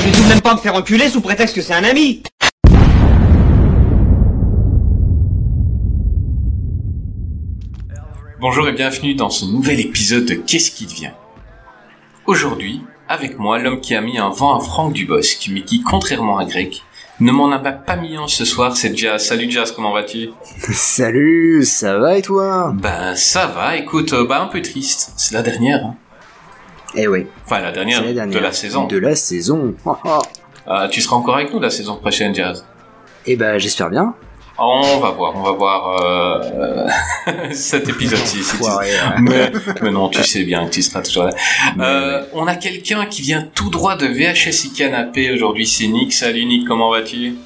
Je vais tout de même pas me faire enculer sous prétexte que c'est un ami Bonjour et bienvenue dans ce nouvel épisode de Qu'est-ce qui devient? Aujourd'hui, avec moi, l'homme qui a mis un vent à Franck Dubosc, mais qui, contrairement à Greg, ne m'en a pas mis un ce soir, c'est Jazz. Salut Jazz, comment vas-tu? Salut, ça va et toi? Ben ça va, écoute, euh, bah un peu triste, c'est la dernière. Hein. Eh oui. Enfin la dernière, c'est la dernière de la saison. De la saison. Euh, tu seras encore avec nous la saison prochaine, Jazz Eh ben j'espère bien. On va voir, on va voir euh, cet épisode-ci. si mais, mais non, tu sais bien que tu seras toujours là. Euh, on a quelqu'un qui vient tout droit de VHS Canapé aujourd'hui, c'est Nick. Salut Nick, comment vas-tu?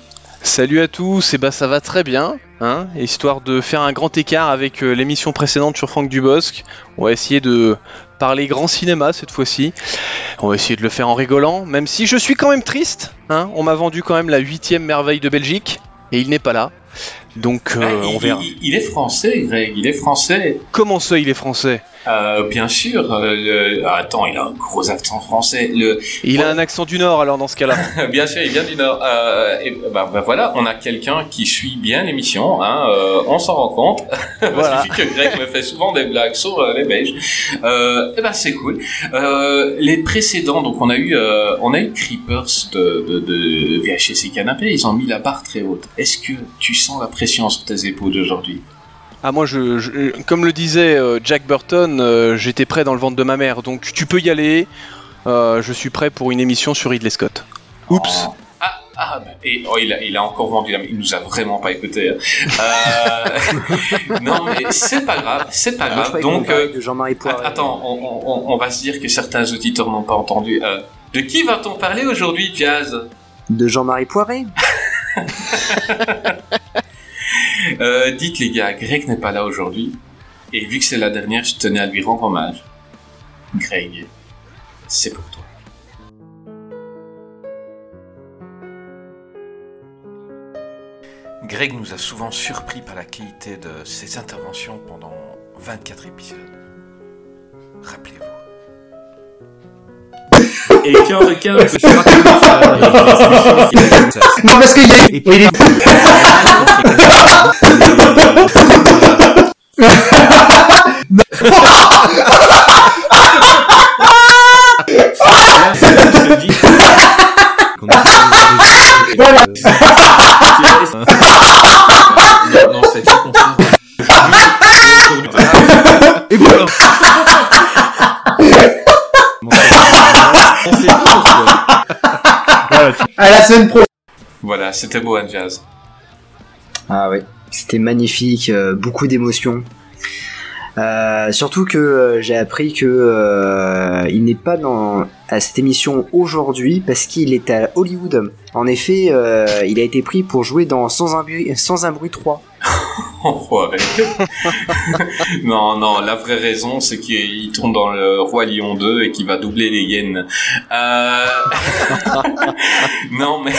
Salut à tous, et bah ça va très bien, hein, histoire de faire un grand écart avec euh, l'émission précédente sur Franck Dubosc. On va essayer de parler grand cinéma cette fois-ci. On va essayer de le faire en rigolant, même si je suis quand même triste. Hein, on m'a vendu quand même la huitième merveille de Belgique, et il n'est pas là. Donc euh, Ah, on verra. il- il est français, Greg, il est français. Comment ça, il est français? Euh, bien sûr. euh, le- Attends, il a un gros accent français. Le... Il a un accent du Nord alors dans ce cas-là. bien sûr, il vient du Nord. Euh, et, bah, bah, voilà, on a quelqu'un qui suit bien l'émission. Hein, euh, on s'en rend compte. Voilà. Il suffit que Greg me fait souvent des blagues sur euh, les Belges. Euh, et ben c'est cool. Euh, les précédents, donc on a eu, euh, on a eu Creepers de, de, de VHS et Canapé. Ils ont mis la barre très haute. Est-ce que tu sens la pression sur tes épaules aujourd'hui Ah moi, je, je- comme le disait euh, Jack Burton, euh, j'étais prêt dans le ventre de ma mère, donc tu peux y aller. Euh, je suis prêt pour une émission sur Ridley Scott. Oups. Oh. Ah, ah, bah, et oh, il, a, il a encore vendu la. Il nous a vraiment pas écouté. hein. Euh, non, mais c'est pas grave, c'est pas je grave. Donc, euh, Jean-Marie attends, on, on- on va se dire que certains auditeurs n'ont pas entendu. Euh, de qui va-t-on parler aujourd'hui, Jazz? De Jean-Marie Poiré euh, Dites les gars, Greg n'est pas là aujourd'hui. Et vu que c'est la dernière, je tenais à lui rendre hommage. Greg, c'est pour toi. Greg nous a souvent surpris par la qualité de ses interventions pendant 24 épisodes. Rappelez-vous. Et qu'un requin peut se raconter Non, parce qu'il est... il est... Non, ça a. Et voilà. À la semaine pro. Voilà, c'était beau, un jazz. Ah ouais, c'était magnifique, euh, beaucoup d'émotions. Euh, surtout que euh, j'ai appris que euh, il n'est pas dans à cette émission aujourd'hui parce qu'il est à Hollywood. En effet, euh, il a été pris pour jouer dans Sans un bruit, Sans un bruit 3. Enfoiré. non, non, la vraie raison, c'est qu'il tourne dans le Roi Lion 2 et qu'il va doubler les yens. Euh... non, mais...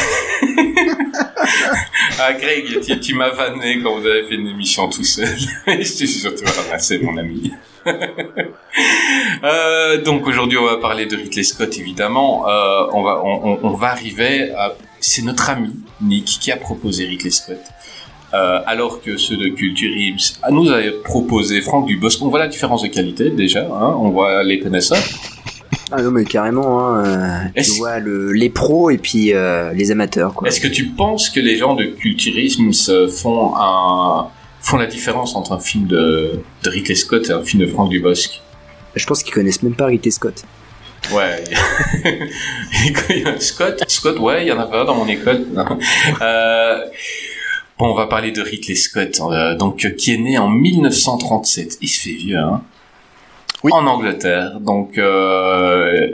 ah, Greg, tu, m'as vanné quand vous avez fait une émission tout seul. je tu vas ramasser, mon ami. Euh, donc aujourd'hui on va parler de Ridley Scott évidemment. Euh, on va on- on va arriver à c'est notre ami Nick qui a proposé Ridley Scott. Euh, alors que ceux de Culture Ims nous avaient proposé Franck Dubosc. On voit la différence de qualité déjà, hein, on voit les connaisseurs. Ah non mais carrément, hein, euh, tu vois le, les pros et puis euh, les amateurs. Est-ce que tu penses que les gens de Culturisme font un font la différence entre un film de, de Ridley Scott et un film de Franck Dubosc? Je pense qu'ils connaissent même pas Ridley Scott. Ouais. Scott, Scott, ouais, il y en avait un dans mon école. Euh, bon, on va parler de Ridley Scott, euh, donc euh, qui est né en 1937. Il se fait vieux, hein. Oui. en Angleterre. Donc, euh...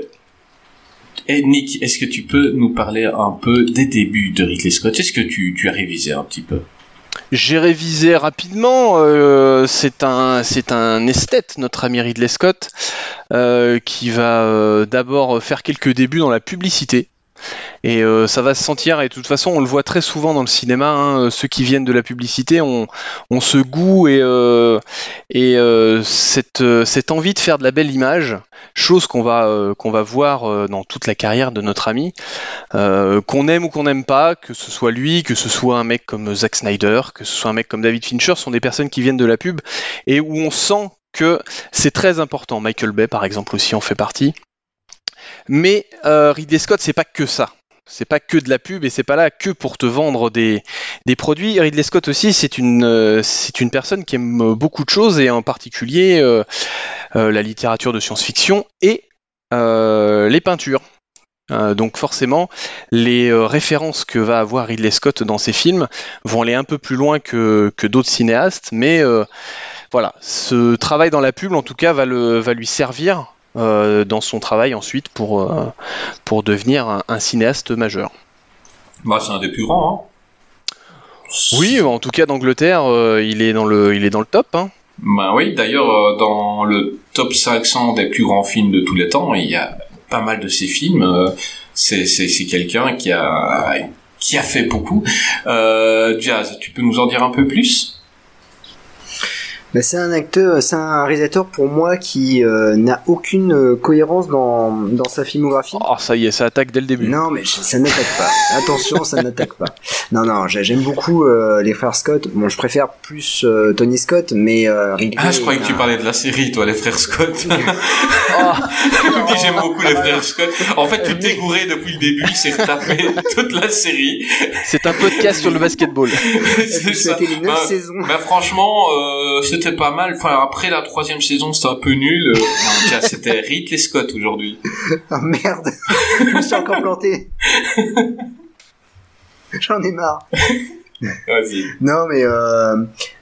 et Nick, est-ce que tu peux nous parler un peu des débuts de Ridley Scott? Est-ce que tu, tu as révisé un petit peu? J'ai révisé rapidement. euh, c'est un, c'est un esthète, notre ami Ridley Scott, euh, qui va euh, d'abord faire quelques débuts dans la publicité. Et euh, ça va se sentir, et de toute façon, on le voit très souvent dans le cinéma, hein, ceux qui viennent de la publicité ont, ont ce goût et, euh, et euh, cette, euh, envie de faire de la belle image, chose qu'on va, euh, qu'on va voir euh, dans toute la carrière de notre ami, euh, qu'on aime ou qu'on n'aime pas, que ce soit lui, que ce soit un mec comme Zack Snyder, que ce soit un mec comme David Fincher, sont des personnes qui viennent de la pub et où on sent que c'est très important. Michael Bay, par exemple, aussi en fait partie. Mais euh, Ridley Scott, c'est pas que ça. C'est pas que de la pub et c'est pas là que pour te vendre des, produits. Ridley Scott aussi, c'est une, euh, c'est une personne qui aime beaucoup de choses et en particulier euh, la littérature de science-fiction et les peintures. Donc forcément, les références que va avoir Ridley Scott dans ses films vont aller un peu plus loin que, que d'autres cinéastes, mais voilà, ce travail dans la pub, en tout cas, va, le, va lui servir euh, dans son travail ensuite pour, euh, pour devenir un, un cinéaste majeur. Bah, c'est un des plus grands. Hein. Oui, en tout cas d'Angleterre, euh, il, est dans le, il est dans le top. Hein. Bah oui, d'ailleurs, dans le top 500 des plus grands films de tous les temps, il y a pas mal de ces films. c'est quelqu'un qui a qui a fait beaucoup. Jazz, tu peux nous en dire un peu plus? Bah, c'est un acteur, c'est un réalisateur pour moi qui euh, n'a aucune euh, cohérence dans, dans sa filmographie. Oh, ça y est, ça attaque dès le début. Non, mais ça n'attaque pas. Attention, ça n'attaque pas. Non, non, j'ai- j'aime beaucoup euh, les frères Scott. Bon, je préfère plus euh, Tony Scott, mais euh, Ridley Ah, je croyais que tu parlais de la série, toi, les frères Scott. Oh, Tu dis j'aime beaucoup les frères Scott. En fait, tu t'es gouré depuis le début, c'est retapé toute la série. c'est un podcast sur le basketball. C'était les 9 Bah, saisons. Bah franchement, euh, c'était pas mal. Enfin après la troisième saison, c'était un peu nul. Euh, non, tiens, c'était Ridley Scott aujourd'hui. Ah merde, je me suis encore planté. J'en ai marre. Vas-y. Non, mais euh,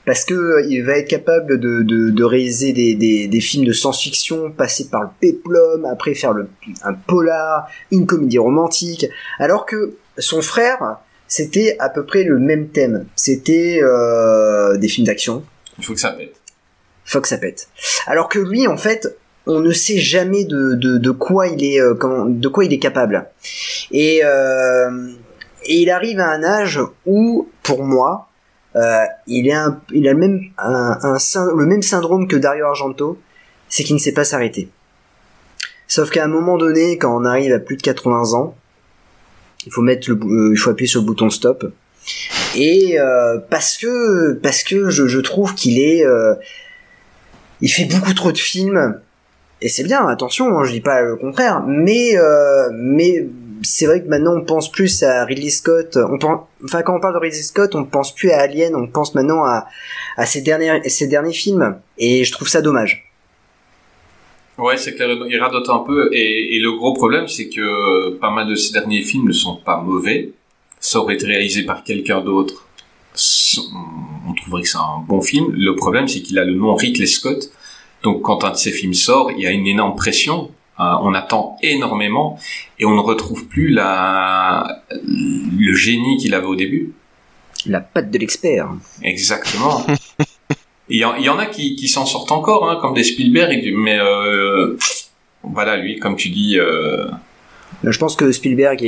parce que euh, il va être capable de, de, de réaliser des, des, des films de science-fiction, passer par le péplum, après faire le, un polar, une comédie romantique, alors que son frère, c'était à peu près le même thème. C'était euh, des films d'action. Il faut que ça pète. Fox ça pète. Alors que lui, en fait, on ne sait jamais de, de, de quoi il est, euh, quoi il est capable. Et, euh, et il arrive à un âge où, pour moi, euh, il, a le même, le même syndrome que Dario Argento, c'est qu'il ne sait pas s'arrêter. Sauf qu'à un moment donné, quand on arrive à plus de 80 ans, il faut mettre le, il faut appuyer sur le bouton stop. Et euh, parce que parce que je, je trouve qu'il est euh, il fait beaucoup trop de films. Et c'est bien attention hein, je dis pas le contraire. Mais euh, mais c'est vrai que maintenant on pense plus à Ridley Scott. On pense enfin quand on parle de Ridley Scott on pense plus à Alien on pense maintenant à à ses derniers ses derniers films. Et je trouve ça dommage. Ouais, c'est clair, il radote un peu. Et, et le gros problème, c'est que pas mal de ces derniers films ne sont pas mauvais. Ça aurait été réalisé par quelqu'un d'autre. On trouverait que c'est un bon film. Le problème, c'est qu'il a le nom Ridley Scott. Donc, quand un de ses films sort, il y a une énorme pression. Euh, on attend énormément et on ne retrouve plus la, le génie qu'il avait au début. la patte de l'expert Exactement. Il y, en, il y en a qui, qui s'en sortent encore, hein, comme des Spielberg, mais euh, voilà, lui, comme tu dis, euh, je pense que Spielberg est,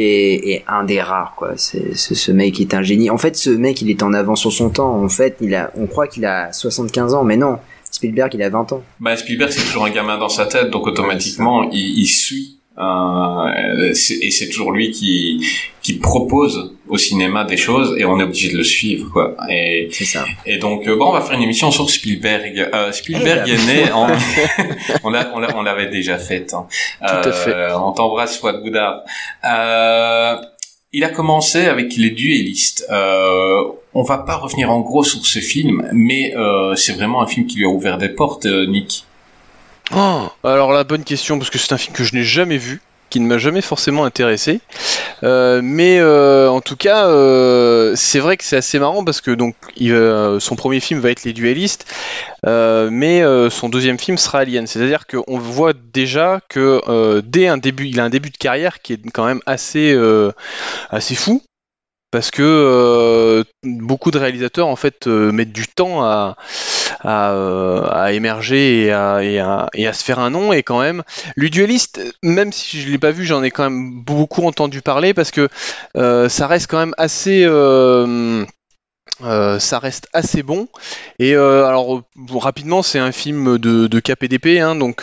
est un des rares quoi. C'est c'est- ce mec est un génie. En fait ce mec il est en avance sur son temps. En fait il a on croit qu'il a 75 ans mais non. Spielberg il a 20 ans. Bah, Spielberg c'est toujours un gamin dans sa tête, donc automatiquement il, il suit. Euh, et c'est toujours lui qui qui propose au cinéma des choses et on est obligé de le suivre quoi et ça Et donc, euh, bon, on va faire une émission sur Spielberg. Euh, Spielberg Eh est ben. né en... on l'a- on l'a- on l'avait déjà fait. Hein. Tout à fait. On t'embrasse, Fouad Boudard. Euh, il a commencé avec les duellistes. Euh, on va pas revenir en gros sur ce film, mais c'est vraiment un film qui lui a ouvert des portes, Nick. Oh, alors la bonne question, parce que c'est un film que je n'ai jamais vu, qui ne m'a jamais forcément intéressé. Euh, mais euh, en tout cas, euh, c'est vrai que c'est assez marrant parce que donc son premier film va être Les Duellistes, mais son deuxième film sera Alien. C'est-à-dire qu'on voit déjà que dès un début, il a un début de carrière qui est quand même assez assez fou. Parce que euh, beaucoup de réalisateurs en fait euh, mettent du temps à, à, euh, émerger et à, à, se faire un nom. Et quand même le dueliste même si je l'ai pas vu j'en ai quand même beaucoup entendu parler parce que ça reste quand même assez ça reste assez bon. Et alors rapidement c'est un film de, KPDP hein, donc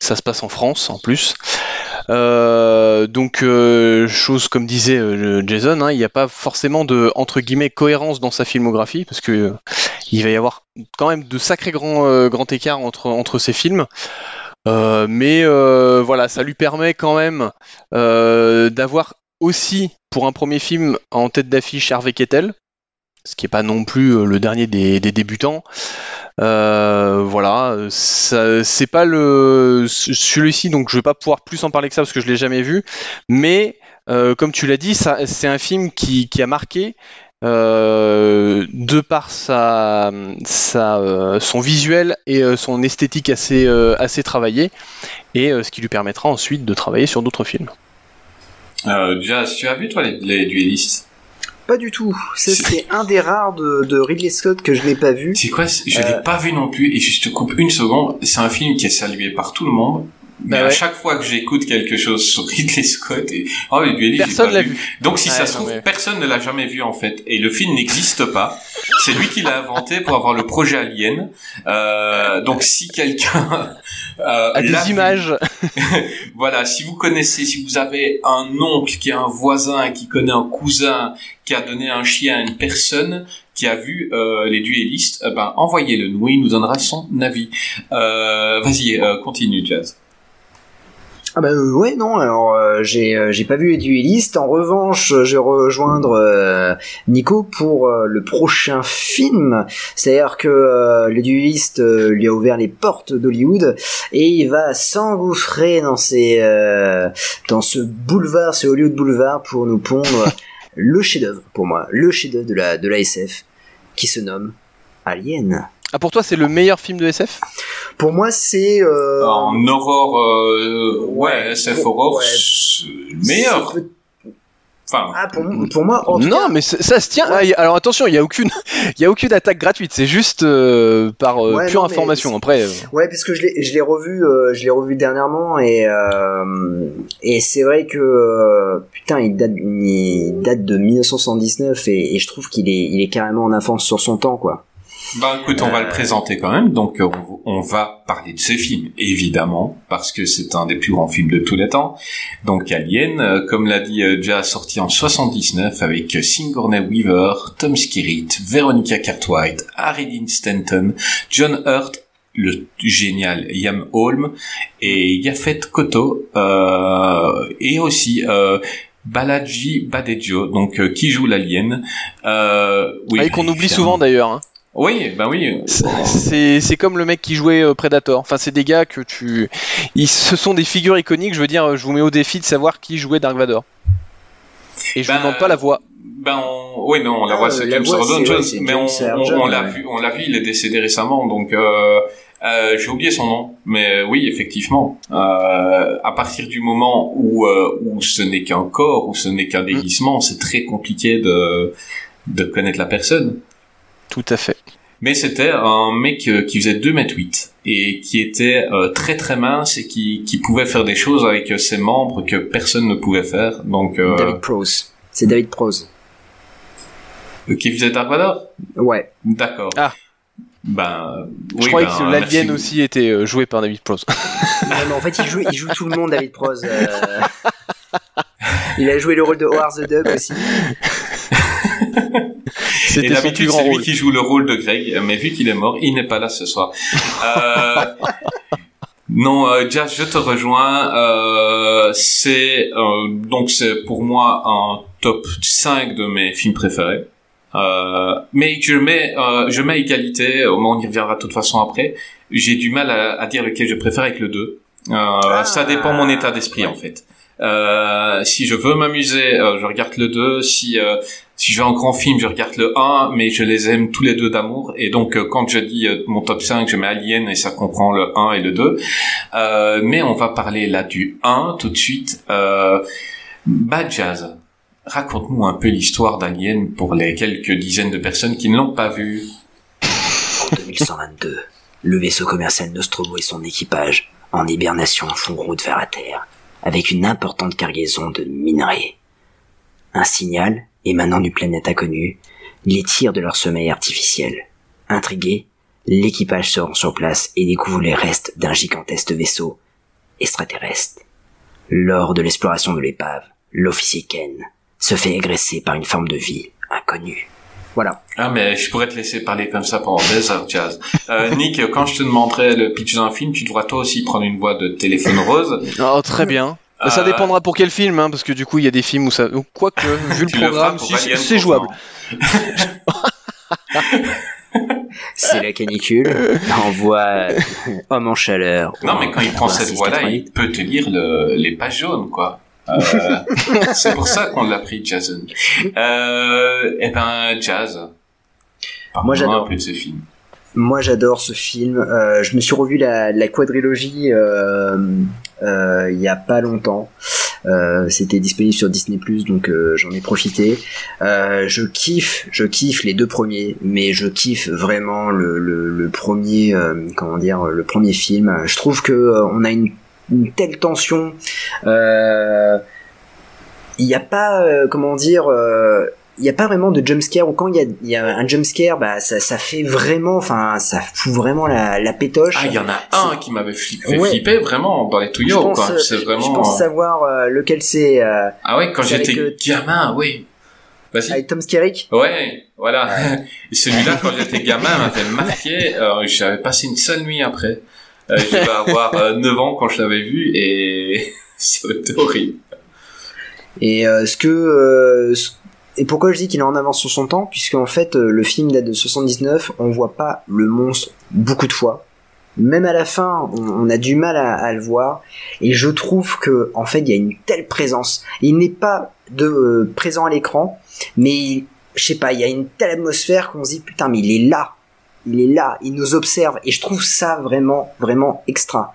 ça se passe en France en plus euh, donc euh, chose comme disait euh, Jason hein, il n'y a pas forcément de entre guillemets cohérence dans sa filmographie parce que il va y avoir quand même de sacrés grands grands écarts entre entre ces films. Mais voilà ça lui permet quand même d'avoir aussi pour un premier film en tête d'affiche Harvey Kettel ce qui est pas non plus euh, le dernier des, débutants. Euh, voilà, c'est pas le celui-ci, donc je vais pas pouvoir plus en parler que ça parce que je l'ai jamais vu. Mais euh, comme tu l'as dit, c'est un film qui, a marqué de par son visuel et son esthétique assez, travaillée, et ce qui lui permettra ensuite de travailler sur d'autres films. Jazz, tu as vu toi les, les duellistes Pas du tout. Ça, C'est- un des rares de, de Ridley Scott que je n'ai pas vu. C'est quoi? Je Euh. l'ai pas vu non plus et je te coupe une seconde. C'est un film qui est salué par tout le monde. Mais Bah à ouais. chaque fois que j'écoute quelque chose sur Ridley Scott, et oh les duellistes, j'ai Personne l'a vu. vu. Donc si Ouais, ça se trouve, mais- personne ne l'a jamais vu en fait. Et le film n'existe pas. C'est lui qui l'a inventé pour avoir le projet Alien. Euh, donc si quelqu'un euh, À l'a des vu, images. voilà, si vous connaissez, si vous avez un oncle qui a un voisin, qui connaît un cousin, qui a donné un chien à une personne qui a vu euh, les duellistes, eh ben envoyez-le nous, il nous donnera son avis. Euh, Vas-y, euh, continue, Jazz. Ah bah euh, ouais non alors euh, j'ai euh, j'ai pas vu les duellistes en revanche euh, je vais rejoindre Nico pour le prochain film. C'est-à-dire que le duelliste lui a ouvert les portes d'Hollywood et il va s'engouffrer dans ces dans ce boulevard ce Hollywood Boulevard pour nous pondre le chef-d'œuvre pour moi le chef-d'œuvre de la de la SF qui se nomme Alien Ah, pour toi, c'est le meilleur film de SF pour moi c'est euh, En horror, euh, ouais, SF horror, Ouais. c'est le meilleur. Enfin, ah pour, pour moi en tout Non, cas, mais ça se tient. Ouais. Ah, alors attention, il y a aucune, il y a aucune attaque gratuite. C'est juste euh, par euh, Ouais, pure non, information. Après, euh, Ouais, parce que je l'ai, je l'ai revu, euh, je l'ai revu dernièrement et euh, et c'est vrai que euh, putain, il date, il date de 1979 et, et je trouve qu'il est, il est carrément en avance sur son temps, quoi. Ben écoute, on va le présenter quand même. Donc euh, on, on va parler de ce film, évidemment, parce que c'est un des plus grands films de tous les temps. Donc Alien, euh, comme l'a dit euh, déjà sorti en 79 avec euh, Sigourney Weaver, Tom Skerritt, Veronica Cartwright, Harry Dean Stanton, John Hurt, le génial Ian Holm et Yafet Koto euh, et aussi euh, Balaji Badejo, donc euh, qui joue l'alien. Euh, oui, ah, et qu'on oublie souvent d'ailleurs. hein. Oui, ben oui. C'est c'est comme le mec qui jouait euh, Predator. Enfin, c'est des gars que tu, ils, ce sont des figures iconiques. Je veux dire, je vous mets au défi de savoir qui jouait Dark Vador. Et je Ben, vous demande pas la voix. Ben on... oui, non, la Ah, voix c'est James Earl Jones, mais on, l'a vu, on l'a vu, il est décédé récemment, donc euh, euh, j'ai oublié son nom, mais oui, effectivement, euh, à partir du moment où euh, où ce n'est qu'un corps, où ce n'est qu'un déguisement, c'est très compliqué de de connaître la personne. Tout à fait. Mais c'était un mec euh, qui faisait 2 mètres 8 et qui était euh, très très mince et qui, qui pouvait faire des choses avec euh, ses membres que personne ne pouvait faire. Donc, euh, David Prose. C'est David Prose. qui faisait Dark Vador Ouais. D'accord. Ah. Ben, je croyais ben, que l'alien merci. aussi était joué par David Prose. Non, mais en fait, il joue, il joue tout le monde, David Prose. euh. Il a joué le rôle de Howard the Duck aussi. Et C'était d'habitude, c'est lui qui joue le rôle de Greg, mais vu qu'il est mort, il n'est pas là ce soir. Euh, non, euh, Jazz, je te rejoins. Euh, c'est euh, donc c'est pour moi un top 5 de mes films préférés. Euh, mais je mets euh, je mets égalité. On y reviendra de toute façon après. J'ai du mal à, à dire lequel je préfère avec le 2. Euh, Ça dépend de mon état d'esprit en fait. Euh, si je veux m'amuser, euh, je regarde le 2. Si euh, si je vais en grand film, je regarde le 1, mais je les aime tous les deux d'amour. Et donc, euh, quand je dis euh, mon top 5, je mets Alien et ça comprend le 1 et le 2. Euh, mais on va parler là du 1 tout de suite. Euh, Bad Jazz, raconte-nous un peu l'histoire d'Alien pour les quelques dizaines de personnes qui ne l'ont pas vu. En 2122, le vaisseau commercial Nostromo et son équipage, en hibernation, font route vers la Terre, avec une importante cargaison de minerais. Un signal, émanant du planète inconnue, les tire de leur sommeil artificiel. Intrigué, l'équipage se rend sur place et découvre les restes d'un gigantesque vaisseau extraterrestre. Lors de l'exploration de l'épave, l'officier Ken se fait agresser par une forme de vie inconnue. Voilà. Ah mais je pourrais te laisser parler comme ça pendant des heures, Jazz. Euh, Nick, quand je te demanderai le pitch d'un film, tu devras toi aussi prendre une boîte de téléphone rose. Oh, très bien. Ça Euh, dépendra pour quel film, hein, parce que du coup, il y a des films où ça. Quoique, vu le programme, si, c'est jouable. C'est la canicule. On voit Homme en chaleur. Non, mais quand il prend cette 86, voix-là, 88. il peut te lire le, les pages jaunes, quoi. Euh, c'est pour ça qu'on l'a pris, Jason. Euh, eh ben, Jazz. Moi, j'adore. un peu de ce film. Moi, j'adore ce film. Euh, je me suis revu la, la quadrilogie euh, euh, il y a pas longtemps. Euh, C'était disponible sur Disney donc euh, j'en ai profité. Je kiffe, je kiffe les deux premiers, mais je kiffe vraiment le, le, le premier, comment dire, le premier film. Je trouve que on a une, une telle tension. Il n'y a pas, euh, comment dire. euh, il n'y a pas vraiment de jumpscare ou quand il y a, y a un jumpscare bah ça, ça fait vraiment enfin ça fout vraiment la, la pétoche Ah, il y en a un qui m'avait fli- fait Ouais. flipper vraiment dans les je tuyaux, quoi. euh, C'est je vraiment. pense savoir euh, lequel c'est euh, Ah ouais, quand j'étais euh, gamin, oui. Vas-y. avec Tom Skerritt Ouais, voilà. Celui-là, quand j'étais gamin, m'avait marqué. Euh, J'avais passé une seule nuit après. Euh, je devais avoir euh, 9 ans quand je l'avais vu et c'était horrible. et euh, ce que euh, ce- et pourquoi je dis qu'il est en avance sur son temps? Puisque en fait euh, le film date de 79 on voit pas le monstre beaucoup de fois. Même à la fin on, a du mal à, le voir. Et je trouve que en fait il y a une telle présence. Il n'est pas de euh, présent à l'écran mais je sais pas il y a une telle atmosphère qu'on se dit putain mais il est là. Il est là, il nous observe. Et je trouve ça vraiment vraiment extra.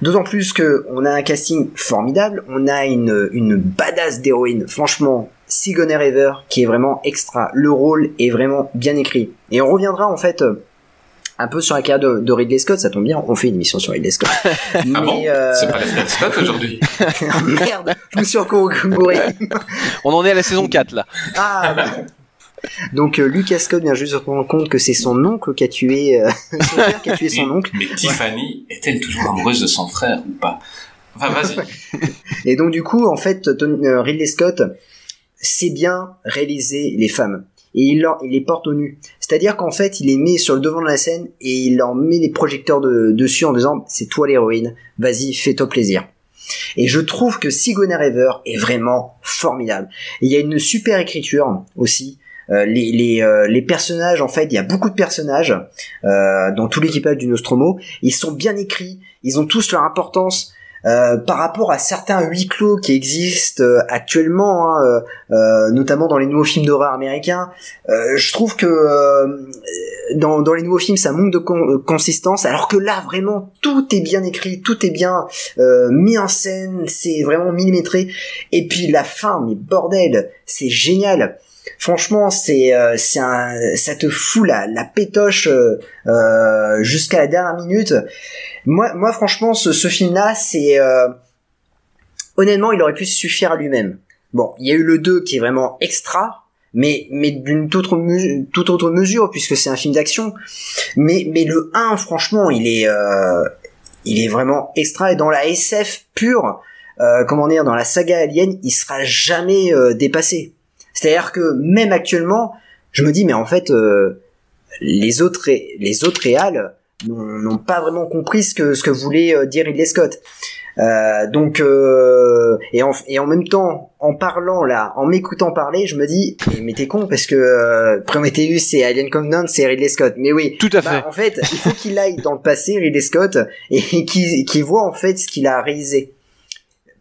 D'autant plus que on a un casting formidable, on a une une badass d'héroïne, franchement Sigourney Weaver qui est vraiment extra. Le rôle est vraiment bien écrit et on reviendra en fait euh, un peu sur la carrière de, de Ridley Scott, ça tombe bien, on fait une émission sur Ridley Scott. Mais Ah bon euh, C'est pas frères Scott aujourd'hui merde, je me suis encore gouré. On en est à la saison 4 là. Ah, bah. Donc euh, Lucas Scott vient juste de se rendre compte que c'est son oncle qui a tué euh, son père qui a tué son oncle. Mais Tiffany est-elle toujours amoureuse de son frère ou pas? Enfin, vas-y. Et donc du coup, en fait, Tony- euh, Ridley Scott sait bien réaliser les femmes. Et il, les porte au nu. C'est-à-dire qu'en fait, il les met sur le devant de la scène et il leur met les projecteurs de- dessus en disant c'est toi l'héroïne, vas-y, fais-toi plaisir. Et je trouve que Sigourney Weaver est vraiment formidable. Il y a une super écriture aussi. Euh, euh, les personnages, en fait, il y a beaucoup de personnages euh, dans tout l'équipage du Nostromo. Ils sont bien écrits, ils ont tous leur importance. Euh, par rapport à certains huis clos qui existent euh, actuellement, hein, euh, notamment dans les nouveaux films d'horreur américains, je trouve que dans, les nouveaux films ça manque de con- consistance, alors que là vraiment tout est bien écrit, tout est bien mis en scène, c'est vraiment millimétré. Et puis la fin, mais bordel, c'est génial. Franchement, c'est euh, ça te fout la, la pétoche euh, euh, jusqu'à la dernière minute. Moi, moi, franchement, ce, ce film-là, c'est euh, honnêtement, il aurait pu suffire à lui-même. Bon, il y a eu le 2 qui est vraiment extra, mais mais d'une toute toute autre mesure puisque c'est un film d'action. Mais mais le 1, franchement, il est euh, il est vraiment extra et dans la SF pure, euh, comment dire, dans la saga Alien, il sera jamais euh, dépassé. C'est-à-dire que même actuellement, je me dis mais en fait euh, les autres les autres réals n'ont pas vraiment compris ce que ce que voulait euh, dire Ridley Scott. Euh, donc euh, et, en, et en même temps en parlant là en m'écoutant parler je me dis mais, t'es con parce que euh, Prometheus c'est Alien Covenant c'est Ridley Scott mais oui Tout à bah, fait. en fait il faut qu'il aille dans le passé Ridley Scott et qu'il qu'il voit en fait ce qu'il a réalisé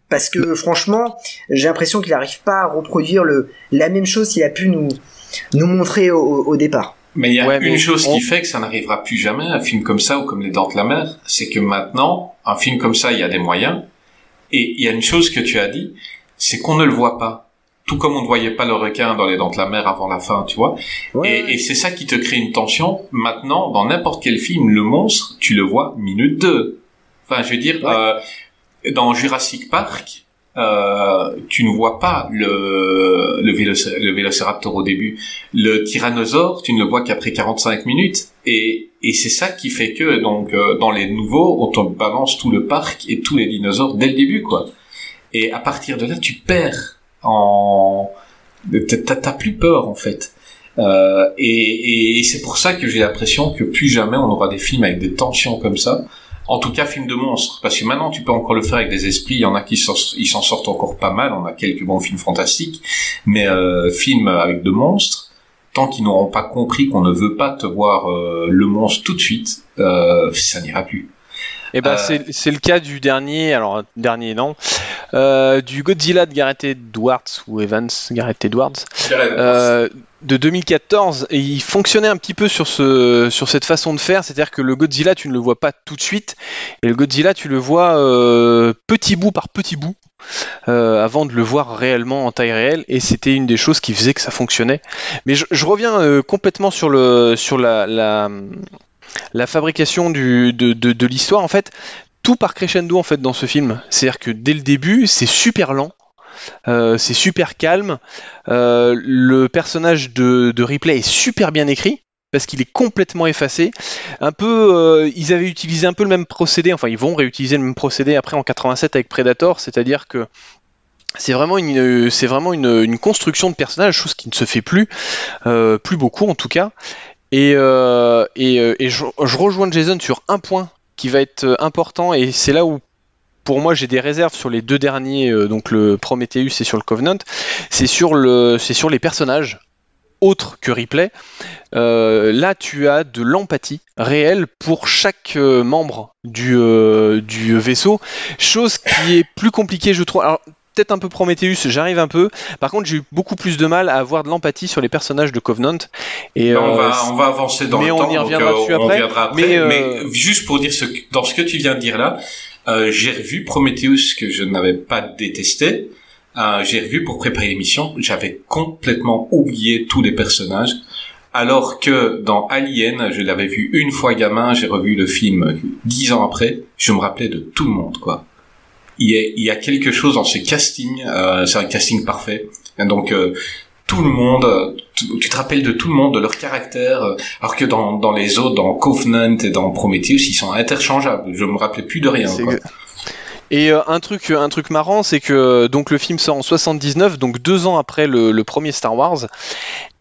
parce que franchement, j'ai l'impression qu'il n'arrive pas à reproduire le la même chose qu'il a pu nous nous montrer au, au départ. Mais il y a Ouais, une chose on- qui fait que ça n'arrivera plus jamais, un film comme ça ou comme Les Dents de la Mer, c'est que maintenant, un film comme ça, il y a des moyens. Et il y a une chose que tu as dit, c'est qu'on ne le voit pas. Tout comme on ne voyait pas le requin dans Les Dents de la Mer avant la fin, tu vois. Ouais, Et, et c'est ça qui te crée une tension. Maintenant, dans n'importe quel film, le monstre, tu le vois minute 2. Enfin, je veux dire, euh, dans Jurassic Park, euh, tu ne vois pas le, le, le vélociraptor au début. Le tyrannosaure, tu ne le vois qu'après 45 minutes. Et, et c'est ça qui fait que, donc, euh, dans les nouveaux, on te balance tout le parc et tous les dinosaures dès le début, quoi. Et à partir de là, tu perds en... T'as plus peur, en fait. Euh, et, et c'est pour ça que j'ai l'impression que plus jamais on aura des films avec des tensions comme ça. En tout cas, films de monstres. Parce que maintenant, tu peux encore le faire avec des esprits. Il y en a qui s'en- sortent encore pas mal. On a quelques bons films fantastiques. Mais euh, films avec de monstres, tant qu'ils n'auront pas compris qu'on ne veut pas te voir euh, le monstre tout de suite, euh, ça n'ira plus. Et ben Euh, c'est c'est le cas du dernier, alors dernier non, euh, du Godzilla de Gareth Edwards ou Evans, Gareth Edwards, euh, de 2014. Et il fonctionnait un petit peu sur ce sur cette façon de faire, c'est-à-dire que le Godzilla tu ne le vois pas tout de suite, et le Godzilla tu le vois petit bout par petit bout. euh, avant de le voir réellement en taille réelle et c'était une des choses qui faisait que ça fonctionnait mais je, je reviens euh, complètement sur le sur la, la, la fabrication de, l'histoire en fait tout part crescendo en fait dans ce film c'est à dire que dès le début c'est super lent euh, c'est super calme Euh, le personnage de, Ripley est super bien écrit parce qu'il est complètement effacé. Un peu, euh, ils avaient utilisé un peu le même procédé, enfin ils vont réutiliser le même procédé après en 87 avec Predator, c'est-à-dire que c'est vraiment une, construction de personnage, chose qui ne se fait plus, plus beaucoup en tout cas. Et, euh, euh, je, rejoins Jason sur un point qui va être euh, important et c'est là où pour moi j'ai des réserves sur les deux derniers, donc le Prometheus et sur le Covenant, c'est sur, le, sur les personnages autres que Ripley. Là tu as de l'empathie réelle pour chaque membre du, du vaisseau, chose qui est plus compliquée je trouve. Peut-être un peu Prometheus, j'arrive un peu. Par contre, j'ai eu beaucoup plus de mal à avoir de l'empathie sur les personnages de Covenant. Et, Mais on, euh, va, on va avancer dans mais le on temps. y reviendra euh, dessus on après. reviendra après. Mais, Mais, euh, juste pour dire ce que, dans ce que tu viens de dire là, j'ai revu Prometheus que je n'avais pas détesté. Euh, j'ai revu pour préparer l'émission. J'avais complètement oublié tous les personnages. Alors que dans Alien, je l'avais vu une fois gamin, j'ai revu le film dix ans après, je me rappelais de tout le monde, quoi. Il y a, il y a quelque chose dans ce casting, euh, c'est un casting parfait. Donc euh, tout le monde, tu, tu te rappelles de tout le monde, de leur caractère, euh, alors que dans, dans les autres, dans Covenant et dans Prometheus, ils sont interchangeables. Je me rappelais plus de rien. Quoi. Et euh, un truc, un truc marrant, c'est que euh, donc le film sort en 79, donc deux ans après le, premier Star Wars,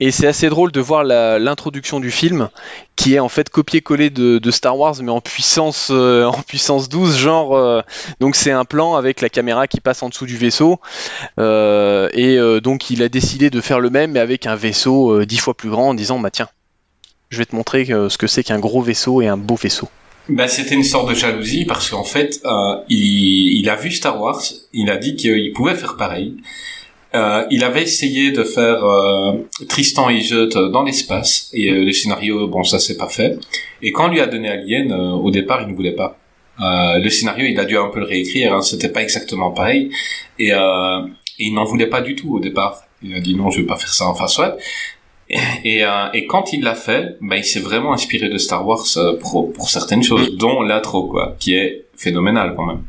et c'est assez drôle de voir l'introduction du film, qui est en fait copié-collé de, Star Wars, mais en puissance, euh, en puissance 12, genre. donc c'est un plan avec la caméra qui passe en dessous du vaisseau, et donc il a décidé de faire le même, mais avec un vaisseau dix fois plus grand, en disant bah tiens, je vais te montrer ce que c'est qu'un gros vaisseau et un beau vaisseau. Ben, c'était une sorte de jalousie parce qu'en fait, euh, il, il a vu Star Wars, il a dit qu'il pouvait faire pareil. Euh, il avait essayé de faire euh, Tristan et Iseut dans l'espace et euh, le scénario, bon, ça s'est pas fait. Et quand on lui a donné Alien, euh, au départ, il ne voulait pas. Euh, le scénario, il a dû un peu le réécrire, hein, c'était pas exactement pareil. Et, et il n'en voulait pas du tout au départ. Il a dit non, je vais pas faire ça. Enfin, soit. Et, euh, et quand il l'a fait, ben, il s'est vraiment inspiré de Star Wars euh, pour, pour certaines choses, dont l'intro, quoi, qui est phénoménal quand même.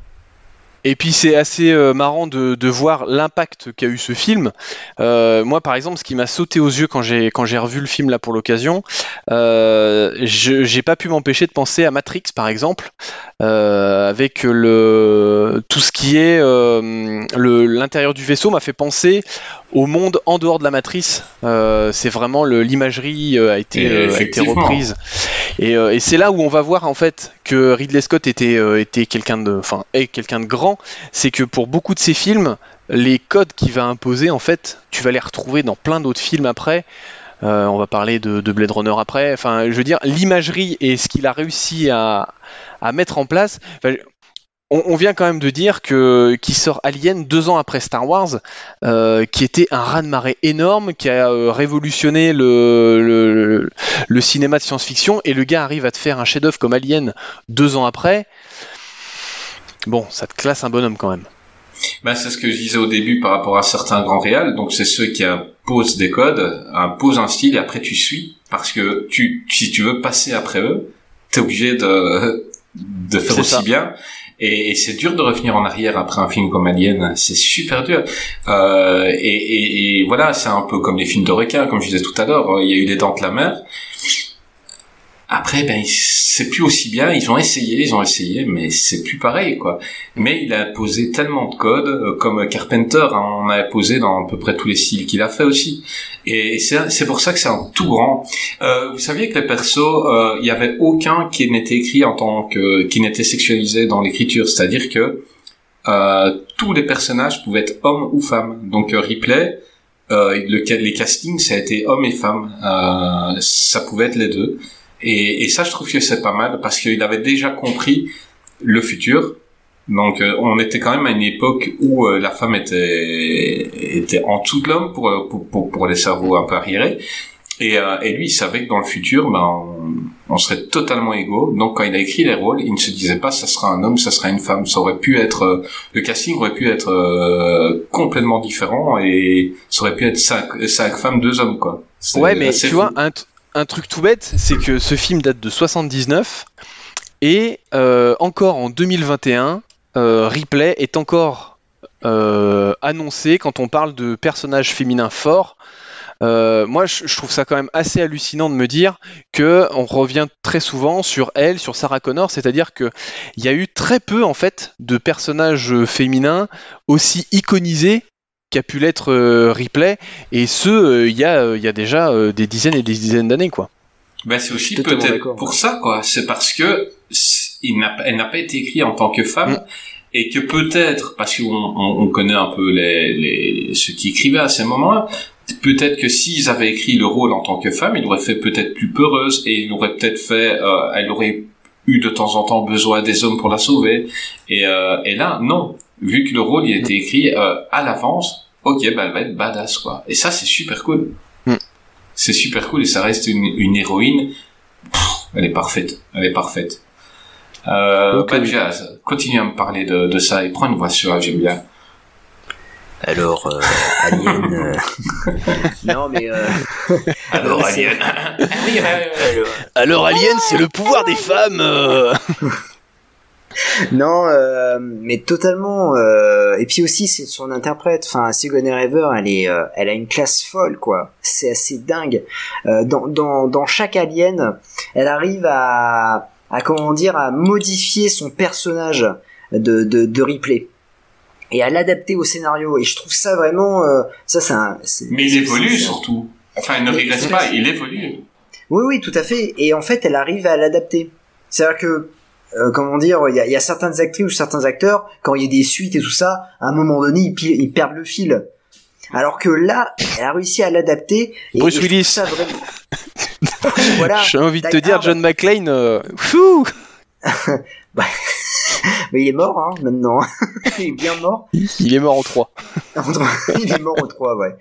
Et puis c'est assez euh, marrant de, de voir l'impact qu'a eu ce film. Euh, moi par exemple, ce qui m'a sauté aux yeux quand j'ai quand j'ai revu le film là pour l'occasion, euh, je j'ai pas pu m'empêcher de penser à Matrix par exemple, avec le tout ce qui est le l'intérieur du vaisseau m'a fait penser au monde en dehors de la matrice. Euh, c'est vraiment l'imagerie euh, a été euh, a été reprise. Et, euh, et c'est là où on va voir en fait que Ridley Scott était, euh, était quelqu'un de, enfin, est quelqu'un de grand. C'est que pour beaucoup de ses films, les codes qu'il va imposer, en fait, tu vas les retrouver dans plein d'autres films après. Euh, on va parler de, de Blade Runner après. Enfin, je veux dire, l'imagerie et ce qu'il a réussi à, à mettre en place. enfin, on, on vient quand même de dire que qui sort Alien deux ans après Star Wars, euh, qui était un raz-de-marée énorme, qui a euh, révolutionné le, le, le cinéma de science-fiction, et le gars arrive à te faire un chef-d'œuvre comme Alien deux ans après. Bon, ça te classe un bonhomme quand même. Ben, c'est ce que je disais au début par rapport à certains grands réals. Donc, c'est ceux qui imposent des codes, imposent un style et après tu suis. Parce que tu, si tu veux passer après eux, t'es obligé de, de faire aussi ça. bien. Et, et c'est dur de revenir en arrière après un film comme Alien. C'est super dur. Euh, et, et, et voilà, c'est un peu comme les films de requins, comme je disais tout à l'heure. Il y a eu les dents de la mer. Après, ben, c'est plus aussi bien. Ils ont essayé, ils ont essayé, mais c'est plus pareil, quoi. Mais il a posé tellement de codes, euh, comme Carpenter, hein, on a posé dans à peu près tous les styles qu'il a fait aussi. Et c'est pour ça que c'est un tout grand. Euh, vous saviez que les persos, euh, il y avait aucun qui n'était écrit en tant que, qui n'était sexualisé dans l'écriture. C'est-à-dire que euh, tous les personnages pouvaient être hommes ou femmes. Donc euh, Ripley, euh, le, les castings, ça a été hommes et femmes. Euh, ça pouvait être les deux. Et, et ça, je trouve que c'est pas mal parce qu'il avait déjà compris le futur. Donc, euh, on était quand même à une époque où euh, la femme était était en dessous de l'homme pour, euh, pour, pour pour les cerveaux un peu arriérés. Et, euh, et lui, il savait que dans le futur, ben, on, on serait totalement égaux. Donc, quand il a écrit les rôles, il ne se disait pas ça sera un homme, ça sera une femme. Ça aurait pu être euh, le casting aurait pu être euh, complètement différent et ça aurait pu être cinq, cinq femmes, deux hommes, quoi. Ouais, mais tu fou. vois, un, un truc tout bête, c'est que ce film date de 79 et euh, encore en 2021, euh, Ripley est encore euh, annoncé quand on parle de personnages féminins forts. Euh, moi, je, trouve ça quand même assez hallucinant de me dire que on revient très souvent sur elle, sur Sarah Connor, c'est-à-dire que il y a eu très peu en fait de personnages féminins aussi iconisés qu'a pu l'être euh, Ripley, et ce, euh, il y, a, euh, il y a déjà euh, des dizaines et des dizaines d'années, quoi. Ben, c'est aussi peut-être pour ça, quoi. C'est parce que il n'a, elle n'a pas été écrite en tant que femme. Mm. Et que peut-être, parce qu'on on, on connaît un peu les, les, ceux qui écrivaient à ces moments-là, peut-être que s'ils avaient écrit le rôle en tant que femme, il aurait fait peut-être plus peureuse et il aurait peut-être fait, euh, elle aurait eu de temps en temps besoin des hommes pour la sauver. Et, euh, et là, non. Vu que le rôle il a été écrit euh, à l'avance, ok, ben elle va être badass quoi. Et ça c'est super cool. Mm. C'est super cool et ça reste une, une héroïne. Pff, elle est parfaite. Elle est parfaite. Euh. Bad Jazz, continue à me parler de, de ça et prends une voix suave, j'aime bien. Alors, euh, Alien. euh, non, mais. euh, Alors, Alien. alors- Alors Alien, c'est le pouvoir des femmes. Non, euh, mais totalement. euh, et puis aussi, c'est son interprète. Enfin, Sigourney Weaver, elle est, euh, elle a une classe folle, quoi. C'est assez dingue. Dans, dans, dans chaque Alien, elle arrive à, à comment dire, à modifier son personnage de, de, de Ripley et à l'adapter au scénario. Et je trouve ça vraiment, ça, c'est un. Mais il évolue surtout. Enfin, il ne régresse pas, il évolue. Oui, oui, tout à fait. Et en fait, elle arrive à l'adapter. C'est-à-dire que, euh, comment dire, il y a, il y a certaines actrices ou certains acteurs, quand il y a des suites et tout ça, à un moment donné, ils, ils perdent le fil. Alors que là, elle a réussi à l'adapter. Bruce et je trouve Willis. ça vraiment- voilà. J'ai envie de te dire. John McClane. euh, fou Mais il est mort, hein, maintenant. il est bien mort. Il est mort en 3. il est mort au 3, ouais.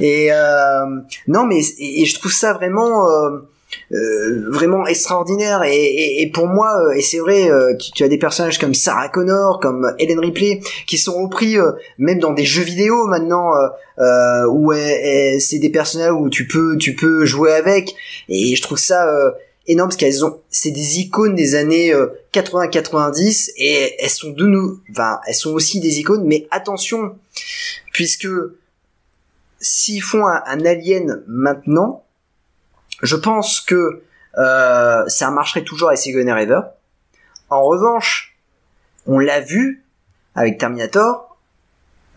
Et euh, non, mais et, et je trouve ça vraiment euh, euh, vraiment extraordinaire. Et, et, et pour moi, euh, et c'est vrai, euh, tu, tu as des personnages comme Sarah Connor, comme Ellen Ripley, qui sont repris euh, même dans des jeux vidéo maintenant, euh, où c'est des personnages où tu peux tu peux jouer avec. Et je trouve ça énorme parce qu'elles ont c'est des icônes des années 80-90 et elles sont de nous enfin elles sont aussi des icônes mais attention puisque s'ils font un, un alien maintenant je pense que euh, ça marcherait toujours avec Sigourney Weaver en revanche on l'a vu avec Terminator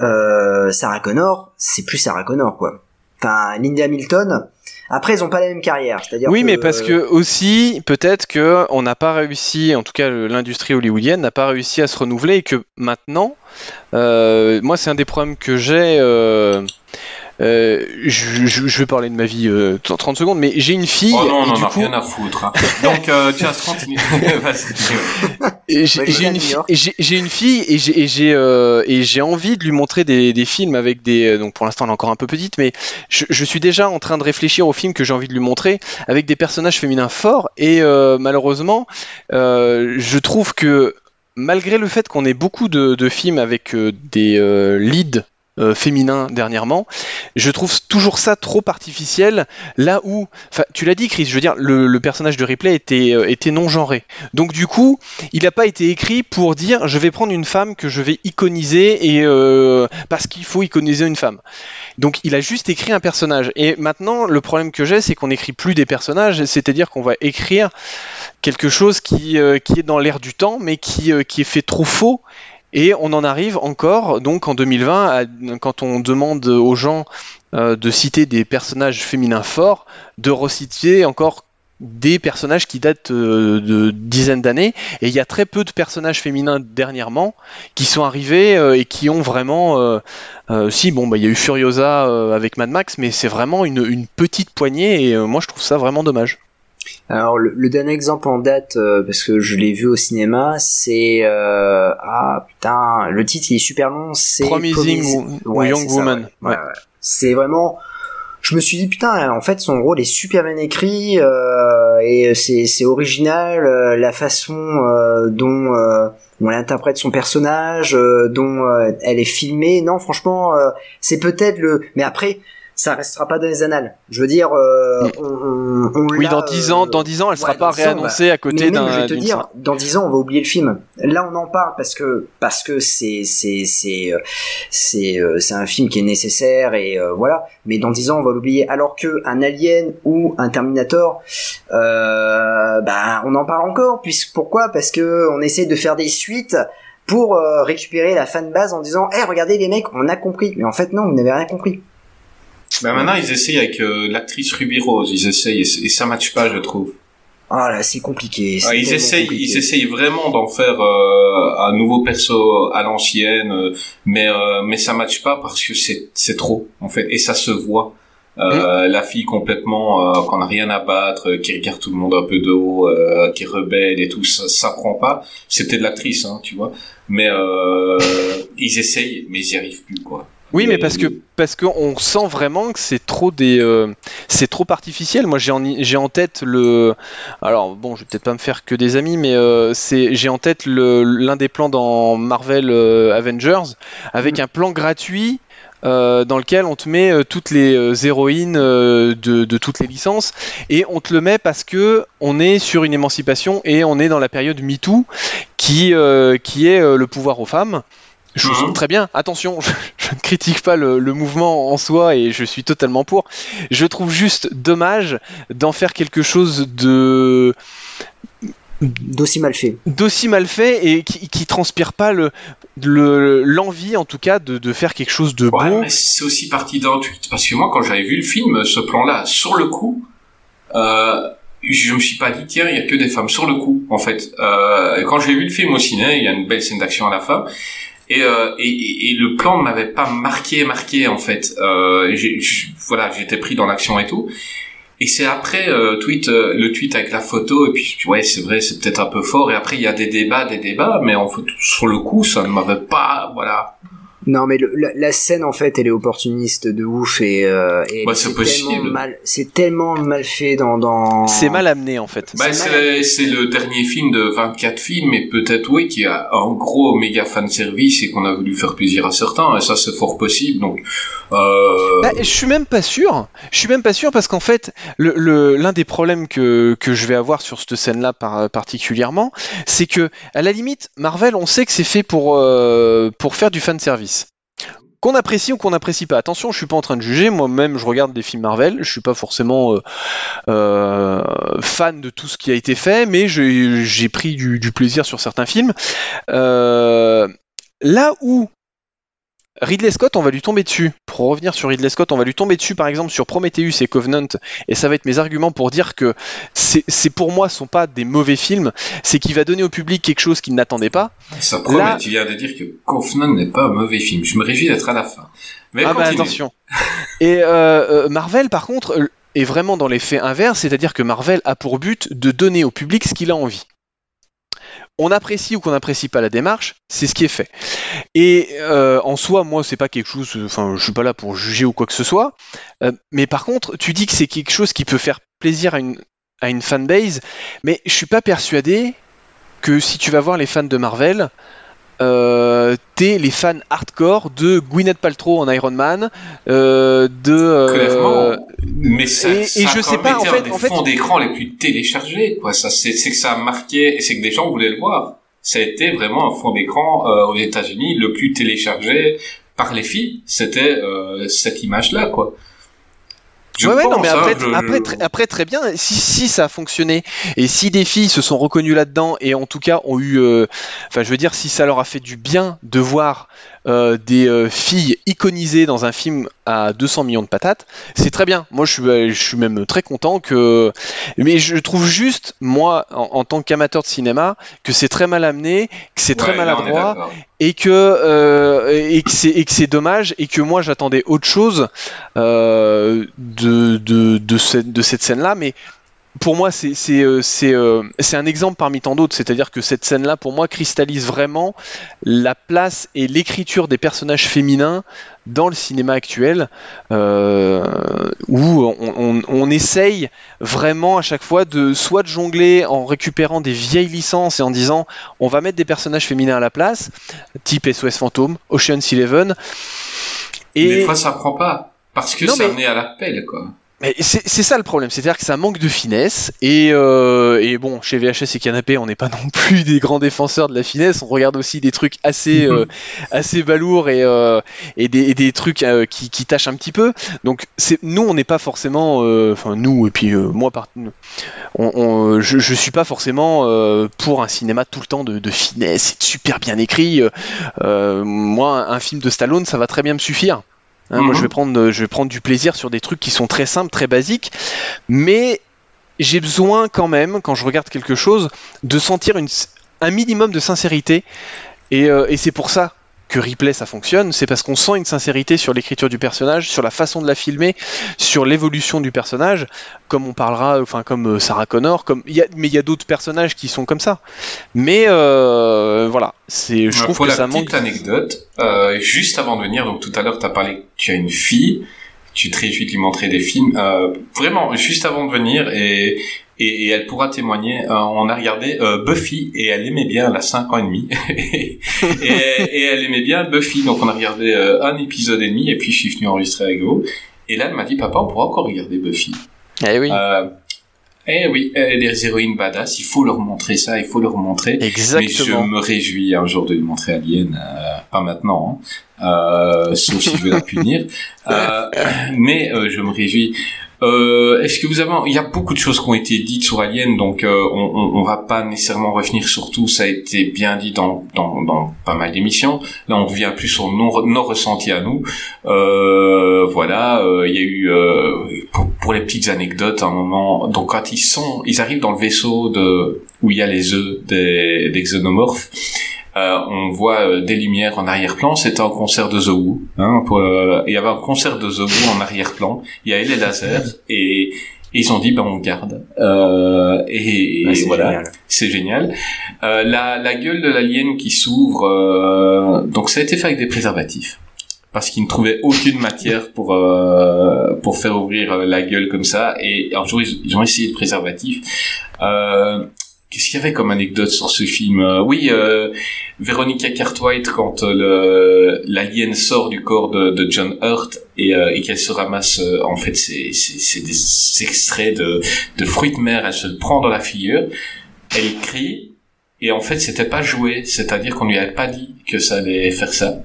euh, Sarah Connor c'est plus Sarah Connor quoi. Enfin Linda Hamilton après ils ont pas la même carrière c'est-à-dire Oui, que- mais parce que aussi, peut-être que on n'a pas réussi, en tout cas l'industrie hollywoodienne n'a pas réussi à se renouveler et que maintenant, euh, moi c'est un des problèmes que j'ai euh, euh, je, je- je vais parler de ma vie euh, 30 secondes, mais j'ai une fille. Oh non, et on du en a coup, rien à foutre. hein. Donc, euh, tiens, continue. Vas-y. et j'ai une, fi- fille et j'ai et j'ai euh, et j'ai envie de lui montrer des, des films avec des euh, donc pour l'instant elle est encore un peu petite mais je, je suis déjà en train de réfléchir aux films que j'ai envie de lui montrer avec des personnages féminins forts et euh, malheureusement euh, je trouve que malgré le fait qu'on ait beaucoup de, de films avec euh, des euh, leads euh, féminins dernièrement, je trouve toujours ça trop artificiel. Là où, tu l'as dit, Chris, je veux dire, le, personnage de Ripley était, euh, était non genré. Donc du coup, il n'a pas été écrit pour dire je vais prendre une femme que je vais iconiser et euh, parce qu'il faut iconiser une femme. Donc il a juste écrit un personnage. Et maintenant, le problème que j'ai, c'est qu'on n'écrit plus des personnages, c'est-à-dire qu'on va écrire quelque chose qui, qui est dans l'air du temps, mais qui, qui est fait trop faux. Et on en arrive encore, donc en 2020, à- quand on demande aux gens euh, de citer des personnages féminins forts, de reciter encore des personnages qui datent euh, de dizaines d'années. Et il y a très peu de personnages féminins dernièrement qui sont arrivés euh, et qui ont vraiment... si, bon, bah, il y a eu Furiosa avec Mad Max, mais c'est vraiment une, petite poignée et moi je trouve ça vraiment dommage. Alors le, le dernier exemple en date, euh, parce que je l'ai vu au cinéma, c'est euh, ah putain, le titre il est super long, c'est Promising Promis- Wo- Ouais, Young Woman, ouais. ouais. Ouais, ouais. C'est vraiment, je me suis dit putain, en fait son rôle est super bien écrit euh, et c'est c'est original euh, la façon euh, dont euh, on interprète son personnage, euh, dont euh, elle est filmée. Non, franchement, euh, c'est peut-être le. Mais après, ça restera pas dans les annales. Je veux dire, euh, on, on, on Oui, dans 10 ans, euh, dans 10 ans, elle sera ouais, pas dans 10 ans, réannoncée à côté mais même, je d'un. vais te dire, dans 10 ans, on va oublier le film. Là, on en parle parce que parce que c'est c'est c'est euh, c'est euh, c'est un film qui est nécessaire et euh, voilà. Mais dans 10 ans, on va l'oublier. Alors que un Alien ou un Terminator, euh, bah, on en parle encore. Puisque pourquoi? Parce que on essaie de faire des suites pour euh, récupérer la fanbase en disant, eh, regardez les mecs, on a compris. Mais en fait, non, vous n'avez rien compris. Ben maintenant, ils essayent avec euh, l'actrice Ruby Rose. Ils essayent et, et ça matche pas, je trouve. Ah là, c'est compliqué. Ah, ils essayent, compliqué. ils essayent vraiment d'en faire euh, un nouveau perso à l'ancienne, euh, mais euh, mais ça matche pas parce que c'est c'est trop en fait et ça se voit. Euh, La fille complètement euh, qu'on a rien à battre, euh, qui regarde tout le monde un peu de haut, euh, qui est rebelle et tout, ça, ça prend pas. C'était de l'actrice, hein, tu vois. Mais euh, ils essayent, mais ils y arrivent plus quoi. Oui, mais Mais- parce que parce qu'on sent vraiment que c'est trop des euh, c'est trop artificiel. Moi, j'ai en j'ai en tête le alors bon, je vais peut-être pas me faire que des amis, mais euh, c'est j'ai en tête le l'un des plans dans Marvel euh, Avengers avec un plan gratuit. euh, dans lequel on te met euh, toutes les euh, héroïnes de, de toutes les licences et on te le met parce que on est sur une émancipation et on est dans la période MeToo qui, qui est le pouvoir aux femmes. Chose Mhm. très bien, attention, je, je ne critique pas le, le mouvement en soi et je suis totalement pour. Je trouve juste dommage d'en faire quelque chose de D'aussi mal fait. d'aussi mal fait et qui, qui transpire pas le le- l'envie en tout cas de, de faire quelque chose de Ouais, beau. mais c'est aussi parti d'un tweet. Parce que moi, quand j'avais vu le film, ce plan-là, sur le coup, euh, je me suis pas dit, tiens, il y a que des femmes sur le coup, en fait. Euh, quand j'ai vu le film au ciné, il y a une belle scène d'action à la fin. Et, euh, et, et- et le plan ne m'avait pas marqué, marqué, en fait. Euh, voilà, j'étais pris dans l'action et tout. Et c'est après euh, tweet, euh, le tweet avec la photo, et puis ouais, c'est vrai, c'est peut-être un peu fort. Et après, il y a des débats, des débats, mais en fait, sur le coup, ça ne m'avait pas, voilà. Non, mais le- la, la scène en fait, elle est opportuniste de ouf et, euh, et Bah, c'est tellement mal, c'est tellement mal fait dans dans. C'est mal amené en fait. Bah, C'est le dernier film de 24 films, et peut-être oui, qui a un gros méga fan service et qu'on a voulu faire plaisir à certains, et ça c'est fort possible. Donc, euh, Bah, je suis même pas sûr. Je suis même pas sûr parce qu'en fait, le- le- l'un des problèmes que, que je vais avoir sur cette scène-là par- particulièrement, c'est que à la limite, Marvel, on sait que c'est fait pour euh, pour faire du fan service. Qu'on apprécie ou qu'on n'apprécie pas. Attention, je suis pas en train de juger. Moi-même, je regarde des films Marvel. Je suis pas forcément euh, euh, fan de tout ce qui a été fait, mais j'ai pris du, du plaisir sur certains films. Euh, là où Ridley Scott, on va lui tomber dessus. Pour revenir sur Ridley Scott, on va lui tomber dessus, par exemple, sur Prometheus et Covenant, et ça va être mes arguments pour dire que c'est pour moi sont pas des mauvais films, c'est qu'il va donner au public quelque chose qu'il n'attendait pas. Ça promet, Là- tu viens de dire que Kaufman n'est pas un mauvais film. Je me réjouis d'être à la fin. Mais ah bah attention. Et euh, euh, Marvel, par contre, est vraiment dans l'effet inverse, c'est-à-dire que Marvel a pour but de donner au public ce qu'il a envie. On apprécie ou qu'on n'apprécie pas la démarche, c'est ce qui est fait. Et euh, en soi, moi, c'est pas quelque chose. Enfin, je suis pas là pour juger ou quoi que ce soit. Euh, mais par contre, tu dis que c'est quelque chose qui peut faire plaisir à une à une fanbase, mais je suis pas persuadé que si tu vas voir les fans de Marvel, euh, t'es les fans hardcore de Gwyneth Paltrow en Iron Man, euh, de euh, Clairement. Mais ça, et- ça et a je sais pas, en fait- des en fait- fonds d'écran les plus téléchargés, quoi. Ça, c'est, c'est que ça a marqué, et c'est que des gens voulaient le voir. Ça a été vraiment un fond d'écran euh, aux États-Unis le plus téléchargé par les filles. C'était euh, cette image-là, quoi. Ouais, ouais, non, mais hein, après, je- après, très, après, très bien. Si, si ça a fonctionné et si des filles se sont reconnues là-dedans et en tout cas ont eu, euh, enfin, je veux dire, si ça leur a fait du bien de voir euh, des euh, filles iconisées dans un film à 200 millions de patates, c'est très bien. Moi, je suis, euh, je suis même très content que. Mais je trouve juste, moi, en, en tant qu'amateur de cinéma, que c'est très mal amené, que c'est très Ouais, maladroit et que euh, et que c'est dommage et que moi j'attendais autre chose euh, de de de cette de cette scène là mais pour moi c'est euh, euh, c'est un exemple parmi tant d'autres c'est-à-dire que cette scène là pour moi cristallise vraiment la place et l'écriture des personnages féminins dans le cinéma actuel euh, où on, on, on essaye vraiment à chaque fois de soit de jongler en récupérant des vieilles licences et en disant on va mettre des personnages féminins à la place type SOS Fantôme, Ocean's Eleven. Des Et fois, ça prend pas. Parce que Non, ça mais- venait à l'appel, quoi. Mais c'est ça le problème, c'est-à-dire que ça manque de finesse. Et, euh, et bon, chez VHS et Canapé, on n'est pas non plus des grands défenseurs de la finesse. On regarde aussi des trucs assez, euh, assez balourds et, euh, et, des, et des trucs euh, qui, qui tâchent un petit peu. Donc, nous, on n'est pas forcément, euh, enfin nous et puis euh, moi, par, on, on- je, je suis pas forcément euh, pour un cinéma tout le temps de, de finesse, et de super bien écrit. Moi, un film de Stallone, ça va très bien me suffire. Hein, Moi, Mhm. je vais prendre, euh, je vais prendre du plaisir sur des trucs qui sont très simples, très basiques, mais j'ai besoin quand même, quand je regarde quelque chose, de sentir une, un minimum de sincérité, et, euh, et c'est pour ça que Ripley ça fonctionne, c'est parce qu'on sent une sincérité sur l'écriture du personnage, sur la façon de la filmer, sur l'évolution du personnage, comme on parlera, enfin comme euh, Sarah Connor, comme il y a, mais il y a d'autres personnages qui sont comme ça. Mais euh, voilà, c'est, je Euh, trouve Pour que la ça petite manque. anecdote, euh, juste avant de venir, donc tout à l'heure, tu as parlé que tu as une fille, tu te réjouis de lui montrer des films. Euh, vraiment, juste avant de venir, et, et, et elle pourra témoigner, euh, on a regardé euh, Buffy, et elle aimait bien, elle a 5 ans et demi, et, et elle aimait bien Buffy, donc on a regardé euh, un épisode et demi, et puis je suis venu enregistrer avec vous. Et là, elle m'a dit, papa, on pourra encore regarder Buffy. Eh oui, eh oui, les héroïnes badass, il faut leur montrer ça, il faut leur montrer. Mais je exactement. me réjouis un jour de lui montrer Alien, euh, pas maintenant, hein, euh, sauf si je veux la punir. Euh, mais je me réjouis. Euh, Est-ce que vous avez... Il y a beaucoup de choses qui ont été dites sur Alien, donc euh, on, on, va pas nécessairement revenir sur tout. Ça a été bien dit dans, dans, dans pas mal d'émissions. Là, on revient plus sur nos, nos ressentis à nous. Euh, voilà, euh, il y a eu euh, pour, pour les petites anecdotes, un moment. Donc quand ils sont, ils arrivent dans le vaisseau de où il y a les œufs des, des xénomorphes. Euh, on voit euh, des lumières en arrière-plan. C'était un concert de The Who. Hein, pour, euh, il y avait un concert de The Who en arrière-plan. Il y avait les lasers et, et ils ont dit ben on garde. Euh, et, Ah, voilà, c'est génial. Euh, la, la gueule de l'alien qui s'ouvre. euh, donc ça a été fait avec des préservatifs parce qu'ils ne trouvaient aucune matière pour euh, pour faire ouvrir la gueule comme ça. Et un jour ils, ils ont essayé de préservatif. Qu'est-ce qu'il y avait comme anecdote sur ce film Euh, Oui, euh, Veronica Cartwright quand euh, l'alien sort du corps de, de John Hurt et, euh, et qu'elle se ramasse, en fait, c'est des extraits de de fruits de mer. Elle se le prend dans la figure, elle crie et en fait c'était pas joué, c'est-à-dire qu'on lui avait pas dit que ça allait faire ça.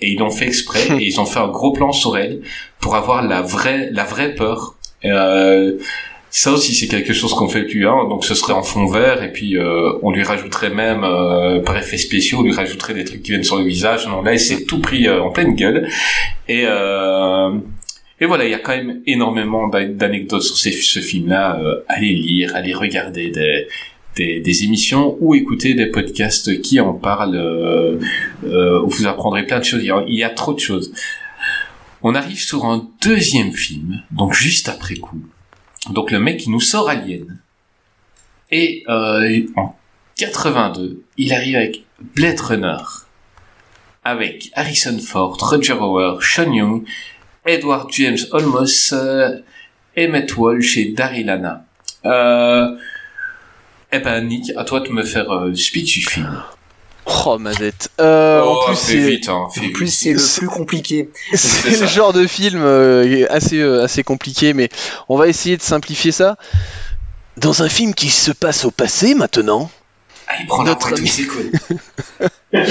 Et ils l'ont fait exprès et ils ont fait un gros plan sur elle pour avoir la vraie la vraie peur. Euh, Ça aussi, c'est quelque chose qu'on fait depuis un, donc ce serait en fond vert, et puis euh, on lui rajouterait même, euh, par effet spéciaux, on lui rajouterait des trucs qui viennent sur le visage. Non, là, c'est tout pris euh, en pleine gueule. Et, euh, et voilà, il y a quand même énormément d'a- d'anecdotes sur ce film-là. Euh, allez lire, allez regarder des, des, des émissions ou écouter des podcasts qui en parlent, où vous apprendrez plein de choses. Il il y a trop de choses. On arrive sur un deuxième film, donc juste après coup. Donc le mec, il nous sort Alien. Et euh, en 82, il arrive avec Blade Runner. Avec Harrison Ford, Roger Hauer, Sean Young, Edward James Olmos, euh, Emmett Walsh et Daryl Lana. Euh, eh ben Nick, à toi de me faire euh, speech du film. Oh, Mazette. Euh, oh, en plus, c'est vite, hein, plus, c'est le plus compliqué. c'est le genre de film euh, assez, euh, assez compliqué, mais on va essayer de simplifier ça. Dans un film qui se passe au passé maintenant, Ah, il prend la Notre ami.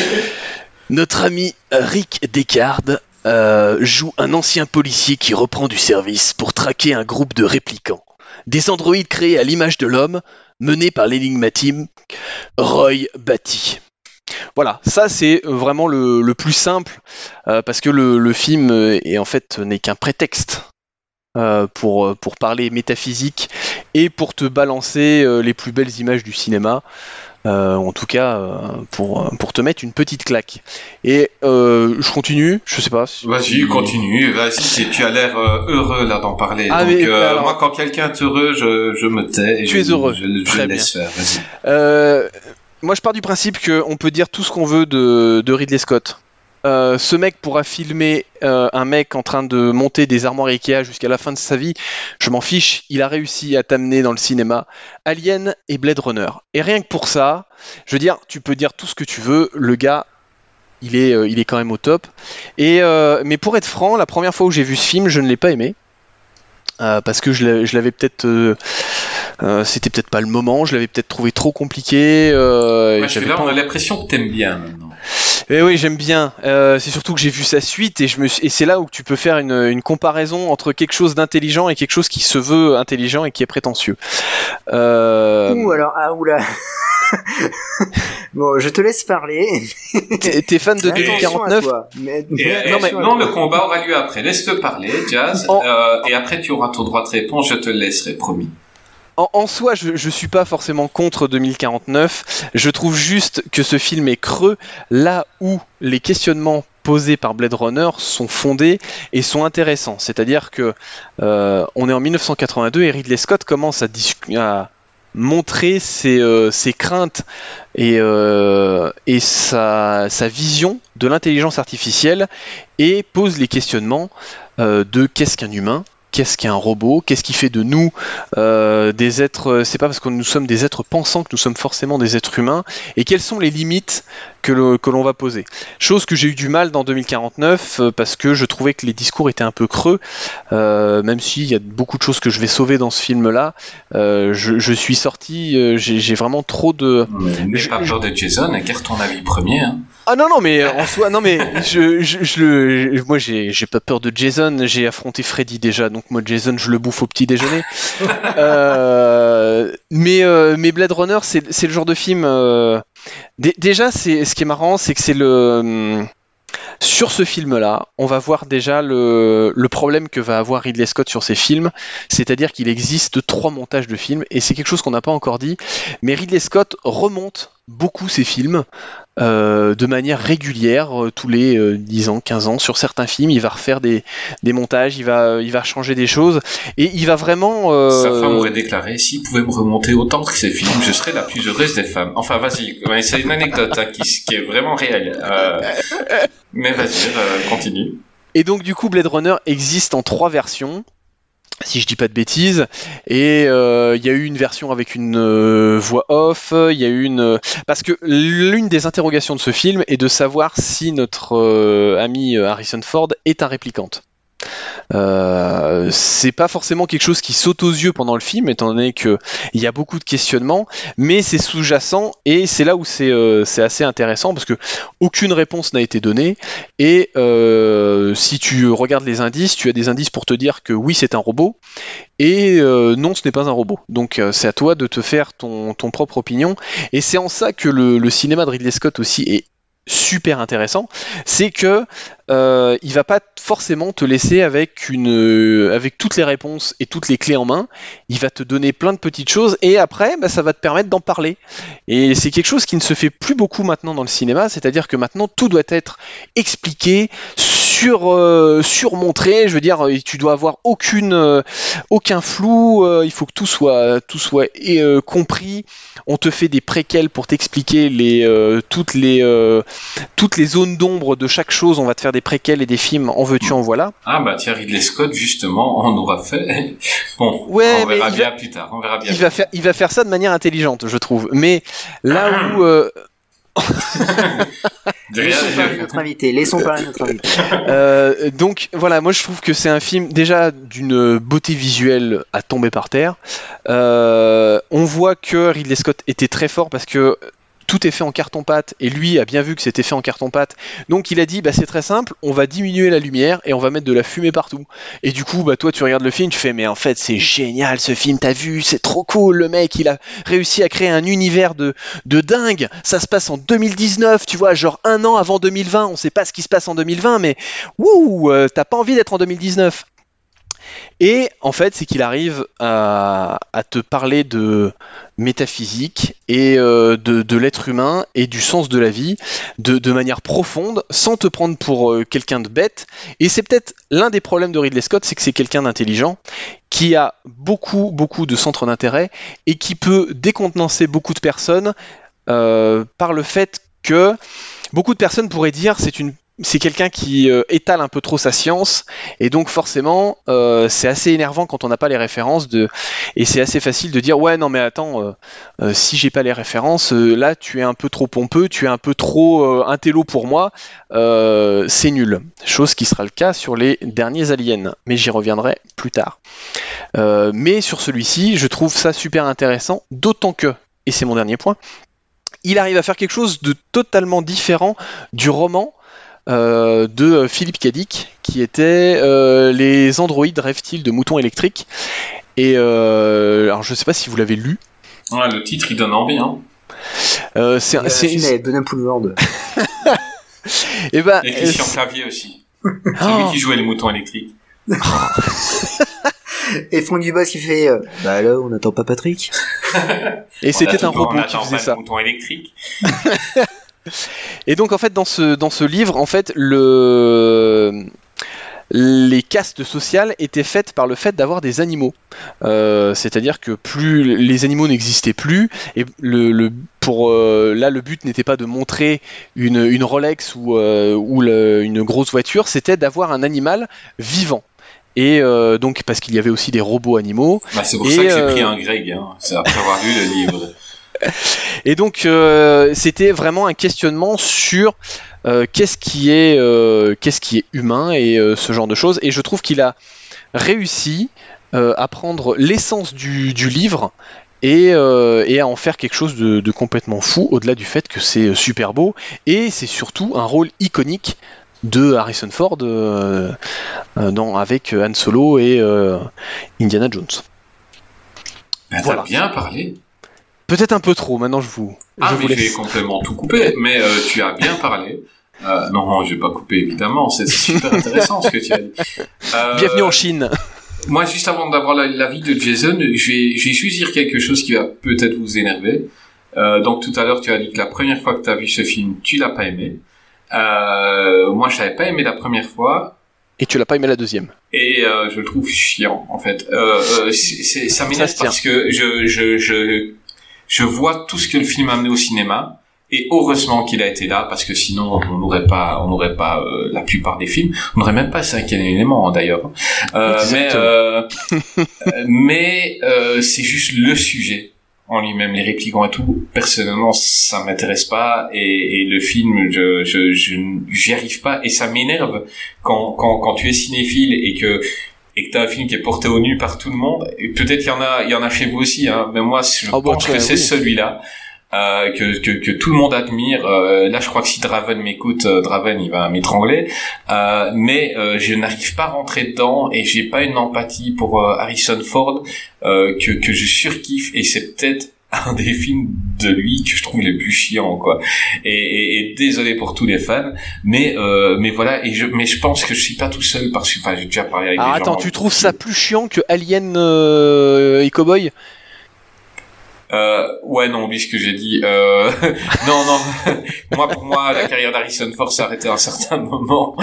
notre ami Rick Descartes euh, joue un ancien policier qui reprend du service pour traquer un groupe de réplicants. Des androïdes créés à l'image de l'homme, menés par l'énigmatique Roy Batty. Voilà, ça c'est vraiment le, le plus simple, euh, parce que le, le film euh, est en fait n'est qu'un prétexte euh, pour, pour parler métaphysique et pour te balancer euh, les plus belles images du cinéma, euh, en tout cas euh, pour, pour te mettre une petite claque. Et euh, je continue, je sais pas. si- Vas-y, continue. Vas-y, tu- as l'air euh, heureux là d'en parler. Ah, Donc, mais, euh, alors- moi, quand quelqu'un est heureux, je, je me tais. et Tu je, es heureux. Je, je Très laisse faire. Moi, je pars du principe qu'on peut dire tout ce qu'on veut de, Ridley Scott. Euh, ce mec pourra filmer euh, un mec en train de monter des armoires Ikea jusqu'à la fin de sa vie. Je m'en fiche. Il a réussi à t'amener dans le cinéma Alien et Blade Runner. Et rien que pour ça, je veux dire, tu peux dire tout ce que tu veux. Le gars, il est, euh, quand même au top. Mais pour être franc, la première fois où j'ai vu ce film, je ne l'ai pas aimé. Euh, parce que je l'avais peut-être euh, euh, c'était peut-être pas le moment, je l'avais peut-être trouvé trop compliqué. Euh, et Ouais, j'avais là, pas on a l'impression que t'aimes bien maintenant. Eh oui, j'aime bien. Euh, c'est surtout que j'ai vu sa suite et je me suis- et c'est là où tu peux faire une, une comparaison entre quelque chose d'intelligent et quelque chose qui se veut intelligent et qui est prétentieux. Euh, Ouh, alors, ah, oula. bon, je te laisse parler. t'es fan de Attention à 2049 toi. Mais, non, le combat aura lieu après. Laisse-le parler, Jazz. En- euh, et après, tu auras ton droit de réponse. Je te le laisserai, promis. En, en soi, je, je suis pas forcément contre 2049. Je trouve juste que ce film est creux là où les questionnements posés par Blade Runner sont fondés et sont intéressants. C'est-à-dire que euh, on est en 1982 et Ridley Scott commence à, à montrer ses, euh, craintes et, euh, et sa, sa vision de l'intelligence artificielle et pose les questionnements euh, de qu'est-ce qu'un humain Qu'est-ce qu'un robot Qu'est-ce qui fait de nous euh, des êtres C'est pas parce que nous sommes des êtres pensants que nous sommes forcément des êtres humains. Et quelles sont les limites que l'on va poser Chose que j'ai eu du mal dans 2049 euh, parce que je trouvais que les discours étaient un peu creux. euh, même s'il y a beaucoup de choses que je vais sauver dans ce film-là, euh, je, suis sorti. euh, j'ai vraiment trop de. Pas peur de Jason. ton avis premier. Hein. Ah non non mais en soi non mais je, je, je le je- moi j'ai j'ai pas peur de Jason. J'ai affronté Freddy déjà donc moi Jason je le bouffe au petit déjeuner. Euh, mais euh, mais Blade Runner c'est c'est le genre de film euh, dé- déjà c'est ce qui est marrant c'est que c'est le sur ce film-là, on va voir déjà le, le problème que va avoir Ridley Scott sur ses films, c'est-à-dire qu'il existe trois montages de films, et c'est quelque chose qu'on n'a pas encore dit, mais Ridley Scott remonte beaucoup ses films euh, de manière régulière, euh, tous les euh, 10 ans, 15 ans, sur certains films, il va refaire des, des montages, il va, il va changer des choses, et il va vraiment... euh, Sa femme aurait déclaré s'il pouvait me remonter autant que ces films, je serais la plus heureuse des femmes. Enfin, vas-y. C'est une anecdote hein, qui, qui est vraiment réelle. Euh, mais vas-y, euh, continue. Et donc du coup Blade Runner existe en trois versions, si je dis pas de bêtises, et euh, il y a eu une version avec une euh, voix off, il y a eu une... euh, Parce que l'une des interrogations de ce film est de savoir si notre ami Harrison Ford est un réplicante. Euh, c'est pas forcément quelque chose qui saute aux yeux pendant le film, étant donné que il y a beaucoup de questionnements, mais c'est sous-jacent et c'est là où c'est euh, assez intéressant parce que aucune réponse n'a été donnée. Et euh, si tu regardes les indices, tu as des indices pour te dire que oui c'est un robot et non ce n'est pas un robot. Donc c'est à toi de te faire ton, ton propre opinion. Et c'est en ça que le, le cinéma de Ridley Scott aussi est super intéressant, c'est que euh, il va pas forcément te laisser euh, avec toutes les réponses et toutes les clés en main. Il va te donner plein de petites choses et après, bah, ça va te permettre d'en parler. Et c'est quelque chose qui ne se fait plus beaucoup maintenant dans le cinéma, c'est-à-dire que maintenant tout doit être expliqué, sur euh, surmontré. Je veux dire, tu dois avoir euh, aucun flou. euh, il faut que tout soit compris. On te fait des préquels pour t'expliquer toutes les toutes les zones d'ombre de chaque chose. On va te faire des préquels et des films. En veux-tu, en voilà. Ah bah tiens, Ridley Scott, justement, on aura fait. Bon, Ouais, on verra bien va- plus tard. On verra bien. Il va faire il va faire ça de manière intelligente, je trouve. Mais là où euh, Laissons parler notre invité. Laissons parler notre invité. Euh, donc voilà, moi je trouve que c'est un film déjà d'une beauté visuelle à tomber par terre. Euh, on voit que Ridley Scott était très fort parce que tout est fait en carton-pâte et lui a bien vu que c'était fait en carton-pâte. Donc il a dit bah c'est très simple, on va diminuer la lumière et on va mettre de la fumée partout. Et du coup bah toi tu regardes le film, tu fais mais en fait c'est génial ce film, t'as vu, c'est trop cool le mec, il a réussi à créer un univers de de dingue. Ça se passe en 2019, tu vois, genre un an avant 2020, on sait pas ce qui se passe en 2020 mais Wouh, euh, t'as pas envie d'être en 2019. Et en fait, c'est qu'il arrive à, te parler de métaphysique et euh, de, l'être humain et du sens de la vie de, de manière profonde, sans te prendre pour euh, quelqu'un de bête. Et c'est peut-être l'un des problèmes de Ridley Scott, c'est que c'est quelqu'un d'intelligent, qui a beaucoup, beaucoup de centres d'intérêt et qui peut décontenancer beaucoup de personnes euh, par le fait que beaucoup de personnes pourraient dire c'est une c'est quelqu'un qui euh, étale un peu trop sa science et donc forcément euh, c'est assez énervant quand on n'a pas les références et c'est assez facile de dire ouais non mais attends euh, si j'ai pas les références là tu es un peu trop pompeux tu es un peu trop euh, intello pour moi c'est nul. Chose qui sera le cas sur les derniers aliens mais j'y reviendrai plus tard. Mais sur celui-ci je trouve ça super intéressant d'autant que et c'est mon dernier point il arrive à faire quelque chose de totalement différent du roman euh, de Philippe Cadic, qui était euh, Les androïdes rêvent-ils de moutons électriques Et euh, alors je sais pas si vous l'avez lu. Ouais, le titre, il donne envie. Hein. Euh, c'est Euh, c'est- avec Bonham Poulvord. eh ben, Et Christian euh, Clavier aussi. oh, Celui qui jouait les moutons électriques. Et Franck Dubos qui fait euh, Bah là, on n'attend pas Patrick. et On c'était un robot qui faisait pas ça. le mouton électrique. Et donc en fait dans ce dans ce livre en fait le les castes sociales étaient faites par le fait d'avoir des animaux. Euh, C'est-à-dire que plus les animaux n'existaient plus, et le, le- pour euh, là le but n'était pas de montrer une, une Rolex ou, euh, ou le- une grosse voiture, c'était d'avoir un animal vivant. Et donc parce qu'il y avait aussi des robots animaux, Bah, c'est pour Et, ça que j'ai pris un Greg. Hein. C'est après avoir lu le livre. Et donc euh, c'était vraiment un questionnement sur euh, qu'est-ce qui est euh, qu'est-ce qui est humain et ce genre de choses. Et je trouve qu'il a réussi à prendre l'essence du, du livre et, euh, et à en faire quelque chose de, de complètement fou, au-delà du fait que c'est super beau et c'est surtout un rôle iconique de Harrison Ford euh, dans, avec Han Solo et euh, Indiana Jones. Bah, Voilà. T'as bien parlé. Peut-être un peu trop, maintenant je vous, Ah, je vous mais j'ai complètement tout coupé. Mais euh, tu as bien parlé. Euh, non, non, je vais pas couper, évidemment. C'est super intéressant ce que tu as dit. Euh, Bienvenue en Chine. Moi, juste avant d'avoir la- l'avis de Jason, je vais, je vais juste dire quelque chose qui va peut-être vous énerver. Donc tout à l'heure, tu as dit que la première fois que tu as vu ce film, tu l'as pas aimé. Moi, je l'avais pas aimé la première fois. Et tu l'as pas aimé la deuxième. Et euh, je le trouve chiant, en fait. Euh, euh, ça m'énerve Ça parce que je, je, je, je vois tout ce que le film a amené au cinéma. Et heureusement qu'il a été là, parce que sinon on n'aurait pas, on n'aurait pas euh, la plupart des films. On n'aurait même pas le cinquième élément hein, d'ailleurs. Euh, mais euh, mais euh, c'est juste le sujet en lui-même, les répliquants et tout, personnellement, ça m'intéresse pas et, et, le film, je je je j'y arrive pas et ça m'énerve quand quand quand tu es cinéphile et que et que t'as un film qui est porté au nu par tout le monde. Et peut-être qu'il y en a il y en a chez vous aussi, hein. Mais moi, je bah, pense que ouais, c'est oui. celui-là. Euh, que, que, que tout le monde admire. Euh, là, je crois que si Draven m'écoute, euh, Draven, il va m'étrangler. Euh, mais euh, je n'arrive pas à rentrer dedans et j'ai pas une empathie pour Harrison Ford euh, que, que je surkiffe et c'est peut-être un des films de lui que je trouve les plus chiants quoi. Et, et, et désolé pour tous les fans mais euh, mais voilà et je mais je pense que je suis pas tout seul parce que enfin j'ai déjà parlé avec Ah, des gens attends, tu trouves ça plus chiant que Alien euh, et Cowboy Euh, ouais, non, oublie ce que j'ai dit. Euh, non, non. moi, pour moi, la carrière d'Harrison Ford arrêtée à un certain moment.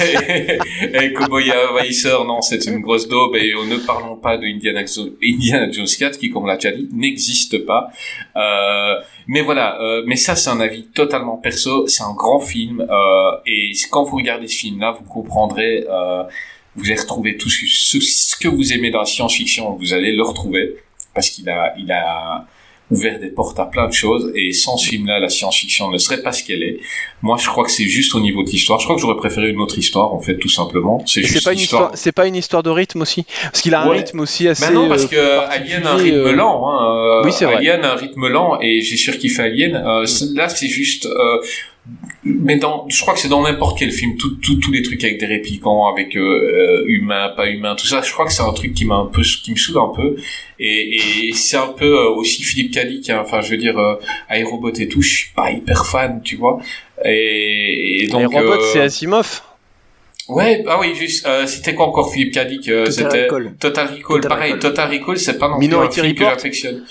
et, et Cowboy Envahisseur, non, c'est une grosse daube. Et ne parlons pas de Indiana, Indiana Jones 4, qui, comme l'a déjà dit, n'existe pas. Euh, mais voilà. Euh, mais ça, c'est un avis totalement perso. C'est un grand film. Euh, et quand vous regardez ce film-là, vous comprendrez. Euh, vous allez retrouver tout ce que vous aimez dans la science-fiction. Vous allez le retrouver parce qu'il a, il a ouvert des portes à plein de choses et sans ce film-là, la science-fiction ne serait pas ce qu'elle est. Moi, je crois que c'est juste au niveau de l'histoire. Je crois que j'aurais préféré une autre histoire, en fait, tout simplement. C'est juste pas une histoire, c'est pas une histoire de rythme aussi, parce qu'il a un rythme aussi assez. Ben non, parce euh, que Alien a un rythme euh, lent. Hein. euh, Oui, c'est vrai. Alien a un rythme lent et j'ai surkiffé Alien. Euh, c'est- Là, c'est juste. Mais dans, je crois que c'est dans n'importe quel film, tout, tout, tous les trucs avec des répliquants, avec euh, euh, humains, pas humains, tout ça. Je crois que c'est un truc qui m'a un peu, qui me saoule un peu. Et, et c'est un peu euh, aussi Philippe Cadic. hein. Enfin, je veux dire, euh, Aérobot et tout. Je suis pas hyper fan, tu vois. Et, et donc. les robots, euh, c'est Asimov. Ouais, ah oui, juste. euh, c'était quoi encore Philippe Cadic euh, Total Recall. Total Recall. Total pareil, Recall. Total Recall, c'est pas non plus un film que j'affectionne.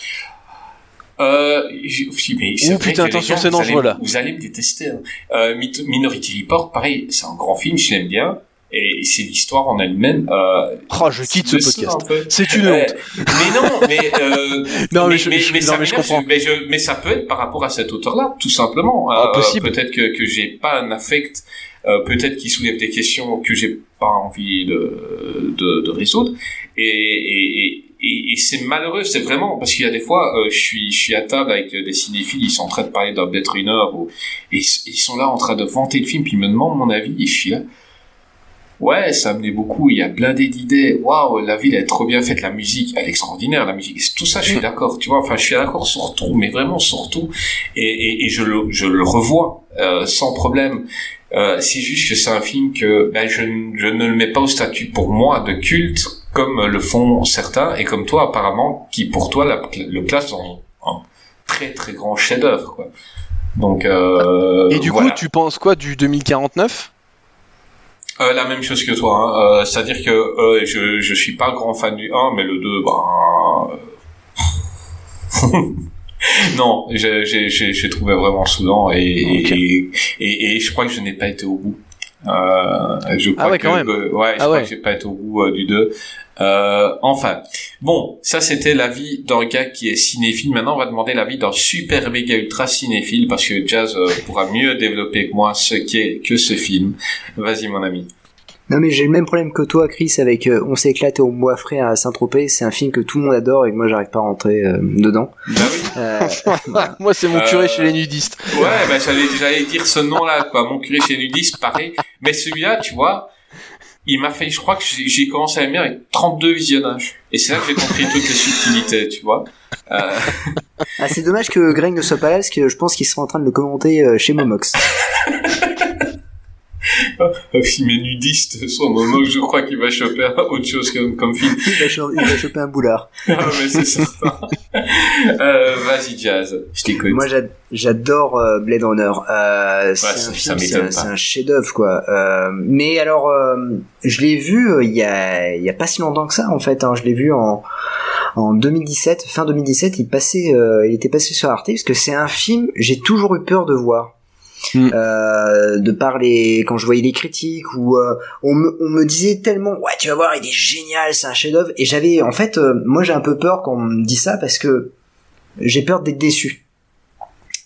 Euh, si, mais c'est putain, attention, c'est vous allez- dangereux, là. Vous allez me détester. hein. Euh, Minority Report, pareil, c'est un grand film, je l'aime bien. Et c'est l'histoire en elle-même. Euh, Oh, je quitte ce podcast. un. C'est une Euh, honte. mais non, mais, Non, mais je- comprends. Mais, je- mais ça peut être par rapport à cet auteur-là, tout simplement. Ah, possible. Peut-être que, que j'ai pas un affect, peut-être qu'il soulève des questions que j'ai pas envie de, de, de résoudre. Et, et, et, et, et c'est malheureux, c'est vraiment, parce qu'il y a des fois, euh, je suis, je suis à table avec des cinéphiles, ils sont en train de parler d'un Blade Runner, ou, et ils sont là en train de vanter le film, puis ils me demandent mon avis, et je suis là. Ouais, ça me plaît beaucoup, il y a blindé d'idées. Waouh, la ville elle est trop bien faite, la musique, elle est extraordinaire, la musique. Tout ça, je suis d'accord, tu vois. Enfin, je suis d'accord sur tout, mais vraiment sur tout. Et, et, et je le, je le revois euh, sans problème. Euh, c'est juste que c'est un film que ben, je ne le mets pas au statut pour moi de culte comme le font certains et comme toi apparemment qui pour toi la- le classe en un très très grand chef-d'œuvre. Donc euh, Et du voilà. coup, tu penses quoi du 2049 Euh, la même chose que toi, hein. euh, c'est-à-dire que euh, je je suis pas grand fan du 1, mais le 2, ben non, j'ai trouvé vraiment et, Ok. et, et et je crois que je n'ai pas été au bout. Euh, je crois Ah ouais, que quand même. euh, ouais, je Ah crois ouais. que j'ai pas été au bout euh, du 2. Euh, enfin, bon, ça c'était l'avis d'un gars qui est cinéphile. Maintenant, on va demander l'avis d'un super méga ultra cinéphile parce que Jazz euh, pourra mieux développer que moi ce qu'est que ce film. Vas-y, mon ami. Non mais j'ai le même problème que toi Chris avec euh, On s'est éclaté au mois frais à Saint-Tropez, c'est un film que tout le monde adore et que moi j'arrive pas à rentrer euh, dedans. Bah oui. Euh, Moi, c'est mon Euh, curé chez les nudistes. Ouais, bah j'allais j'allais dire ce nom-là, quoi. Mon curé chez nudiste, pareil. Mais celui-là, tu vois, il m'a fait, je crois que j'ai j'ai commencé à aimer avec 32 visionnages. Et c'est là que j'ai compris toutes les subtilités, tu vois. Euh, ah, c'est dommage que Greg ne soit pas là parce que je pense qu'il sera en train de le commenter euh, chez Momox. si mes nudistes sont au moment où je crois qu'il va choper autre chose comme, comme film. il, va cho- il va choper un boulard. Ah, mais c'est certain. euh, vas-y, Jazz. Je t'écoute. Moi j'a- j'adore euh, Blade Runner. Euh, c'est un, film, un, un chef-d'œuvre quoi. Euh, mais alors, euh, je l'ai vu euh, il y a il y a pas si longtemps que ça en fait. Hein. Je l'ai vu en en 2017, fin 2017. Il passait, euh, il était passé sur Arte parce que c'est un film. J'ai toujours eu peur de voir. Mm. Euh, de par les quand je voyais les critiques ou euh, on, me, on me disait tellement ouais tu vas voir il est génial c'est un chef-d'œuvre et j'avais en fait euh, moi j'ai un peu peur quand on me dit ça parce que j'ai peur d'être déçu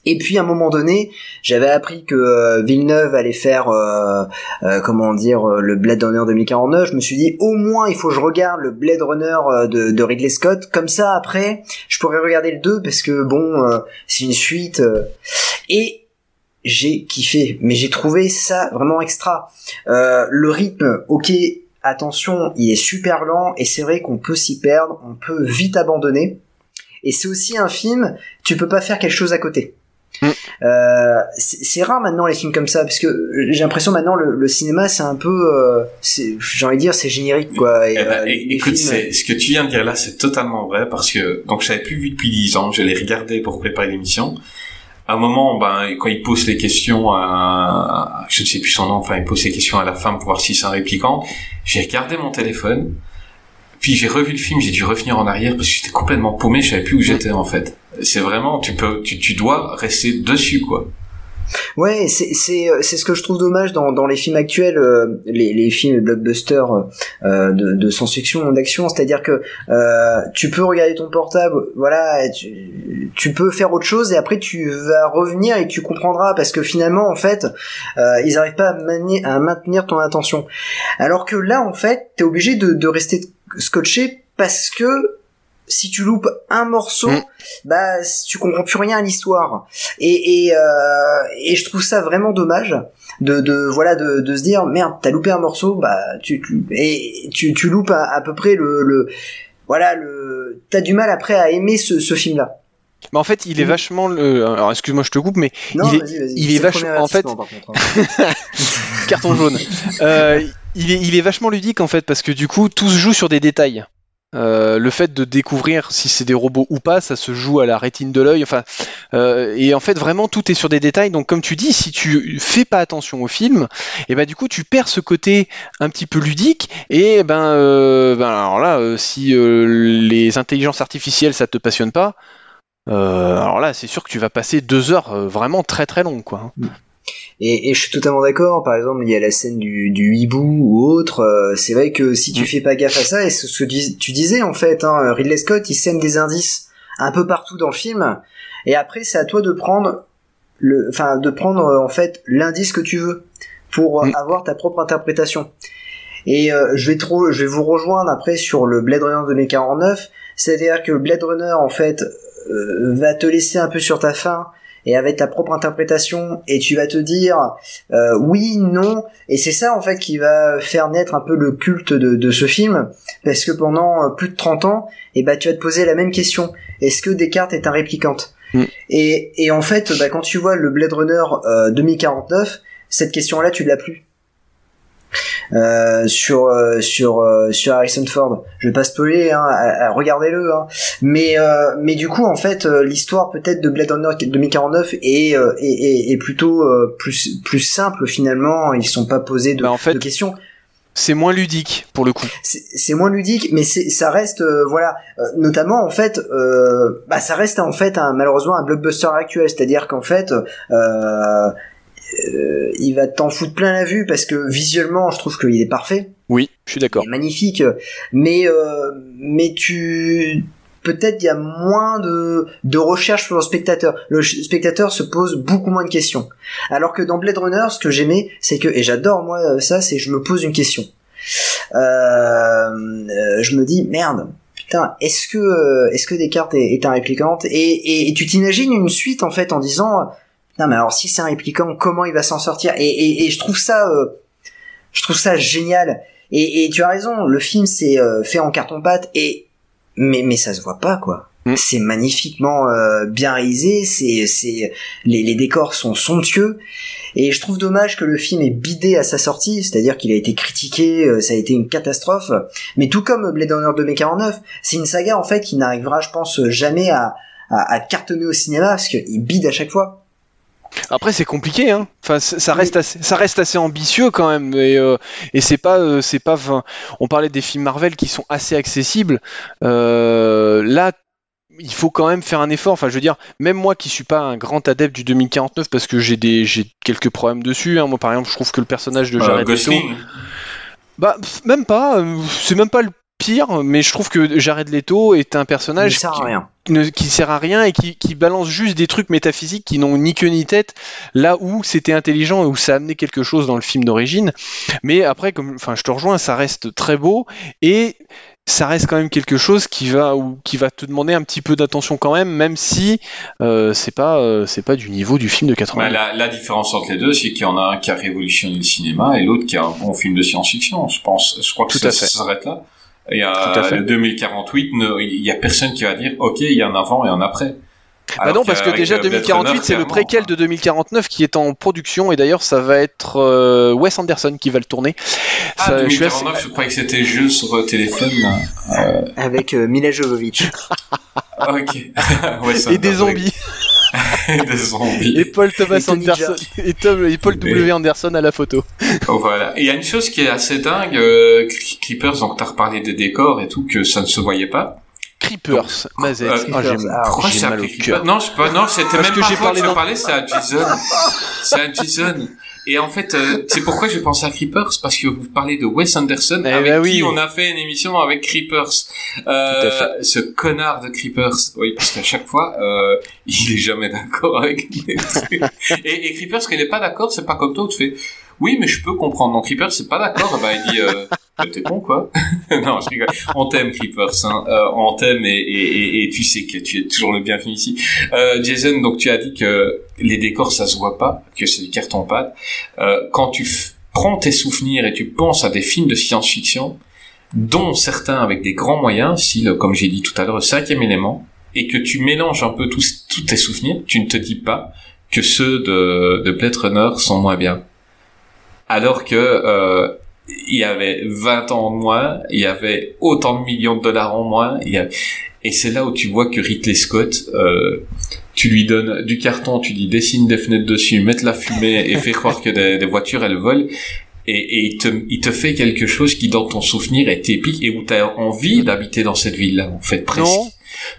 Et puis à un moment donné, j'avais appris que euh, Villeneuve allait faire, euh, euh, comment dire, euh, le Blade Runner 2049. Je me suis dit, au moins, il faut que je regarde le Blade Runner euh, de, de Ridley Scott. Comme ça, après, je pourrais regarder le 2 parce que bon, c'est une suite. et j'ai kiffé, mais j'ai trouvé ça vraiment extra. Euh, le rythme, ok, attention, il est super lent et c'est vrai qu'on peut s'y perdre, on peut vite abandonner. Et c'est aussi un film, tu peux pas faire quelque chose à côté. Mm. Euh, c'est rare maintenant les films comme ça parce que j'ai l'impression maintenant le, le cinéma c'est un peu euh, j'ai envie de dire c'est générique quoi et, Eh ben, euh, écoute, films- ce que tu viens de dire là, c'est totalement vrai parce que donc je l'avais plus vu depuis 10 ans, je l'ai regardé pour préparer l'émission. À un moment, ben quand il pose les questions à, je ne sais plus son nom, enfin il pose les questions à la femme pour voir si c'est un répliquant. J'ai regardé mon téléphone, puis j'ai revu le film, j'ai dû revenir en arrière parce que j'étais complètement paumé, je savais plus où j'étais en fait. C'est vraiment, tu peux, tu, tu dois rester dessus quoi. Ouais, euh, c'est ce que je trouve dommage dans dans les films actuels, euh, les les films blockbusters euh, de, de science-fiction, d'action, c'est-à-dire que euh, tu peux regarder ton portable, voilà, tu tu peux faire autre chose et après tu vas revenir et tu comprendras parce que finalement en fait euh, ils arrivent pas à, mani- à maintenir ton attention. Alors que là en fait t'es obligé de de rester scotché parce que si tu loupes un morceau, Mm. bah tu comprends plus rien à l'histoire. Et et, euh, et je trouve ça vraiment dommage de de voilà de, de se dire merde t'as loupé un morceau bah tu, tu et tu tu loupes à, à peu près le le voilà le t'as du mal après à aimer ce ce film là. Mais en fait, il est Mhm. vachement le. Alors, excuse-moi, je te coupe, mais Non Il est- vas-y vas-y. il C'est est le vachement- en fait- avertissement, par contre, hein. carton jaune. Euh, il, est, il est vachement ludique en fait parce que du coup tout se joue sur des détails. Euh, le fait de découvrir si c'est des robots ou pas, ça se joue à la rétine de l'œil. Enfin, euh, et en fait vraiment tout est sur des détails. Donc comme tu dis, si tu fais pas attention au film, et ben du coup tu perds ce côté un petit peu ludique. Et ben, euh, ben alors là, si les intelligences artificielles ça te passionne pas, alors là c'est sûr que tu vas passer deux heures vraiment très très longues quoi. Et, et je suis totalement d'accord. Par exemple, il y a la scène du, du hibou ou autre. euh, c'est vrai que si tu Mm. fais pas gaffe à ça, et ce que dis- tu disais en fait, hein, Ridley Scott, il sème des indices un peu partout dans le film. Et après, c'est à toi de prendre le, enfin, de prendre euh, en fait l'indice que tu veux pour euh, Mm. avoir ta propre interprétation. Et euh, je vais trop, je vais vous rejoindre après sur le Blade Runner 2049. C'est-à-dire que Blade Runner en fait euh, va te laisser un peu sur ta faim et avec ta propre interprétation et tu vas te dire euh, oui non. Et c'est ça en fait qui va faire naître un peu le culte de, de ce film. Parce que pendant euh, plus de 30 ans et bah tu vas te poser la même question. Est-ce que Descartes est un réplicante Mm. et, et en fait bah, quand tu vois le Blade Runner euh, 2049 cette question là tu l'as plus euh, sur euh, sur euh, sur Harrison Ford. Je vais pas spoiler, hein, regardez-le. Hein. Mais mais du coup en fait l'histoire peut-être de Blade Runner 2049 est est, est, est plutôt plus plus simple finalement. Ils sont pas posés de, Bah, en fait- de questions. C'est moins ludique pour le coup. C'est moins ludique, mais ça reste voilà notamment en fait bah ça reste en fait un, malheureusement un blockbuster actuel, c'est-à-dire qu'en fait euh, euh, il va t'en foutre plein la vue parce que visuellement je trouve qu'il est parfait. Oui, je suis d'accord. Il est magnifique, mais euh, mais tu peut-être il y a moins de de recherche pour le spectateur. Le spectateur se pose beaucoup moins de questions. Alors que dans Blade Runner, ce que j'aimais, c'est que et j'adore moi ça, c'est je me pose une question. Euh, euh, je me dis merde. Putain, est-ce que euh, est-ce que Descartes est, est un réplicante? Et, et, et tu t'imagines une suite en fait en disant non mais alors si c'est un réplicant comment il va s'en sortir? Et, et, et je trouve ça euh, je trouve ça génial et, et tu as raison, le film c'est euh, fait en carton pâte et mais mais ça se voit pas quoi. Mm. C'est magnifiquement euh, bien réalisé, c'est c'est les, les décors sont somptueux et je trouve dommage que le film ait bidé à sa sortie, c'est-à-dire qu'il a été critiqué, euh, ça a été une catastrophe. Mais tout comme Blade Runner 2049, c'est une saga en fait qui n'arrivera, je pense, jamais à à, à cartonner au cinéma parce qu'il bide à chaque fois. Après c'est compliqué, hein. Enfin ça Oui. reste assez, ça reste assez ambitieux quand même, et, euh, et c'est pas, euh, c'est pas. enfin, On parlait des films Marvel qui sont assez accessibles. Euh, là, il faut quand même faire un effort. Enfin, je veux dire, même moi qui suis pas un grand adepte du 2049 parce que j'ai des, j'ai quelques problèmes dessus. hein. Moi, par exemple, je trouve que le personnage de Euh, Jared Leto, bah même pas. euh, C'est même pas le pire, mais je trouve que Jared Leto est un personnage sert qui, rien. ne- qui sert à rien et qui, qui balance juste des trucs métaphysiques qui n'ont ni queue ni tête, là où c'était intelligent et où ça amenait quelque chose dans le film d'origine. Mais après, comme, enfin, je te rejoins, ça reste très beau et ça reste quand même quelque chose qui va ou qui va te demander un petit peu d'attention quand même, même si euh, c'est pas euh, c'est pas du niveau du film de 80. Bah, la, la différence entre les deux, c'est qu'il y en a un qui a révolutionné le cinéma et l'autre qui a un bon film de science-fiction. Je pense, je crois que Tout ça, à fait. ça s'arrête là. Il y Tout a à fait. le 2048, ne- il y a personne qui va dire, ok, il y a un avant et un après. Bah non, parce que déjà euh, Blade 2048, Runner, c'est le préquel de 2049 qui est en production et d'ailleurs ça va être euh, Wes Anderson qui va le tourner. Ah, Ça, je suis assez- 2049, je croyais que c'était jeu sur euh, téléphone. Avec euh, Mila Jovovich. Ah, ok. ouais, Et des zombies. Ouais. des zombies. Et Paul Thomas Et Anderson et, Tom- et Paul W Anderson à la photo. Oh, voilà. Et il y a une chose qui est assez dingue, euh, Cre- Creepers, donc t'as reparlé des décors et tout, que ça ne se voyait pas. Creepers, Mazette. Euh, Ah, j'ai ah, Pourquoi j'ai c'est mal au cœur. Non, c'est pas, non, c'était même que pas j'ai toi parlé que dans- parlais, c'est à Jason. c'est à Jason. Et en fait, euh, c'est pourquoi j'ai pensé à Creepers, parce que vous parlez de Wes Anderson, Eh avec ben qui on a fait une émission avec Creepers. Euh, ce connard de Creepers. Oui, parce qu'à chaque fois, euh, il est jamais d'accord avec trucs. Et, et Creepers, quand il est pas d'accord, c'est pas comme toi où tu fais, oui, mais je peux comprendre. Non, Creepers, c'est pas d'accord. Bah, il dit, euh, t'es con, quoi? non, je rigole. On t'aime, Creepers, hein. Euh, on t'aime et, et, et, et tu sais que tu es toujours le bienvenu ici. Euh, Jason, donc tu as dit que les décors, ça se voit pas, que c'est du carton-pâte. Euh, quand tu prends tes souvenirs et tu penses à des films de science-fiction, dont certains avec des grands moyens, si, comme j'ai dit tout à l'heure, le cinquième élément, et que tu mélanges un peu tous, tous tes souvenirs, tu ne te dis pas que ceux de, de Blade Runner sont moins bien. Alors que euh, il y avait 20 ans en moins, il y avait autant de millions de dollars en moins, il y a- et c'est là où tu vois que Ridley Scott, euh, tu lui donnes du carton, tu dis dessine des fenêtres dessus, mets de la fumée et fais croire que des, voitures elles volent, et, il, te, il te fait quelque chose qui dans ton souvenir est épique et où tu as envie d'habiter dans cette ville-là, en fait, presque.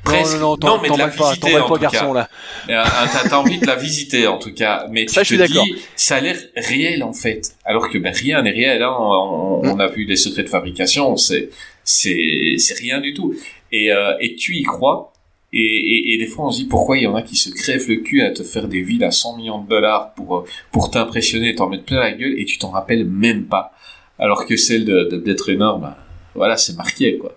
Presque. Non, non, non, t'en- mais de la pas, visiter en pas, tout garçon, cas. là. Euh, t'as envie de la visiter en tout cas, mais Ça, tu je te suis d'accord. dis, ça a l'air réel en fait, alors que ben, rien n'est réel. Hein. On, Mm. on a vu des secrets de fabrication, c'est c'est c'est rien du tout. Et euh, et tu y crois. Et, et, et des fois on se dit pourquoi il y en a qui se crèvent le cul à te faire des villes à 100 millions de dollars pour euh, pour t'impressionner, et t'en mettre plein la gueule et tu t'en rappelles même pas. Alors que celle de d'être énorme, ben, voilà c'est marqué quoi.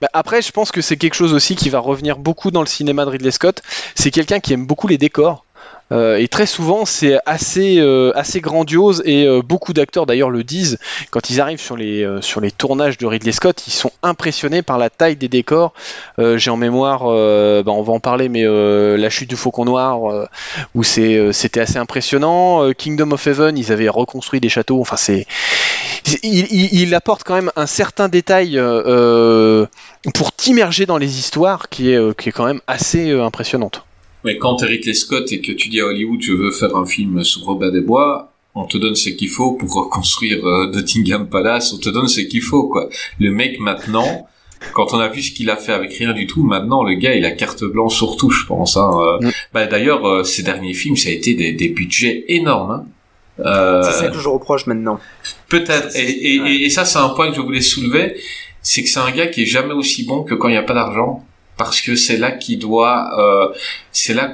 Bah, après, je pense que c'est quelque chose aussi qui va revenir beaucoup dans le cinéma de Ridley Scott. C'est quelqu'un qui aime beaucoup les décors. Euh, et très souvent, c'est assez, euh, assez grandiose et euh, beaucoup d'acteurs d'ailleurs le disent quand ils arrivent sur les, sur les tournages de Ridley Scott, ils sont impressionnés par la taille des décors. J'ai en mémoire, bah, on va en parler, mais la chute du Faucon Noir, où c'était assez impressionnant. Kingdom of Heaven, ils avaient reconstruit des châteaux. Enfin, c'est, il, apporte quand même un certain détail pour t'immerger dans les histoires qui est, qui est quand même assez impressionnante. Mais quand Ridley Scott et que tu dis à Hollywood je veux faire un film sur Robin des Bois, on te donne ce qu'il faut pour reconstruire euh, Nottingham Palace, on te donne ce qu'il faut quoi. Le mec maintenant, quand on a vu ce qu'il a fait avec rien du tout, maintenant le gars il a carte blanche sur tout je pense. Hein. Euh, Mm. Bah d'ailleurs euh, ces derniers films ça a été des, des budgets énormes. Hein. Euh, C'est ça que je reproche maintenant. Peut-être. Et, et, Ouais. et, et ça, c'est un point que je voulais soulever, c'est que c'est un gars qui est jamais aussi bon que quand il n'y a pas d'argent, parce que c'est là qu'il doit, euh, c'est là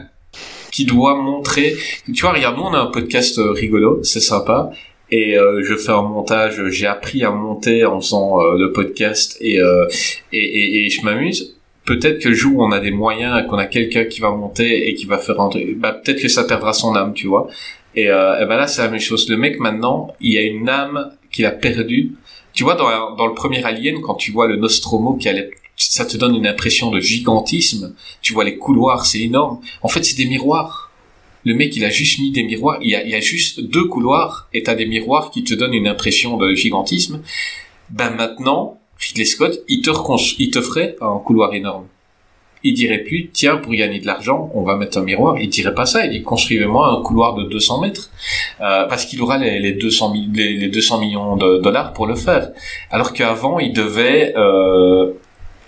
qu'il doit montrer. Tu vois, regarde, nous on a un podcast euh, rigolo, c'est sympa. Et euh, je fais un montage, j'ai appris à monter en faisant euh, le podcast et, euh, et, et, et je m'amuse. Peut-être que le jour où on a des moyens, qu'on a quelqu'un qui va monter et qui va faire un truc, bah, peut-être que ça perdra son âme, tu vois. Et, euh, ben là, c'est la même chose. Le mec, maintenant, il a une âme qu'il a perdue. Tu vois, dans, dans le premier Alien, quand tu vois le Nostromo qui allait, ça te donne une impression de gigantisme. Tu vois les couloirs, c'est énorme. En fait, c'est des miroirs. Le mec, il a juste mis des miroirs. Il y a, il y a juste deux couloirs et t'as des miroirs qui te donnent une impression de gigantisme. Ben maintenant, Ridley Scott, il te, il te ferait un couloir énorme. Il dirait plus, tiens, pour gagner de l'argent, on va mettre un miroir. Il dirait pas ça. Il dit, construisez-moi un couloir de 200 mètres. Euh, parce qu'il aura les, les 200 mi- les, les 200 millions de dollars pour le faire. Alors qu'avant, il devait, euh,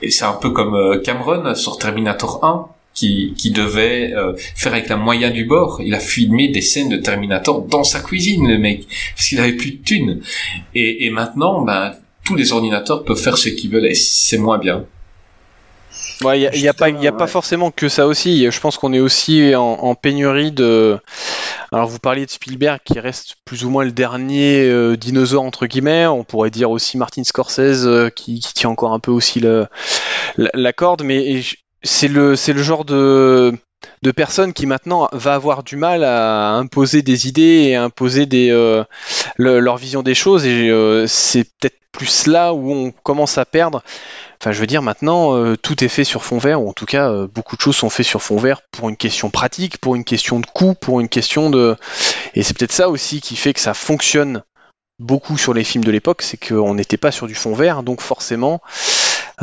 et c'est un peu comme euh, Cameron sur Terminator 1, qui, qui devait euh, faire avec la moyenne du bord. Il a filmé des scènes de Terminator dans sa cuisine, le mec, parce qu'il avait plus de thunes. Et, et maintenant, ben, tous les ordinateurs peuvent faire ce qu'ils veulent et c'est moins bien. Ouais, il y a, y a pas, y a pas ouais. forcément que ça aussi. Je pense qu'on est aussi en, en pénurie de. Alors, vous parliez de Spielberg qui reste plus ou moins le dernier euh, dinosaure entre guillemets. On pourrait dire aussi Martin Scorsese euh, qui, tient encore un peu aussi la, corde, mais c'est le, c'est le genre de de personne qui maintenant va avoir du mal à imposer des idées et à imposer des, euh, le- leur vision des choses. Et euh, c'est peut-être plus là où on commence à perdre. Enfin, je veux dire, maintenant, euh, tout est fait sur fond vert, ou en tout cas, beaucoup de choses sont faites sur fond vert pour une question pratique, pour une question de coût, pour une question de... Et c'est peut-être ça aussi qui fait que ça fonctionne beaucoup sur les films de l'époque, c'est qu'on n'était pas sur du fond vert, donc forcément...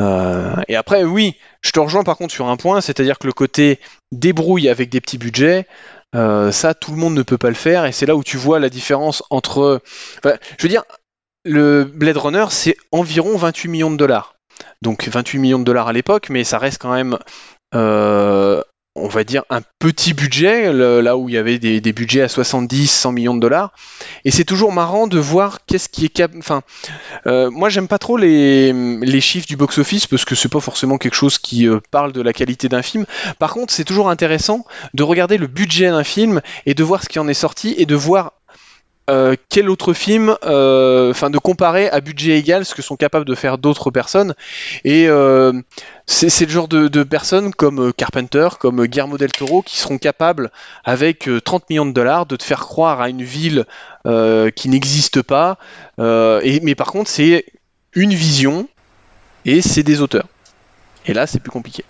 euh, Et après, oui, je te rejoins par contre sur un point, c'est-à-dire que le côté débrouille avec des petits budgets, euh, ça, tout le monde ne peut pas le faire, et c'est là où tu vois la différence entre... Je veux dire, le Blade Runner, c'est environ 28 millions de dollars. Donc 28 millions de dollars à l'époque, mais ça reste quand même, euh, on va dire, un petit budget, là où il y avait des, budgets à 70, 100 millions de dollars. Et c'est toujours marrant de voir qu'est-ce qui est cap... Enfin, euh, moi j'aime pas trop les, les chiffres du box-office parce que c'est pas forcément quelque chose qui euh, parle de la qualité d'un film. Par contre, c'est toujours intéressant de regarder le budget d'un film et de voir ce qui en est sorti et de voir euh, quel autre film, euh, enfin de comparer à budget égal ce que sont capables de faire d'autres personnes. Et euh, c'est le genre de, personnes comme Carpenter, comme Guillermo del Toro, qui seront capables, avec euh, 30 millions de dollars, de te faire croire à une ville qui n'existe pas. Mais par contre, c'est une vision et c'est des auteurs. Et là, c'est plus compliqué.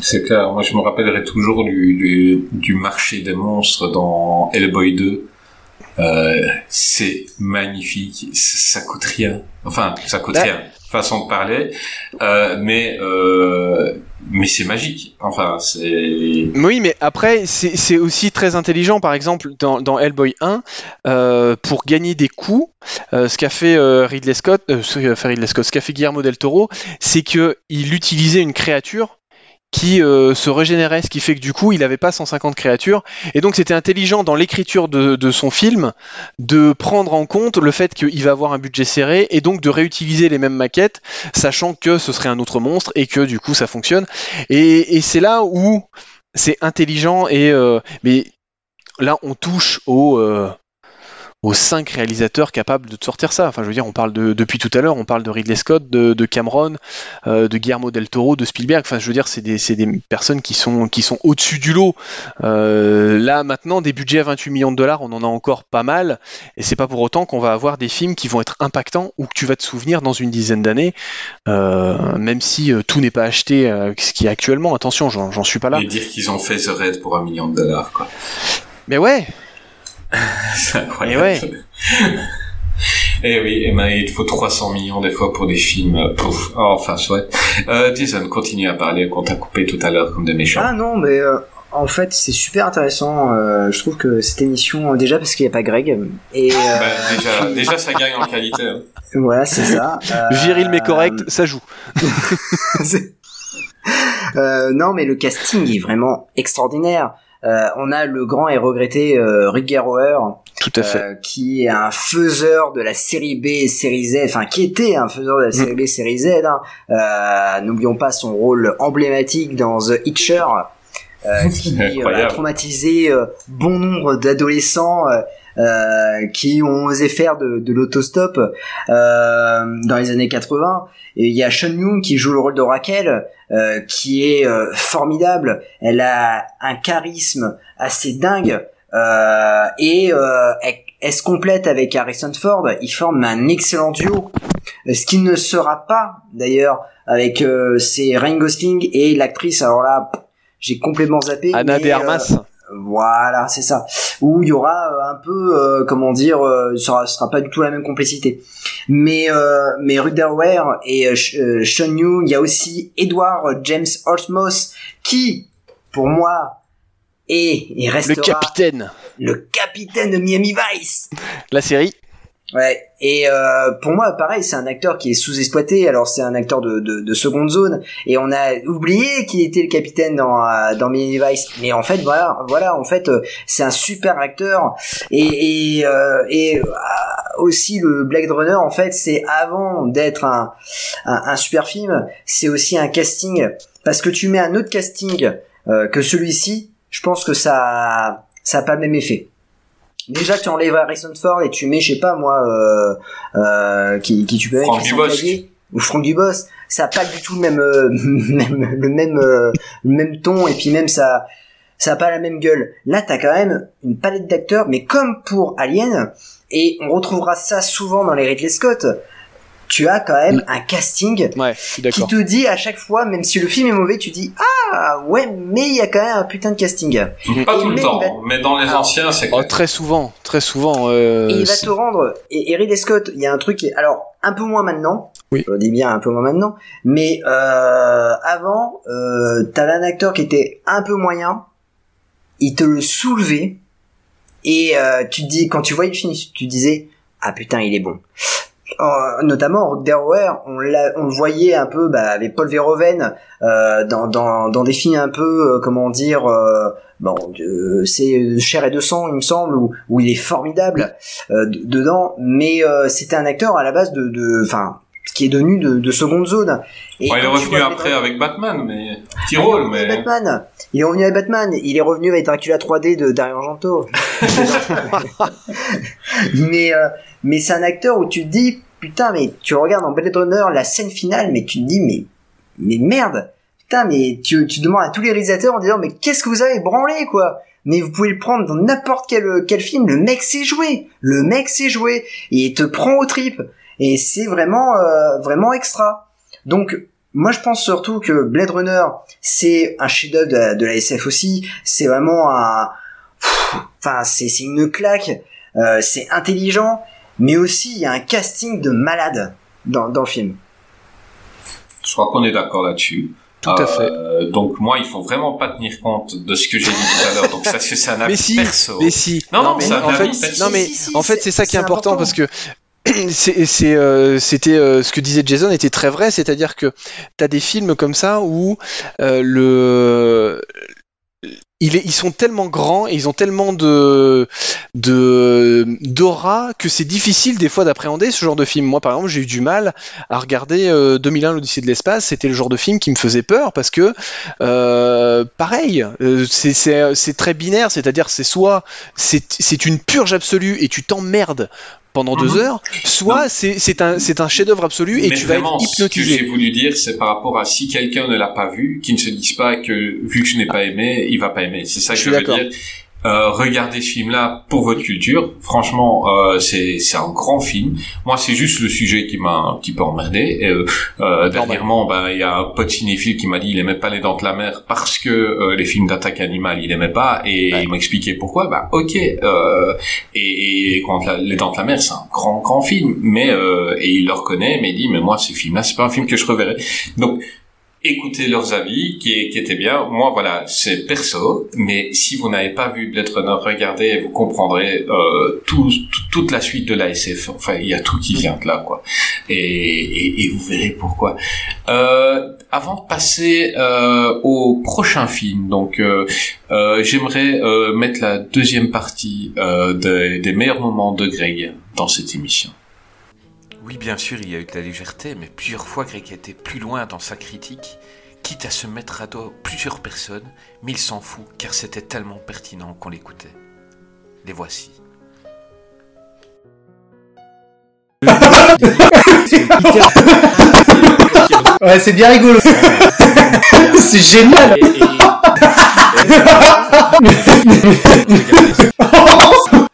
C'est clair. Moi, je me rappellerai toujours du, du marché des monstres dans Hellboy 2. Euh, c'est magnifique. Ça, coûte rien. Enfin, ça coûte Bah. rien. Façon de parler. Euh, mais, euh, mais c'est magique. Enfin, c'est... Oui, mais après, c'est aussi très intelligent. Par exemple, dans, dans Hellboy 1, euh, pour gagner des coups, euh, ce qu'a fait Ridley Scott, euh, ce qu'a fait Ridley Scott, ce qu'a fait Guillermo del Toro, c'est que il utilisait une créature qui euh, se régénérait, ce qui fait que du coup, il n'avait pas 150 créatures. Et donc, c'était intelligent dans l'écriture de, son film de prendre en compte le fait qu'il va avoir un budget serré et donc de réutiliser les mêmes maquettes, sachant que ce serait un autre monstre et que du coup, ça fonctionne. Et, et c'est là où c'est intelligent et euh, mais là on touche au euh, aux cinq réalisateurs capables de te sortir ça. Enfin, je veux dire, on parle de depuis tout à l'heure, on parle de Ridley Scott, de, de Cameron, euh, de Guillermo del Toro, de Spielberg. Enfin, je veux dire, c'est des, personnes qui sont qui sont au-dessus du lot. Euh, là, maintenant, des budgets à 28 millions de dollars, on en a encore pas mal, et c'est pas pour autant qu'on va avoir des films qui vont être impactants ou que tu vas te souvenir dans une dizaine d'années, euh, même si tout n'est pas acheté, ce qui est actuellement. Attention, j'en suis pas là. Et dire qu'ils ont fait The Raid pour un million de dollars, quoi. Mais ouais, C'est incroyable. ouais. Eh oui, et ben, il te faut 300 millions des fois pour des films. euh, Pouf. Oh, enfin, soit. Euh, Jason, continue à parler qu'on t'a coupé tout à l'heure comme des méchants. Ah non, mais euh, en fait, c'est super intéressant. euh, je trouve que cette émission, déjà parce qu'il n'y a pas Greg, et euh, Bah, déjà, déjà, ça gagne en qualité. hein. voilà, c'est ça. Euh, viril mais correct, ça joue. Euh, non, mais le casting est vraiment extraordinaire. Euh, on a le grand et regretté euh, Rick Garrower, Tout à fait. euh, qui est un faiseur de la série B et série Z, enfin qui était un faiseur de la série B et série Z. hein. Euh, N'oublions pas son rôle emblématique dans The Hitcher, euh, qui euh, a traumatisé euh, bon nombre d'adolescents euh, qui ont osé faire de, de l'autostop euh, dans les années 80. Et il y a Sean Young qui joue le rôle de Raquel, euh, qui est euh, formidable. Elle a un charisme assez dingue. Euh, et euh, elle, elle se complète avec Harrison Ford. Ils forment un excellent duo. Ce qui ne sera pas d'ailleurs avec euh, c'est Ryan Gosling et l'actrice. Alors là, j'ai complètement zappé. Anna mais, de Armas. Voilà, c'est ça. Où il y aura euh, un peu, euh, comment dire, euh, ce sera, pas du tout la même complicité. Mais euh, mais Ruderwehr et Sean Young, il y a aussi Edward James Olmos qui, pour moi, est et le restera capitaine. le capitaine de Miami Vice. La série. Ouais, et euh, pour moi, pareil, c'est un acteur qui est sous-exploité. Alors c'est un acteur de, de, de seconde zone, et on a oublié qu'il était le capitaine dans euh, dans Miami Vice. Mais en fait, voilà, voilà, en fait, euh, c'est un super acteur. Et et, euh, et euh, aussi le Blade Runner, en fait, c'est avant d'être un, un super film, c'est aussi un casting parce que tu mets un autre casting euh, que celui-ci, je pense que ça ça a pas le même effet. Déjà, tu enlèves Harrison Ford et tu mets, je sais pas moi, euh, euh, qui, qui tu peux mettre Franck ou Franck Dubos, ça a pas du tout le même, euh, même le même euh, le même ton et puis même ça ça a pas la même gueule. Là, t'as quand même une palette d'acteurs, mais comme pour Alien, et on retrouvera ça souvent dans les Ridley Scott. Tu as quand même un casting Ouais, je suis qui te dit à chaque fois, même si le film est mauvais, tu dis ah ouais, mais il y a quand même un putain de casting. Pas Et tout le mais temps, va- mais dans les Alors, anciens, c'est Oh, très souvent, très souvent. euh, Et il va te rendre. Et, et Ridley Scott, il y a un truc. Qui est, alors un peu moins maintenant. Oui. Je le dis bien un peu moins maintenant. Mais euh, avant, euh, t'avais un acteur qui était un peu moyen. Il te le soulevait. Et euh, tu te dis quand tu voyais le film, tu te disais ah putain il est bon. Euh, notamment Rock Derrower, on, le voyait un peu bah, avec Paul Verhoeven euh, dans, dans, dans des films un peu euh, comment dire euh, bon euh, c'est Cher et de sang il me semble où, où il est formidable euh, dedans mais euh, c'était un acteur à la base de de enfin qui est devenu de, de seconde zone et Bon, il est revenu vois après avec Batman, mais petit rôle, mais Batman. Il est revenu avec Batman. Il est revenu avec Dracula 3D de Dario Argento. mais euh, mais c'est un acteur où tu te dis putain mais tu regardes en Blade Runner la scène finale mais tu te dis mais mais merde. Putain mais tu tu demandes à tous les réalisateurs en disant mais qu'est-ce que vous avez branlé quoi? Mais vous pouvez le prendre dans n'importe quel quel film. Le mec sait jouer. Le mec sait jouer. Et il te prend aux tripes et c'est vraiment euh, vraiment extra. Donc moi je pense surtout que Blade Runner c'est un chef-d'œuvre de, la- SF aussi. C'est vraiment un enfin c'est c'est une claque. Euh, c'est intelligent mais aussi il y a un casting de malade dans, dans le film je crois qu'on est d'accord là-dessus. Tout à fait. Euh, donc moi, il faut vraiment pas tenir compte de ce que j'ai dit tout à l'heure. Donc ça, c'est un avis Mais si, perso. mais si. Non, non, mais un en fait, perso. non mais Si, si, en fait c'est- ça qui est important, important. parce que euh, c'était euh, ce que disait Jason était très vrai, c'est-à-dire que t'as des films comme ça où euh, le il est- ils sont tellement grands et ils ont tellement de de d'aura que c'est difficile des fois d'appréhender ce genre de film. Moi, par exemple, j'ai eu du mal à regarder euh, 2001 l'Odyssée de l'espace. C'était le genre de film qui me faisait peur parce que euh, pareil, euh, c'est très binaire, c'est-à-dire c'est soit c'est une purge absolue et tu t'emmerdes pendant deux Mhm. heures, soit c'est un chef-d'œuvre absolu et mais tu vas vraiment, être ce que j'ai hypnotisé. voulu dire, c'est par rapport à si quelqu'un ne l'a pas vu, qu'il ne se dise pas que vu que je n'ai pas aimé, il va pas aimer. C'est ça que Je veux dire. Euh, regardez ce film-là pour votre culture. Franchement, euh, c'est c'est un grand film. Moi, c'est juste le sujet qui m'a un petit peu emmerdé. Et, euh, euh, dernièrement, ben il y a un pote cinéphile qui m'a dit il aimait pas les Dents de la Mer parce que euh, les films d'attaque animale il aimait pas et Ouais. il m'a expliqué pourquoi. Bah ok. Euh, et, et quand la- les Dents de la Mer c'est un grand grand film, mais euh, et il le reconnaît, mais il dit mais moi ces films-là c'est pas un film que je reverrai. Donc écoutez leurs avis qui, qui étaient bien. Moi, voilà, c'est perso. Mais si vous n'avez pas vu Blade Runner, regardez vous comprendrez euh, tout, tout- toute la suite de la SF. Enfin, il y a tout qui vient de là, quoi. Et, et, et vous verrez pourquoi. Euh, avant de passer euh, au prochain film, donc euh, euh, j'aimerais euh, mettre la deuxième partie des- des meilleurs moments de Greg dans cette émission. Oui, bien sûr, il y a eu de la légèreté, mais plusieurs fois Greg a été plus loin dans sa critique, quitte à se mettre à dos plusieurs personnes, mais il s'en fout, car c'était tellement pertinent qu'on l'écoutait. Les voici. Ouais, c'est bien rigolo. c'est génial. Et, et- Alors,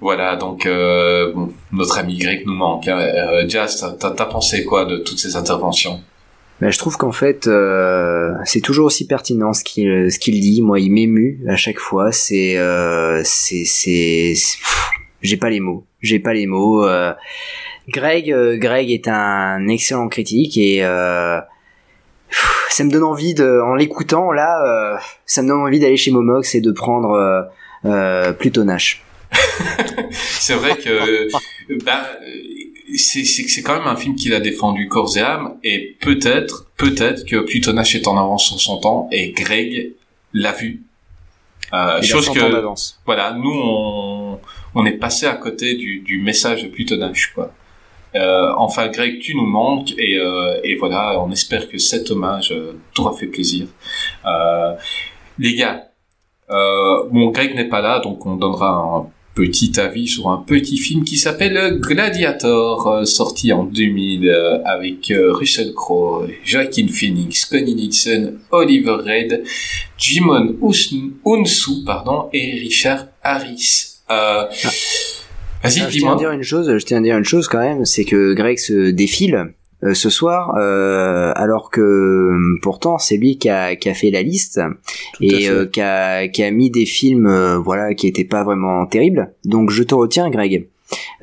Voilà, donc euh, notre ami grec nous manque. Hein. Euh, Jazz, t'as- pensé quoi de toutes ces interventions? Ben, je trouve qu'en fait, euh, c'est toujours aussi pertinent ce qu'il ce dit. Moi, il m'émue à chaque fois. C'est euh, c'est c'est j'ai pas les mots. J'ai pas les mots. euh, Greg, euh, Greg est un excellent critique et euh, pff, ça me donne envie de, en l'écoutant là, euh, ça me donne envie d'aller chez Momox et de prendre euh, euh, Pluto Nash. c'est vrai que bah, c'est c'est c'est quand même un film qu'il a défendu corps et âme et peut-être peut-être que Plutonache est en avance sur son temps et Greg l'a vu. Euh, chose 100 ans que voilà nous on on est passé à côté du du message de Plutonache quoi. Euh, enfin Greg tu nous manques et euh, et voilà on espère que cet hommage euh, t'aura fait plaisir. Les gars bon, Greg n'est pas là, donc on donnera un petit avis sur un petit film qui s'appelle Gladiator, sorti en 2000 euh, avec Russell Crowe, Joaquin Phoenix, Connie Nielsen, Oliver Reed, Jimon Us- Unsu, pardon, et Richard Harris. Euh, Vas-y, Ah, je tiens à dis-moi. dire une chose, je tiens à dire une chose quand même, c'est que Greg se défile euh, ce soir, euh, alors que euh, pourtant c'est lui qui a, qui a fait la liste Tout et euh, qui, a, qui a mis des films, euh, voilà, qui étaient pas vraiment terribles. Donc je te retiens, Greg.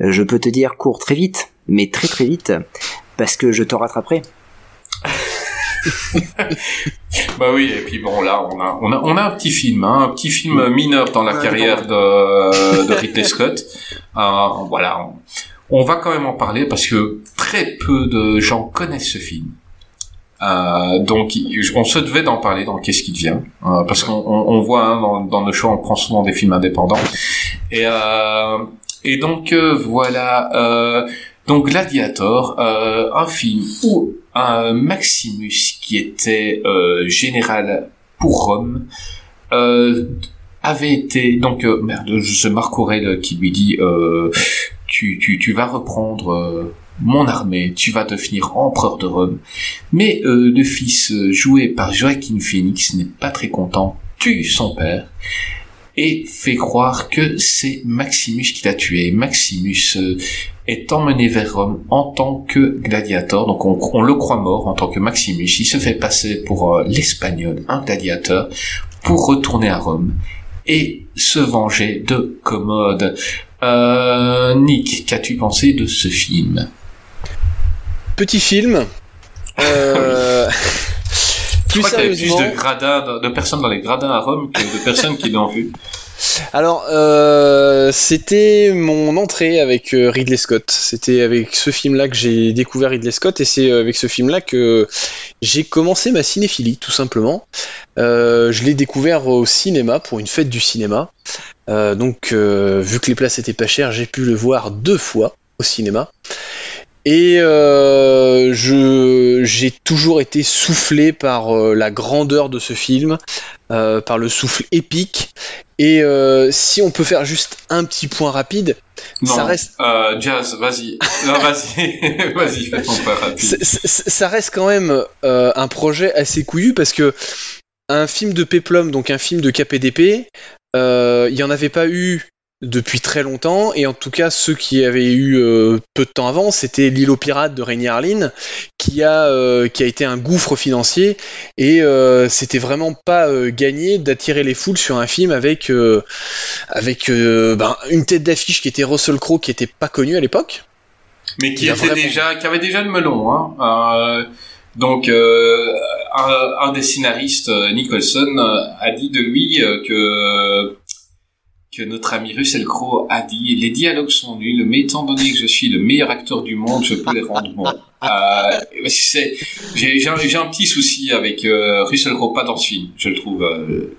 Je peux te dire cours très vite, mais très très vite, parce que je te rattraperai. Bah oui, et puis bon, là, on a, on a, on a un petit film, hein, un petit film mineur dans la carrière de, de Ridley Scott. Euh, voilà, on, va quand même en parler parce que très peu de gens connaissent ce film. Euh, donc, on se devait d'en parler dans Qu'est-ce qui devient, euh, parce qu'on on, on voit hein, dans, nos choix, on prend souvent des films indépendants. Et, et donc voilà, donc Gladiator, euh, un film où un Maximus qui était euh, général pour Rome euh, avait été donc euh, merde, c'est Marc Aurèle qui lui dit euh, tu, tu, tu vas reprendre euh, mon armée, tu vas devenir empereur de Rome. Mais euh, le fils euh, joué par Joaquin Phoenix n'est pas très content, tue son père et fait croire que c'est Maximus qui l'a tué. Maximus euh, est emmené vers Rome en tant que gladiateur, donc on, on le croit mort en tant que Maximus. Il se fait passer pour l'espagnol, un gladiateur, pour retourner à Rome et se venger de Commode. Euh, Nick, qu'as-tu pensé de ce film? Petit film. Euh... Je crois qu'il y avait plus de gradins, de personnes dans les gradins à Rome que de personnes qui l'ont vu. Alors euh, c'était mon entrée avec euh, Ridley Scott. C'était avec ce film-là que j'ai découvert Ridley Scott et c'est euh, avec ce film-là que j'ai commencé ma cinéphilie, tout simplement. Je l'ai découvert au cinéma pour une fête du cinéma. Donc, vu que les places étaient pas chères, j'ai pu le voir deux fois au cinéma. Et euh, je j'ai toujours été soufflé par euh, la grandeur de ce film, euh, par le souffle épique. Et euh, si on peut faire juste un petit point rapide, Non, ça reste euh, Jazz, vas-y. Non, vas-y, vas-y, fais ton point rapide. ça reste quand même euh, un projet assez couillu parce que un film de Peplum, donc un film de KPDP, euh, il n'y en avait pas eu depuis très longtemps, et en tout cas ceux qui avaient eu euh, peu de temps avant, c'était L'île aux pirates de Rainier Harlin, qui a, euh, qui a été un gouffre financier, et euh, c'était vraiment pas gagné d'attirer les foules sur un film avec, avec ben, une tête d'affiche qui était Russell Crowe, qui était pas connu à l'époque. Mais qui Il a était vraiment- déjà, qui avait déjà le melon, hein. Donc, un, un des scénaristes, Nicholson, a dit de lui que que notre ami Russell Crowe a dit les dialogues sont nuls, mais étant donné que je suis le meilleur acteur du monde, je peux les rendre bons. Euh, j'ai, un, petit souci avec euh, Russell Crowe, pas dans ce film. Je le trouve euh,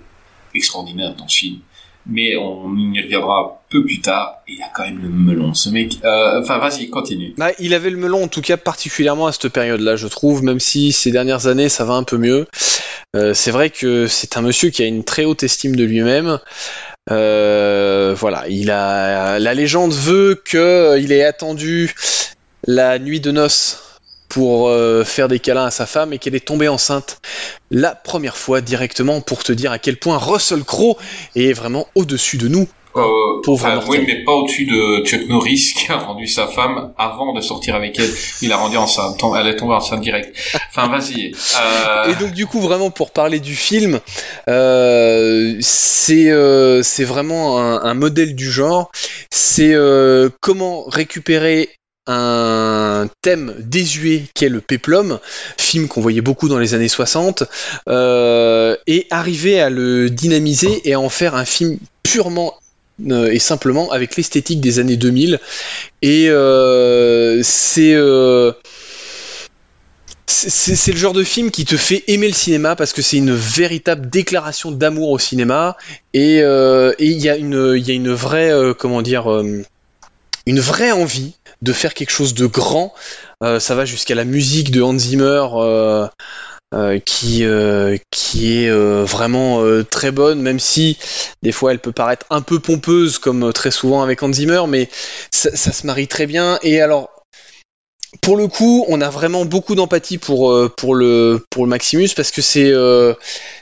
extraordinaire dans ce film. Mais on y reviendra peu plus tard. Il a quand même le melon, ce mec. Enfin, vas-y, continue. Bah, il avait le melon en tout cas particulièrement à cette période-là, je trouve, même si ces dernières années ça va un peu mieux. C'est vrai que c'est un monsieur qui a une très haute estime de lui-même. Euh, voilà, il a la légende veut que il ait attendu la nuit de noces pour euh, faire des câlins à sa femme et qu'elle est tombée enceinte la première fois directement pour te dire à quel point Russell Crowe est vraiment au-dessus de nous. Euh, Pauvre enfin, oui, mais pas au-dessus de Chuck Norris qui a rendu sa femme avant de sortir avec elle. Il a rendu enceinte. Elle est tombée enceinte direct. Enfin, vas-y. Euh, Et donc du coup vraiment pour parler du film, euh, c'est euh, c'est vraiment un, un modèle du genre. C'est euh, comment récupérer un thème désuet qu'est le péplum, film qu'on voyait beaucoup dans les années 60, euh, et arriver à le dynamiser et à en faire un film purement et simplement avec l'esthétique des années 2000. Et euh, c'est euh, c'est c'est le genre de film qui te fait aimer le cinéma parce que c'est une véritable déclaration d'amour au cinéma et euh, il y a une il y a une vraie euh, comment dire euh, une vraie envie de faire quelque chose de grand. Euh, ça va jusqu'à la musique de Hans Zimmer. Euh, qui, euh, qui est euh, vraiment très bonne, même si des fois elle peut paraître un peu pompeuse, comme très souvent avec Hans mais ça, se marie très bien. Et alors, pour le coup, on a vraiment beaucoup d'empathie pour, pour, le, pour le Maximus, parce que c'est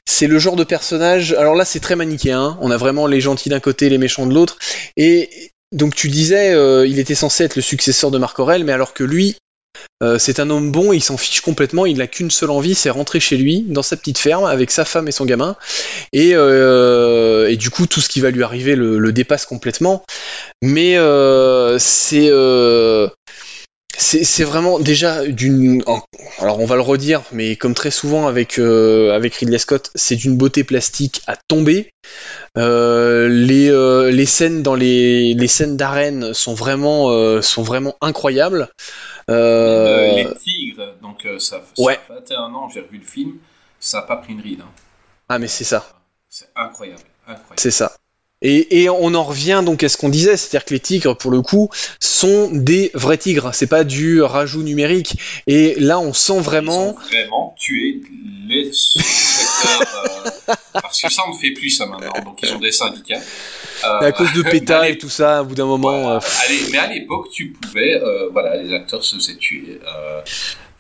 c'est le genre de personnage. Alors là, c'est très manichéen, on a vraiment les gentils d'un côté, les méchants de l'autre. Et donc tu disais, il était censé être le successeur de Marc Aurel, mais alors que lui, euh, c'est un homme bon, il s'en fiche complètement, il n'a qu'une seule envie, c'est rentrer chez lui, dans sa petite ferme, avec sa femme et son gamin. Et, euh, du coup, tout ce qui va lui arriver le, dépasse complètement. Mais euh, c'est... vraiment déjà d'une. Alors on va le redire, mais comme très souvent avec, euh, avec Ridley Scott, c'est d'une beauté plastique à tomber. Les, les scènes dans les, les scènes d'arène sont sont vraiment incroyables. Euh, Euh, les tigres, donc euh, ça, ça Ouais. fait 21 ans, j'ai revu le film, ça n'a pas pris une ride. hein. Ah mais c'est ça. C'est incroyable, incroyable. C'est ça. Et, et on en revient donc à ce qu'on disait, c'est-à-dire que les tigres, pour le coup, sont des vrais tigres. C'est pas du rajout numérique. Et là, on sent Ils vraiment. ont vraiment tué les sous-secteurs, euh, parce que ça on ne fait plus ça maintenant, donc ils ont des syndicats. Euh, À cause de PETA et tout ça, au bout d'un moment. Voilà. euh, mais à l'époque, tu pouvais, euh, voilà, les acteurs se faisaient tuer. euh.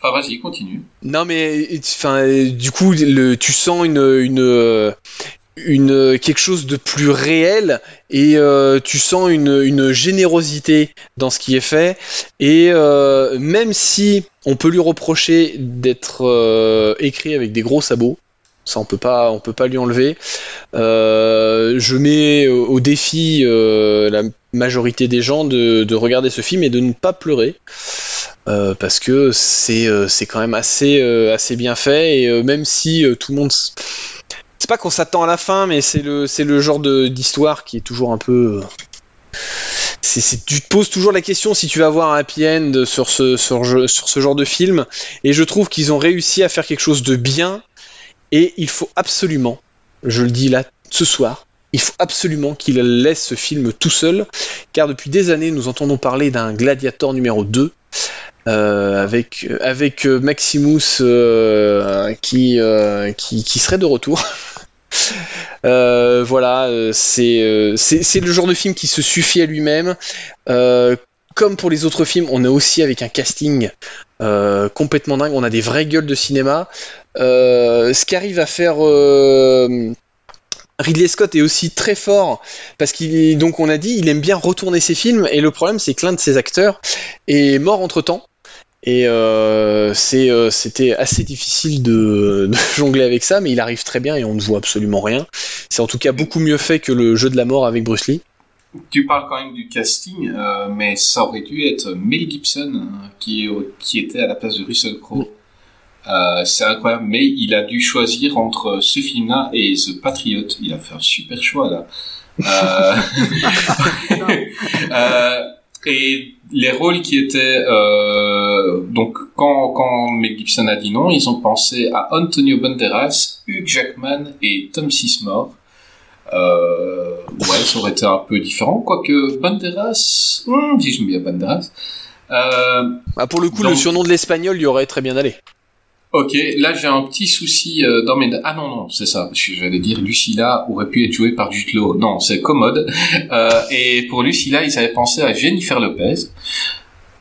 Enfin, vas-y, continue. Non mais enfin du coup le, tu sens une une euh, une quelque chose de plus réel et euh, tu sens une, générosité dans ce qui est fait. Et euh, même si on peut lui reprocher d'être euh, écrit avec des gros sabots ça on peut pas on peut pas lui enlever. Euh, je mets au, défi euh, la majorité des gens de, de regarder ce film et de ne pas pleurer. Euh, parce que c'est euh, c'est quand même assez euh, assez bien fait et euh, même si euh, tout le monde c'est pas qu'on s'attend à la fin mais c'est le c'est le genre de d'histoire qui est toujours un peu euh, c'est, tu te poses toujours la question si tu vas avoir un happy end sur ce, sur, ce genre de film. Et je trouve qu'ils ont réussi à faire quelque chose de bien. Et il faut absolument je le dis là ce soir il faut absolument qu'il laisse ce film tout seul. Car depuis des années nous entendons parler d'un Gladiator numéro 2 euh, avec avec Maximus euh, qui qui serait de retour. Euh, voilà, euh, c'est euh, c'est le genre de film qui se suffit à lui-même. Comme pour les autres films, on est aussi avec un casting complètement dingue. On a des vraies gueules de cinéma. Ce qu'arrive à faire Ridley Scott est aussi très fort parce qu'il donc on a dit il aime bien retourner ses films et le problème c'est que l'un de ses acteurs est mort entre temps et euh, euh, c'était assez difficile de, de jongler avec ça mais il arrive très bien et on ne voit absolument rien c'est en tout cas beaucoup mieux fait que le jeu de la mort avec Bruce Lee Tu parles quand même du casting, euh, mais ça aurait dû être Mel Gibson qui, était à la place de Russell Crowe. Euh, c'est incroyable, mais il a dû choisir entre ce film-là et The Patriot. Il a fait un super choix là. Euh, euh, et les rôles qui étaient euh, donc quand quand Mel Gibson a dit non, ils ont pensé à Antonio Banderas, Hugh Jackman et Tom Sismore. Euh, ouais, ça aurait été un peu différent, quoique Banderas, hmm, si j'aime bien Banderas. Euh, Ah, pour le coup Donc- le surnom de l'espagnol lui aurait très bien allé ok, là j'ai un petit souci euh, dans mes... Ah non, non, c'est ça, Je- j'allais dire Lucilla aurait pu être jouée par Jude Law. Non, c'est commode. Euh, et pour Lucilla, ils avaient pensé à Jennifer Lopez.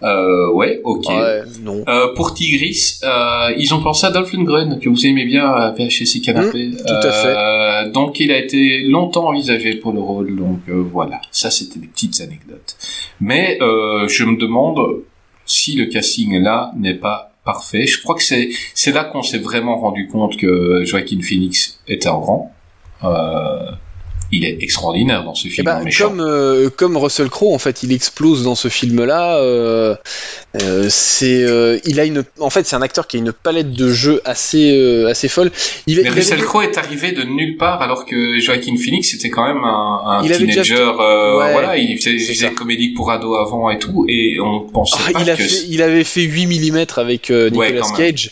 Euh, ouais, ok. ouais non Euh, pour Tigris, euh, ils ont pensé à Dolph Lundgren, que vous aimez bien à VHS Canapé. tout à fait. Euh, donc il a été longtemps envisagé pour le rôle, donc euh, voilà. Ça, c'était des petites anecdotes. Mais euh, je me demande si le casting là n'est pas parfait. Je crois que c'est là qu'on s'est vraiment rendu compte que Joaquin Phoenix était en rang. Euh, il est extraordinaire dans ce Eh film. ben, comme, euh, comme Russell Crowe, en fait, il explose dans ce film-là. euh, euh, c'est, il a une, en fait, c'est un acteur qui a une palette de jeux assez, assez folle. Il, Mais il Russell avait- Crowe est arrivé de nulle part alors que Joaquin Phoenix c'était quand même un, un Il avait déjà teenager. fait- euh, Ouais, voilà, il faisait, il faisait comédie pour ados avant et tout, et on pensait Ah, pas il, a que. fait, il avait fait 8 mm avec Ouais, Nicolas. Cage.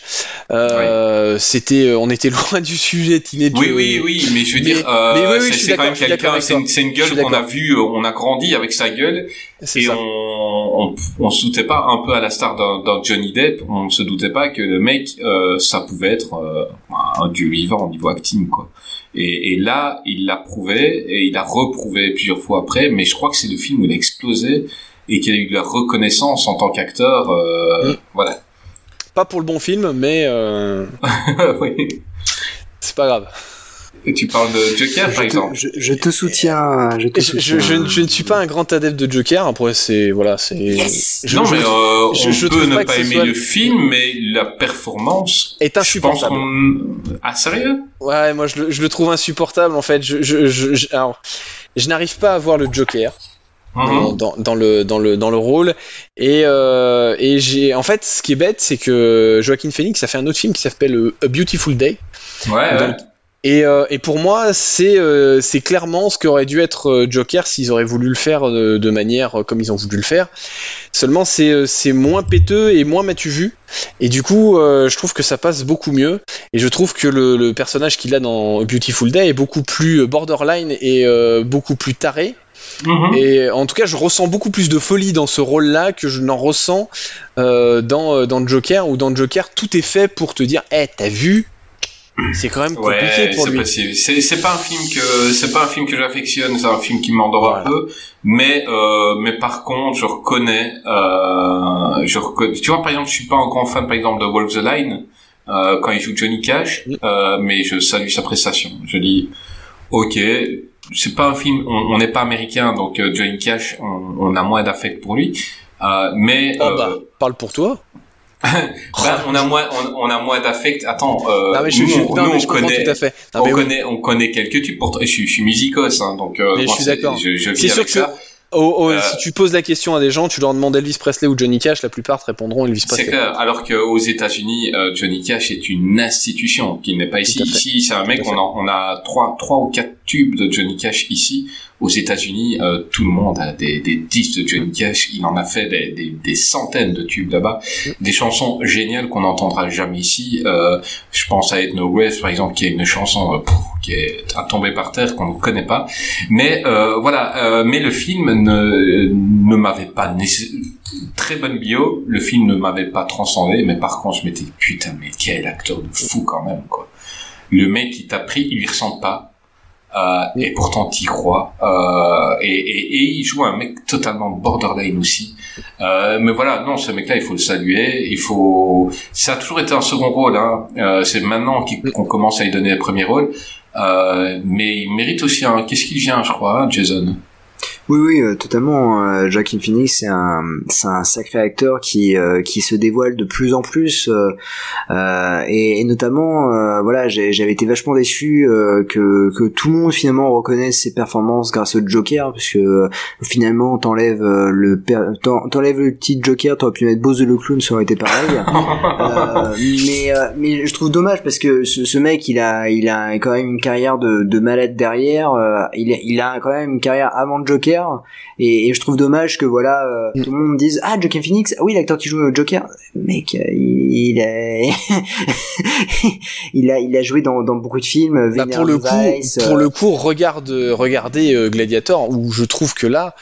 C'était, on était loin du sujet teenager. Oui, oui, oui, mais je veux Mais- dire, mais oui, oui, c'est- je suis c'est quand d'accord, même quelqu'un, c'est une, gueule qu'on a vue, euh, on a grandi avec sa gueule, et ça. on, on, on se doutait pas, un peu à la star d'un Johnny Depp, on se doutait pas que le mec, euh, ça pouvait être euh, un dieu vivant au niveau acting, quoi. Et, et là, il l'a prouvé, et il a reprouvé plusieurs fois après, mais je crois que c'est le film où il a explosé, et qu'il a eu de la reconnaissance en tant qu'acteur, euh, Mm. voilà. Pas pour le bon film, mais oui. c'est pas grave. Et tu parles de Joker, par Je te, exemple. je, je te soutiens. Je, te soutiens. je- je ne suis pas un grand adepte de Joker. Après, c'est voilà, c'est. je- non, je- mais euh, je- on je peut ne pas pas, aimer soit le film, mais la performance Est je pense insupportable. qu'on... Ah, sérieux? Ouais, moi je le, je le trouve insupportable en fait. Je, je, je, je- alors, je n'arrive pas à voir le Joker dans, Mhm. dans, dans le, dans, le, dans le rôle. Et, euh, et j'ai. En fait, ce qui est bête, c'est que Joaquin Phoenix a fait un autre film qui s'appelle euh, A Beautiful Day. Ouais, ouais. Et, euh, et pour moi, c'est euh, c'est clairement ce qu'aurait dû être euh, Joker s'ils auraient voulu le faire de, de manière comme ils ont voulu le faire. Seulement, c'est moins péteux et moins m'as-tu vu. Et du coup, je trouve que ça passe beaucoup mieux. Et je trouve que le, le personnage qu'il a dans Beautiful Day est beaucoup plus borderline et beaucoup plus taré. Mhm. Et en tout cas, je ressens beaucoup plus de folie dans ce rôle-là que je n'en ressens euh, dans, dans Joker, où dans Joker, tout est fait pour te dire Eh, t'as vu? C'est quand même compliqué Ouais, pour lui. possible. C'est, pas un film que c'est pas un film que j'affectionne, c'est un film qui m'endort Voilà. un peu. Mais euh, mais par contre, je reconnais, euh, je reconnais. Tu vois, par exemple, je suis pas un grand fan, par exemple, de Wolf the Line euh, quand il joue Johnny Cash, Mm. euh, mais je salue sa prestation. Je dis, ok, c'est pas un film, on n'est pas américain, donc euh, Johnny Cash, on, on a moins d'affect pour lui. Euh, mais Oh bah, parle pour toi. ben, on a moins, on, on a moins d'affect. Attends, euh, non mais je, nous, je- on- non, nous, mais on je comprends connaît, tout à fait. Non, on mais oui. connaît, on connaît quelques tubes. Pourtant, je, suis- je suis musicos, hein, donc euh, Mais je suis c'est- d'accord. Je, je C'est sûr que ça. Oh, oh, Euh, si tu poses la question à des gens, tu leur demandes Elvis Presley ou Johnny Cash, la plupart te répondront Elvis C'est Presley. clair. Alors qu'aux États-Unis, euh, Johnny Cash est une institution qui n'est pas ici. Ici, c'est un mec. On a, on a trois, trois ou quatre tubes de Johnny Cash ici. Aux États-Unis, euh, tout le monde a des, des disques de Johnny Cash. Il en a fait des, des, des centaines de tubes là-bas. Des chansons géniales qu'on n'entendra jamais ici. Euh, je pense à Edno West, par exemple, qui est une chanson euh, qui est à tomber par terre qu'on ne connaît pas. Mais euh, voilà. euh, mais le film ne, ne m'avait pas très bonne bio. Le film ne m'avait pas transcendé, mais par contre, je m'étais dit, putain, mais quel acteur de fou quand même, quoi. Le mec qui t'a pris, il lui ressemble pas. Euh, et pourtant t'y crois. Euh, et, et, et il joue un mec totalement borderline aussi. Euh, mais voilà non ce mec là il faut le saluer. Il faut ça a toujours été un second rôle hein. euh, c'est maintenant qu'on commence à lui donner le premier rôle. Euh, mais il mérite aussi un qu'est-ce qu'il vient je crois hein, Jason? Oui, oui, euh, totalement. Euh, Joaquin Phoenix, c'est un, c'est un sacré acteur qui, euh, qui se dévoile de plus en plus, euh, euh, et, et notamment, euh, voilà, j'ai- j'avais été vachement déçu euh, que, que tout le monde finalement reconnaisse ses performances grâce au Joker, parce que euh, finalement, t'enlèves le, t'enlèves le petit Joker, t'aurais pu mettre Bose le clown, ça aurait été pareil. Euh, mais euh, mais je trouve dommage parce que ce, ce mec il a il a quand même une carrière de, de malade derrière euh, il a, il a quand même une carrière avant le Joker et, et je trouve dommage que voilà euh, Mm. tout le monde dise ah Joaquin Phoenix ah oui l'acteur qui joue au Joker mec euh, il, il a il a il a joué dans, dans beaucoup de films Bah, pour le coup, pour euh, le coup, regarde, regardez euh, Gladiator, où je trouve que là,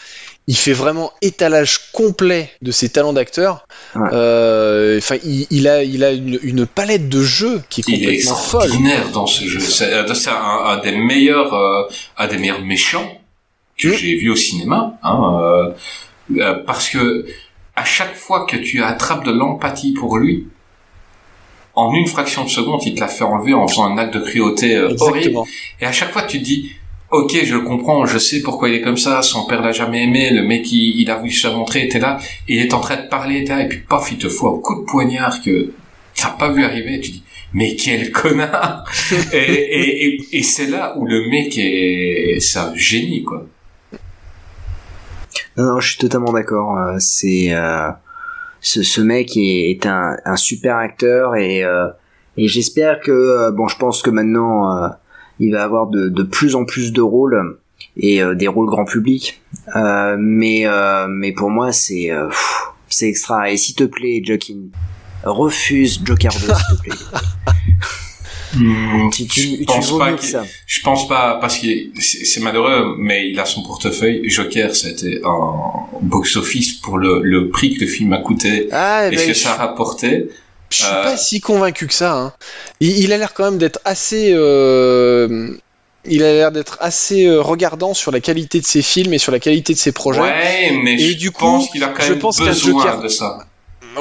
il fait vraiment étalage complet de ses talents d'acteur. Ouais. Euh, Enfin, il, il a, il a une, une palette de jeux qui est il est complètement folle. extraordinaire dans ce jeu c'est c'est un, un des meilleurs euh, un des meilleurs méchants que Mm. j'ai vu au cinéma hein, euh, euh, parce que à chaque fois que tu attrapes de l'empathie pour lui en une fraction de seconde, il te l'a fait enlever en faisant un acte de cruauté euh, horrible. Et à chaque fois, tu te dis, ok, je le comprends, je sais pourquoi il est comme ça, son père l'a jamais aimé, le mec, il, il a voulu se montrer, était là, il est en train de parler, t'es là, et puis paf, il te fout un coup de poignard que t'as pas vu arriver, tu dis, mais quel connard Et, et, et, et c'est là où le mec est, c'est un génie, quoi. Non, non, je suis totalement d'accord. euh, C'est euh, ce, ce mec est, est un, un super acteur et euh, et j'espère que euh, bon, je pense que maintenant euh, il va avoir de, de plus en plus de rôles et euh, des rôles grand public. Mais mais pour moi c'est c'est extra. Et s'il te plaît, Joaquin, refuse Joker 2 s'il te plaît. Hmm, Tu, tu, je pense pas mieux que qu'il- ça. Je pense pas, parce que c'est malheureux, mais il a son portefeuille. Joker, c'était un box-office pour le, le prix que le film a coûté Ah, et ben, ce que je, ça a rapporté. je suis euh, pas si convaincu que ça. Hein. Il, il a l'air quand même d'être assez. euh, Il a l'air d'être assez euh, regardant sur la qualité de ses films et sur la qualité de ses projets. Ouais, mais Et je du coup, pense qu'il a quand même besoin Joker- de ça,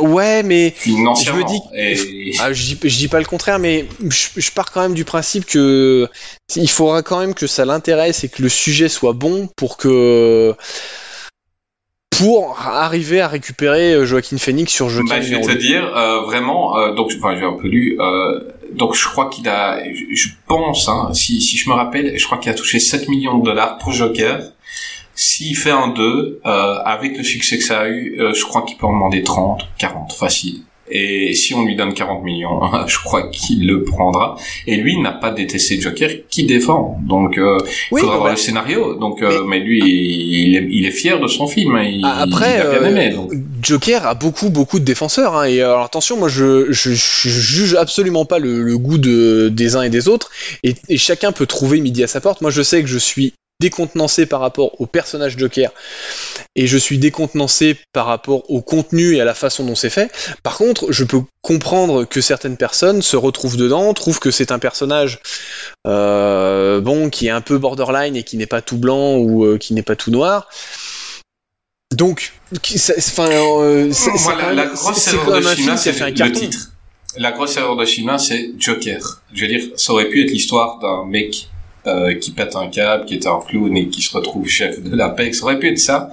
Ouais, mais. Je me dis- Et... Ah, je, dis, je dis pas le contraire, mais je, je pars quand même du principe que il faudra quand même que ça l'intéresse et que le sujet soit bon pour que pour arriver à récupérer euh, Joaquin Phoenix sur Joker Bah, je vais te dire, euh, vraiment, euh, donc, enfin, j'ai un peu lu, euh, donc je crois qu'il a, je, je pense, hein, si, si je me rappelle, je crois qu'il a touché 7 millions de dollars pour Joker. S'il fait un 2, euh, avec le succès que ça a eu, euh, je crois qu'il peut en demander 30, 40, facile. Et si on lui donne 40 millions, je crois qu'il le prendra. Et lui, il n'a pas détesté Joker, qui défend. Donc, euh, il Oui, faudra voir le scénario. Donc, euh, mais, lui, il est, il est fier de son film. hein. Il, Ah, Après, il a bien euh, aimé. Donc. Joker a beaucoup beaucoup de défenseurs hein, et alors attention moi je, je, je juge absolument pas le, le goût de, des uns et des autres et, et chacun peut trouver midi à sa porte moi je sais que je suis décontenancé par rapport au personnage Joker et je suis décontenancé par rapport au contenu et à la façon dont c'est fait par contre je peux comprendre que certaines personnes se retrouvent dedans trouvent que c'est un personnage euh, bon qui est un peu borderline et qui n'est pas tout blanc ou euh, qui n'est pas tout noir donc, enfin, euh, la grosse erreur de même un China, film qui a c'est le titre. La grosse erreur de China, c'est Joker. Je veux dire, ça aurait pu être l'histoire d'un mec euh, qui pète un câble, qui était un clown et qui se retrouve chef de la PEC. Ça aurait pu être ça.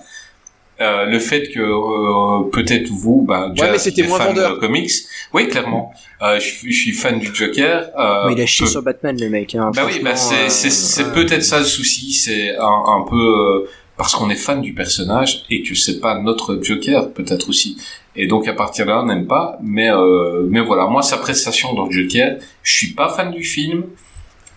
Euh, le fait que euh, peut-être vous, ben, mais c'était est moins fan vendeur. de comics. Oui, clairement. Euh, je, je suis fan du Joker. Euh, Mais il a chié sur Batman le mec. Hein, bah oui, bah c'est euh, peut-être ça le souci, c'est un, un peu euh, parce qu'on est fan du personnage et que c'est pas notre Joker peut-être aussi. Et donc à partir de là, on n'aime pas. Mais euh, mais voilà, moi sa prestation dans Joker, je suis pas fan du film.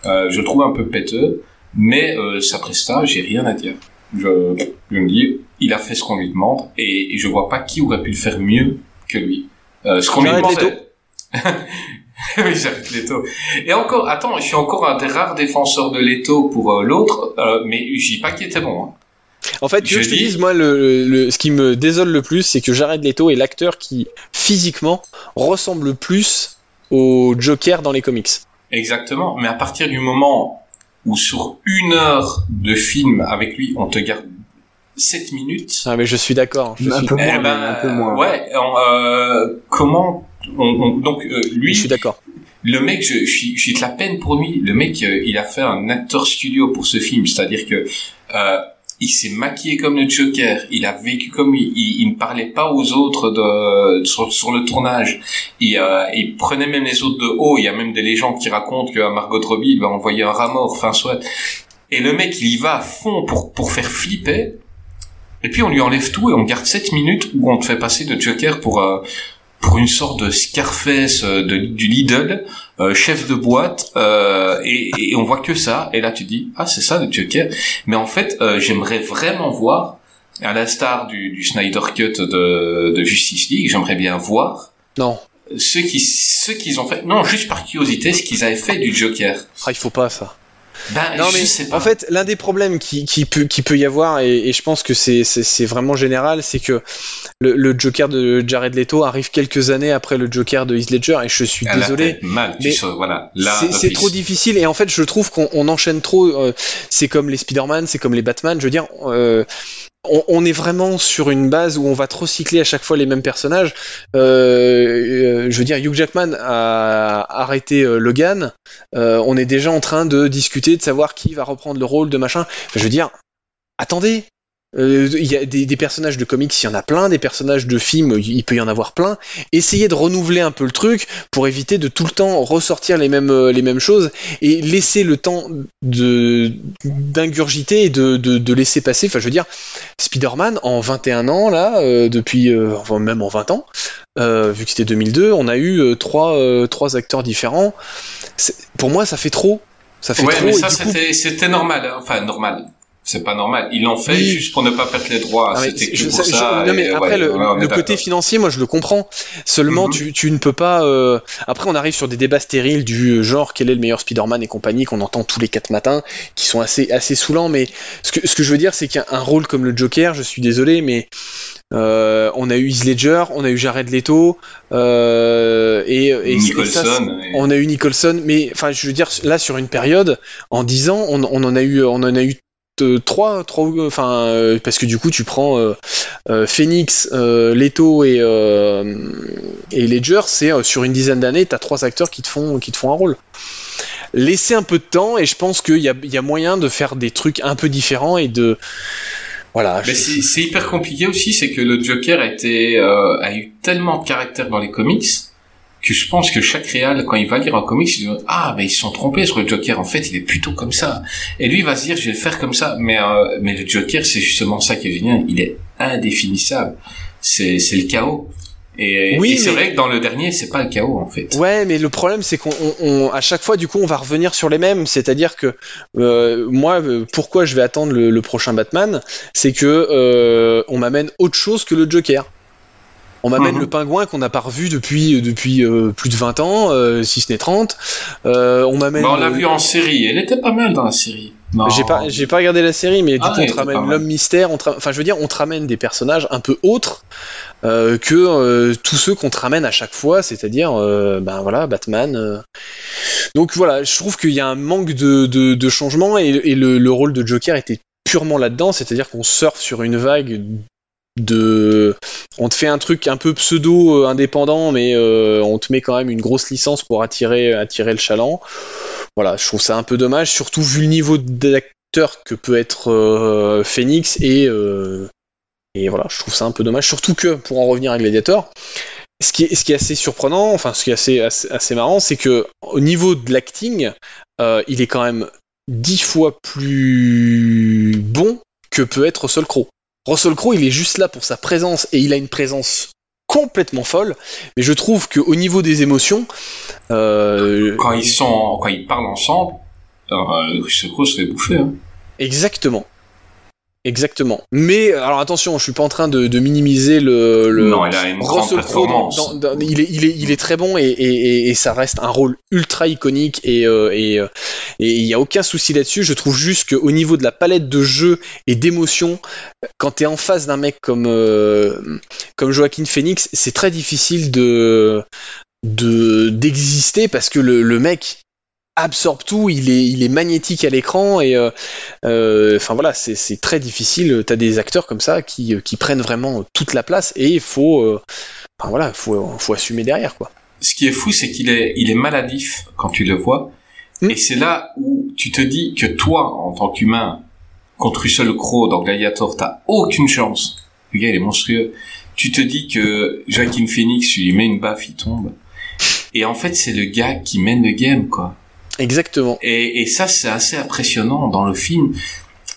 Euh, je le trouve un peu péteux, mais euh, sa presta, j'ai rien à dire. Je, je me dis, il a fait ce qu'on lui demande et, et je vois pas qui aurait pu le faire mieux que lui. Euh, ce qu'on lui Jared demandait. oui, Jared Leto. Et encore, attends, je suis encore un des rares défenseurs de Leto pour euh, l'autre, euh, mais je dis pas qu'il était bon. Hein. En fait, tu veux que Je te dis- dise, moi, le, le- ce qui me désole le plus, c'est que Jared Leto est l'acteur qui, physiquement, ressemble le plus au Joker dans les comics. Exactement. Mais à partir du moment où sur une heure de film avec lui, on te garde 7 minutes. Ah, mais je suis d'accord. je Un suis- peu moins, eh ben, un peu moins. Ouais. on, euh, comment on, on- donc euh, lui, je suis d'accord. le mec, je, je suis, de la peine pour lui. Le mec, euh, il a fait un acteur studio pour ce film, c'est-à-dire que euh, il s'est maquillé comme le Joker. Il a vécu comme il, il, ne parlait pas aux autres de sur, le tournage. Il, euh, il prenait même les autres de haut. Il y a même des légendes qui racontent qu'à Margot Robbie, il va envoyer un rat mort. Enfin, soit. Et le mec, il y va à fond pour pour faire flipper. Et puis on lui enlève tout et on garde 7 minutes où on te fait passer de Joker pour euh, pour une sorte de Scarface euh, de, du Lidl, euh, chef de boîte, euh, et, et on voit que ça. Et là tu dis ah c'est ça le Joker. Mais en fait euh, j'aimerais vraiment voir, à l'instar du, du Snyder Cut de, de Justice League, j'aimerais bien voir Non. ceux qui ceux qu'ils ont fait. Non juste par curiosité ce qu'ils avaient fait du Joker. Ah, il faut pas ça. Ben Non, je mais sais pas. en fait, l'un des problèmes qui, qui peut, qui peut y avoir, et, et je pense que c'est vraiment général, c'est que le, le Joker de Jared Leto arrive quelques années après le Joker de Heath Ledger, et je suis désolé. mal. Mais voilà. Là, C'est- trop difficile et en fait je trouve qu'on on enchaîne trop. euh, c'est comme les Spider-Man, c'est comme les Batman. Je veux dire, euh, on, est vraiment sur une base où on va trop cycler à chaque fois les mêmes personnages. Euh, euh, je veux dire, Hugh Jackman a arrêté euh, Logan. On est déjà en train de discuter de savoir qui va reprendre le rôle de machin. Je veux dire, attendez. Euh, Il y a des, des personnages de comics, il y en a plein, des personnages de films, il peut y en avoir plein. Essayez de renouveler un peu le truc pour éviter de tout le temps ressortir les mêmes, euh, les mêmes choses et laisser le temps de d'ingurgiter et de, de, de laisser passer. Enfin, je veux dire, Spider-Man en 21 ans là, euh, depuis, euh, enfin même en 20 ans, euh, vu que c'était 2002, on a eu euh, trois, euh, trois acteurs différents. Pour moi, ça fait trop. Ça fait Ouais, trop. mais ça, coup- c'était normal. hein. Enfin, normal. C'est pas normal. Ils l'ont fait Oui. juste pour ne pas perdre les droits. Mais C'était que je- pour je- ça. non, mais après ouais, le, le côté financier, moi je le comprends. Seulement Mhm. tu, tu ne peux pas. euh, Après on arrive sur des débats stériles du genre quel est le meilleur Spider-Man et compagnie qu'on entend tous les quatre matins, qui sont assez assez saoulants. Mais ce que ce que je veux dire c'est qu'un un rôle comme le Joker, je suis désolé, mais euh, on a eu Heath Ledger, on a eu Jared Leto euh, et, et- et ça, Nicholson. et- on a eu Nicholson, mais enfin, je veux dire, là sur une période, en 10 ans, on, on en a eu, on en a eu euh, trois, trois, euh, enfin, euh, parce que du coup, tu prends euh, euh, Phoenix, Leto et et Ledger, c'est sur une dizaine d'années, t'as trois acteurs qui te font, qui te font un rôle. Laissez un peu de temps, et je pense qu'il y a, il y a moyen de faire des trucs un peu différents et de, voilà. Mais je- c'est c'est hyper compliqué aussi, c'est que le Joker a été, a eu tellement de caractère dans les comics que je pense que chaque réal, quand il va lire un comics, il dit ah mais ils se sont trompés sur le Joker. En fait, il est plutôt comme ça. Et lui il va se dire je vais le faire comme ça. Mais euh, mais le Joker c'est justement ça qui est génial. Il est indéfinissable. C'est c'est le chaos. Et, Oui, et c'est mais- vrai que dans le dernier c'est pas le chaos en fait. Ouais, mais le problème c'est qu'on, on- on- à chaque fois, du coup, on va revenir sur les mêmes. C'est-à-dire que euh, moi, euh, pourquoi je vais attendre le, le prochain Batman, c'est que euh, on m'amène autre chose que le Joker. On m'amène Mhm. le pingouin qu'on n'a pas revu depuis depuis euh, plus de 20 ans, euh, si ce n'est 30. Euh, on m'amène. Bah, on l'a vu en série. Elle était pas mal dans la série. J'ai pas, j'ai pas regardé la série, mais du Ah, coup, on te ramène l'homme mystère. On te ra- Enfin, je veux dire, on te ramène des personnages un peu autres euh, que euh, tous ceux qu'on te ramène à chaque fois, c'est-à-dire, euh, ben voilà, Batman. Donc voilà, je trouve qu'il y a un manque de, de, de changement et, et le, le rôle de Joker était purement là-dedans, c'est-à-dire qu'on surfe sur une vague on te fait un truc un peu pseudo euh, indépendant mais euh, on te met quand même une grosse licence pour attirer attirer le chaland. Voilà je trouve ça un peu dommage surtout vu le niveau d'acteur que peut être euh, Phoenix et voilà je trouve ça un peu dommage. Surtout que pour en revenir à Gladiator ce qui est, assez surprenant enfin ce qui est assez assez, assez marrant c'est que au niveau de l'acting il est quand même dix fois plus bon que peut être Russell Crowe Russell Crowe, il est juste là pour sa présence et il a une présence complètement folle. Mais je trouve qu'au niveau des émotions, euh, Quand ils sont, quand ils parlent ensemble, euh, Russell Crowe se fait bouffer. Hein. exactement. Exactement. Mais alors attention, je suis pas en train de, de minimiser le, le Non, il a une grande dans- performance. dans- dans- il, est, il, est, il est très bon et, et, et- et ça reste un rôle ultra iconique et euh, et euh, et il y a aucun souci là-dessus. Je trouve juste qu'au niveau de la palette de jeu et d'émotion, quand t'es en face d'un mec comme euh, comme Joaquin Phoenix, c'est très difficile de de d'exister parce que le, le mec absorbe tout, il est, il est magnétique à l'écran et euh, euh, enfin voilà, c'est très difficile. T'as des acteurs comme ça qui, qui prennent vraiment toute la place et il faut, euh, enfin voilà, faut, faut assumer derrière quoi. Ce qui est fou, c'est qu'il est, il est maladif quand tu le vois. Mm. Et c'est là où tu te dis que toi, en tant qu'humain, contre Russell Crowe dans Gladiator, t'as aucune chance. Le gars, il est monstrueux. Tu te dis que Joaquin Phoenix, tu lui mets une baffe, il tombe. Et en fait, c'est le gars qui mène le game, quoi. Exactement. Et, et ça, c'est assez impressionnant dans le film.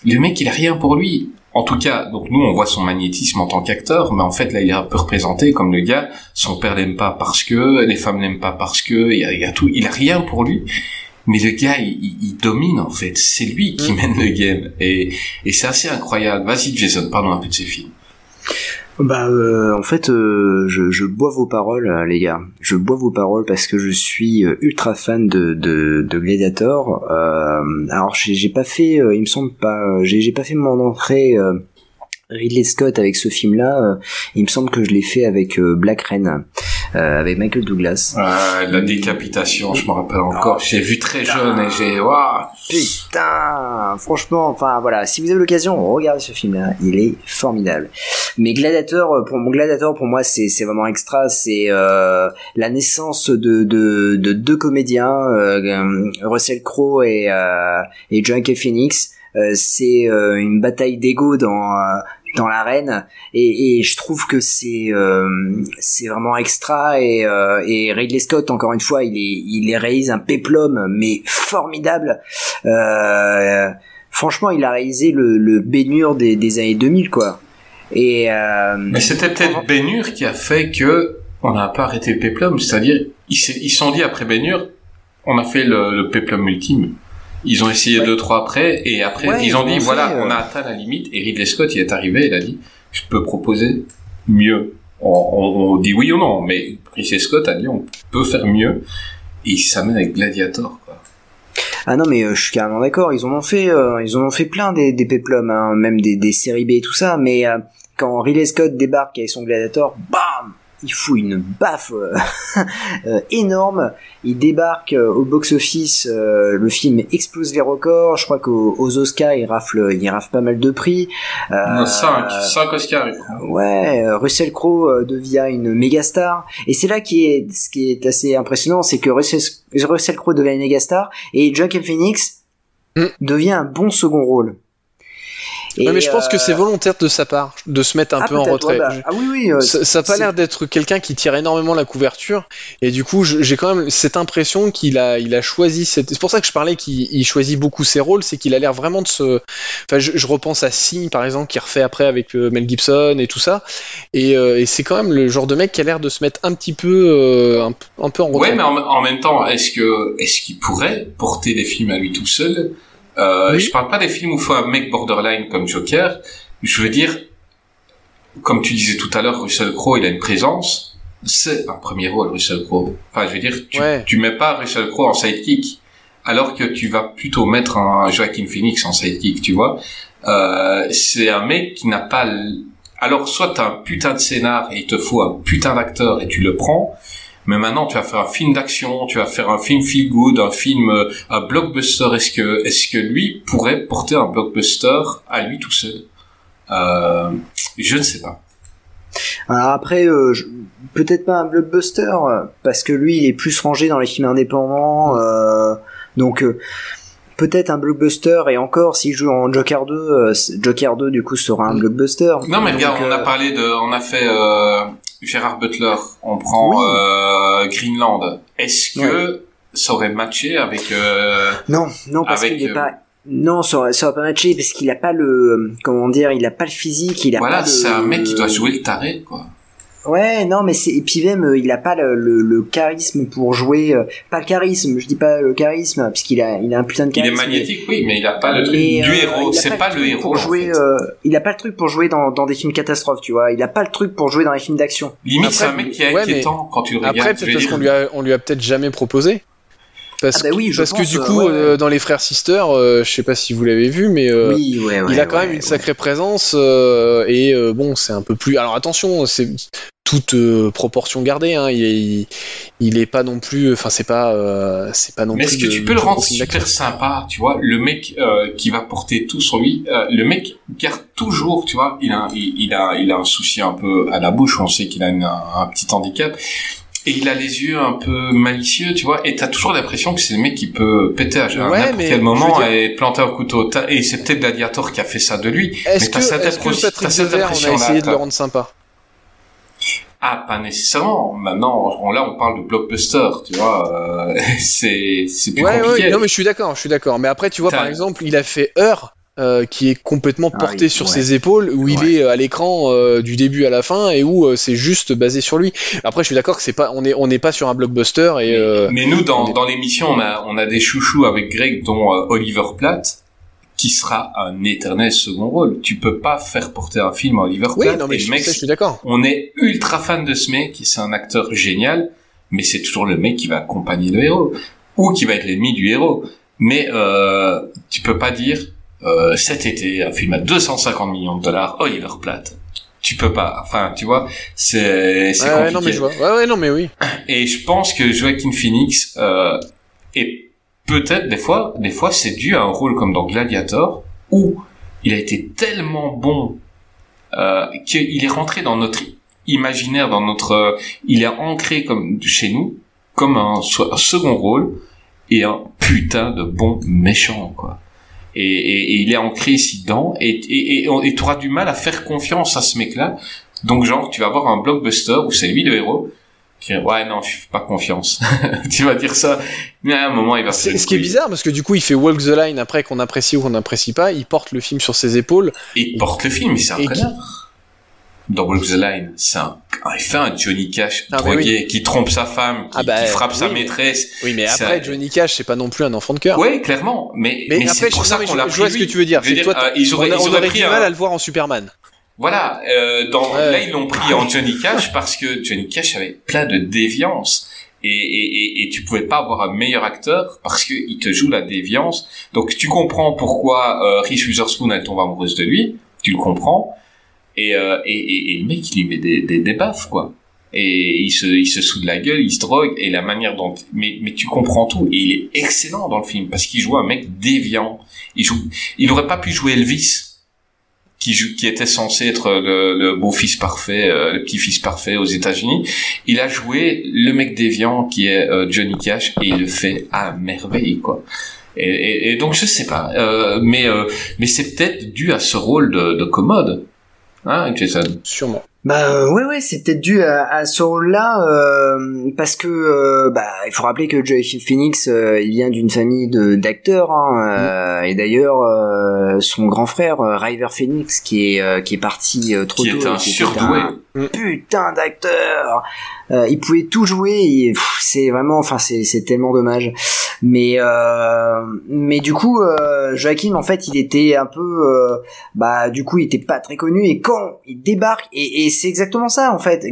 Le mec, il a rien pour lui. En tout cas, donc nous, on voit son magnétisme en tant qu'acteur, mais en fait, là, il est un peu représenté comme le gars. Son père l'aime pas parce que, les femmes l'aiment pas parce que, il y a, il y a tout. Il a rien pour lui. Mais le gars, il, il- il domine, en fait. C'est lui qui Mm. mène le game. Et, et c'est assez incroyable. Vas-y, Jason, parlons un peu de ces films. Bah euh, en fait euh, je, je bois vos paroles euh, les gars. Je bois vos paroles parce que je suis euh, ultra fan de, Gladiator. Euh, alors j'ai pas fait, euh, il me semble pas, j'ai pas fait mon entrée Ridley Scott avec ce film là. il me semble que je l'ai fait avec euh, Black Rain, euh, avec Michael Douglas. Euh, la décapitation, je me rappelle encore. J'ai vu très jeune et j'ai, waouh. Putain, franchement, enfin voilà, si vous avez l'occasion, regardez ce film-là, il est formidable. Mais Gladiator, euh, pour mon Gladiator, pour moi, c'est c'est vraiment extra. C'est euh, la naissance de, de, de deux comédiens, euh, Russell Crowe et euh, et Joaquin Phoenix. euh, c'est euh, une bataille d'ego dans euh, dans l'arène. Et, et je trouve que c'est euh, c'est vraiment extra et, euh, et Ridley Scott encore une fois il est il réalise un péplum mais formidable. Euh, franchement il a réalisé le, le baignure des, des années 2000 quoi. Et Mais c'était peut-être Bénur qui a fait que on n'a pas arrêté le péplum, c'est-à-dire ils se sont dit après Bénur, on a fait le, le péplum ultime. Ils ont essayé Ouais. deux trois après et après Ouais, ils ont dit voilà fait, euh, on a atteint la limite et Ridley Scott il est arrivé il a dit je peux proposer mieux. On, on- on dit oui ou non mais Ridley Scott a dit on peut faire mieux et il s'amène avec Gladiator quoi. Ah non mais euh, je suis carrément d'accord, ils en ont fait euh, ils en ont fait plein des, des péplums, hein, même des, des séries B et tout ça, mais euh, quand Ridley Scott débarque avec son gladiator, bam il fout une baffe euh, euh, énorme. Il débarque euh, au box-office, euh, le film explose les records. Je crois qu'aux aux Oscars, il rafle, il rafle pas mal de prix. Euh, 5 5 Oscars. je crois. Ouais, Russell Crowe euh, devient une méga star et c'est là qui est ce qui est assez impressionnant, c'est que Russell, Russell Crowe devient une méga star et Joaquin Phoenix Mm. devient un bon second rôle. Ouais, mais je pense que euh, c'est volontaire de sa part de se mettre un ah, peu en retrait. ouais, bah, ah oui oui. euh, Ça, ça a pas l'air d'être quelqu'un qui tire énormément la couverture et du coup j'ai quand même cette impression qu'il a il a choisi cette... c'est pour ça que je parlais qu'il il choisit beaucoup ses rôles c'est qu'il a l'air vraiment de se enfin je, je repense à Signe par exemple qui refait après avec euh, Mel Gibson et tout ça et, euh, et c'est quand même le genre de mec qui a l'air de se mettre un petit peu euh, un, un peu en retrait Ouais, mais en, en même temps, est-ce que est-ce qu'il pourrait porter des films à lui tout seul? Euh, Oui. Je parle pas des films où il faut un mec borderline comme Joker. Je veux dire, comme tu disais tout à l'heure, Russell Crowe, il a une présence. C'est un premier rôle, Russell Crowe. Enfin, je veux dire, tu, Ouais. tu mets pas Russell Crowe en sidekick, alors que tu vas plutôt mettre un Joaquin Phoenix en sidekick, tu vois. Euh, c'est un mec qui n'a pas... l- Alors, soit t'as un putain de scénar et il te faut un putain d'acteur et tu le prends, mais maintenant tu vas faire un film d'action, tu vas faire un film feel good, un film, euh, un blockbuster. Est-ce que, est-ce que lui pourrait porter un blockbuster à lui tout seul? Euh, Je ne sais pas. Alors après, euh, peut-être pas un blockbuster, euh, parce que lui, il est plus rangé dans les films indépendants. euh, donc euh, peut-être un blockbuster, et encore, s'il joue en Joker 2, euh, c'est- Joker 2, du coup, sera un blockbuster. Non, mais regarde, on a parlé de, on a fait euh, Gérard Butler, on prend Oui. euh, Greenland. Est-ce que ça aurait matché avec euh, Non, non, parce qu'il est euh, pas... Non, ça aurait, ça aurait pas matché, parce qu'il a pas le... Comment dire Il a pas le physique, il a Voilà, pas le... c'est un mec qui doit jouer le taré, quoi. Ouais, non, mais c'est et puis même euh, il a pas le, le, le charisme pour jouer. euh, pas le charisme, je dis pas le charisme, puisqu'il a il a un putain de Il est charisme. magnétique, oui, mais il a pas le truc mais, du euh, héros. il a C'est pas, le héros. pour en jouer. fait. euh, il a pas le truc pour jouer dans, dans des films catastrophes, tu vois. Il a pas le truc pour jouer dans les films d'action. Limite, c'est un mec qui est ouais, inquiétant quand tu le après regardes. peut-être parce qu'on lui a on lui a peut-être jamais proposé parce, Ah bah oui, je parce que du euh, coup ouais, ouais. euh, dans les frères Sister euh, je sais pas si vous l'avez vu mais euh, oui, ouais, ouais. il a quand ouais, même une ouais. sacrée présence euh, et euh, bon c'est un peu plus alors attention c'est toute euh, proportion gardée hein, il, est, il, est pas non plus enfin c'est pas euh, c'est pas non Mais plus est-ce que tu peux le rendre super sympa, tu vois Le mec euh, qui va porter tout sur lui, euh, le mec garde toujours, tu vois, il a, il, il a, il a un souci un peu à la bouche, on sait qu'il a une- un, un petit handicap, et il a les yeux un peu malicieux, tu vois, et t'as toujours l'impression que c'est le mec qui peut péter à, Ouais, n'importe quel moment dire- et planter un couteau. Et c'est peut-être Gladiator qui a fait ça de lui. est-ce mais que, t'as cette t'as cette Devers on a impression-là, essayé de le rendre sympa Ah, pas nécessairement. Maintenant, on- là, on parle de blockbuster, tu vois. euh, c'est, c'est plus ouais, compliqué. ouais, non mais je suis d'accord, je suis d'accord. Mais après, tu vois, par exemple, il a fait Heure, euh, qui est complètement Ah porté oui, sur ouais. ses épaules, où il est euh, à l'écran euh, du début à la fin et où euh, c'est juste basé sur lui. Après, je suis d'accord que c'est pas, on est, on n'est pas sur un blockbuster et. Mais nous, dans, est- dans l'émission, on a, on a des chouchous avec Greg, dont Oliver Platt, qui sera un éternel second rôle. Tu peux pas faire porter un film à Oliver Oui, Platt. non mais et je, mec, ça, je suis d'accord. on est ultra fan de ce mec, c'est un acteur génial, mais c'est toujours le mec qui va accompagner le héros, ou qui va être l'ennemi du héros. Mais euh, tu peux pas dire, euh, cet été, un film à 250 millions de dollars, Oliver Platt. Tu peux pas, enfin, tu vois, c'est c'est Ouais, compliqué. non mais je vois. Ouais, ouais, non mais oui. Et je pense que Joaquin Phoenix euh, est peut-être des fois, des fois c'est dû à un rôle comme dans Gladiator où il a été tellement bon euh, qu'il est rentré dans notre imaginaire, dans notre, euh, il est ancré comme chez nous comme un second rôle et un putain de bon méchant quoi. Et, et, et il est ancré ici dedans. Et et t'auras du mal à faire confiance à ce mec-là. Donc genre, tu vas avoir un blockbuster où c'est lui le héros. Qui, ouais, non, je fais pas confiance. tu vas dire ça, mais à un moment, il va se C'est- Ce qui est bizarre, parce que du coup, il fait Walk the Line après qu'on apprécie ou qu'on n'apprécie pas, il porte le film sur ses épaules. Et il porte le film, c'est un connard. Dans Walk the Line, c'est un, il fait un Johnny Cash Ah, mais drogué, qui trompe sa femme, qui, Ah bah, qui frappe sa oui, mais- maîtresse. Oui, mais après, Johnny Cash, c'est pas non plus un enfant de cœur. Ouais, clairement, mais, Mais, c'est pour je, ça qu'on l'a je pris. vois ce que tu veux dire. Que toi, euh, ils auraient, on, ils on auraient pris du un- mal à le voir en Superman. Voilà, euh, dans, Ouais. là ils l'ont pris en Johnny Cash parce que Johnny Cash avait plein de déviance et, et, et, et tu pouvais pas avoir un meilleur acteur parce que il te joue la déviance. Donc tu comprends pourquoi euh, Reese Witherspoon elle tombe amoureuse de lui, tu le comprends et, euh, et, et, et le mec il lui met des, des, des baffes quoi. Et il se, il se soude la gueule, il se drogue, et la manière dont, mais, mais tu comprends tout, et il est excellent dans le film, parce qu'il joue un mec déviant. Il joue, il aurait pas pu jouer Elvis, qui, qui était censé être le, le beau-fils parfait, euh, le petit-fils parfait aux États-Unis. Il a joué le mec déviant qui est euh, Johnny Cash et il le fait à merveille, quoi. Et, et, et donc je sais pas, euh, mais euh, mais c'est peut-être dû à ce rôle de, de commode, hein, Jason. Sûrement. Bah euh, ouais ouais c'est peut-être dû à, à ce rôle-là euh, parce que euh, bah il faut rappeler que Joaquin Phoenix euh, il vient d'une famille de d'acteurs hein, euh, et d'ailleurs euh, son grand frère euh, River Phoenix qui est euh, qui est parti euh, trop Qui tôt est un surdoué. un putain d'acteur Euh, il pouvait tout jouer c'est vraiment enfin c'est c'est tellement dommage. Mais euh, mais du coup euh, Joaquin en fait il était un peu euh, bah du coup il était pas très connu et quand il débarque et, et c'est exactement ça en fait.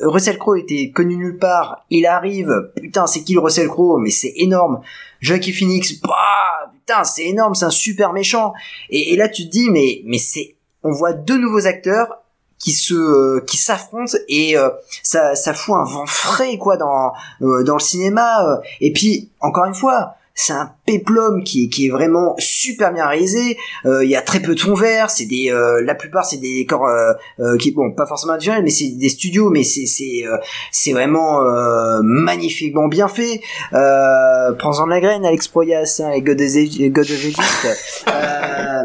Russell Crowe était connu nulle part. Il arrive putain c'est qui le Russell Crowe? Mais c'est énorme. Joaquin Phoenix bah putain c'est énorme c'est un super méchant. Et, et là tu te dis mais mais c'est on voit deux nouveaux acteurs qui se euh, qui s'affrontent et euh, ça ça fout un vent frais quoi dans euh, dans le cinéma euh. et puis encore une fois c'est un péplum qui, est- qui est vraiment super bien réalisé. Euh, Il y a très peu de fond vert. C'est des, euh, la plupart c'est des décors euh, euh, qui, bon, pas forcément naturels, mais c'est des studios, mais c'est c'est euh, c'est vraiment euh, magnifiquement bien fait. Euh, Prends-en la graine, Alex Proyas, hein, et God of Egypt. Euh,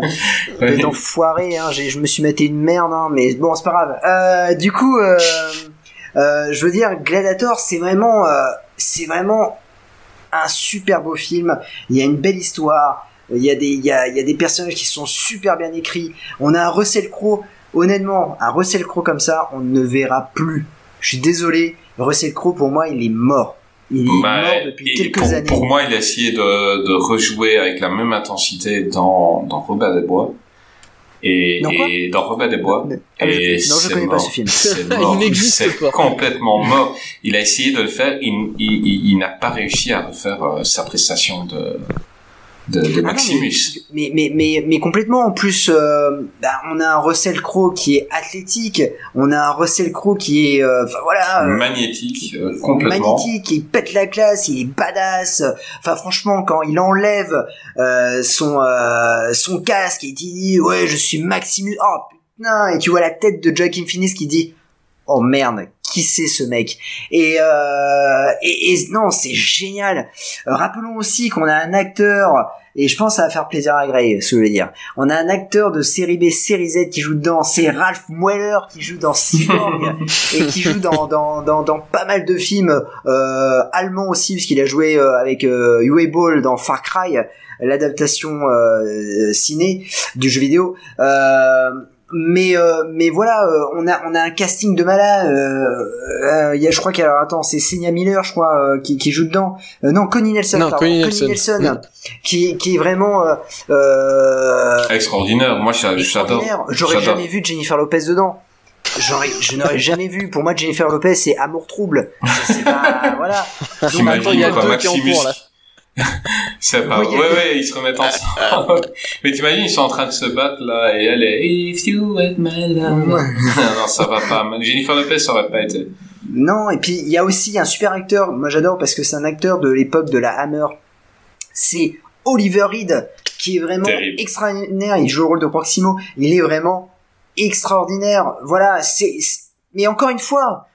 Ouais. d'enfoiré, hein, je me suis maté une merde, hein, mais bon, c'est pas grave. Euh, du coup, euh, euh, je veux dire, Gladiator, c'est vraiment, euh, c'est vraiment un super beau film. Il y a une belle histoire. Il y a des, il y a, il y a des personnages qui sont super bien écrits. On a un Russell Crowe. Honnêtement, un Russell Crowe comme ça, on ne verra plus. Je suis désolé, Russell Crowe pour moi, il est mort. Il est Bah, mort depuis quelques pour, années. pour moi, il a essayé de, de rejouer avec la même intensité dans, dans Robin des Bois. Et, Dans et dans Robin des Bois. Ah, Et non, je pas mort. ce film. C'est Il n'existe pas. complètement mort. Il a essayé de le faire. Il, il, il, il n'a pas réussi à refaire euh, sa prestation de, de, de Ah non, Maximus. mais, mais, mais, mais complètement. En plus, euh, bah, on a un Russell Crowe qui est athlétique. On a un Russell Crowe qui est, euh, enfin voilà, euh, Magnétique, euh, complètement. magnétique. Il pète la classe. Il est badass. Enfin, franchement, quand il enlève euh, son euh, son casque et il dit ouais, je suis Maximus. Oh putain Et tu vois la tête de Joaquin Phoenix qui dit oh merde, qui c'est ce mec? Et, euh, et, et non, c'est génial. Rappelons aussi qu'on a un acteur, et je pense que ça va faire plaisir à Gray, ce que je veux dire. On a un acteur de série B, série Z qui joue dedans, c'est Ralph Mueller qui joue dans Cyborg et qui joue dans, dans, dans, dans pas mal de films euh, allemands aussi, puisqu'il a joué euh, avec euh, Uwe Ball dans Far Cry, l'adaptation euh, ciné du jeu vidéo. Euh, mais euh, mais voilà euh, on a on a un casting de malade euh, euh, il y a je crois qu'il y a alors, attends c'est Senia Miller je crois euh, qui, qui joue dedans Euh, non Connie Nelson Non, pardon, Connie Nelson. Mm. qui qui est vraiment euh, euh, Extraordinaire. Moi, j'a- j'adore. extraordinaire j'aurais jamais vu Jennifer Lopez dedans J'aurais, je n'aurais jamais vu. Pour moi, Jennifer Lopez, c'est amour trouble. C'est- pas, voilà. T'imagines attends, il y a deux qui en Maximus cours, là. C'est pas... Oui, Ouais, ouais, ils se remettent ensemble. Mais t'imagines, ils sont en train de se battre, là, et elle est... If you had my love... non, non, ça va pas. Jennifer Lopez, ça aurait pas été. Non, et puis il y a aussi un super acteur, moi j'adore parce que c'est un acteur de l'époque de la Hammer. C'est Oliver Reed, qui est vraiment Terrible. extraordinaire. Il joue le rôle de Proximo. Il est vraiment extraordinaire. Voilà, c'est- Mais encore une fois,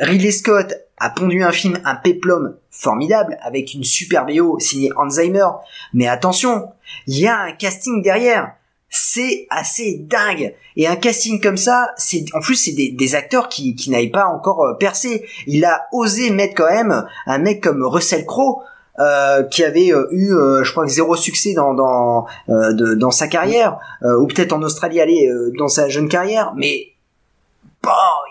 Ridley Scott a pondu un film, un péplum formidable, avec une super BO signée Alzheimer. Mais attention, il y a un casting derrière. C'est assez dingue. Et un casting comme ça, c'est en plus c'est des, acteurs qui, qui n'avaient pas encore euh, percé. Il a osé mettre quand même un mec comme Russell Crowe. euh, qui avait euh, eu, euh, je crois, zéro succès dans dans euh, dans sa carrière, ou peut-être en Australie, allez, euh, dans sa jeune carrière, mais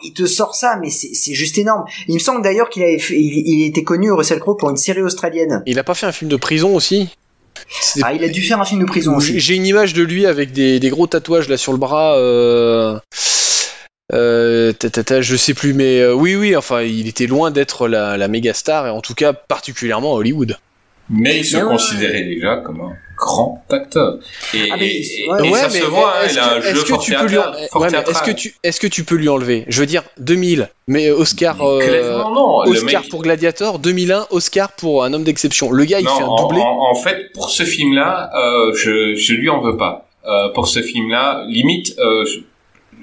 il te sort ça, mais c'est juste énorme. Il me semble d'ailleurs qu'il avait fait, il, il était connu Russell Crowe pour une série australienne. Il a pas fait un film de prison aussi? Ah, il a dû faire un film de prison J'ai aussi. j'ai une image de lui avec des, des gros tatouages là sur le bras. Euh... Euh, je sais plus, mais euh, oui, oui, enfin, il était loin d'être la, la méga star, et en tout cas particulièrement à Hollywood. Mais il se considérait déjà comme un grand acteur. Et, Ah, mais et- il- et- ouais, et Ouais, ça mais se voit, hein, est-ce il a que- un jeu fort tu peux lui en- théâtral. est-ce que tu est-ce que tu peux lui enlever Je veux dire 2000, mais Oscar Mais euh, clairement, non. Le Oscar mec- pour Gladiator, 2001 Oscar pour un homme d'exception. Le gars, il non, fait un en, doublé. en- en fait, pour ce film-là, euh, je, je lui en veux pas. Euh, pour ce film-là, limite, euh, je,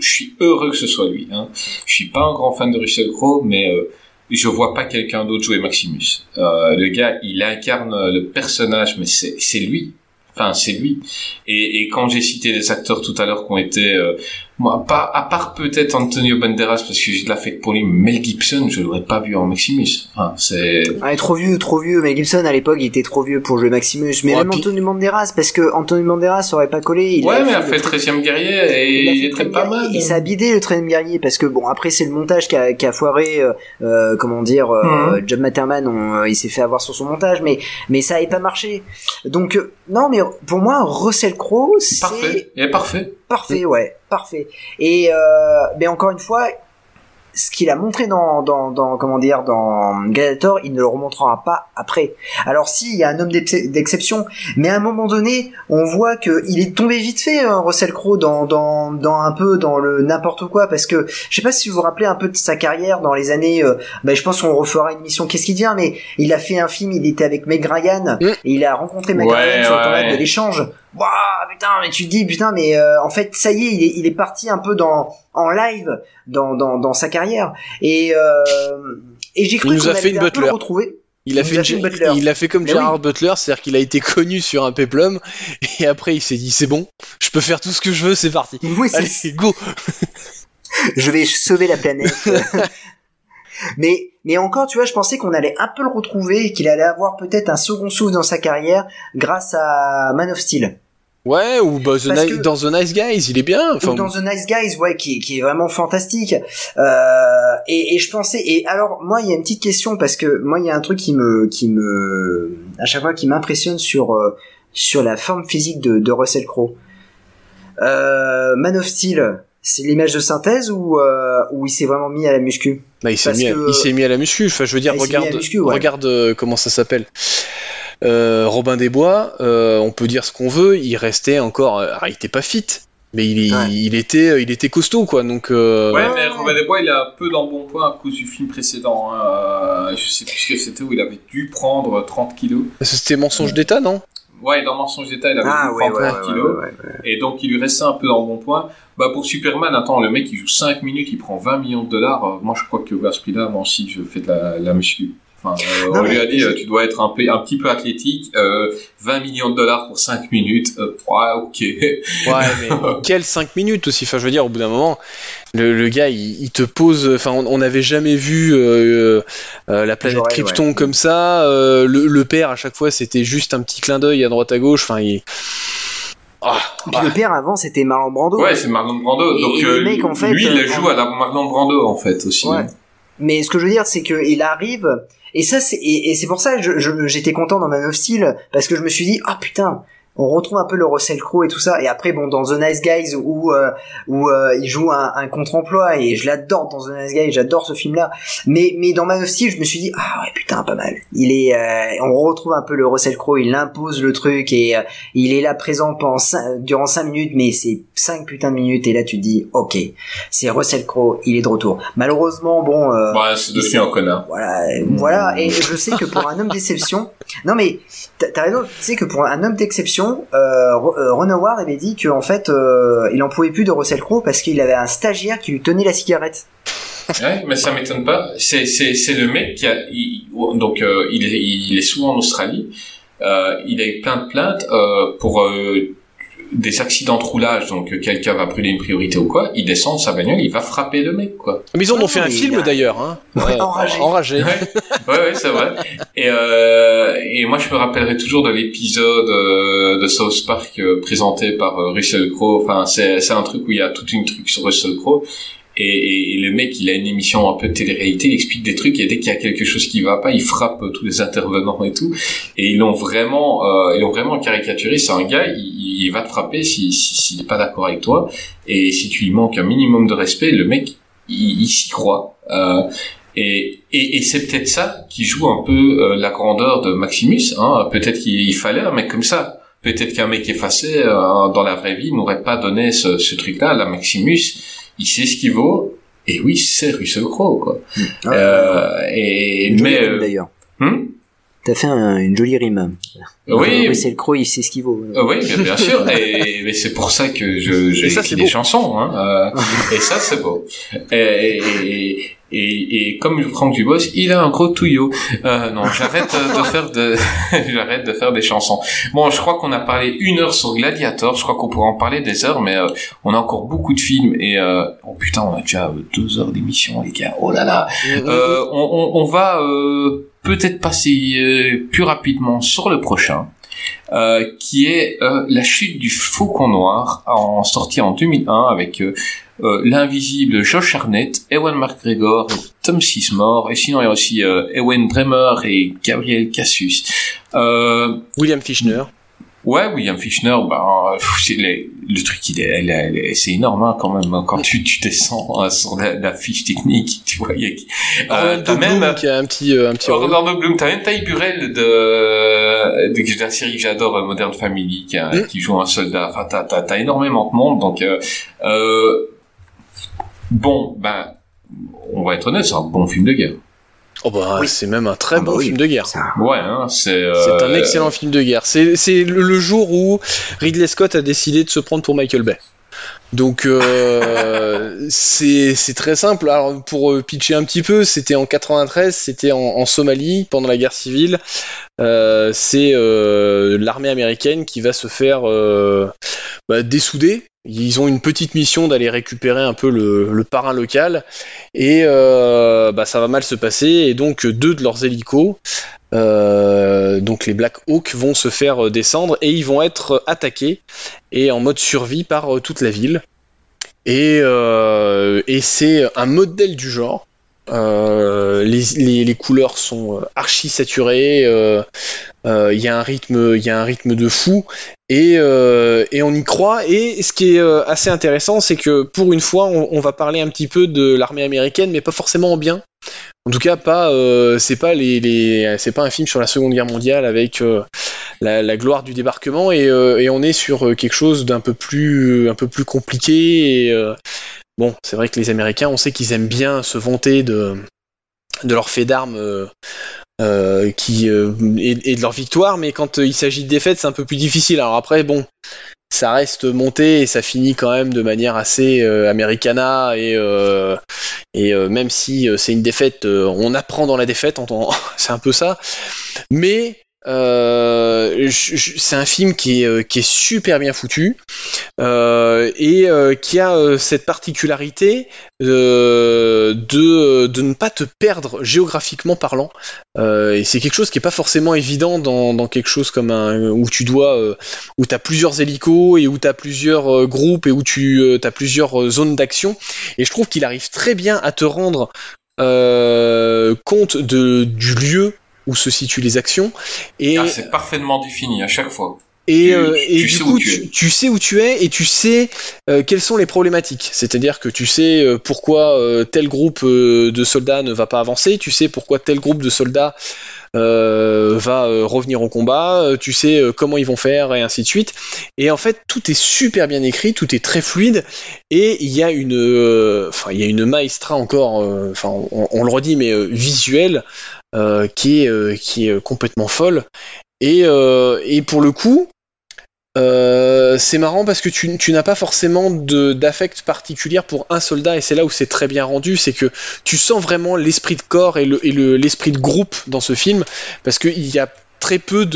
je suis heureux que ce soit lui. Hein. Je suis pas un grand fan de Russell Crowe, mais euh, je vois pas quelqu'un d'autre jouer Maximus. Euh, le gars, il incarne le personnage, mais c'est lui. Enfin, c'est lui. Et, et quand j'ai cité les acteurs tout à l'heure qui ont été, euh, moi, pas à part peut-être Antonio Banderas parce que j'ai de l'affect pour lui, Mel Gibson, je l'aurais pas vu en Maximus. Enfin, c'est Ah, il est trop vieux, trop vieux. Mais Gibson à l'époque, il était trop vieux pour jouer Maximus. Mais Ouais, même puis- Antonio Banderas, parce que Antonio Banderas aurait pas collé. Il ouais, mais il a fait le 13e guerrier et Il il était 13e pas mal. Ça a bidé le 13 guerrier parce que bon après c'est le montage qui a, qui a foiré euh, euh, comment dire euh, John Matterman on, euh, il s'est fait avoir sur son montage mais mais ça avait pas marché donc euh, non mais pour moi Russell Crowe c'est Parfait, il est parfait. Parfait ouais parfait et euh, mais encore une fois ce qu'il a montré dans, dans, dans comment dire dans Gladiator, il ne le remontrera pas après. Alors si il y a un homme d'ex- d'exception, mais à un moment donné, on voit que il est tombé vite fait hein, Russell Crowe dans, dans dans un peu dans le n'importe quoi parce que je sais pas si vous vous rappelez un peu de sa carrière dans les années euh, bah, je pense qu'on refera une émission qu'est-ce qu'il devient mais il a fait un film, il était avec Meg Ryan Mm. et il a rencontré Meg Ouais, Ryan sur le ouais. de l'échange. Waouh, putain, mais tu te dis putain mais euh, en fait ça y est, il est il est parti un peu dans en live dans dans dans sa carrière et euh, et j'ai cru qu'on a fait allait une un peu le Butler. retrouver. Il a fait, fait une Butler. il a fait comme Mais Gérard Butler, c'est-à-dire qu'il a été connu sur un péplum et après il s'est dit c'est bon, je peux faire tout ce que je veux, c'est parti. Oui, c'est Allez, go. je vais sauver la planète. mais mais encore, tu vois, je pensais qu'on allait un peu le retrouver et qu'il allait avoir peut-être un second souffle dans sa carrière grâce à Man of Steel. Ouais, ou bah, The que- dans The Nice Guys, il est bien. Enfin, Ou dans The Nice Guys, ouais, qui, qui est vraiment fantastique. Euh, et, et je pensais, et alors moi, il y a une petite question parce que moi, il y a un truc qui me, qui me, à chaque fois, qui m'impressionne sur euh, sur la forme physique de, de Russell Crowe. Euh, Man of Steel, c'est l'image de synthèse ou euh, ou il s'est vraiment mis à la muscu? Bah, il s'est mis, à- que- il s'est mis à la muscu. Enfin, je veux dire, Ah, regarde, muscu, ouais. regarde euh, comment ça s'appelle. Euh, Robin des Bois, euh, on peut dire ce qu'on veut, il restait encore, ah, il était pas fit, mais il, Ouais. il était, il était costaud quoi. Donc, euh, Ouais, mais Robin des Bois, il est un peu dans bon point à cause du film précédent. hein. Euh, je sais plus ce que c'était où il avait dû prendre 30 kilos. c'était mensonge d'État, non? Ouais, dans Mensonge d'État, il avait Ah dû ouais, prendre ouais, 30 ouais, kilos. ouais, ouais. Et donc, il lui restait un peu dans le bon point. Bah, pour Superman, attends, le mec, il joue 5 minutes, il prend 20 millions de dollars. Euh, moi, je crois que à ce prix-là, moi aussi, je fais de la, la muscu. Enfin, euh, Non, on lui a dit, je- euh, tu dois être un, peu, un petit peu athlétique. Euh, 20 millions de dollars pour 5 minutes. Euh, ouais, ok. Ouais, mais quelles 5 minutes aussi? Enfin, je veux dire, au bout d'un moment, le, le gars, il, il te pose. Enfin, on n'avait jamais vu euh, euh, la planète J'aurais, Krypton ouais. comme ça. euh, le, le père, à chaque fois, c'était juste un petit clin d'œil à droite à gauche. Enfin, il. Ah, Puis le père avant, c'était Marlon Brando. Ouais, c'est Marlon Brando. Et- Donc, et le euh, mec, en fait, lui, il euh, joue à la Marlon Brando, en fait, aussi. Ouais. Mais ce que je veux dire, c'est que il arrive, et ça, c'est et, et c'est pour ça que je- je- j'étais content dans Man of Steel parce que je me suis dit, ah putain, on retrouve un peu le Russell Crowe et tout ça. Et après, bon, dans The Nice Guys où euh, où euh, il joue un, un contre-emploi et je l'adore dans The Nice Guys, j'adore ce film-là. Mais mais dans Man of Steel, je me suis dit, ah ouais, putain, pas mal. Il est, euh, on retrouve un peu le Russell Crowe, il impose le truc et il est là présent pendant durant 5 minutes, mais c'est 5 putains de minutes et là tu te dis, ok, c'est Russell Crowe, il est de retour. Malheureusement, bon. Ouais, c'est devenu un connard. voilà, voilà. Et je sais que pour un homme d'exception, non mais t'as raison. Tu sais que pour un homme d'exception, euh, Ro- euh, Ron Howard avait dit qu'en fait, euh, il en pouvait plus de Russell Crowe parce qu'il avait un stagiaire qui lui tenait la cigarette. Ouais, mais ça m'étonne pas. C'est le mec qui a donc euh, il est souvent en Australie. Euh, il a eu plein de plaintes euh, pour euh, des accidents de roulage. Donc quelqu'un va brûler une priorité ou quoi, il descend de sa bagnole, il va frapper le mec quoi. Mais ils en ont Ah, fait un film a- d'ailleurs. Hein. Ouais, enragé. Enragé. Ouais, ouais, ouais, c'est vrai. Et, euh, et moi, je me rappellerai toujours de l'épisode euh, de South Park euh, présenté par euh, Russell Crowe. Enfin, c'est c'est un truc où il y a toute une truc sur Russell Crowe. Et, et, et le mec, il a une émission un peu de télé-réalité, il explique des trucs, et dès qu'il y a quelque chose qui va pas, il frappe euh, tous les intervenants et tout. Et ils l'ont vraiment, euh, ils l'ont vraiment caricaturé. C'est un gars, il, il va te frapper s'il si, s'il n'est pas d'accord avec toi. Et si tu lui manques un minimum de respect, le mec, il, il s'y croit. Euh, et, et, et c'est peut-être ça qui joue un peu euh, la grandeur de Maximus. Hein. Peut-être qu'il fallait un mec comme ça. Peut-être qu'un mec effacé euh, dans la vraie vie n'aurait pas donné ce, ce truc-là. La Maximus, il sait ce qu'il vaut. Et oui, c'est Russell Crowe, quoi. Ouais. Euh, et mais euh, d'ailleurs. hmm? T'as fait un- une jolie rime. oui, oui c'est le croc, il sait ce qu'il vaut. Euh, oui, bien, bien sûr, et, mais c'est pour ça que je j'ai écrit des beau. chansons, hein, euh, et ça c'est beau. Et, et, et, et comme Franck Dubos, il a un gros touillot. Euh, non, j'arrête de faire de, j'arrête de faire des chansons. Bon, je crois qu'on a parlé une heure sur Gladiator. Je crois qu'on pourrait en parler des heures, mais euh, on a encore beaucoup de films et euh, oh putain, on a déjà deux heures d'émission, les gars. Oh là là. Euh, on, on, on va euh, peut-être passer euh, plus rapidement sur le prochain, euh, qui est euh, La chute du Faucon Noir, en sorti en 2001 avec l'invisible Josh Harnett, Ewan McGregor, Tom Sizemore, et sinon il y a aussi Ewan Bremer et Gabriel Cassius. William Fichtner. Ouais, William Fichtner, bah, c'est les- le truc, il est, c'est énorme hein, quand même. hein, Quand tu, tu descends hein, sur la, la fiche technique, tu vois, il y a, euh, t'as même Bloom qui a un petit, euh, un petit. Orlando Bloom, t'as même Ty Burrell de, de, de la série que j'adore, euh, Modern Family, qui, a- Mm. qui joue un soldat. Enfin, t'as, t'as, t'as énormément de monde, donc euh, euh, bon, ben, on va être honnête, c'est un bon film de guerre. Oh bah, Oui. c'est même un très Ah bah bon oui. film de guerre. Ça. Ouais, hein, c'est. euh, C'est un excellent film de guerre. C'est c'est le, jour où Ridley Scott a décidé de se prendre pour Michael Bay. Donc euh, c'est c'est très simple. Alors pour euh, pitcher un petit peu, c'était en 93, c'était en, en Somalie pendant la guerre civile. Euh, c'est euh, l'armée américaine qui va se faire euh, bah, dessouder. Ils ont une petite mission d'aller récupérer un peu le, parrain local et euh, bah, ça va mal se passer et donc deux de leurs hélicos euh, donc les Black Hawk vont se faire descendre et ils vont être attaqués et en mode survie par euh, toute la ville. Et, et c'est un modèle du genre. Euh, les, couleurs sont euh, archi saturées. euh, euh, Il y a un rythme, il y a un rythme de fou et, on y croit. Et ce qui est assez intéressant, c'est que pour une fois, on, va parler un petit peu de l'armée américaine, mais pas forcément en bien. En tout cas, pas, c'est pas un film sur la Seconde Guerre mondiale avec la, gloire du débarquement et, on est sur quelque chose d'un peu plus, compliqué. Bon, c'est vrai que les Américains, on sait qu'ils aiment bien se vanter de, de leur fait d'armes. euh, euh, qui euh, et, de leur victoire, mais quand euh, il s'agit de défaite, c'est un peu plus difficile. Alors après, bon, ça reste monté et ça finit quand même de manière assez euh, americana et et même si c'est une défaite, on apprend dans la défaite, c'est un peu ça. Mais euh, c'est un film qui est, euh, super bien foutu euh, et qui a cette particularité de, ne pas te perdre géographiquement parlant. Et c'est quelque chose qui est pas forcément évident dans, quelque chose comme un où tu dois où tu as plusieurs hélicos et où tu as plusieurs groupes et où tu as plusieurs zones d'action. Et je trouve qu'il arrive très bien à te rendre compte du lieu où se situent les actions. Et, Ah, c'est parfaitement défini à chaque fois. et, tu- euh, et du sais coup, tu sais où tu es et tu sais euh, quelles sont les problématiques. C'est-à-dire que tu sais euh, pourquoi tel groupe de soldats ne va pas avancer, tu sais pourquoi tel groupe de soldats va revenir au combat, tu sais comment ils vont faire et ainsi de suite. Et en fait, tout est super bien écrit, tout est très fluide et il y a une, enfin il y a une maestra encore, enfin on, on le redit mais visuelle qui est euh, est complètement folle. Et, euh, pour le coup, euh, c'est marrant parce que tu, n'as pas forcément d'affect particulier pour un soldat et c'est là où c'est très bien rendu, c'est que tu sens vraiment l'esprit de corps et le et le- l'esprit de groupe dans ce film parce qu'il y a très peu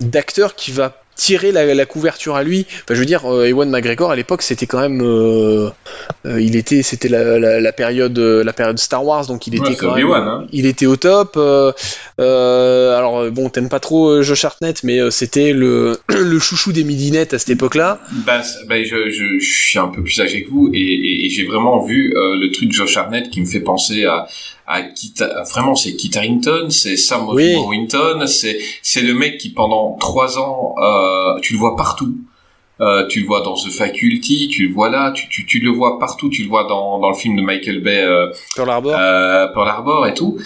d'acteurs qui va tirer la, la couverture à lui. Enfin, je veux dire, euh, Ewan McGregor à l'époque c'était quand même, euh, euh, il était, c'était la, la, la période, la période Star Wars, donc il Ouais, était c'est quand même, hein. il était au top. euh, alors bon, t'aimes pas trop Josh Hartnett, mais c'était le, le chouchou des midinettes à cette époque-là. C'est- ben, je, je, je suis un peu plus âgé que vous et, et, et j'ai vraiment vu le truc de Josh Hartnett qui me fait penser à, à Kit, à- vraiment c'est Kit Harington, c'est Sam Oui. C'est c'est le mec qui pendant trois ans, euh, tu le vois partout. Euh, tu le vois dans The Faculty, tu le vois là, tu, tu, tu le vois partout, tu le vois dans, dans le film de Michael Bay, euh, Pearl Harbor. euh, Pearl Harbor et tout.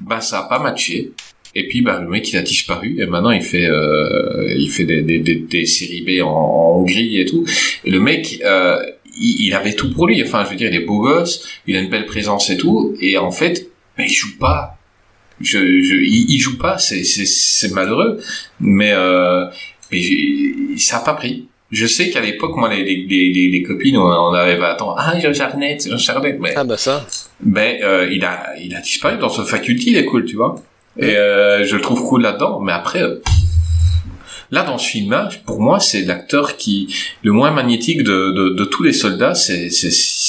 Ben ça a pas matché. Et puis ben le mec il a disparu et maintenant il fait euh, il fait des, des, des, des séries B en, en Hongrie et tout. Et le mec euh, il, il avait tout pour lui. Enfin je veux dire il est beau gosse, il a une belle présence et tout. Et en fait ben, il joue pas. Je, je il, il joue pas. C'est c'est c'est malheureux. Mais euh, mais j'ai- ça a pas pris. Je sais qu'à l'époque, moi, les, les, les, les copines, on, avait 20 ans. Ah, Josh Hartnett, Josh Hartnett. Mais Ah bah ça. ben euh, il a il a disparu dans ce faculty il est cool tu vois et euh, je le trouve cool là-dedans mais après euh, pff, là dans ce film là pour moi c'est l'acteur qui le moins magnétique de, de, de tous les soldats c'est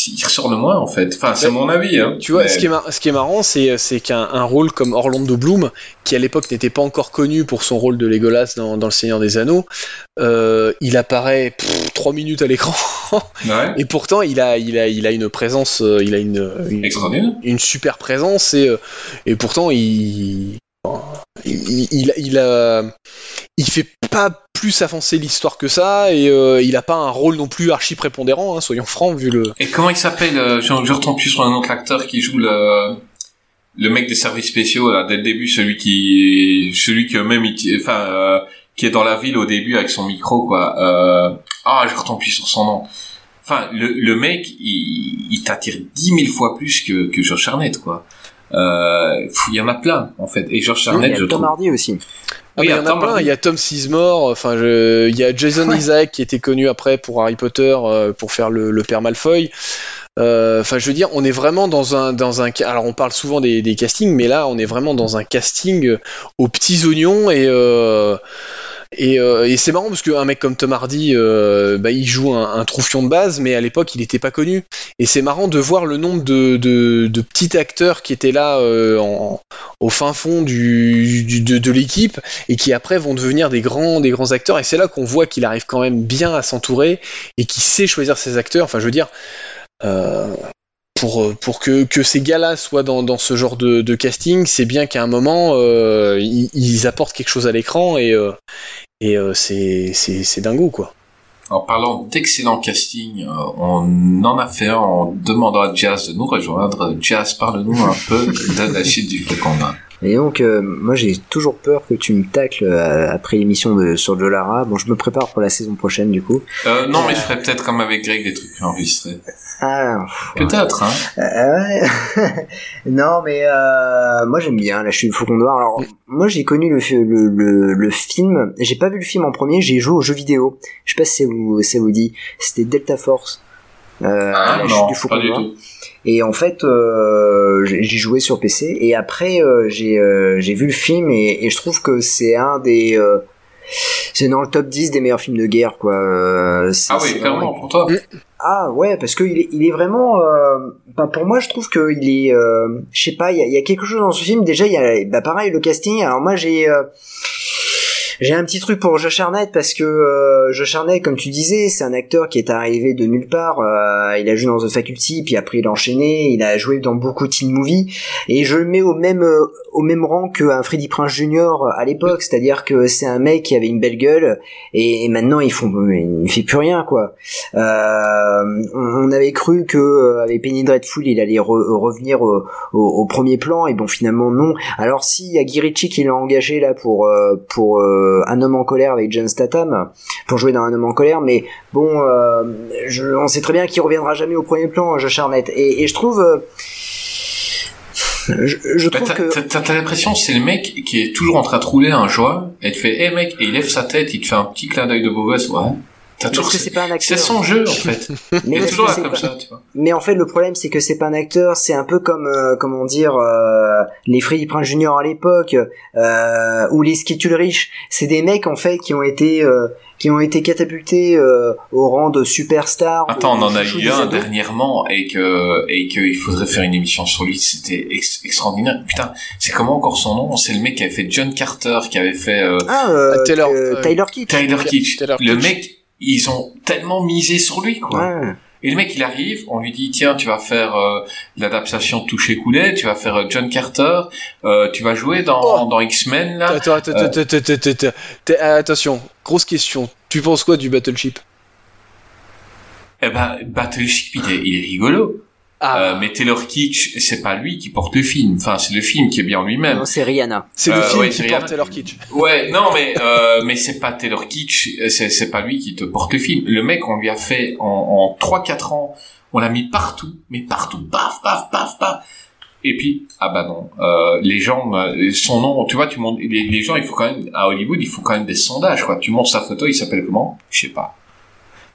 il ressort le moins en fait. Enfin c'est mon avis hein. Tu vois, Mais- ce qui est, mar- ce qui est marrant, c'est, c'est qu'un un rôle comme Orlando Bloom, qui à l'époque n'était pas encore connu pour son rôle de Legolas dans, dans Le Seigneur des Anneaux, euh, il apparaît 3 minutes à l'écran, ouais, et pourtant il a, il a, il a une présence, euh, il a une, une super présence, et, euh, et pourtant il, il, il, il a, il fait pas plus avancer l'histoire que ça, et euh, il a pas un rôle non plus archi prépondérant, hein, soyons francs, vu le. et comment il s'appelle euh, je, je retombe plus sur un autre acteur qui joue le le mec des services spéciaux là dès le début celui qui celui que même il, enfin euh, qui est dans la ville au début avec son micro quoi euh, ah je retombe plus sur son nom enfin le, le mec il, il t'attire dix mille fois plus que que George Harnett quoi euh, il y en a plein en fait et George Il Harnett y je Tom trouve Hardy aussi. Ah, Oui, il y en a plein, il y a Tom Sizemore, enfin, je... il y a Jason Isaac qui était connu après pour Harry Potter, euh, pour faire le, le père Malfoy. Euh, Enfin, je veux dire, on est vraiment dans un, dans un, alors on parle souvent des, des castings, mais là, on est vraiment dans un casting euh, aux petits oignons et euh, et, euh, et c'est marrant parce qu'un mec comme Tom Hardy, euh, bah, il joue un, un troufion de base, mais à l'époque, il n'était pas connu. Et c'est marrant de voir le nombre de, de, de petits acteurs qui étaient là euh, en, au fin fond du, du- de, de l'équipe et qui après vont devenir des grands, des grands acteurs. Et c'est là qu'on voit qu'il arrive quand même bien à s'entourer et qu'il sait choisir ses acteurs. Enfin, je veux dire, euh, pour, pour que, ces gars-là soient dans, ce genre de, casting, c'est bien qu'à un moment, euh, ils, apportent quelque chose à l'écran et, euh, et euh, c'est, dingo, quoi. en parlant d'excellent casting euh, on en a fait en demandant à Jazz de nous rejoindre Jazz parle-nous un peu de la chute du d'Inde. Et donc, euh, moi j'ai toujours peur que tu me tacles euh, après l'émission de sur Jolara. Bon, je me prépare pour la saison prochaine du coup. Euh, non, mais je ferais peut-être comme avec Greg des trucs enregistrés. Ah, Peut-être, hein. Euh, ouais. non, mais euh, moi j'aime bien La Chute du Faucon Noir. Alors, moi j'ai connu le, fi- le, le, le film. J'ai pas vu le film en premier, j'ai joué au jeu vidéo. Je sais pas si ça vous, ça vous dit. C'était Delta Force. Euh, Ah, La non, Chute du Faucon pas du Noir. tout. Et en fait, euh, j'ai joué sur PC et après euh, j'ai euh, j'ai vu le film et, et je trouve que c'est un des euh, c'est dans le top 10 des meilleurs films de guerre quoi. Euh, Ah oui, vraiment- clairement, pour toi. Ah ouais, parce que il est, il est vraiment. Euh, bah, pour moi, je trouve que il est. Euh, je sais pas, il y a, il y a quelque chose dans ce film. Déjà, il y a, bah pareil, le casting. Alors moi, j'ai. Euh, j'ai un petit truc pour Josh Hartnett parce que euh, Josh Hartnett, comme tu disais, c'est un acteur qui est arrivé de nulle part. Euh, il a joué dans The Faculty, puis après il a enchaîné. Il a joué dans beaucoup de teen movies et je le mets au même euh, au même rang qu'un Freddie Prince Jr. à l'époque, c'est-à-dire que c'est un mec qui avait une belle gueule et, maintenant ils font, il fait plus rien quoi. Euh, on, on avait cru que euh, avec Penny Dreadful il allait re- revenir au, au- premier plan et bon finalement non. Alors si y a Guy Ritchie qui l'a engagé là pour euh, pour euh, un homme en colère avec John Statham pour jouer dans un homme en colère, mais bon, euh, je, on sait très bien qu'il reviendra jamais au premier plan, Josh Hartnett et, et je trouve euh, Je, je Bah, trouve t'as- que t'as- l'impression que c'est le mec qui est toujours en train de rouler un joint et te fait, hé mec, et il lève sa tête, il te fait un petit clin d'œil de beau gosse, ouais. Parce que c'est pas un acteur. c'est son jeu, en fait. Mais il est toujours que là c'est comme pas- ça, tu vois. Mais en fait, le problème, c'est que c'est pas un acteur. C'est un peu comme, euh, comment dire, euh, les Freddy Prinze Junior à l'époque, euh, ou les Skittle Rich. C'est des mecs en fait qui ont été, euh, qui ont été catapultés euh, au rang de superstars. Attends, on en a eu un ados. dernièrement et que et qu'il faudrait faire une émission sur lui. C'était ex- extraordinaire. Putain, c'est comment encore son nom? C'est le mec qui avait fait John Carter, qui avait fait euh, Ah, euh, Taylor, Tyler Kitsch. Tyler Kitsch. Taylor Le mec, ils ont tellement misé sur lui, quoi. Ouais. Et le mec, il arrive, on lui dit, tiens, tu vas faire euh, l'adaptation Toucher Coulet, tu vas faire euh, John Carter, euh, tu vas jouer dans, Oh. dans X-Men, là. Attends, attends, attends, attends, attends, attends, attends. T'es- Attention, grosse question. Tu penses quoi du Battleship? Eh ben, Battleship, il est, il est rigolo. Ah, Euh, mais Taylor Kitsch, c'est pas lui qui porte le film. Enfin, c'est le film qui est bien en lui-même. Non, c'est Rihanna. c'est le euh, film ouais, qui porte. Taylor Kitsch. Ouais, non, mais euh, mais c'est pas Taylor Kitsch, c'est c'est pas lui qui te porte le film. Le mec, on lui a fait en, en 3-4 ans, on l'a mis partout, mais partout, paf, paf, paf, paf. Et puis, ah bah non, euh, les gens, euh, son nom, tu vois, tu montes, les, les gens, il faut quand même, à Hollywood, il faut quand même des sondages, quoi. Tu montes sa photo, il s'appelle comment? Je sais pas.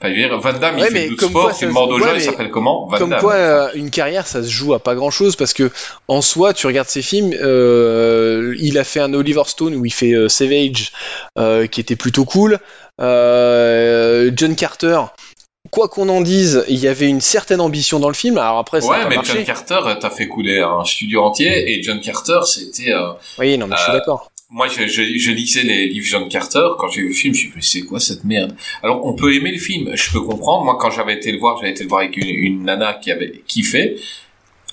Enfin, je veux dire, Van Damme, Ouais, il fait 12 comme sports, tu demandes aux gens, il s'appelle comment Van Comme Damme. quoi, euh, une carrière, ça se joue à pas grand chose parce que en soi, tu regardes ses films, euh, il a fait un Oliver Stone où il fait euh, Savage, euh, qui était plutôt cool. Euh, John Carter, quoi qu'on en dise, il y avait une certaine ambition dans le film. Alors après, ça Ouais, pas mais marché. John Carter, euh, t'as fait couler un studio entier, et John Carter, c'était... euh, Oui, non, mais je suis Euh, d'accord. Moi, je, je, je lisais les livres John Carter. Quand j'ai vu le film, je me suis dit, c'est quoi cette merde? Alors, on peut aimer le film, je peux comprendre. Moi, quand j'avais été le voir, j'avais été le voir avec une, une nana qui avait kiffé.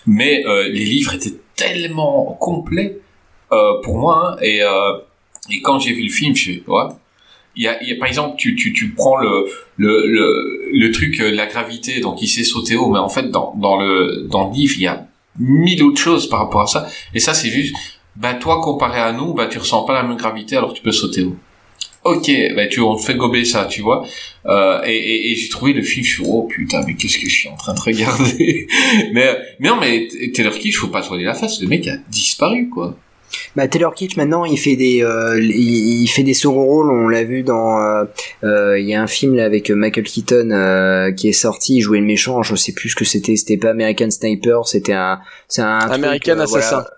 Mais euh, les livres étaient tellement complets euh, pour moi. hein, et, euh, et quand j'ai vu le film, je suis ouais. Il y a, il y a, par exemple, tu, tu, tu prends le, le, le, le truc, euh, la gravité, donc il sait sauter haut, mais en fait, dans, dans, le, dans le livre, il y a mille autres choses par rapport à ça. Et ça, c'est juste, bah toi comparé à nous, bah tu ressens pas la même gravité alors tu peux sauter haut. Ok, bah tu on te fait gober ça, tu vois. Euh, et et, et j'ai trouvé le film, je suis oh putain, mais qu'est-ce que je suis en train de regarder? mais mais non, mais Taylor Kitsch, faut pas se voiler la face, le mec a disparu quoi. Bah, Taylor Kitsch maintenant il fait des euh, il, il fait des second rôles on l'a vu dans euh, euh, il y a un film là avec Michael Keaton euh, qui est sorti il jouait le méchant je sais plus ce que c'était c'était pas American Sniper c'était un c'est un truc, American euh. Assassin. Voilà,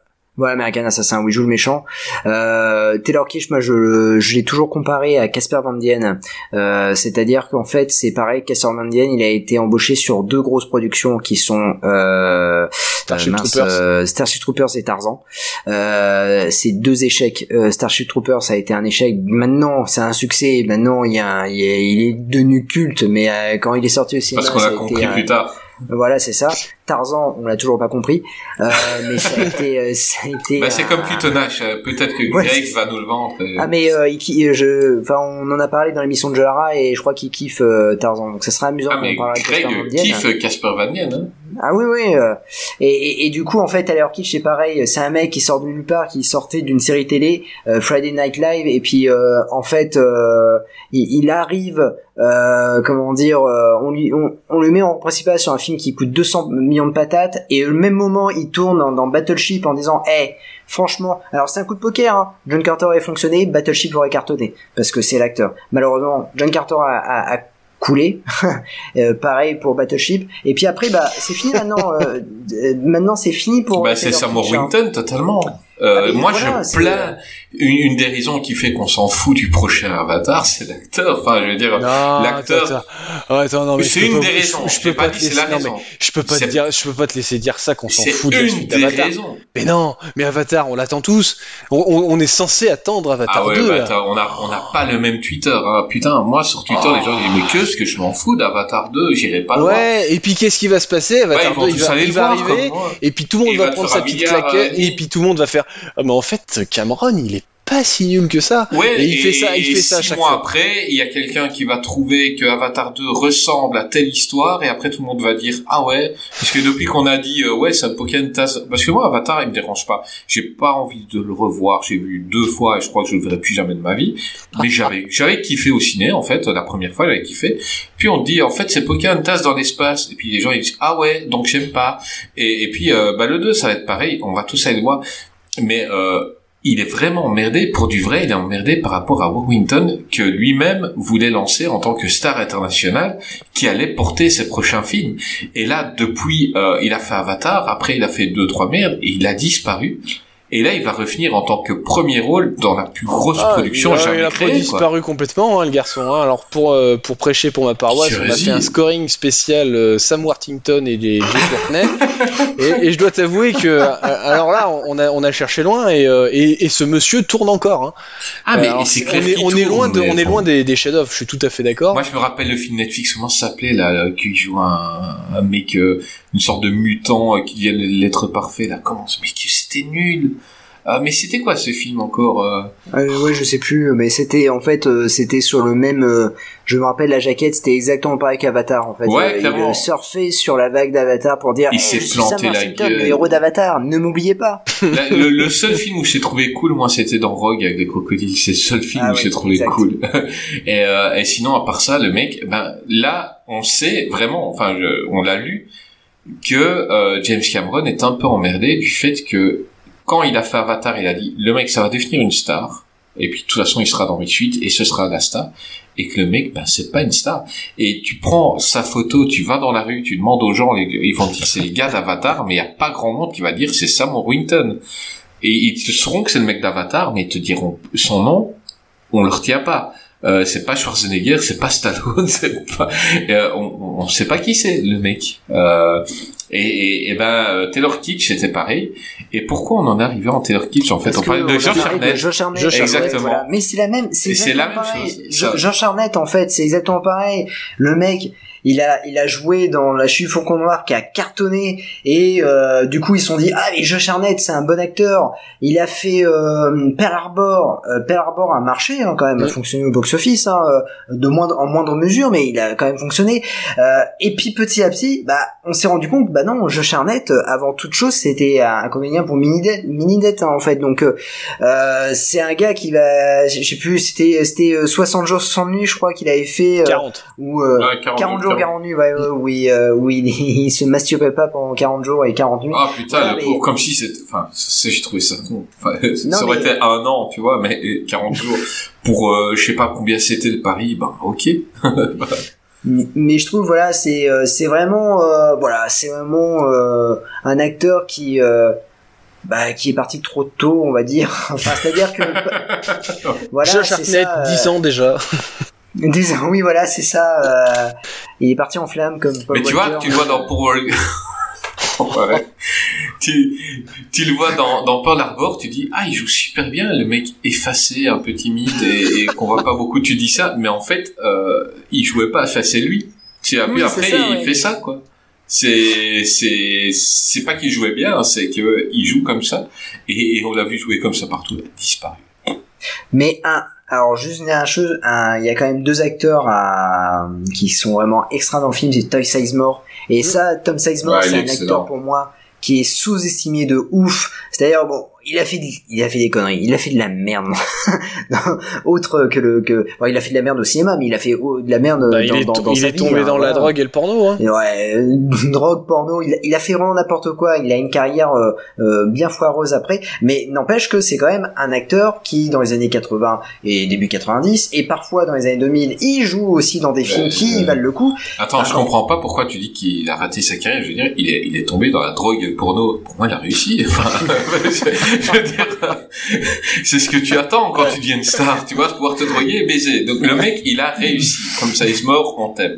American Assassin, oui, joue le méchant. Euh, Taylor Kitsch, moi, je, je l'ai toujours comparé à Casper Van Dien. Euh, c'est-à-dire qu'en fait, c'est pareil, Casper Van Dien, il a été embauché sur deux grosses productions qui sont euh, Starship euh, mince, Troopers. euh, Starship Troopers et Tarzan. Euh, c'est deux échecs. Starship Troopers ça a été un échec. Maintenant, c'est un succès. Maintenant, il, y a, un- il, est, il est devenu culte, mais quand il est sorti au cinéma, Parce qu'on a compris un- plus tard. Voilà, c'est ça. Tarzan, on l'a toujours pas compris, euh, mais ça a été, euh, ça a été. Bah c'est un- comme Plutonnache, euh, peut-être que Ouais, Greg va nous le vendre. et- Ah mais euh, il, je, enfin, on en a parlé dans l'émission de Jolara et je crois qu'il kiffe euh, Tarzan, donc ça sera amusant Ah, mais Van Greg kiffe Casper Van Dien, hein. Ah oui oui. euh, et, du coup en fait Taylor Kitsch c'est pareil, c'est un mec qui sort de nulle part, qui sortait d'une série télé, euh, Friday Night Live, et puis euh, en fait il, arrive, comment dire, on le met en principal sur un film qui coûte 200 millions de patates, et au même moment il tourne dans, Battleship en disant, hey, franchement, alors c'est un coup de poker, hein. John Carter aurait fonctionné, Battleship aurait cartonné, parce que c'est l'acteur. Malheureusement, John Carter a coulé, Euh, pareil pour Battleship, et puis après, bah, c'est fini maintenant, euh, euh, maintenant c'est fini pour... Bah, c'est Sam. Worthington, totalement. Euh, Ah, moi, voilà, je plains une, une des raisons qui fait qu'on s'en fout du prochain Avatar, c'est l'acteur. Enfin, je veux dire, l'acteur- non, mais c'est une des je- raisons. Je, peux pas c'est la raison. je peux pas te dire, je peux pas te laisser dire ça qu'on s'en fout de la suite d'Avatar. Mais non, mais Avatar, on l'attend tous. On, on- on est censé attendre Avatar Ah ouais, 2. bah, attends, on a, on n'a pas le même Twitter, hein. Putain, moi, sur Twitter, Oh. les gens disent, mais que ce que je m'en fous d'Avatar 2, j'irai pas ouais, et puis qu'est-ce qui va se passer? Ouais, Avatar vont 2, tous il va, il va arriver, et puis tout le monde va prendre sa petite claquette, et puis tout le monde va faire. Ah, mais en fait, Cameron, il est pas si nul que ça. Ouais, et il fait ça, il et fait ça six chaque mois fois. après, il y a quelqu'un qui va trouver que Avatar 2 ressemble à telle histoire, et après tout le monde va dire ah ouais, parce que depuis qu'on a dit euh, ouais c'est un Pocahontas, parce que moi Avatar il me dérange pas, j'ai pas envie de le revoir, j'ai vu deux fois et je crois que je le verrai plus jamais de ma vie, mais j'avais j'avais kiffé au ciné en fait la première fois j'avais kiffé, puis on dit en fait c'est Pocahontas dans l'espace, et puis les gens ils disent ah ouais donc j'aime pas, et, et puis euh, bah le 2 ça va être pareil, on va tous aller le voir, mais euh, il est vraiment emmerdé, pour du vrai, il est emmerdé par rapport à Warrington, que lui-même voulait lancer en tant que star internationale, qui allait porter ses prochains films. Et là, depuis, euh, il a fait Avatar, après il a fait deux, trois merdes, et il a disparu. Et là, il va revenir en tant que premier rôle dans la plus grosse Ah, production il a, jamais il a créée. disparu complètement, hein, le garçon. hein. Alors pour euh, pour prêcher pour ma paroisse, on a fait un scoring spécial euh, Sam Worthington et les Courtney. et, et je dois t'avouer que euh, alors là, on a on a cherché loin et euh, et, et ce monsieur tourne encore. Hein. Ah, mais Alors, c'est on clair est, on est loin de on est loin des, des chefs-d'œuvre. Je suis tout à fait d'accord. Moi, je me rappelle le film Netflix, comment ça s'appelait, là, là, qui joue un, un mec, une sorte de mutant qui vient l'être parfait, là. Comment ce mec, c'était nul. Ah, mais c'était quoi ce film encore euh Euh, ouais, je sais plus, mais c'était en fait, euh, c'était sur le même. euh, je me rappelle la jaquette, c'était exactement pareil qu'Avatar en fait. Ouais, Euh, clairement. il euh, surfait sur la vague d'Avatar pour dire. Il s'est suis planté la gueule. le héros d'Avatar. Ne m'oubliez pas. Le, le seul film où j'ai trouvé cool, moi, c'était dans Rogue avec des crocodiles. C'est le seul film Ah où ouais, j'ai trouvé exact. cool. et, euh, et sinon, à part ça, le mec, ben là, on sait vraiment, enfin, je- on l'a lu, que euh, James Cameron est un peu emmerdé du fait que quand il a fait Avatar, il a dit le mec, ça va devenir une star. Et puis de toute façon, il sera dans les suites et ce sera la star. Et que le mec, ben c'est pas une star. Et tu prends sa photo, tu vas dans la rue, tu demandes aux gens, ils vont dire c'est les gars d'Avatar, mais il y a pas grand monde qui va dire c'est Sam Worthington. Et ils te sauront que c'est le mec d'Avatar, mais ils te diront son nom, on le retient pas. Euh, c'est pas Schwarzenegger, c'est pas Stallone, c'est pas, euh, on, on sait pas qui c'est le mec. Euh, et, et, et ben Taylor Kitsch c'était pareil. Et pourquoi on en est arrivé en Taylor Kitsch en fait? Parce On parlait de on a Josh parlé de Hartnett. Josh Hartnett, Josh ouais, Exactement. voilà. Mais c'est la même, c'est la même pareil. chose. Josh Hartnett, en fait, c'est exactement pareil. Le mec, il a, il a joué dans La Chute du Faucon Noir qui a cartonné et euh, du coup ils se sont dit ah mais Josh Hartnett c'est un bon acteur. Il a fait euh, Pearl Harbor. Euh, Pearl Harbor a marché hein, quand même, a fonctionné au box-office hein, euh, de moindre, en moindre mesure, mais il a quand même fonctionné. Euh, et puis petit à petit, bah on s'est rendu compte, bah non, Josh Hartnett, euh, avant toute chose, c'était un comédien pour mini dette, mini dette en fait. Donc c'est un gars qui va, je sais plus, c'était c'était euh, 60 jours 60 nuits, je crois qu'il avait fait, euh, 40. ou euh, Ouais, 40 40 jours 40 nuits, ouais, ouais, oui, euh, oui, il, il se masturbait pas pendant 40 jours et 40 nuits. Ah putain, Ouais, le mais- pauvre, comme si c'était, enfin, ça, j'ai trouvé ça con. Enfin, Non, ça aurait mais- été un an, tu vois, mais 40 jours pour, euh, je sais pas combien c'était le pari, ben ok. Mais je trouve voilà c'est euh, c'est vraiment euh, voilà c'est vraiment euh, un acteur qui euh, bah, qui est parti trop tôt on va dire enfin c'est à dire que voilà c'est Hartnett, ça, euh, 10 ans déjà. 10 ans oui voilà c'est ça euh, il est parti en flamme comme Paul Mais tu vois, tu le vois dans pour Ouais. tu, tu le vois dans, dans Pearl Harbor, tu dis, ah, il joue super bien, le mec effacé, un peu timide et, et qu'on voit pas beaucoup, tu dis ça, mais en fait, euh, il jouait pas, c'est lui. Tu as vu, Oui, après, ça, il ouais. fait ça, quoi. C'est, c'est, c'est pas qu'il jouait bien, c'est que il joue comme ça, et, et on l'a vu jouer comme ça partout, il a disparu. Mais un, alors juste une dernière chose, un- il y a quand même deux acteurs à- qui sont vraiment extra dans le film, c'est Tom Sizemore. Et ça, Tom Sizemore, Ouais, il c'est est un excellent. acteur pour moi qui est sous-estimé de ouf. C'est-à-dire, bon, il a fait, de- il a fait des conneries, il a fait de la merde. Non, Autre que le, que, bon, il a fait de la merde au cinéma, mais il a fait de la merde Bah, dans, il est, dans, il sa est vie, tombé hein, dans la drogue et le porno. Hein. Ouais, euh, drogue, porno, il a, il a fait vraiment n'importe quoi. Il a une carrière euh, euh, bien foireuse après, mais n'empêche que c'est quand même un acteur qui, dans les années 80 et début 90, et parfois dans les années 2000, il joue aussi dans des films qui euh, valent le coup. Attends, je comprends pas pourquoi tu dis qu'il a raté sa carrière. Je veux dire, il est, il est tombé dans la drogue et le porno. Pour moi, il a réussi. Enfin, je, je veux dire, c'est ce que tu attends quand tu deviens une star. Tu vois, pouvoir te droguer et baiser. Donc le mec, il a réussi. Comme ça, il se mort, on t'aime.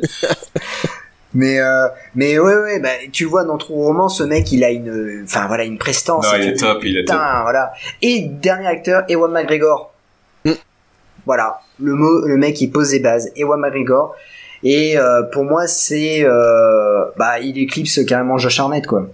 Mais euh, mais ouais ouais, bah, tu vois dans True Romance, ce mec, il a une, enfin voilà, une prestance. Non, il est top, il est top. Voilà. Et dernier acteur, Ewan McGregor. Mm. Voilà, le mot, le mec il pose des bases. Ewan McGregor. Et euh, pour moi, c'est, euh, bah, il éclipse carrément Josh Hartnett, quoi.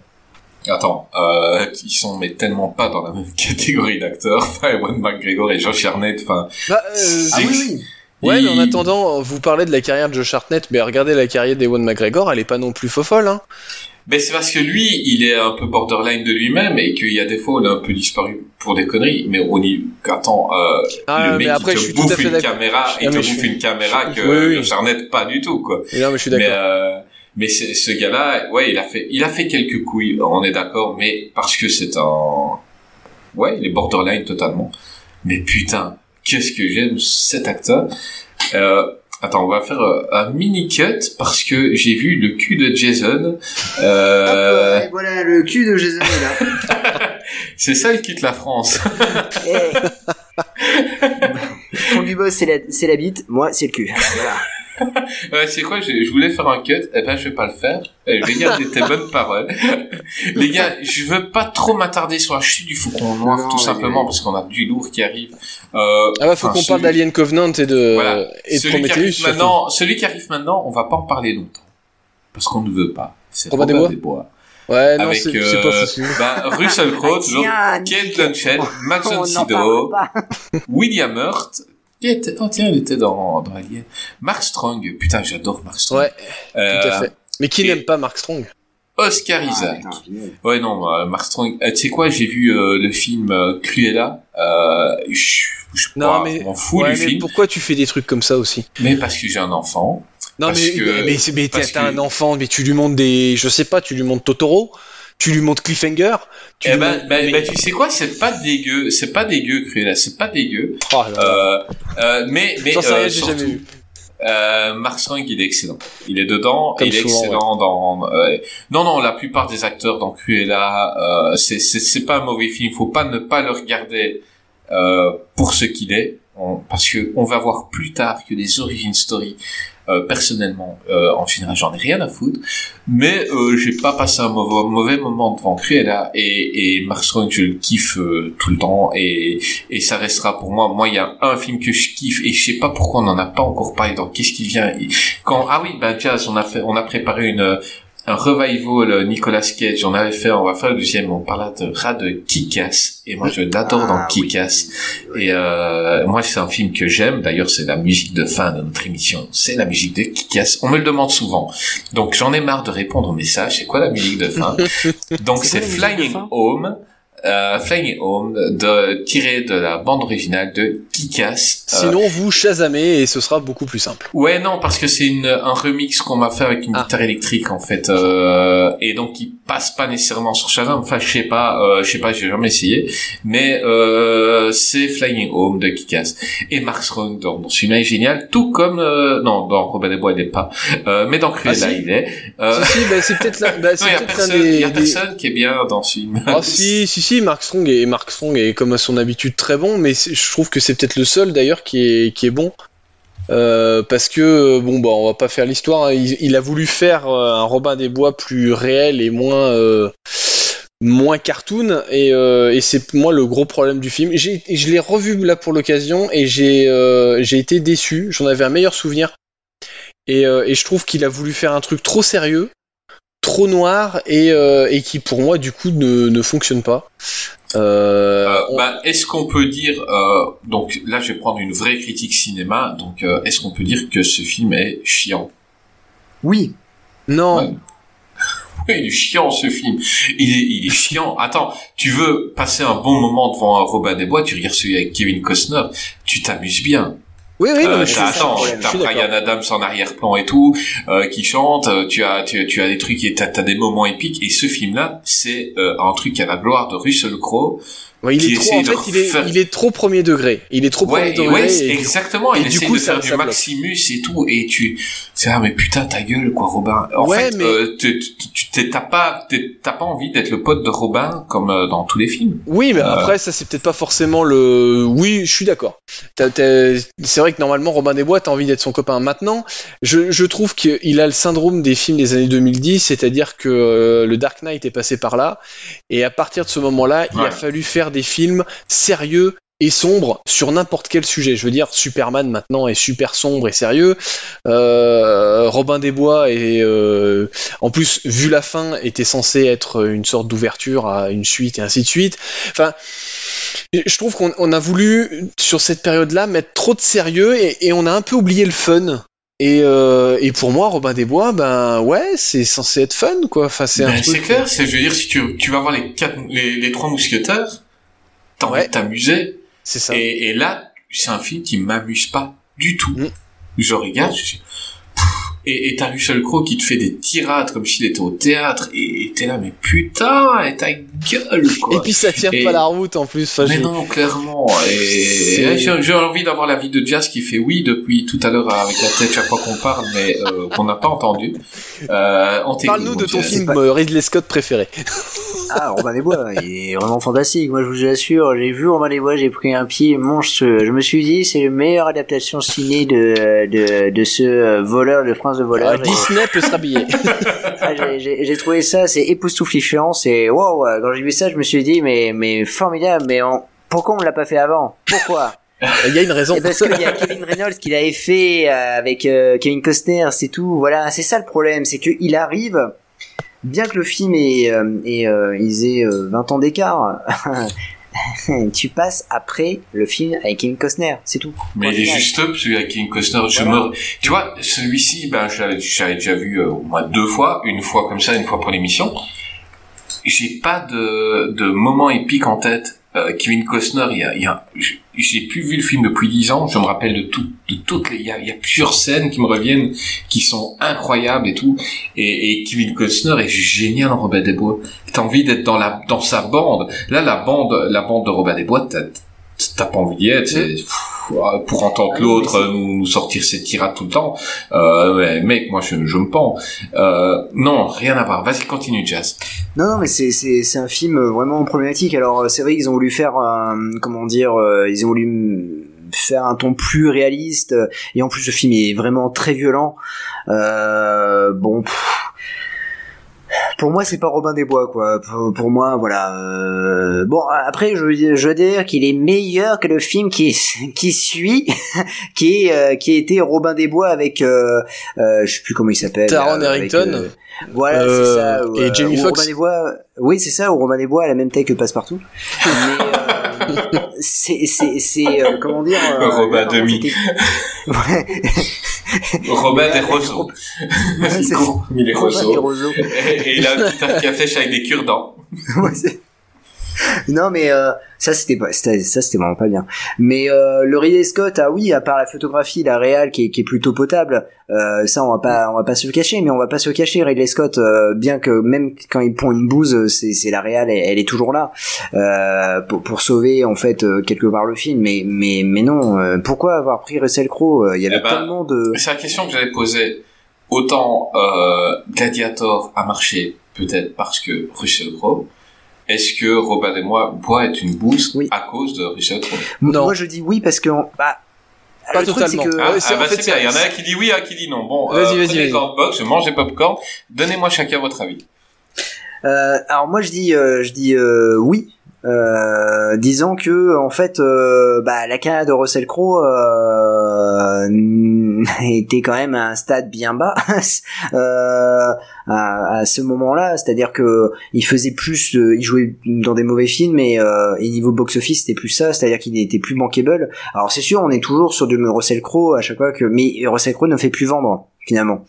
Attends, euh, ils sont mais tellement pas dans la même catégorie d'acteurs. Enfin, Ewan McGregor et Josh Hartnett. Enfin, Bah, euh, Ah oui, oui. Ouais, mais en attendant, vous parlez de la carrière de Josh Hartnett, mais regardez la carrière d'Ewan McGregor, elle est pas non plus faux folle, hein. Ben c'est parce que lui, il est un peu borderline de lui-même et qu'il y a des fois, il a un peu disparu pour des conneries. Mais on y, attends, euh, Ah, le mec mais après, il je te suis tout à bouffe une caméra, il te mais je bouffe suis- une caméra je- que oui, oui. Josh Hartnett pas du tout, quoi. Non, mais je suis Mais, d'accord. euh, mais ce gars-là, ouais, il a fait, il a fait quelques couilles, on est d'accord, mais parce que c'est un, ouais, il est borderline totalement. Mais putain, qu'est-ce que j'aime cet acteur. Euh, attends, on va faire euh, un mini cut parce que j'ai vu le cul de Jason. Euh, Hop, voilà, le cul de Jason est là. c'est ça cul de la France. Eh. Le fond du boss, c'est la, c'est la bite, moi, c'est le cul. Voilà. Ouais, c'est quoi, je, je voulais faire un cut, eh ben je vais pas le faire. Eh, je vais garder tes bonnes paroles. Les gars, je veux pas trop m'attarder sur la chute du faucon noir, Non, tout simplement, parce qu'on a du lourd qui arrive. Euh, Ah bah, faut qu'on parle celui- d'Alien Covenant et de, Voilà. et de celui qui Prometheus. arrive surtout. maintenant, celui qui arrive maintenant, on va pas en parler longtemps. Parce qu'on ne veut pas. C'est Robin des des Bois. Ouais, non, Avec, c'est euh, pas possible. bah, Russell Crowe, Kate. Blanchett, Max von Sydow. William Hurt, qui était, oh tiens, il était dans, dans Alien. Mark Strong, putain, j'adore Mark Strong. Ouais, Euh, tout à fait. Mais qui et- n'aime pas Mark Strong? Oscar Ah, Isaac. Ouais, non, euh, Mark Strong. Euh, tu sais quoi, j'ai vu euh, le film euh, Cruella. Euh, je m'en fous Ouais, du mais film. pourquoi tu fais des trucs comme ça aussi? Mais parce que j'ai un enfant. Non, Parce mais, que- mais, mais, mais t'as parce t'as que- un enfant, mais tu lui montres des. Je sais pas, tu lui montres Totoro, tu lui montres Cliffhanger. Tu Eh ben, montres- ben, mais- ben, tu sais quoi, c'est pas dégueu, c'est pas dégueu Cruella, c'est pas dégueu. Oh là là. Euh, euh, mais mais sais euh, surtout, jamais vu. Euh, Mark Strong, il est excellent. Il est dedans, Comme il est souvent, excellent dans. euh, non, non, la plupart des acteurs dans Cruella, euh, c'est c'est pas un mauvais film. Faut pas ne pas le regarder euh, pour ce qu'il est, On- parce que on va voir plus tard que des origin story. Euh, personnellement, euh, en général, j'en ai rien à foutre, mais euh, j'ai pas passé un mauvais, moment devant Cruella et, et Strong, je le kiffe euh, tout le temps et et ça restera pour moi. Moi, il y a un film que je kiffe et je sais pas pourquoi on n'en a pas encore parlé. dans qu'est-ce qui vient? Quand ah oui, ben Jazz, on a fait, on a préparé une un revival Nicolas Cage. On avait fait, on va faire le deuxième. On parlait de rat de Kick-Ass et moi je l'adore dans Ah, oui. Kick-Ass. Et euh, moi c'est un film que j'aime. D'ailleurs, c'est la musique de fin de notre émission. C'est la musique de Kick-Ass. On me le demande souvent. Donc j'en ai marre de répondre aux messages. C'est quoi la musique de fin? Donc C'est Flying Home. Euh, Flying Home, de, tiré de la bande originale de Kick-Ass. Euh, Sinon, vous chasamez et ce sera beaucoup plus simple. Ouais, non, parce que c'est une, un remix qu'on m'a fait avec une Ah. guitare électrique en fait, euh, et donc il passe pas nécessairement sur Shazam. Enfin, je sais pas, euh, je sais pas, j'ai jamais essayé, mais euh, c'est Flying Home de Kick-Ass. Et Mark Strong dans, dans film est génial, tout comme euh, non, dans Robin des Bois il est pas, euh, mais dans Cruella Ah, si il est. Si, si, bah, c'est peut-être là. Bah, non, c'est il y a peut-être personne, un des. il y a des- personne qui est bien dans ce film. Ah si, si, si, Mark Strong est, Mark Strong est comme à son habitude très bon, mais je trouve que c'est peut-être le seul d'ailleurs qui est, qui est bon. Euh, parce que, bon, bah, on va pas faire l'histoire, hein, il, a voulu faire euh, un Robin des Bois plus réel et moins, euh, moins cartoon, et, euh, et c'est moi le gros problème du film. Je l'ai revu là pour l'occasion et j'ai j'ai été déçu, j'en avais un meilleur souvenir. Et, et je trouve qu'il a voulu faire un truc trop sérieux, trop noir, et, euh, et qui pour moi du coup ne, ne fonctionne pas. Euh, Euh, on- bah, est-ce qu'on peut dire euh, donc là je vais prendre une vraie critique cinéma donc euh, est-ce qu'on peut dire que ce film est chiant? Oui. non, Ouais. Oui, il est chiant ce film. Il est, il est chiant. Attends, tu veux passer un bon moment devant un Robin des Bois, tu regardes celui avec Kevin Costner, tu t'amuses bien. Oui, oui, non, Euh, mais je t'as, suis- attends, t'as. Brian Adams en arrière-plan et tout, euh, qui chante, euh, tu as, tu, tu as des trucs, et t'as, t'as des moments épiques, et ce film-là, c'est euh, un truc à la gloire de Russell Crowe. Ouais, il est trop, en fait, il est, refaire- il est trop premier degré. Il est trop premier Ouais, degré. ouais, et exactement. et Il du essaie coup, de faire du bloque. Maximus et tout, et tu, c'est ah mais putain ta gueule quoi, Robin. En Ouais, fait, mais- euh, tu t'as pas, t'as pas envie d'être le pote de Robin comme euh, dans tous les films. Oui, mais Euh. après, ça, c'est peut-être pas forcément le. Oui, je suis d'accord. C'est vrai que normalement, Robin des Bois, t'as envie d'être son copain. Maintenant, je, je trouve qu'il a le syndrome des films des années 2010, c'est-à-dire que euh, le Dark Knight est passé par là, et à partir de ce moment-là, il a fallu faire des films sérieux et sombre sur n'importe quel sujet. Je veux dire, Superman maintenant est super sombre et sérieux. Euh, Robin des Bois est, euh, en plus, vu la fin, était censé être une sorte d'ouverture à une suite et ainsi de suite. Enfin, je trouve qu'on on a voulu sur cette période-là mettre trop de sérieux et, et on a un peu oublié le fun. Et, euh, et pour moi, Robin des Bois, ben ouais, c'est censé être fun, quoi. Enfin, c'est Ben, truc. clair, c'est, je veux dire, si tu, tu vas voir les quatre, les, les trois mousquetaires, t'as envie Ouais. de t'amuser. C'est ça. Et, et là, c'est un film qui m'amuse pas du tout. Mm. Je regarde, je suis, et, et t'as Russell Crowe qui te fait des tirades comme s'il était au théâtre, et t'es là, mais putain, et ta gueule, quoi. Et puis ça Et- pas la route en plus. Enfin, mais non, clairement. Et j'ai envie d'avoir l'avis de Jazz qui fait oui depuis tout à l'heure avec la tête chaque fois qu'on parle, mais euh, qu'on n'a pas entendu. Euh, Parle-nous de ton Jazz. film euh, Ridley Scott préféré. Ah, Robin des Bois, il est vraiment fantastique. Moi, je vous assure, j'ai vu Robin des Bois, j'ai pris un pied monstrueux. Je me suis dit, c'est la meilleure adaptation ciné de, de, de ce voleur, de de voleur. Euh, Disney peut se rhabiller. Ah, j'ai- trouvé ça, c'est époustouflifiant, c'est waouh. Quand j'ai vu ça, je me suis dit, mais, mais formidable, mais on, pourquoi on l'a pas fait avant? Pourquoi? Il y a une raison. Et parce qu'il y a Kevin Reynolds qui l'avait fait euh, avec euh, Kevin Costner, c'est tout. Voilà, c'est ça le problème, c'est qu'il arrive, bien que le film ait, euh, ait, euh, ils aient euh, 20 ans d'écart, tu passes après le film avec Kevin Costner, c'est tout. Mais il est juste up, celui avec Kevin Costner. Je Voilà. me... Tu vois, celui-ci, ben, je l'avais déjà vu euh, au moins deux fois, une fois comme ça, une fois pour l'émission. J'ai pas de, de moment épique en tête. Euh, Kevin Costner, il y a, il y a, j'ai plus vu le film depuis dix ans. Je me rappelle de tout, de toutes les, il y a, il y a plusieurs scènes qui me reviennent, qui sont incroyables et tout. Et, et Kevin Costner est génial en Robin des Bois. T'as envie d'être dans la, dans sa bande. Là, la bande, la bande de Robin des Bois, t'as, t'as pas envie d'y être. c'est- pff, pour entendre Ah l'autre nous, nous sortir ses tirades tout le temps. Euh, ouais, mec, moi, je, je me pends. Euh, non, rien à voir. Vas-y, continue, Jazz. Non, non, mais c'est c'est c'est un film vraiment problématique. Alors euh, c'est vrai qu'ils ont voulu faire un- comment dire, euh, ils ont voulu faire un ton plus réaliste euh, et en plus le film est vraiment très violent. Euh, bon. pff, pour moi, c'est pas Robin des Bois, quoi. Pour, pour moi, voilà. euh, Bon, après, je, je veux dire qu'il est meilleur que le film qui qui suit, qui est euh, qui était Robin des Bois avec, euh, euh, je sais plus comment il s'appelle. Taron euh, Egerton. euh, voilà, Euh, c'est ça. ou, et euh, Jamie Foxx. Robin des Bois. Oui, c'est ça. Ou Robin des Bois a la même taille que Passepartout. Mais euh, c'est c'est c'est euh, comment dire. euh, Robin demi. Euh, Roseaux. Ouais, Il est. Roseaux. Et, et il a un petit flèche avec des cure-dents. Ouais, non mais euh, ça c'était pas ça c'était vraiment pas bien mais euh, le Ridley Scott ah oui à part la photographie la réal qui est, qui est plutôt potable euh, ça on va pas on va pas se le cacher mais on va pas se le cacher Ridley Scott euh, bien que même quand il pond une bouse c'est c'est la réal elle, elle est toujours là euh, pour, pour sauver en fait euh, quelque part le film mais mais mais non euh, pourquoi avoir pris Russell Crowe il y avait Eh ben, tellement de C'est la question que j'avais posée. Autant euh, Gladiator a marché peut-être parce que Russell Crowe. Est-ce que Robin des Bois Bois est une bouse Oui. à cause de Non. moi je dis oui parce que bah Pas le truc, c'est totalement. que- Ah, c'est- ah en bah bien. Il y en a un qui dit oui, un qui dit non. Bon, Vas-y, euh, vas-y, les box, mangez popcorn. Donnez-moi chacun votre avis. Euh, alors moi je dis euh, je dis euh, oui. Euh, disons que en fait euh, bah, la carrière de Russell Crowe euh, était quand même à un stade bien bas euh, à, ce moment-là. C'est-à-dire que il faisait plus euh, il jouait dans des mauvais films et, euh, et niveau box-office c'était plus ça. C'est-à-dire qu'il n'était plus bankable. Alors c'est sûr on est toujours sur du Russell Crowe à chaque fois que mais Russell Crowe ne fait plus vendre finalement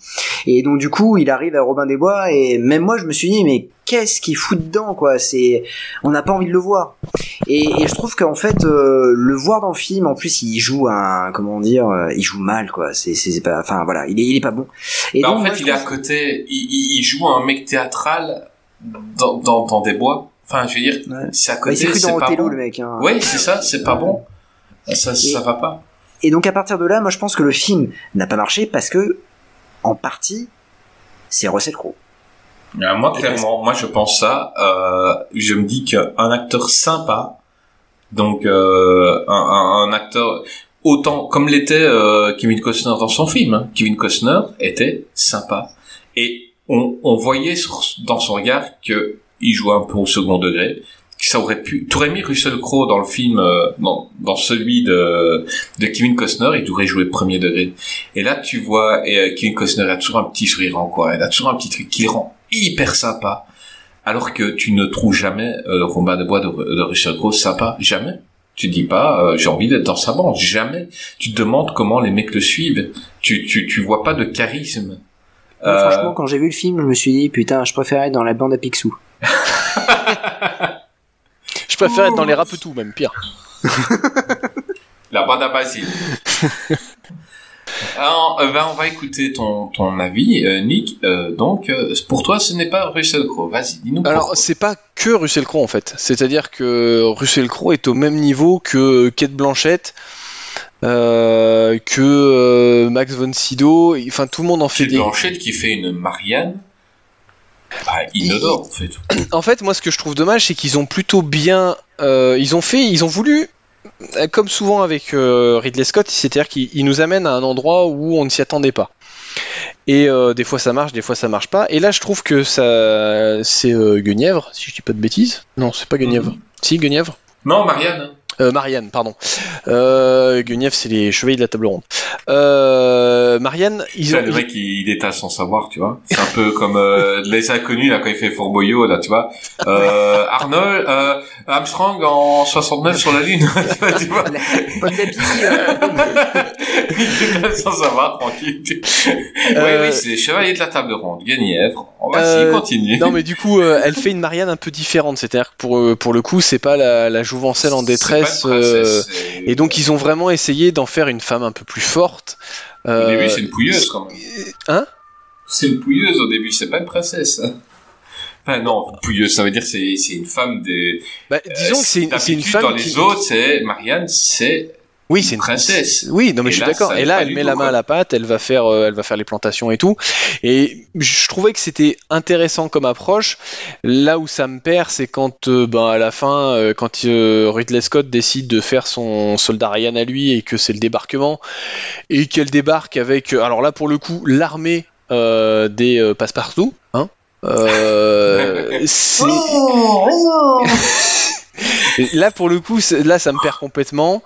et donc du coup, il arrive à Robin des Bois et même moi je me suis dit mais qu'est-ce qu'il fout dedans quoi? C'est on n'a pas envie de le voir. Et, et je trouve qu'en fait euh, le voir dans le film en plus il joue un comment dire euh, il joue mal quoi. C'est c'est pas enfin voilà il est il est pas bon. Et Bah, donc, en fait, il est à côté. Il, joue un mec théâtral dans, dans, dans des bois. Enfin, je veux dire, Ouais. c'est à Bah, côté, cru c'est dans pas Othello bon. le mec. Hein. Oui, c'est ça, c'est pas bon. Ça, ça va pas. Et donc à partir de là, moi je pense que le film n'a pas marché parce que en partie c'est Russell Crowe. Euh, moi, clairement, moi, je pense ça. Euh, je me dis qu'un acteur sympa, donc euh, un, un, un acteur autant comme l'était euh, Kevin Costner dans son film. hein. Kevin Costner était sympa et on, on voyait sur- dans son regard que il jouait un peu au second degré, ça aurait pu. T'aurais mis Russell Crowe dans le film, euh, dans, dans celui de, de Kevin Costner, il devrait jouer premier degré. Et là, tu vois, et, euh, Kevin Costner a toujours un petit sourire en quoi. Il a toujours un petit truc qui le rend hyper sympa. Alors que tu ne trouves jamais euh, Robin de Bois de, de Russell Crowe sympa, jamais. Tu dis pas, euh, j'ai envie d'être dans sa bande, jamais. Tu te demandes comment les mecs le suivent. Tu, tu, tu vois pas de charisme. Euh, Franchement, quand j'ai vu le film, je me suis dit, putain, je préférais être dans la bande à Picsou. Je préfère être dans les rapetous, même pire. La bande à Basile. Alors, euh, ben, on va écouter ton, ton avis, euh, Nick. Euh, donc, euh, pour toi, ce n'est pas Russell Crowe. Vas-y, dis-nous Alors, c'est pas que Russell Crowe en fait. C'est-à-dire que Russell Crowe est au même niveau que Kate Blanchett, euh, que euh, Max von Sydow. Enfin, tout le monde en fait Kate des. Blanchett qui fait une Marianne. Bah, inodore, en fait. En fait, moi, ce que je trouve dommage, c'est qu'ils ont plutôt bien. euh, ils ont fait, ils ont voulu. euh, Comme souvent avec euh, Ridley Scott, c'est-à-dire qu'il il nous amène à un endroit où on ne s'y attendait pas. Et euh, des fois ça marche, des fois ça marche pas. Et là, je trouve que ça, c'est euh, Guenièvre, si je dis pas de bêtises. Non, c'est pas Guenièvre. Si Guenièvre. Non, Marianne. Euh, Marianne, pardon. Euh, Guenièvre, c'est les chevaliers de la table ronde. Euh, Marianne, ils ont. le mec, il, il étale sans savoir, tu vois. C'est un peu comme euh, les inconnus, là, quand il fait Fort Boyau, là, tu vois. Euh, Arnold, euh, Armstrong en 69 sur la Lune, tu vois, il étale sans savoir, tranquille. oui, Euh, oui, c'est les chevaliers de la table ronde, Guenièvre. On va Euh, y continuer. Non mais du coup euh, elle fait une Marianne un peu différente, c'est-à-dire que pour, pour le coup c'est pas la, la jouvencelle en détresse Princesse, euh, et donc ils ont vraiment essayé d'en faire une femme un peu plus forte. Au Euh, début, c'est une pouilleuse, quand même. Hein? C'est une pouilleuse au début, c'est pas une princesse. Enfin, non, pouilleuse, ça veut dire c'est c'est une femme des. bah, disons que c'est une, femme Dans qui... les autres, c'est Marianne, c'est oui c'est une princesse. Oui, non mais Et je suis d'accord. Et là, elle met tout, la main quoi. à la pâte, elle va faire, euh, elle va faire les plantations et tout. Et je trouvais que c'était intéressant comme approche. Là où ça me perd, c'est quand, euh, ben à la fin, euh, quand euh, Ridley Scott décide de faire son soldat Ryan à lui et que c'est le débarquement et qu'elle débarque avec, euh, alors là pour le coup, l'armée euh, des euh, passe-partout. Hein euh, c'est Et là pour le coup là ça me perd complètement.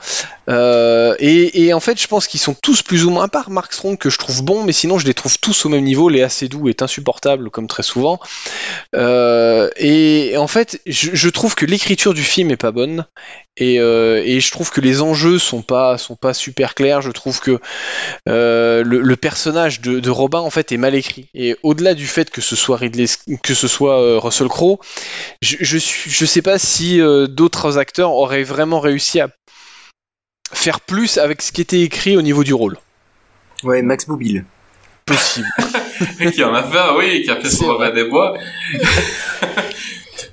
Euh, et, en fait je pense qu'ils sont tous plus ou moins à part Mark Strong que je trouve bon mais sinon je les trouve tous au même niveau. Léa Seydoux est insupportable comme très souvent. Euh, et, en fait je, je trouve que l'écriture du film est pas bonne et, euh, et je trouve que les enjeux sont pas sont pas super clairs je trouve que euh, le, le personnage de, de Robin en fait est mal écrit et au-delà du fait que ce soit Ridley que ce soit euh, Russell Crowe je, je, suis, je sais pas si euh, d'autres acteurs auraient vraiment réussi à faire plus avec ce qui était écrit au niveau du rôle. Ouais, Max Boublil. Possible. qui en a fait, oui, qui a fait son Robin des Bois.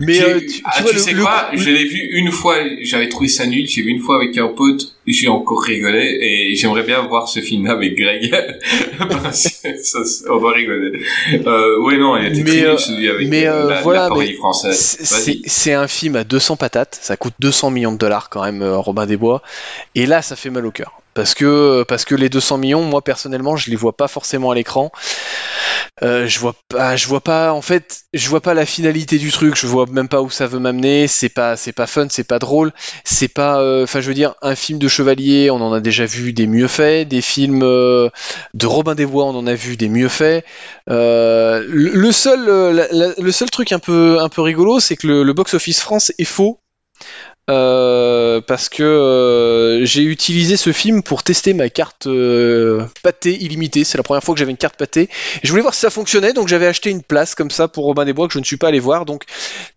Mais euh, tu, tu ah, vois, tu le- sais le- quoi le- Je l'ai vu une fois, j'avais trouvé ça nul. J'ai vu une fois avec un pote, j'ai encore rigolé et j'aimerais bien voir ce film avec Greg. Ça, on doit rigoler. Euh, oui, non, il était Mais, très nul euh, celui avec mais, euh, euh, la, voilà, la mais française. c'est un film à 200 patates, ça coûte 200 millions de dollars quand même, euh, Robin des Bois, et là ça fait mal au cœur. Parce que, parce que les 200 millions, moi personnellement, je les vois pas forcément à l'écran. Euh, je vois pas, je vois pas, en fait, je vois pas la finalité du truc. Je vois même pas où ça veut m'amener. C'est pas, c'est pas fun, c'est pas drôle. C'est pas, euh, enfin, je veux dire, un film de chevalier, on en a déjà vu des mieux faits. Des films euh, de Robin des Bois, on en a vu des mieux faits. Le seul, le seul truc un peu, un peu rigolo, c'est que le, le box-office France est faux. Euh, parce que euh, j'ai utilisé ce film pour tester ma carte euh, pâté illimitée. C'est la première fois que j'avais une carte pâté. Et je voulais voir si ça fonctionnait, donc j'avais acheté une place comme ça pour Robin des Bois que je ne suis pas allé voir. Donc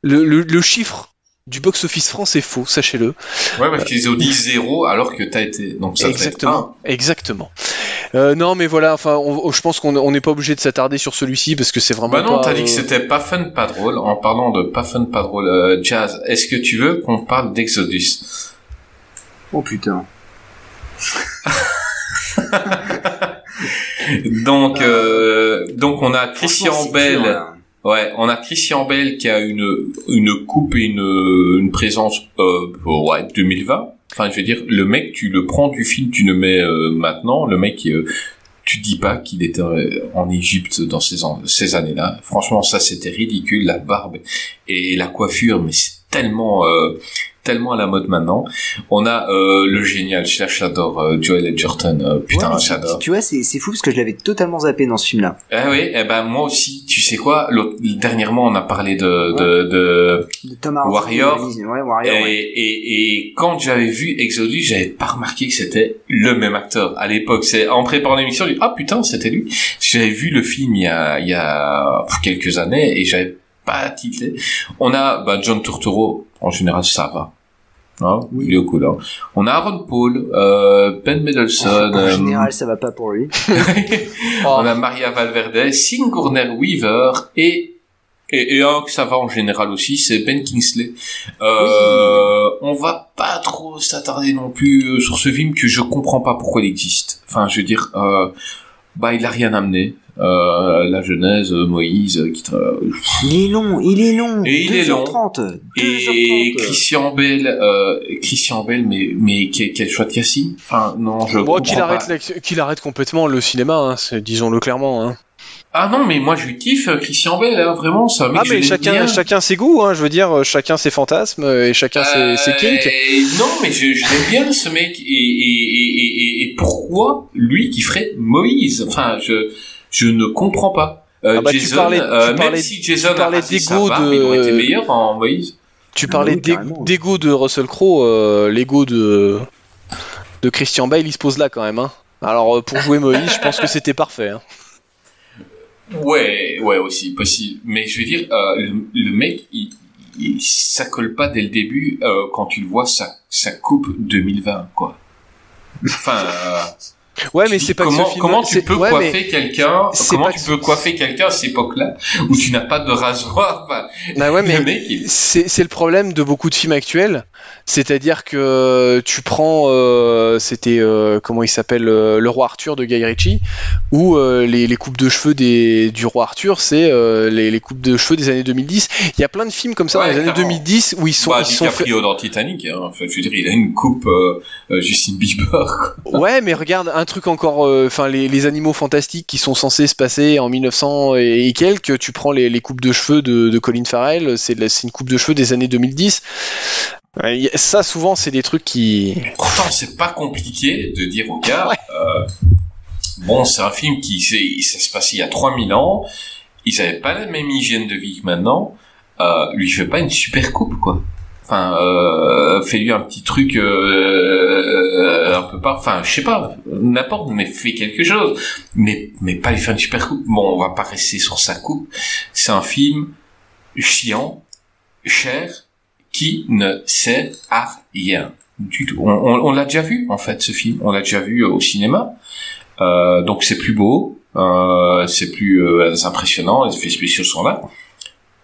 le, le- le chiffre du box-office France est faux, sachez-le. Ouais, parce qu'ils ont dit zéro alors que t'as été. Donc ça fait Exactement. Exactement. Euh, non, mais voilà. Enfin, on- je pense qu'on on n'est pas obligé de s'attarder sur celui-ci parce que c'est vraiment. Bah non, pas, t'as dit euh, que c'était pas fun, pas drôle. En parlant de pas fun, pas drôle, euh, Jazz, est-ce que tu veux qu'on parle d'Exodus? Oh putain. Donc, euh, donc on a Christian Franchement, Ouais, on a Christian Bell qui a une une coupe et une une présence euh, ouais 2020. Enfin, je veux dire, le mec, tu le prends du film, tu le mets euh, maintenant. Le mec, euh, tu dis pas qu'il était euh, en Égypte dans ces ces années-là. Franchement, ça c'était ridicule. La barbe et la coiffure, mais c'est tellement euh, tellement à la mode maintenant. On a euh, le génial, je j'adore euh, Joel Edgerton, euh, putain, Ouais, j'adore. Tu vois, c'est c'est fou parce que je l'avais totalement zappé dans ce film-là. Ah oui, eh ben moi aussi. Tu sais quoi Dernièrement, on a parlé de de, de De Tom. Warrior. Ouais, Warrior. et, ouais. et, et quand j'avais vu Exodus, j'avais pas remarqué que c'était le même acteur à l'époque. C'est en préparant l'émission, j'ai dit ah putain c'était lui. J'avais vu le film il y a il y a quelques années et j'avais pas titré. On a bah, John Turturro. En général, ça va. Hein, Oui. Il est au. On a Aaron Paul, euh, Ben Mendelsohn. En euh, général, ça va pas pour lui. on a Maria Valverde, Sigourney Weaver et et, et un que ça va en général aussi, c'est Ben Kingsley. Euh, On va pas trop s'attarder non plus euh, sur ce film que je comprends pas pourquoi il existe. Enfin, je veux dire, euh, bah il a rien amené. Euh, la Genèse, euh, Moïse, euh, qui tra- Il est long, il est long. Et il est long. 2h30. et 2h30. Christian Bell, euh, Christian Bell, mais mais quel, quel choix de casting. Enfin non, je Bon, qu'il arrête, la- qu'il arrête complètement le cinéma, hein, c'est- disons-le clairement. Hein. Ah non, mais moi je kiffe euh, Christian Bell, hein, vraiment, c'est un mec Ah, mais chacun, chacun ses goûts, hein, je veux dire, euh, chacun ses fantasmes euh, et chacun ses, ses kinks. Euh, non, mais je, je l'aime bien ce mec. Et, et, et, et, et pourquoi lui qui ferait Moïse? Enfin, je, je ne comprends pas. Euh, Ah bah, tu parlais- tu euh, même parlais- si Jason tu parlais a rasé sa d'ego de- il aurait été meilleur en Moïse. Tu parlais oui, d'ego- carrément. d'ego de Russell Crowe, euh, l'ego de, de Christian Bale, il se pose là quand même. Hein. Alors, euh, pour jouer Moïse, je pense que c'était parfait. Hein. Ouais, ouais aussi possible. Mais je veux dire, euh, le, le mec, il, il, ça colle pas dès le début euh, quand tu le vois, ça, ça coupe 2020 quoi. Enfin. euh, Ouais, mais c'est pas comment, que ce comment tu peux ouais, coiffer quelqu'un comment tu que- peux coiffer quelqu'un à cette époque-là où tu n'as pas de rasoir Bah ouais, mais il... c'est c'est le problème de beaucoup de films actuels. C'est-à-dire que tu prends, euh, c'était euh, comment il s'appelle, euh, le roi Arthur de Guy Ritchie, où euh, les, les coupes de cheveux des, du roi Arthur, c'est euh, les, les coupes de cheveux des années 2010. Il y a plein de films comme ça Ouais, dans les années clairement. 2010 où ils sont, bah, ils sont dans Titanic hein. enfin, je veux dire il a une coupe euh, euh, Justin Bieber quoi. Ouais, mais regarde un truc encore, euh, enfin les, les animaux fantastiques qui sont censés se passer en 1900 et, et quelques. Tu prends les, les coupes de cheveux de, de Colin Farrell, c'est une coupe de cheveux des années 2010. Euh, ça, souvent, c'est des trucs qui. pourtant c'est pas compliqué de dire au gars euh, bon c'est un film qui ça se passait il y a 3000 ans ils avaient pas la même hygiène de vie que maintenant euh, lui fais pas une super coupe quoi Enfin, euh, fais-lui un petit truc euh, euh, un peu pas, enfin, je sais pas, n'importe, mais fais quelque chose, mais mais pas lui faire une super coupe. Bon, on va pas rester sur sa coupe. C'est un film chiant, cher, qui ne sert à rien du tout. On, on- on l'a déjà vu en fait ce film, on l'a déjà vu au cinéma. Euh, donc c'est plus beau, euh, c'est plus euh, impressionnant, les effets spéciaux sont là.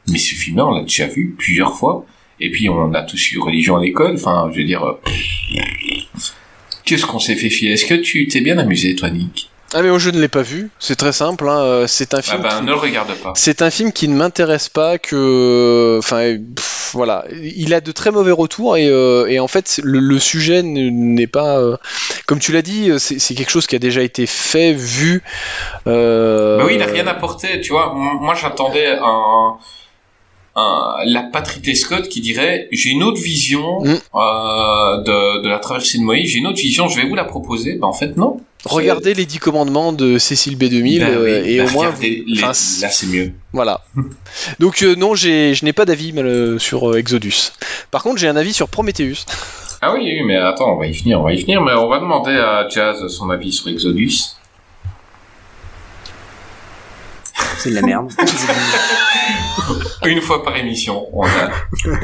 Mais ce film-là, on l'a déjà vu plusieurs fois. Et puis on a tous eu religion à l'école. Enfin, je veux dire, euh, qu'est-ce qu'on s'est fait filer Est-ce que tu t'es bien amusé, toi, Nick? Ah, mais moi, je ne l'ai pas vu. C'est très simple. hein, euh, C'est un Ah film. ben, qui- ne le regarde pas. C'est un film qui ne m'intéresse pas que, enfin, pff, voilà, il a de très mauvais retours et, euh, et en fait le, le sujet ne- n'est pas, euh, comme tu l'as dit, c'est quelque chose qui a déjà été fait, vu. Euh... Bah oui, il n'a rien apporté. Tu vois, moi j'attendais un, un- la Patrick Scott qui dirait j'ai une autre vision Mm. euh, de, de la traversée de Moïse, j'ai une autre vision, je vais vous la proposer. Bah en fait non. Regardez les 10 commandements de Cécile B2000 Bah oui, euh, et bah au moins, vous- les- enfin, là c'est mieux. voilà. Donc euh, non, j'ai, je n'ai pas d'avis euh, sur euh, Exodus. Par contre, j'ai un avis sur Prometheus. Ah oui, oui, mais attends, on va y venir, on va y venir, mais on va demander à Jazz son avis sur Exodus. C'est de la merde. Une fois par émission, on a.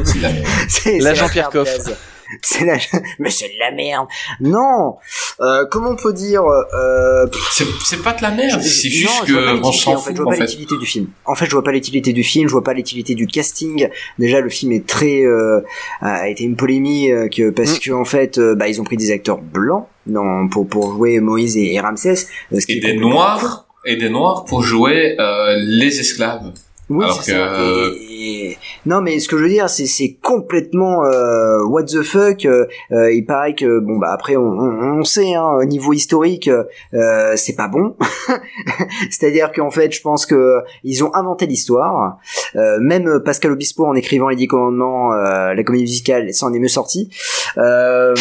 C'est de la merde. C'est- La c'est Jean-Pierre merde, Coff. C'est la, mais c'est de la merde. Non. Euh, comment on peut dire euh, C'est c'est pas de la merde, c'est non, juste que on s'en en fait, fout je vois pas l'utilité du film. En fait, je vois pas l'utilité du film, je vois pas l'utilité du casting. Déjà, le film est très euh, a été une polémique euh, que parce Mm. que en fait, euh, bah, ils ont pris des acteurs blancs dans, pour pour jouer Moïse et, et Ramsès. euh, ce qui Et est des noirs, et des noirs pour jouer euh, les esclaves. Oui, c'est que, ça. euh, Et- et- Non, mais ce que je veux dire, c'est c'est complètement euh, what the fuck. euh, euh, il paraît que bon bah après on, on, on sait hein, au niveau historique, euh, c'est pas bon. C'est-à-dire qu'en fait, je pense que ils ont inventé l'histoire. Euh, même Pascal Obispo en écrivant les Dix Commandements, euh, la comédie musicale, ça en est mieux sorti. Euh,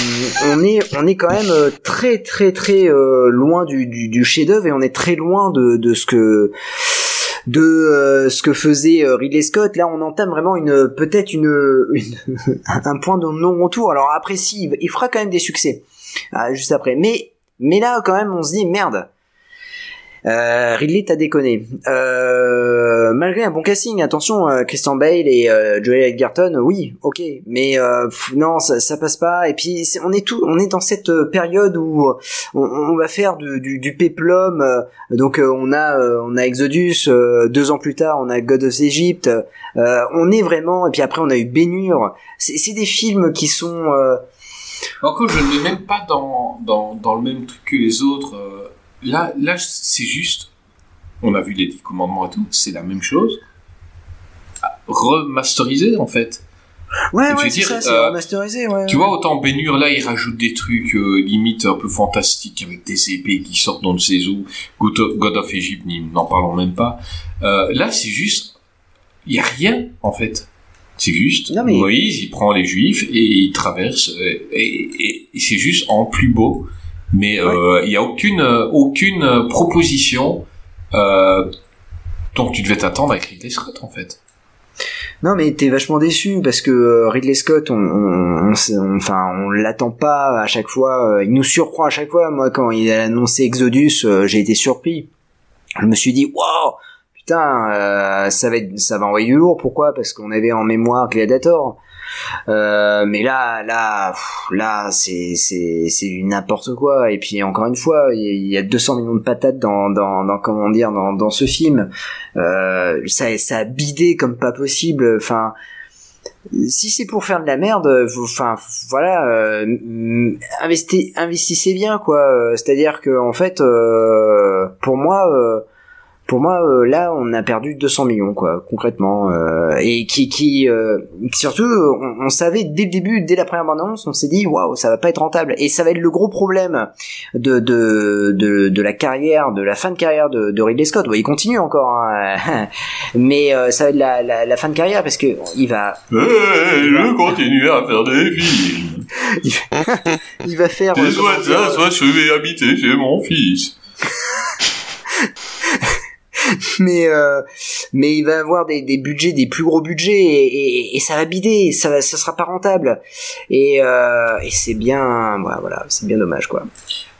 on est on est quand même très très très euh, loin du, du, du chef-d'œuvre et on est très loin de, de ce que de euh, ce que faisait euh, Ridley Scott. Là, on entame vraiment une peut-être une, un point de non-retour. Alors après, si il- fera quand même des succès ah, juste après, mais mais là quand même, on se dit merde. Euh, Ridley t'as déconné. Euh, malgré un bon casting, attention, euh, Christian Bale et euh, Joel Edgerton, oui, ok, mais euh, pff, non, ça, ça passe pas. Et puis c'est- on est tout, on est dans cette euh, période où on, on va faire du, du, du péplum. donc on a on a Exodus, deux ans plus tard on a God of Egypt. on est vraiment et puis après on a eu Bénur. C'est des films qui sont Encore, je ne mets même pas dans, dans, dans le même truc que les autres. Là, là c'est juste. On a vu les 10 commandements et tout, c'est la même chose. Remasterisé, en fait. ouais ouais c'est ça, c'est euh, remasterisé ouais. Tu ouais. vois, autant Bénur, là, il rajoute des trucs euh, limite un peu fantastiques avec des épées qui sortent dans le saison. God of, God of Egypt, n'en parlons même pas. Euh, là, c'est juste. Il y a rien, en fait. C'est juste. Non, mais- Moïse, il prend les Juifs et il traverse. euh, Et, et- et c'est juste en plus beau. Mais euh, il y a aucune, euh, aucune euh, proposition dont tu devais t'attendre avec Ridley Scott, en fait. Non mais t'es vachement déçu parce que euh, Ridley Scott, on, on, on sait- on- enfin on l'attend pas à chaque fois, euh, il nous surprend à chaque fois. Moi quand il a annoncé Exodus, euh, j'ai été surpris. Je me suis dit waouh putain ça va être, ça va envoyer du lourd. Pourquoi? Parce qu'on avait en mémoire Gladiator. Euh, mais là, là, là, c'est c'est c'est n'importe quoi. Et puis encore une fois, il y a- il y a 200 millions de patates dans dans, dans comment dire dans dans ce film. Euh, ça ça a bidé comme pas possible. Enfin, si c'est pour faire de la merde, enfin voilà, euh, investi- investissez bien quoi. Euh, C'est-à-dire que en fait, pour moi. Pour moi, euh, là, on a perdu 200 millions, quoi, concrètement, euh, et qui, qui, euh, surtout, on, on savait dès le début, dès la première bande-annonce, on s'est dit, waouh, ça va pas être rentable, et ça va être le gros problème de de de, de la carrière, de la fin de carrière de, de Ridley Scott. Bon, il continue encore, hein, mais euh, ça va être la, la, la fin de carrière parce que il va, je continue à faire des films. il va faire. euh, comment dire, soit je vais habiter chez mon fils. mais euh, mais il va avoir des, des budgets des plus gros budgets et, et, et ça va bider ça ça sera pas rentable. Et euh, et c'est bien voilà voilà c'est bien dommage quoi.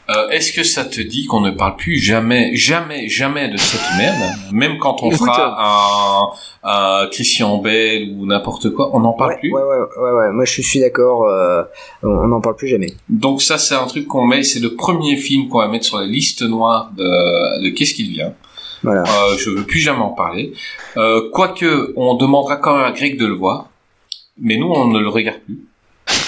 Euh, Est-ce que ça te dit qu'on ne parle plus jamais, jamais, jamais de cette merde? Même quand on Écoute, fera un, un Christian Bell ou n'importe quoi, on n'en parle ouais, plus? ouais, ouais ouais ouais. Moi je suis d'accord euh, on on n'en parle plus jamais. Donc ça, c'est un truc qu'on met, c'est le premier film qu'on va mettre sur la liste noire de, de qu'est-ce qu'il vient? Voilà Euh, je veux plus jamais en parler. Euh, Quoique, on demandera quand même à Greg de le voir. Mais nous, on ne le regarde plus.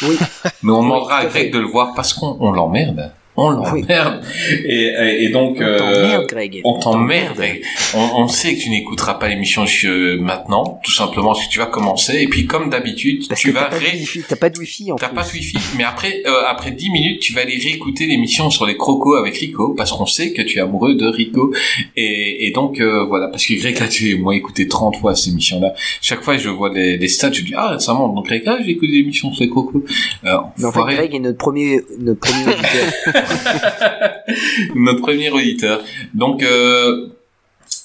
oui Mais on demandera à à. Greg de le voir parce qu'on on l'emmerde. On l'emmerde. Et, et, et donc... on euh, t'emmerde Greg on t'emmerde. Greg. On, on sait que tu n'écouteras pas l'émission euh, maintenant, tout simplement parce que tu vas commencer. Et puis, comme d'habitude, tu que vas t'as pas, de ré- wifi t'as pas de wifi en T'as pas de wifi, mais après, euh, après 10 minutes, tu vas aller réécouter l'émission sur les crocos avec Rico, parce qu'on sait que tu es amoureux de Rico. Et, et donc, euh, voilà, parce que Greg, là, tu moi, écouté 30 fois cette émission-là. Chaque fois, je vois des, des stats, je dis, ah, ça monte. Donc, Greg, là, j'ai écouté l'émission sur les crocos. Euh, Mais en fait. Greg est notre premier notre premier auditeur Notre premier auditeur. Donc, euh,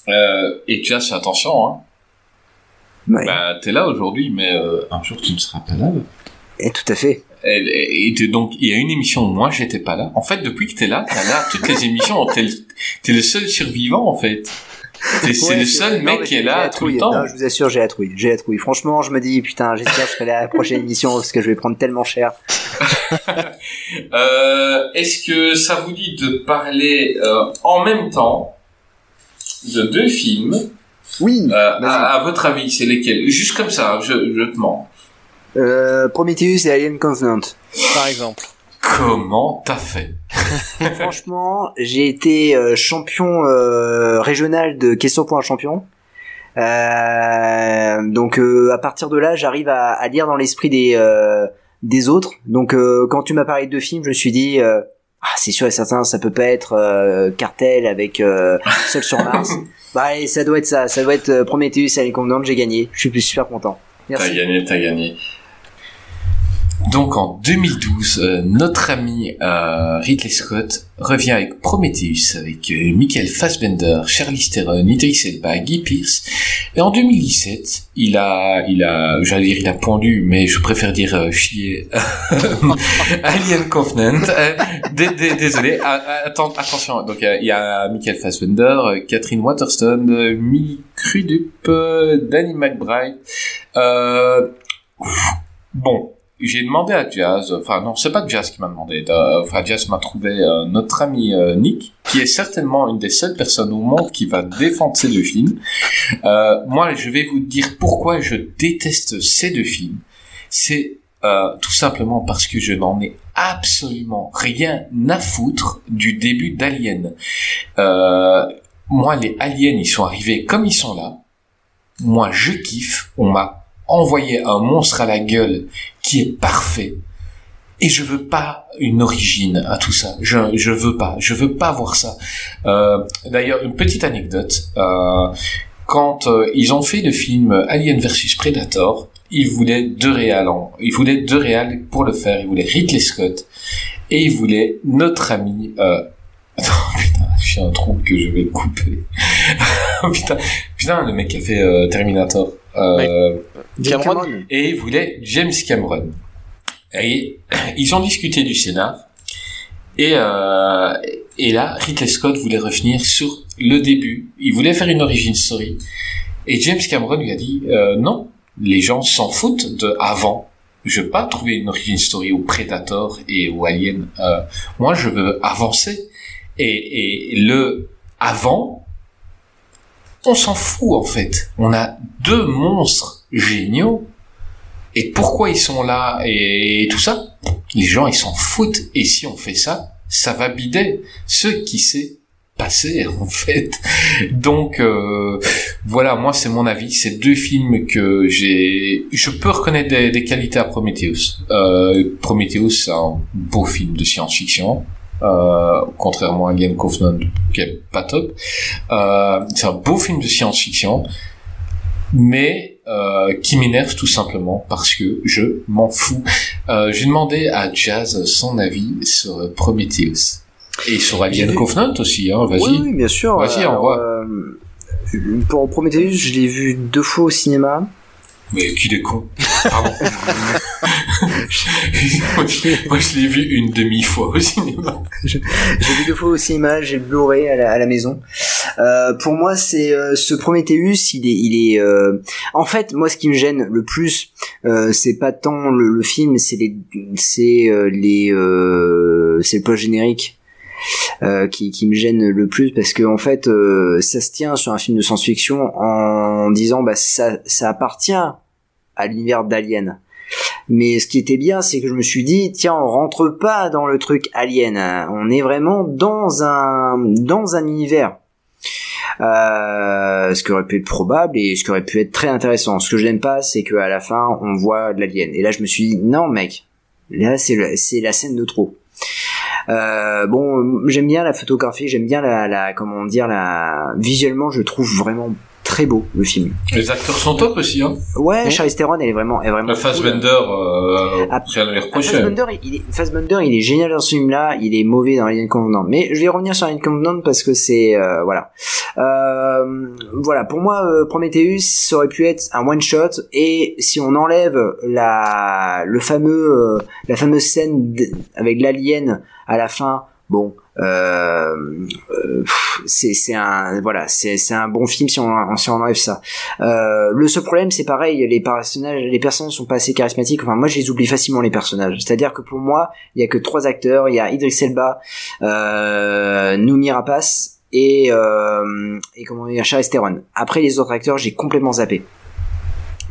euh, et tu as fait attention, hein. ouais. Bah, t'es là aujourd'hui, mais euh, un jour, tu ne seras pas là. et tout à fait Et, donc, il y a une émission où moi, j'étais pas là. En fait, depuis que t'es là, t'es là, toutes les émissions, t'es le, t'es le seul survivant, en fait. C'est Ouais, le seul mec qui est là tout le temps. Non, je vous assure, j'ai la trouille. J'ai la trouille. Franchement, je me dis, putain, j'espère que je serai là à la prochaine émission parce que je vais prendre tellement cher. Euh, est-ce que ça vous dit de parler euh, en même temps de deux films? Oui. euh, à, à votre avis, c'est lesquels? Juste comme ça, je, je te mens. Euh, Prometheus et Alien Covenant. Par exemple. Comment t'as fait Franchement, j'ai été euh, champion euh, régional de questions pour un champion. Euh, donc euh, à partir de là, j'arrive à, à lire dans l'esprit des euh, des autres. Donc euh, quand tu m'as parlé de deux films, je me suis dit euh, ah, c'est sûr et certain, ça peut pas être euh, Cartel avec euh, Seul sur Mars. bah allez, ça doit être ça, ça doit être Prometheus Alien Covenant, j'ai gagné. Je suis plus super content. T'as Merci. gagné, t'as gagné. Donc en 2012, euh, notre ami euh, Ridley Scott revient avec Prometheus, avec euh, Michael Fassbender, Charlize Theron, Idris Elba, Guy Pearce. Et en 2017, il a, il a, j'allais dire il a pendu, mais je préfère dire euh, chier. Alien Covenant. Dé- dé- désolé. Ah, ah, attends, attention. Donc il y a Michael Fassbender, Catherine Waterston, euh, Millie Crudup, Danny McBride. Bon, j'ai demandé à Jazz, enfin non, c'est pas Jazz qui m'a demandé, enfin Jazz m'a trouvé euh, notre ami euh, Nick, qui est certainement une des seules personnes au monde qui va défendre ces deux films. Euh, moi, je vais vous dire pourquoi je déteste ces deux films. C'est euh, tout simplement parce que je n'en ai absolument rien à foutre du début d'Alien. Moi, les aliens, ils sont arrivés comme ils sont là. Moi, je kiffe. On m'a envoyé un monstre à la gueule qui est parfait. Et je veux pas une origine à tout ça. Je, je veux pas. Je veux pas voir ça. Euh, D'ailleurs, une petite anecdote. Euh, quand euh, ils ont fait le film Alien versus Predator, ils voulaient deux réals. Ils voulaient deux réals pour le faire. Ils voulaient Ridley Scott et ils voulaient notre ami. Euh... Attends, putain, j'ai un trou que je vais couper. Putain, putain, le mec qui a fait euh, Terminator. Euh, James Cameron et il voulait James Cameron. Et ils ont discuté du scénar. Et, euh, et là, Ridley Scott voulait revenir sur le début. Il voulait faire une origin story. Et James Cameron lui a dit euh, non, les gens s'en foutent de avant. Je veux pas trouver une origin story au Predator et au Alien. Euh, moi, je veux avancer. Et, et le avant, on s'en fout en fait. On a deux monstres géniaux. Et pourquoi ils sont là et tout ça? Les gens ils s'en foutent. Et si on fait ça, ça va bider ce qui s'est passé en fait. Donc euh, voilà, moi c'est mon avis. C'est deux films que j'ai. Je peux reconnaître des, qualités à Prometheus. Euh, Prometheus c'est un beau film de science-fiction. Euh, contrairement à Alien Covenant qui est pas top. Euh, c'est un beau film de science-fiction, mais euh, qui m'énerve tout simplement parce que je m'en fous. Euh, J'ai demandé à Jazz son avis sur Prometheus et sur Alien Covenant aussi. Hein, Vas-y. Oui, oui, bien sûr. Vas-y, Alors, envoie. euh, pour Prometheus, je l'ai vu deux fois au cinéma. Mais qui est con Pardon. moi, je, moi, je l'ai vu une demi-fois au cinéma. J'ai vu deux fois au cinéma, j'ai Blu-ray à la, à la maison. Euh, pour moi, c'est euh, ce Prometheus, il est, il est. euh, En fait, moi, ce qui me gêne le plus, euh, c'est pas tant le, le film, c'est les, c'est euh, les, euh, c'est le post générique. Euh, qui, me gêne le plus parce que en fait euh, ça se tient sur un film de science-fiction en disant bah ça appartient à l'univers d'Alien mais ce qui était bien, c'est que je me suis dit, tiens, on rentre pas dans le truc alien. On est vraiment dans un dans un univers. Euh, ce qui aurait pu être probable et ce qui aurait pu être très intéressant. Ce que je n'aime pas, c'est qu'à la fin, on voit de l'alien. Et là, je me suis dit, non, mec, là, c'est la scène de trop. Euh, bon, j'aime bien la photographie, j'aime bien la, la, comment dire, la, visuellement, je trouve vraiment très beau le film. Les acteurs sont top aussi. Hein. Ouais, Mm. Charlize Theron, elle est vraiment, elle est vraiment. Cool. Fassbender, euh, rien à lui Ah. Fassbender, il est, Fassbender, il est génial dans ce film-là, il est mauvais dans Alien Covenant. Mais je vais revenir sur Alien Covenant parce que c'est euh, voilà, euh, voilà. Pour moi, euh, Prometheus, ça aurait pu être un one shot. Et si on enlève la le fameux euh, la fameuse scène avec l'alien à la fin, bon. Euh, c'est un voilà c'est un bon film si on si on enlève ça euh, le seul problème, c'est pareil, les personnages, les personnages sont pas assez charismatiques. Enfin, moi, je les oublie facilement les personnages. C'est-à-dire que pour moi, il y a que trois acteurs. Il y a Idris Elba, euh, Noomi Rapace et euh, et comment dire, Charlize Theron. Après, les autres acteurs, j'ai complètement zappé.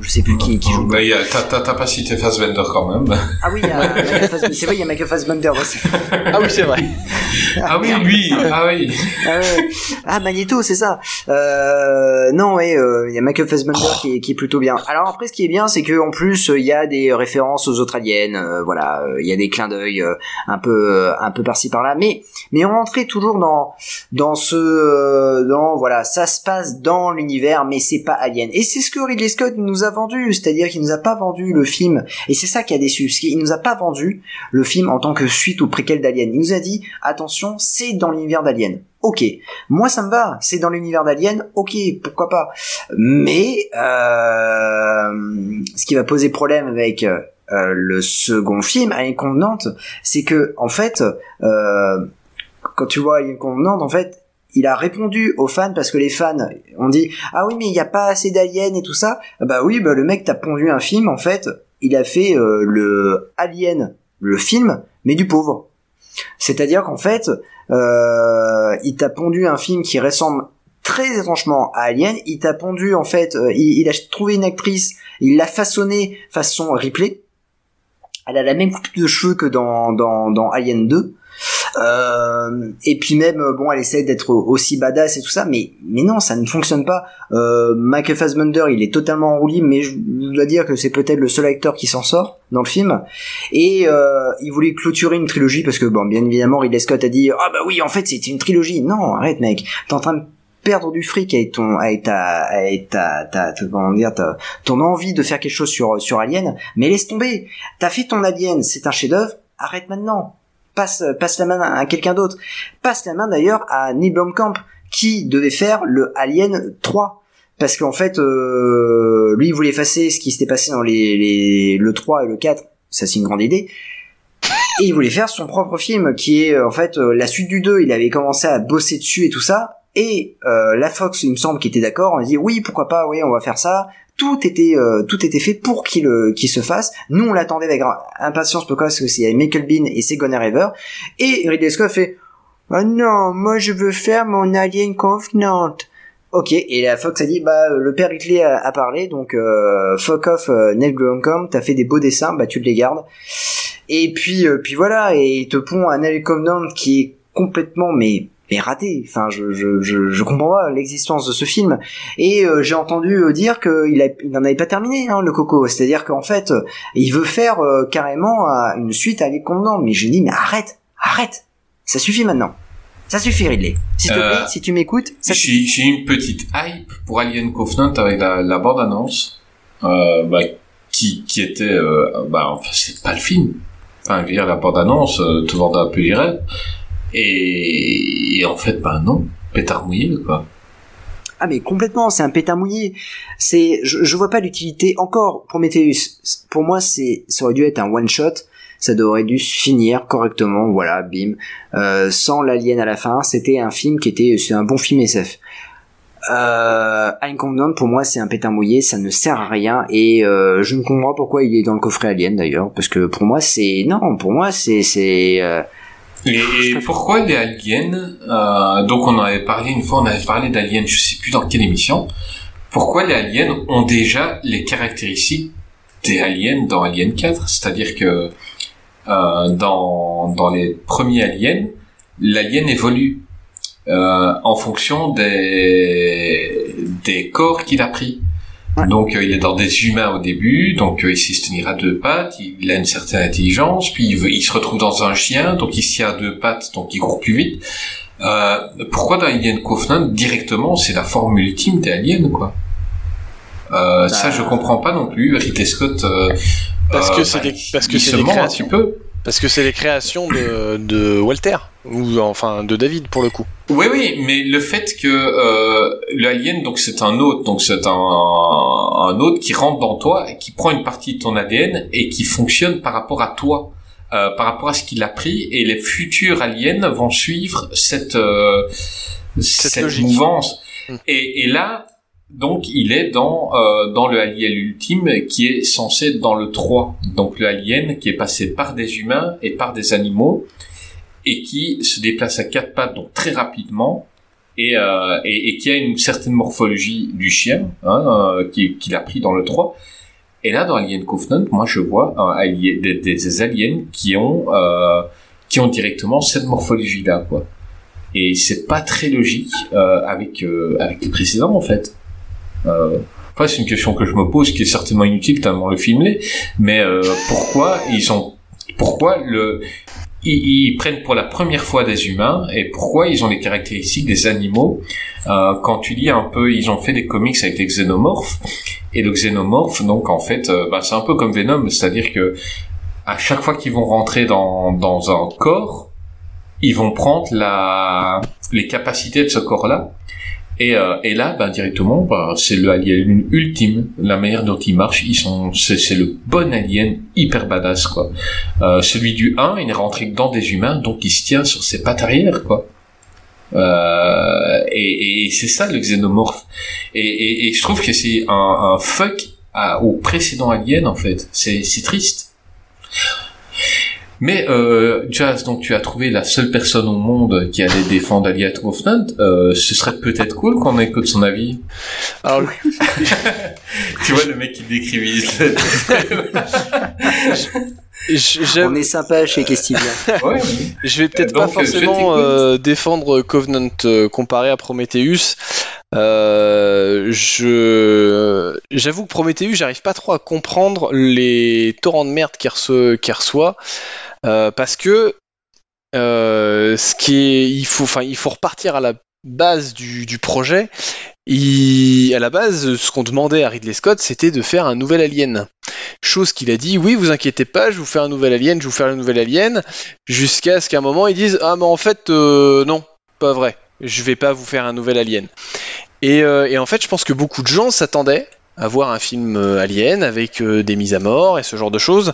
Je sais plus qui, qui joue. Bah, il y a- t'as, t'as, t'as pas cité Fassbender quand même. Ah oui, c'est vrai, il y a Michael Fassbender aussi. Ah oui, c'est vrai. ah oui, lui, ah oui. Ah. Ah, Magneto, c'est ça. Euh, non, ouais, euh, il y a Michael Fassbender qui, est, qui est plutôt bien. Alors après, ce qui est bien, c'est que en plus, il y a des références aux autres aliens. euh, voilà, euh, il y a des clins d'œil euh, un peu, euh, un peu par-ci par-là. Mais, mais on rentrait toujours dans, dans ce, euh, dans voilà, ça se passe dans l'univers, mais c'est pas Alien. Et c'est ce que Ridley Scott nous a vendu, c'est-à-dire qu'il nous a pas vendu le film. Et c'est ça qui a déçu, parce qu'il nous a pas vendu le film en tant que suite au préquel d'Alien. Il nous a dit, attention, c'est dans l'univers d'Alien. Ok, moi ça me va, c'est dans l'univers d'Alien, ok, pourquoi pas. Mais euh, ce qui va poser problème avec euh, le second film, Alien c'est que en fait, euh, quand tu vois Alien en fait, il a répondu aux fans parce que les fans ont dit ah oui mais il n'y a pas assez d'aliens et tout ça. Ah Bah oui, bah le mec t'a pondu un film en fait, il a fait euh, le Alien, le film, mais du pauvre. C'est-à-dire qu'en fait, euh, il t'a pondu un film qui ressemble très étrangement à Alien. Il t'a pondu en fait, euh, il, a trouvé une actrice, il l'a façonnée façon Ripley. Elle a la même coupe de cheveux que dans, dans, dans Alien 2. Euh, et puis même, euh, bon, elle essaie d'être aussi badass et tout ça, mais mais non, ça ne fonctionne pas. Euh, Michael Fassbender, il est totalement en roue libre, mais je dois dire que c'est peut-être le seul acteur qui s'en sort dans le film. Et euh, il voulait clôturer une trilogie parce que, bon, bien évidemment, Ridley Scott a dit ah bah oui, en fait, c'était une trilogie. Non, arrête, mec, t'es en train de perdre du fric avec ton avec ta avec ta, comment dire ton envie de faire quelque chose sur sur Alien mais laisse tomber t'as fait ton Alien c'est un chef d'œuvre arrête maintenant passe passe la main à quelqu'un d'autre. Passe la main d'ailleurs à Neil Blomkamp qui devait faire le Alien 3 parce qu'en fait euh, lui il voulait effacer ce qui s'était passé dans les, le 3 et le 4 ça c'est une grande idée. Et il voulait faire son propre film qui est euh, en fait euh, la suite du 2 il avait commencé à bosser dessus et tout ça. Et la Fox il me semble qu'il était d'accord on dit oui pourquoi pas oui on va faire ça tout était euh, tout était fait pour qu'il euh, qu'il se fasse. Nous on l'attendait avec impatience parce que c'est Michael Bean et Sigourney Weaver. Et Ridley Scott fait ah non moi je veux faire mon Alien Covenant Ok, et la Fox a dit bah le père Ridley a, parlé donc euh, fuck off euh, Neil Blomkamp, t'as fait des beaux dessins, bah tu les gardes. Et puis euh, puis voilà et il te pond un Alien Covenant qui est complètement mais mais raté. Enfin je je je, je comprends pas l'existence de ce film. Et euh, j'ai entendu euh, dire qu'il a- il n'en avait pas terminé hein, le Coco, c'est-à-dire qu'en fait euh, il veut faire euh, carrément euh, une suite à Covenant. Mais je dis mais arrête arrête, ça suffit maintenant. Ça suffit Ridley. S'il te plaît, si tu m'écoutes, ça suffit. J'ai, j'ai une petite hype pour Alien Covenant avec la, la bande-annonce, euh, bah, qui, qui était, euh, bah, enfin, c'est pas le film. Enfin, je veux dire, la bande-annonce, euh, te vendait un peu les rêves. Et, en fait, bah non, pétard mouillé, quoi. Ah mais complètement, c'est un pétard mouillé. C'est, je, je vois pas l'utilité. Encore Prometheus, pour moi c'est, ça aurait dû être un one shot. Ça aurait dû finir correctement, voilà, bim, euh, sans l'alien à la fin. C'était un film qui était, c'est un bon film SF. Euh, Alien Covenant pour moi c'est un pétard mouillé, ça ne sert à rien et euh, je ne comprends pas pourquoi il est dans le coffret Alien d'ailleurs, parce que pour moi c'est non, pour moi c'est c'est euh, Et, et pourquoi les aliens, euh, donc on en avait parlé une fois, on avait parlé d'aliens, je sais plus dans quelle émission, pourquoi les aliens ont déjà les caractéristiques des aliens dans Alien 4, c'est-à-dire que euh, dans, dans les premiers aliens, l'alien évolue euh, en fonction des, des corps qu'il a pris. Donc euh, il est dans des humains au début, donc euh, il sait se tenir à deux pattes, il a une certaine intelligence, puis il, veut- il se retrouve dans un chien, donc il se tient à deux pattes, donc il court plus vite. Euh, pourquoi dans Alien Covenant directement c'est la forme ultime des aliens quoi? Euh, Ça je comprends pas non plus. Ridley Scott euh, Parce euh, que c'est bah, des, parce que c'est des un petit peu. Parce que c'est les créations de, de Walter ou enfin de David pour le coup. Oui, oui, mais le fait que euh, l'alien, donc c'est un hôte, donc c'est un, un hôte qui rentre dans toi et qui prend une partie de ton ADN et qui fonctionne par rapport à toi, euh, par rapport à ce qu'il a pris, et les futurs aliens vont suivre cette euh, cette, logique. mouvance. Mm. Et, et là, donc, il est dans euh, dans le alien ultime qui est censé être dans le 3. Donc le alien qui est passé par des humains et par des animaux et qui se déplace à quatre pattes donc très rapidement et, euh, et, et qui a une certaine morphologie du chien, hein, euh, qui- qu'il a pris dans le 3. Et là, dans Alien Covenant, moi, je vois un alien- des, des aliens qui ont, euh, qui ont directement cette morphologie-là, quoi. Et c'est pas très logique euh, avec euh, avec les précédents, en fait. Euh, Enfin, c'est une question que je me pose, qui est certainement inutile tellement le film l'est. Mais euh, pourquoi ils ont, pourquoi le, ils, ils prennent pour la première fois des humains et pourquoi ils ont les caractéristiques des animaux? Euh, Quand tu lis un peu, ils ont fait des comics avec des xénomorphes. Et le xénomorphe, donc en fait, euh, bah, c'est un peu comme Venom, c'est-à-dire que à chaque fois qu'ils vont rentrer dans dans un corps, ils vont prendre la les capacités de ce corps-là et, euh, et là, ben, directement, ben, c'est le alien ultime. La manière dont ils marchent, ils sont, c'est, le bon alien hyper badass, quoi. Euh, celui du 1, il est rentré dans des humains, donc il se tient sur ses pattes arrière, quoi. Euh, et, et c'est ça le xénomorphe. Et, et, et je trouve que c'est un, un fuck à- au précédent alien, en fait. C'est triste. Mais euh, Jazz, donc tu as trouvé la seule personne au monde qui allait défendre Alien Covenant. Euh, ce serait peut-être cool qu'on écoute son avis. Alors, Tu vois le mec qui décrivit. j- j'avoue- On est sympa chez Kestivia. ouais. Je vais peut-être pas je forcément euh, défendre Covenant euh, comparé à Prometheus. Euh, je j'avoue que Prometheus, j'arrive pas trop à comprendre les torrents de merde qu'il reçoit, qu'il reçoit, parce que euh, ce qui il faut, enfin, il faut repartir à la base du, projet. À la base, ce qu'on demandait à Ridley Scott, c'était de faire un nouvel Alien. Chose qu'il a dit, oui, vous inquiétez pas, je vous fais un nouvel Alien, je vous fais un nouvel Alien, jusqu'à ce qu'à un moment ils disent, ah mais en fait, euh, non, pas vrai, je vais pas vous faire un nouvel Alien. Euh, et en fait, je pense que beaucoup de gens s'attendaient à voir un film euh, Alien avec euh, des mises à mort et ce genre de choses.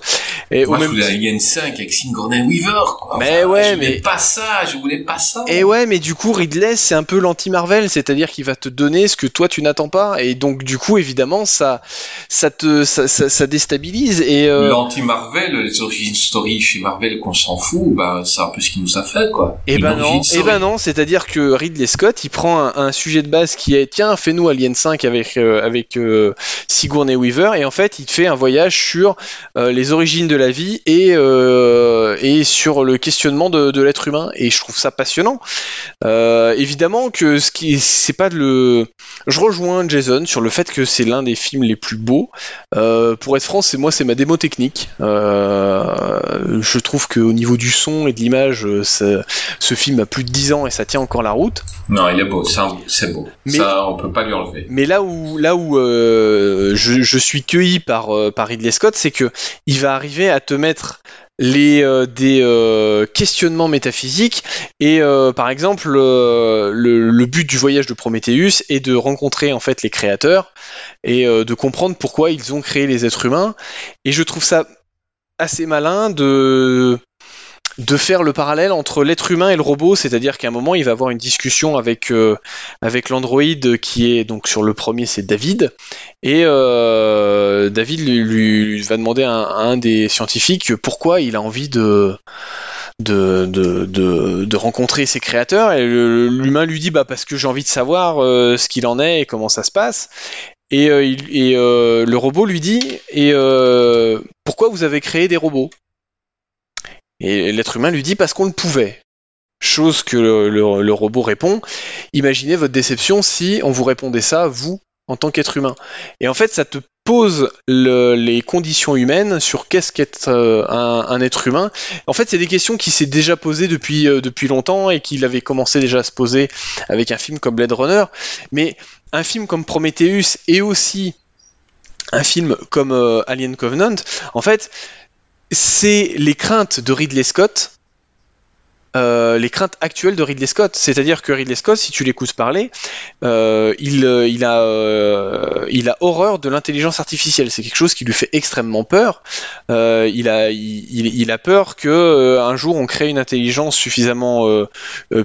Et Moi, au je même voulais Alien 5 avec Sigourney Weaver. Quoi. Mais ouais, je mais- pas ça. Je voulais pas ça. Et ouais, mais du coup, Ridley, c'est un peu l'anti-Marvel, c'est-à-dire qu'il va te donner ce que toi tu n'attends pas, et donc du coup, évidemment, ça, ça te, ça, ça- ça déstabilise. Et euh, L'anti-Marvel, les origin story chez Marvel qu'on s'en fout, bah, c'est un peu ce qu'il nous a fait, quoi. Et Une ben non, et story. ben non, c'est-à-dire que Ridley Scott, il prend un, un sujet de base qui est tiens, fais-nous Alien 5 avec euh, avec euh, Sigourney Weaver, et en fait, il fait un voyage sur euh, les origines de la vie et euh, et sur le questionnement de, de l'être humain, et je trouve ça passionnant. Euh, évidemment que ce qui c'est pas de le, je rejoins Jason sur le fait que c'est l'un des films les plus beaux. Pour être franc, c'est moi, c'est ma démo technique. Je trouve qu'au niveau du son et de l'image, ce film a plus de 10 ans et ça tient encore la route. Non, il est beau, c'est beau. Mais- Ça, on peut pas lui enlever. Mais là où, là où euh, je, je suis cueilli par, euh, par Ridley Scott, c'est que il va arriver à te mettre euh, des euh, questionnements métaphysiques et euh, par exemple euh, le, but du voyage de Prometheus est de rencontrer en fait les créateurs et euh, de comprendre pourquoi ils ont créé les êtres humains. Et je trouve ça assez malin de de faire le parallèle entre l'être humain et le robot, c'est-à-dire qu'à un moment il va avoir une discussion avec euh, l'androïde qui est donc sur le premier c'est David. Et euh, David lui, va demander à un, des scientifiques pourquoi il a envie de rencontrer ses créateurs. Et l'humain lui dit bah parce que j'ai envie de savoir euh, ce qu'il en est et comment ça se passe. Et, le robot lui dit pourquoi vous avez créé des robots? Et l'être humain lui dit parce qu'on le pouvait Chose que le, robot répond, imaginez votre déception si on vous répondait ça, vous, en tant qu'être humain. Et en fait, ça te pose le- les conditions humaines sur qu'est-ce qu'être euh, un, être humain. En fait, c'est des questions qui s'est déjà posées depuis, euh, longtemps et qu'il avait commencé déjà à se poser avec un film comme Blade Runner. Mais un film comme Prometheus et aussi un film comme euh, Alien Covenant, en fait, c'est les craintes de Ridley Scott euh, les craintes actuelles de Ridley Scott. C'est-à-dire que Ridley Scott, si tu l'écoutes parler, euh, il, euh, il, a, horreur de l'intelligence artificielle. C'est quelque chose qui lui fait extrêmement peur. Il, a, il, a peur que un jour on crée une intelligence suffisamment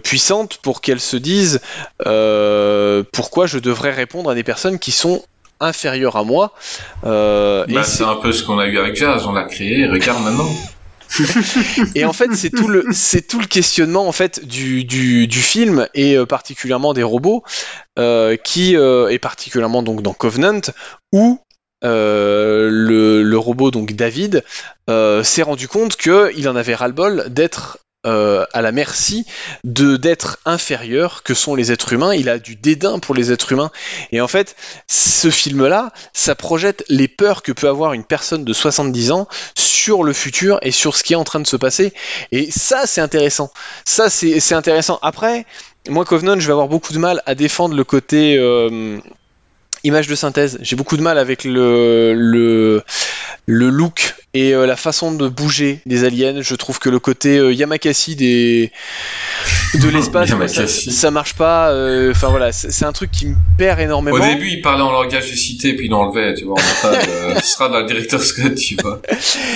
puissante pour qu'elle se dise pourquoi je devrais répondre à des personnes qui sont inférieures à moi. Euh, et Bah, c'est- un peu ce qu'on a eu avec Jazz. On l'a créé, regarde maintenant. et en fait, c'est tout le, c'est tout le questionnement en fait du, du, du film et euh, particulièrement des robots, euh, qui euh, et particulièrement donc dans Covenant où euh, le, le robot donc David euh, s'est rendu compte que il en avait ras-le-bol d'être euh, à la merci de d'être inférieur que sont les êtres humains. Il a du dédain pour les êtres humains. Et en fait, ce film-là, ça projette les peurs que peut avoir une personne de 70 ans sur le futur et sur ce qui est en train de se passer. Et ça, c'est intéressant. Ça, c'est intéressant. Après, moi, Covenant, je vais avoir beaucoup de mal à défendre le côté euh, image de synthèse. J'ai beaucoup de mal avec le, le look et euh, la façon de bouger des aliens. Je trouve que le côté euh, Yamakasi des de l'espace, moi, ça, ça marche pas. euh, Enfin voilà, c'est un truc qui me perd énormément. Au début, il parlait en langage de cité, puis il enlevait, tu vois. En montage, euh, ce sera dans le directeur Scott, tu vois.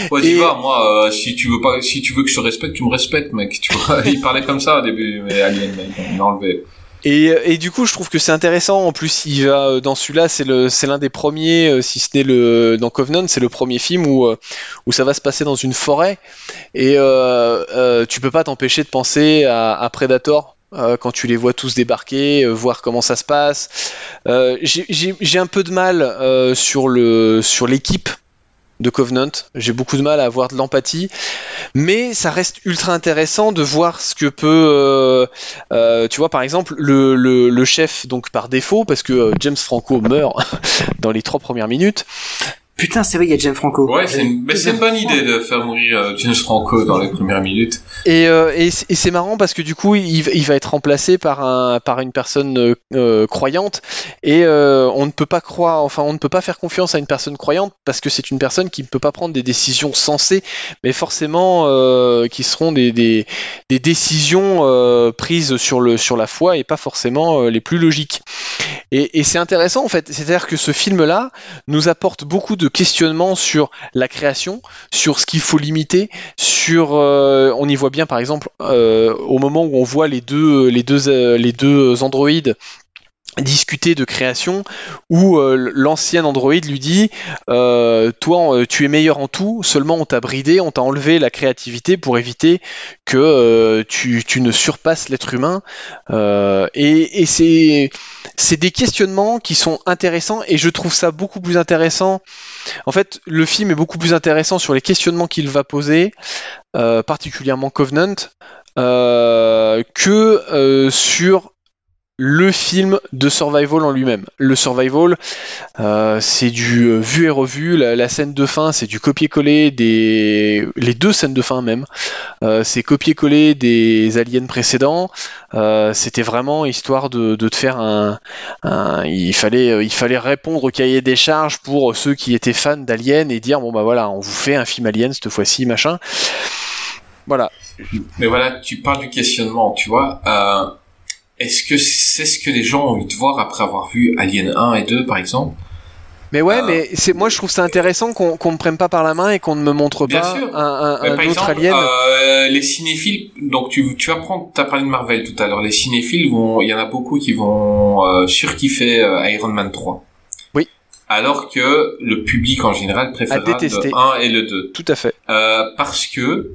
Ouais, tu vois, moi, si tu veux pas, si tu veux que je te respecte, tu me respectes, mec, tu vois. Il parlait comme ça au début, mais Alien, mec, il a enlevé. Et, et du coup, je trouve que c'est intéressant. En plus, il va euh, dans celui-là, c'est l'un des premiers, euh, si ce n'est le, dans Covenant, c'est le premier film où euh, où ça va se passer dans une forêt. Et euh, euh, tu peux pas t'empêcher de penser à, à Predator. euh, quand tu les vois tous débarquer, euh, voir comment ça se passe. Euh, j'ai- un peu de mal euh, sur le sur l'équipe de Covenant. J'ai beaucoup de mal à avoir de l'empathie, mais ça reste ultra intéressant de voir ce que peut euh, euh, tu vois, par exemple, le, chef, donc par défaut, parce que euh, James Franco meurt dans les trois premières minutes. Putain, c'est vrai, il y a James Franco. Ouais, c'est une, mais c'est une bonne idée de faire mourir euh, James Franco dans les premières minutes. Et, euh, et, c'est marrant parce que du coup, il, il va être remplacé par, un, par une personne euh, euh, croyante. Et euh, on ne peut pas croire, enfin, on ne peut pas faire confiance à une personne croyante parce que c'est une personne qui ne peut pas prendre des décisions sensées, mais forcément euh, qui seront des, des, des décisions euh, prises sur, le, sur la foi et pas forcément euh, les plus logiques. Et, et c'est intéressant en fait, c'est-à-dire que ce film-là nous apporte beaucoup de questionnements sur la création, sur ce qu'il faut limiter, sur, euh, on y voit bien par exemple euh, au moment où on voit les deux, les deux, euh, les deux androïdes discuter de création où euh, l'ancien android lui dit euh, toi euh, tu es meilleur en tout seulement on t'a bridé on t'a enlevé la créativité pour éviter que tu, ne surpasses l'être humain et, et c'est c'est des questionnements qui sont intéressants et je trouve ça beaucoup plus intéressant. En fait le film est beaucoup plus intéressant sur les questionnements qu'il va poser particulièrement Covenant que sur le film de survival en lui-même. Le survival, euh, c'est du euh, vu et revu. La, scène de fin, c'est du copier-coller des, les deux scènes de fin même. Euh, c'est copier-coller des aliens précédents. C'était vraiment histoire de, de te faire un, un- il fallait, il fallait répondre au cahier des charges pour ceux qui étaient fans d'Alien et dire bon bah voilà, on vous fait un film Alien cette fois-ci, machin. Voilà. Mais voilà, tu parles du questionnement, tu vois. Est-ce que c'est ce que les gens ont envie de voir après avoir vu Alien 1 et 2, par exemple? Mais ouais, Euh, mais c'est moi je trouve ça intéressant qu'on qu'on me prenne pas par la main et qu'on ne me montre pas sûr. un, un- Mais un par autre exemple, alien. euh, les cinéphiles, donc tu, tu vas prendre, t'as parlé de Marvel tout à l'heure, les cinéphiles vont, il y en a beaucoup qui vont euh, surkiffer Iron Man 3. Oui. Alors que le public en général détesté. le 1 et le 2. Tout à fait. Parce que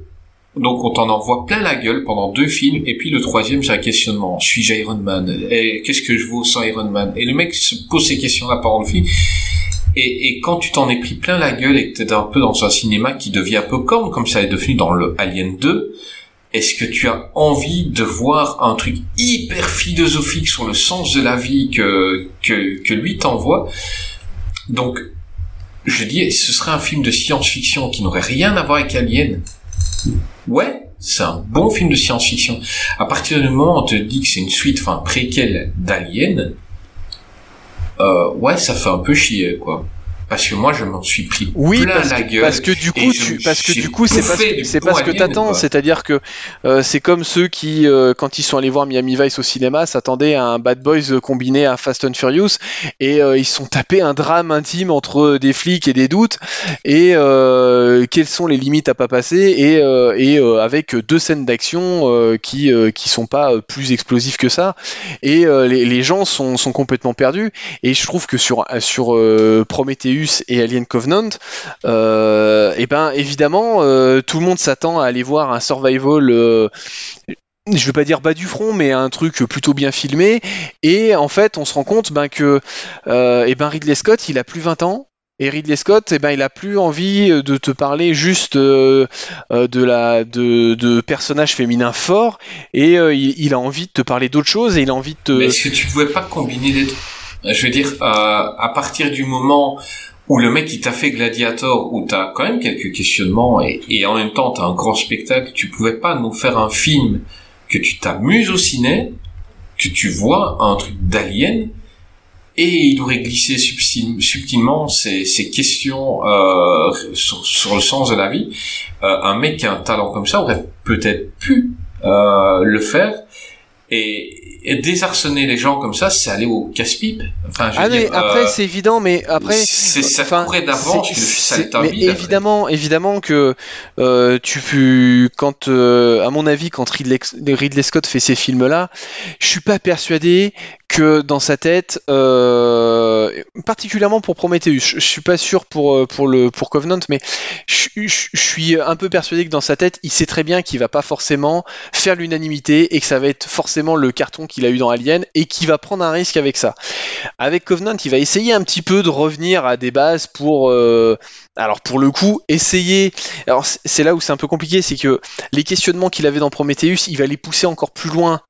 donc on t'en envoie plein la gueule pendant deux films et puis le troisième j'ai un questionnement. Suis-je Iron Man? Et qu'est-ce que je vaux sans Iron Man? Et le mec se pose ces questions là pendant le film. Et, et quand tu t'en es pris plein la gueule et que t'es un peu dans un cinéma qui devient popcorn comme ça est devenu dans le Alien 2 est-ce que tu as envie de voir un truc hyper philosophique sur le sens de la vie que que, que lui t'envoie? Donc je dis, ce serait un film de science-fiction qui n'aurait rien à voir avec Alien. Ouais, c'est un bon film de science-fiction. À partir du moment où on te dit que c'est une suite, enfin, préquelle d'Alien, euh, ouais, ça fait un peu chier, quoi. Parce que moi, je m'en suis pris Oui, plein parce, la que- gueule. parce que du coup, tu, parce que du coup, c'est pas, c'est pas ce que t'attends. C'est-à-dire que euh, c'est comme ceux qui, euh, quand ils sont allés voir Miami Vice au cinéma, s'attendaient à un Bad Boys euh, combiné à Fast and Furious et euh, ils sont tapés un drame intime entre des flics et des doutes et quelles sont les limites à pas passer et, et avec deux scènes d'action qui qui sont pas plus explosives que ça et les, les gens sont, sont complètement perdus et je trouve que sur sur Prometheus Et Alien Covenant, euh, et ben évidemment euh, tout le monde s'attend à aller voir un survival. euh, je veux pas dire bas du front, mais un truc plutôt bien filmé. Et en fait, on se rend compte ben, que euh, ben Ridley Scott, il a plus 20 ans. Et Ridley Scott, eh ben, il a plus envie de te parler juste de la de, personnages féminins forts, et il, a envie de te parler d'autre chose, et il a envie de te. Mais est-ce que tu pouvais pas combiner les deux? Je veux dire, à partir du moment où le mec il t'a fait Gladiator, où t'as quand même quelques questionnements et, en même temps t'as un grand spectacle, tu pouvais pas nous faire un film que tu t'amuses au ciné, que tu vois un truc d'alien et il aurait glissé subtil- subtilement ces, questions euh, sur, sur le sens de la vie. Euh, un mec qui a un talent comme ça aurait peut-être pu euh, le faire et, et désarçonner les gens comme ça, c'est aller au casse-pipe. Enfin, je veux Ah mais après euh, c'est évident, mais après c'est ça courait d'avance que le mais évidemment, évidemment que euh, tu quand euh, à mon avis quand Ridley, Ridley Scott fait ces films là, je suis pas persuadé que dans sa tête, euh, particulièrement pour Prometheus, je, je suis pas sûr pour euh, pour le pour Covenant, mais je, suis un peu persuadé que dans sa tête, il sait très bien qu'il va pas forcément faire l'unanimité et que ça va être forcément le carton qu'il a eu dans Alien et qu'il va prendre un risque avec ça. Avec Covenant, il va essayer un petit peu de revenir à des bases pour, euh, alors pour le coup, essayer. Alors c'est là où c'est un peu compliqué, c'est que les questionnements qu'il avait dans Prometheus, il va les pousser encore plus loin.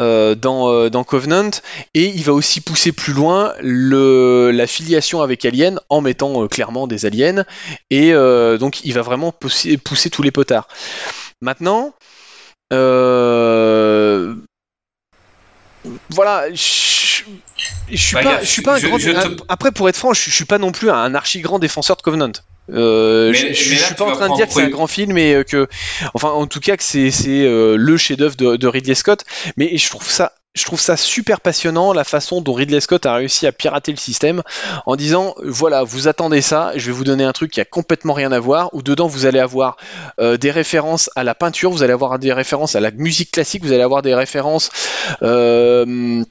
Euh, dans, euh, dans Covenant et il va aussi pousser plus loin le, la filiation avec Alien en mettant euh, clairement des aliens et euh, donc il va vraiment pousser, pousser tous les potards. Maintenant, euh, voilà, je, je suis Bah, pas, je suis pas un je- grand. je te- Après, pour être franc, je, suis pas non plus un archi grand défenseur de Covenant. Euh, Mais- je, mais là, suis pas en train de dire que c'est un grand film et euh, que, enfin, en tout cas que c'est c'est euh, le chef-d'œuvre de, de Ridley Scott. Mais je trouve ça, je trouve ça super passionnant la façon dont Ridley Scott a réussi à pirater le système en disant voilà, vous attendez ça, je vais vous donner un truc qui a complètement rien à voir. Où dedans vous allez avoir euh, des références à la peinture, vous allez avoir des références à la musique classique, vous allez avoir des références euh,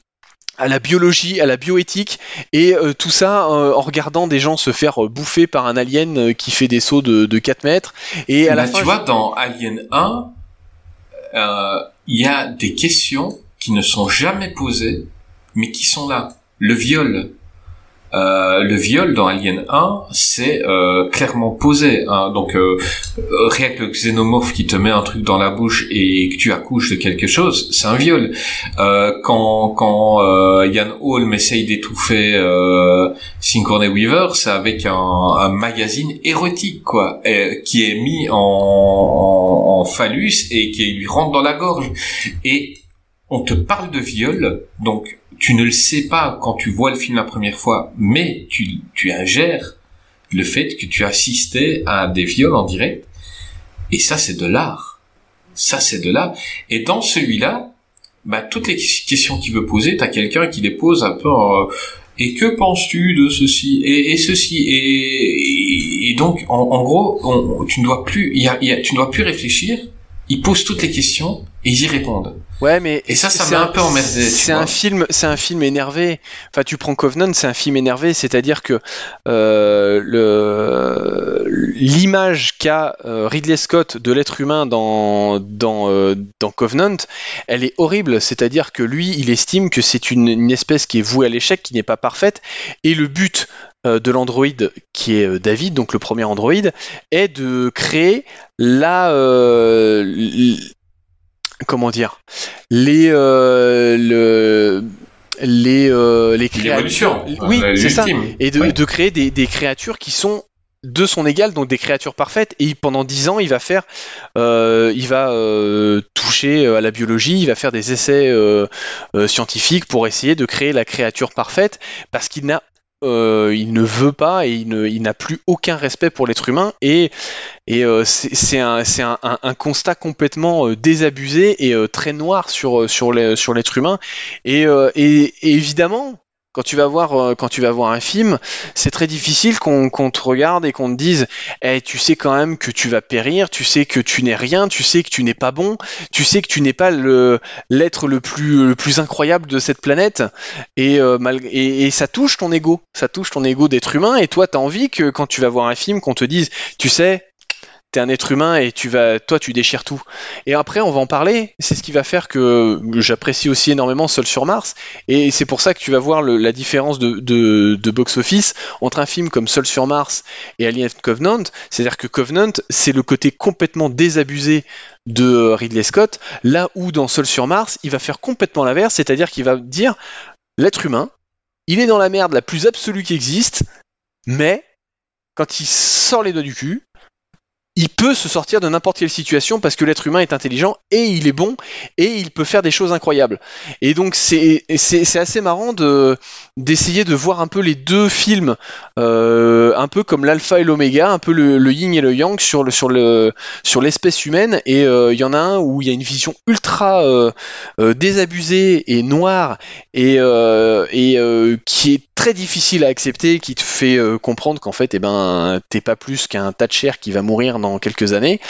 à la biologie, à la bioéthique, et euh, tout ça euh, en regardant des gens se faire euh, bouffer par un alien euh, qui fait des sauts de, de 4 mètres. Et à la fin, tu vois, dans Alien 1, euh, il y a des questions qui ne sont jamais posées, mais qui sont là. Le viol. Euh, le viol dans Alien 1, c'est euh, clairement posé. hein. Donc, euh, euh, rien que le xénomorphe qui te met un truc dans la bouche et que tu accouches de quelque chose, c'est un viol. Euh, quand quand euh, Ian Holm essaye d'étouffer euh, Sigourney Weaver, c'est avec un, un magazine érotique, quoi, qui est mis en, en phallus et qui lui rentre dans la gorge. Et on te parle de viol, donc tu ne le sais pas quand tu vois le film la première fois, mais tu, tu ingères le fait que tu as assisté à des viols en direct. Et ça, c'est de l'art. Ça, c'est de l'art. Et dans celui-là, bah, toutes les questions qu'il veut poser, t'as quelqu'un qui les pose un peu en, et que penses-tu de ceci et, et ceci et, et donc en, en gros on- tu ne dois plus il y a, il y a- tu ne dois plus réfléchir ils posent toutes les questions et ils y répondent ouais, mais et ça ça c'est m'a un peu emmerdé C'est un film, c'est un film énervé. Enfin, tu prends Covenant, c'est un film énervé, c'est-à-dire que euh, le l'image qu'a euh, Ridley Scott de l'être humain dans dans euh, dans Covenant, elle est horrible. C'est-à-dire que lui, il estime que c'est une, une espèce qui est vouée à l'échec, qui n'est pas parfaite, et le but euh, de l'androïde qui est David, donc le premier androïde, est de créer la euh, comment dire les euh, le les euh, les créatures l'évolution oui euh, c'est ça et de, Ouais. de créer des, des créatures qui sont de son égal, donc des créatures parfaites. Et pendant 10 ans, il va faire, euh, il va euh, toucher à la biologie, il va faire des essais euh, euh, scientifiques pour essayer de créer la créature parfaite, parce qu'il n'a euh, il ne veut pas et il n'a plus aucun respect pour l'être humain. Et, et euh, c'est un, constat complètement euh, désabusé et euh, très noir sur, sur l'être humain. Euh, et évidemment Quand tu vas voir, euh, quand tu vas voir un film, c'est très difficile qu'on te regarde et qu'on te dise, eh, tu sais quand même que tu vas périr, tu sais que tu n'es rien, tu sais que tu n'es pas bon, tu sais que tu n'es pas l'être le plus le plus incroyable de cette planète, et, euh, mal- et, ça touche ton ego, ça touche ton ego d'être humain, et toi, t'as envie que quand tu vas voir un film, qu'on te dise, tu sais, t'es un être humain et tu vas, toi, tu déchires tout. Et après, on va en parler. C'est ce qui va faire que j'apprécie aussi énormément Seul sur Mars. Et c'est pour ça que tu vas voir la différence de box-office entre un film comme Seul sur Mars et Alien Covenant. C'est-à-dire que Covenant, c'est le côté complètement désabusé de Ridley Scott, là où dans Seul sur Mars, il va faire complètement l'inverse, c'est-à-dire qu'il va dire l'être humain, il est dans la merde la plus absolue qui existe, mais quand il sort les doigts du cul, il peut se sortir de n'importe quelle situation parce que l'être humain est intelligent et il est bon et il peut faire des choses incroyables. Et donc c'est assez marrant de d'essayer de voir un peu les deux films, euh, un peu comme l'alpha et l'oméga, un peu le, yin et le yang sur le sur le sur l'espèce humaine. Et euh, il y en a un où il y a une vision ultra euh, désabusée et noire et et qui est très difficile à accepter, qui te fait comprendre qu'en fait, eh ben, t'es pas plus qu'un tas de chair qui va mourir dans quelques années,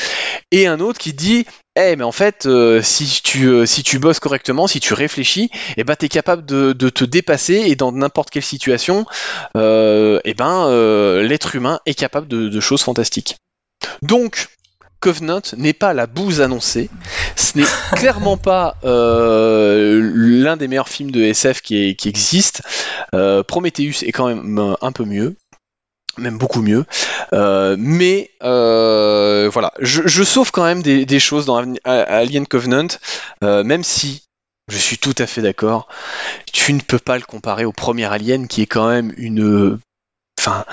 et un autre qui dit eh mais en fait euh, si tu euh, si tu bosses correctement si tu réfléchis eh ben t'es capable de, de te dépasser et dans n'importe quelle situation euh, eh ben euh, l'être humain est capable de, de choses fantastiques. Donc Covenant n'est pas la bouse annoncée, ce n'est clairement pas l'un des meilleurs films de SF qui, est- qui existe. Prometheus est quand même un peu mieux, même beaucoup mieux. Euh, mais euh, voilà, je, je sauve quand même des, choses dans Alien Covenant, euh, même si je suis tout à fait d'accord. Tu ne peux pas le comparer au premier Alien qui est quand même une, enfin,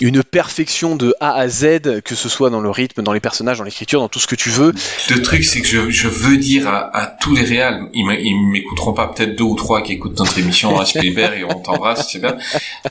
une perfection de A à Z, que ce soit dans le rythme, dans les personnages, dans l'écriture, dans tout ce que tu veux. Le truc, c'est que je, je veux dire à, à tous les réals, ils m'écouteront pas, peut-être deux ou trois qui écoutent notre émission à Spielberg et on t'embrasse, c'est bien.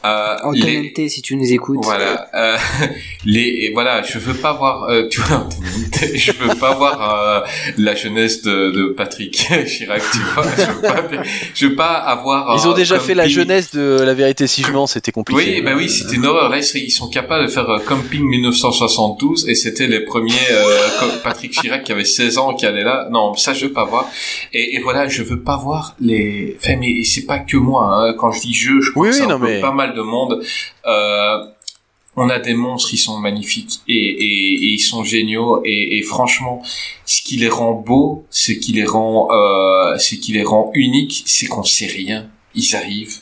Euh, Antoine les, si tu nous écoutes. voilà, euh, les, voilà, je veux pas voir, euh, tu vois, je veux pas voir euh, la jeunesse de, de Patrick Chirac, tu vois, je veux pas, je veux pas avoir. Ils ont euh, déjà fait la jeunesse de La vérité si je mens, c'était compliqué. Oui, bah oui, c'était une horreur. Là, ils sont capables de faire euh, Camping 1972 et c'était les premiers euh, comme Patrick Chirac qui avait 16 ans qui allait là. Non, ça je veux pas voir. Et, et voilà, je veux pas voir les. Enfin, mais c'est pas que moi. Hein. Quand je dis je, je crois Oui, que oui, un non, peu mais- pas mal de monde. Euh, on a des monstres, ils sont magnifiques et, et, et ils sont géniaux et, et franchement, ce qui les rend beaux, ce qui les rend, euh, ce qui les rend uniques, c'est qu'on sait rien. Ils arrivent,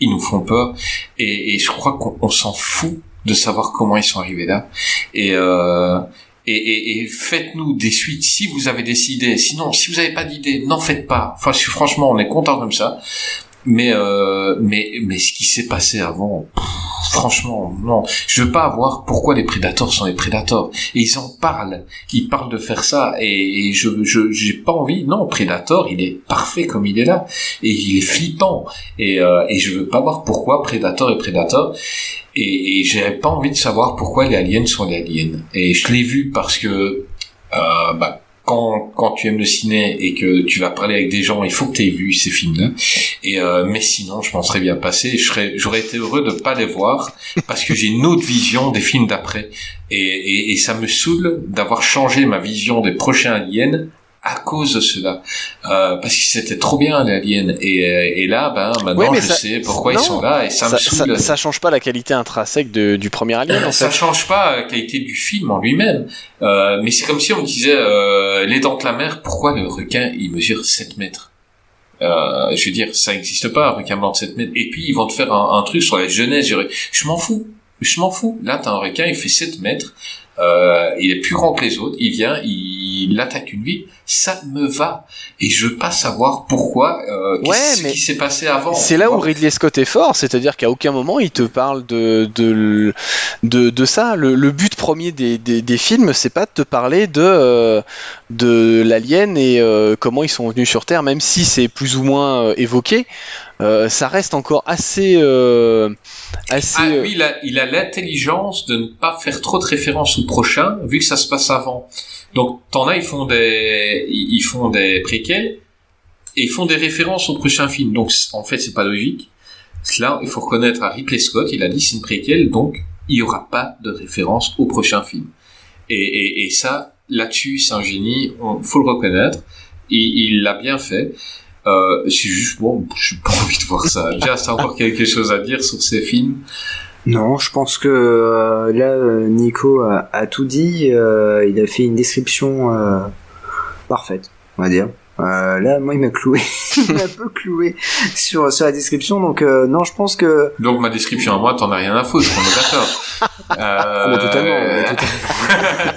ils nous font peur et, et je crois qu'on on s'en fout de savoir comment ils sont arrivés là. Et, euh, et, et, et faites-nous des suites si vous avez décidé. Sinon, si vous n'avez pas d'idée, n'en faites pas. Enfin, franchement, on est content comme ça. Mais euh, mais mais ce qui s'est passé avant, franchement, non. Je veux pas avoir pourquoi les prédateurs sont les prédateurs. Et ils en parlent. Ils parlent de faire ça. Et, je je j'ai pas envie. Non, Predator, il est parfait comme il est là. Et il est flippant. Et euh, et je veux pas voir pourquoi Predator est Predator. Et, et j'avais pas envie de savoir pourquoi les aliens sont les aliens. Et je l'ai vu parce que euh, bah, quand, quand tu aimes le ciné et que tu vas parler avec des gens, il faut que tu aies vu ces films-là. Et euh, mais sinon, je m'en serais bien passé. J'aurais été heureux de pas les voir parce que j'ai une autre vision des films d'après. Et, et, et ça me saoule d'avoir changé ma vision des prochains aliens à cause de cela. Euh, parce que c'était trop bien les aliens. Et, euh, et là, ben maintenant, Ouais, je ça- sais pourquoi non, ils sont là et ça, ça, me ça, saoule. ça change pas la qualité intrinsèque de- du premier Alien en Ça fait. change pas la qualité du film en lui-même, euh, mais c'est comme si on disait euh, les dents de la mer. Pourquoi le requin il mesure 7 mètres? Euh, Je veux dire, ça n'existe pas un requin blanc de 7 mètres. Et puis ils vont te faire un, un truc sur la jeunesse. Je, je m'en fous, je m'en fous. Là t'as un requin, il fait 7 mètres, euh, il est plus grand que les autres. Il vient, il, attaque une ville. Ça me va. Et je veux pas savoir pourquoi. Euh, Ouais, qu'est-ce mais qui s'est passé avant. C'est là où. Ridley Scott est fort, c'est-à-dire qu'à aucun moment il te parle de, de, de, de ça. Le, le but premier des, des, des films, c'est pas de te parler de, euh, de l'alien et euh, comment ils sont venus sur Terre, même si c'est plus ou moins euh, évoqué. ça reste encore assez. assez Ah oui, il a, il a l'intelligence de ne pas faire trop de références au prochain, vu que ça se passe avant. Donc, t'en as, ils font des, ils font des préquels, et ils font des références au prochain film. Donc, en fait, c'est pas logique. Là, il faut reconnaître à Ridley Scott, il a dit c'est une préquelle, donc il n'y aura pas de référence au prochain film. Et, et, et ça, là-dessus, c'est un génie, il faut le reconnaître. Il l'a bien fait. Euh, c'est juste, bon, j'ai pas envie de voir ça. Déjà, c'est encore quelque chose à dire sur ces films. Non, je pense que euh, là, euh, Nico a, a tout dit. euh, il a fait une description euh, parfaite, on va dire. Euh, là, moi, il m'a cloué. il m'a un peu cloué sur, sur la description. Donc, euh, non, je pense que... Donc, ma description à moi, t'en as rien à foutre, on est d'accord. Totalement, totalement.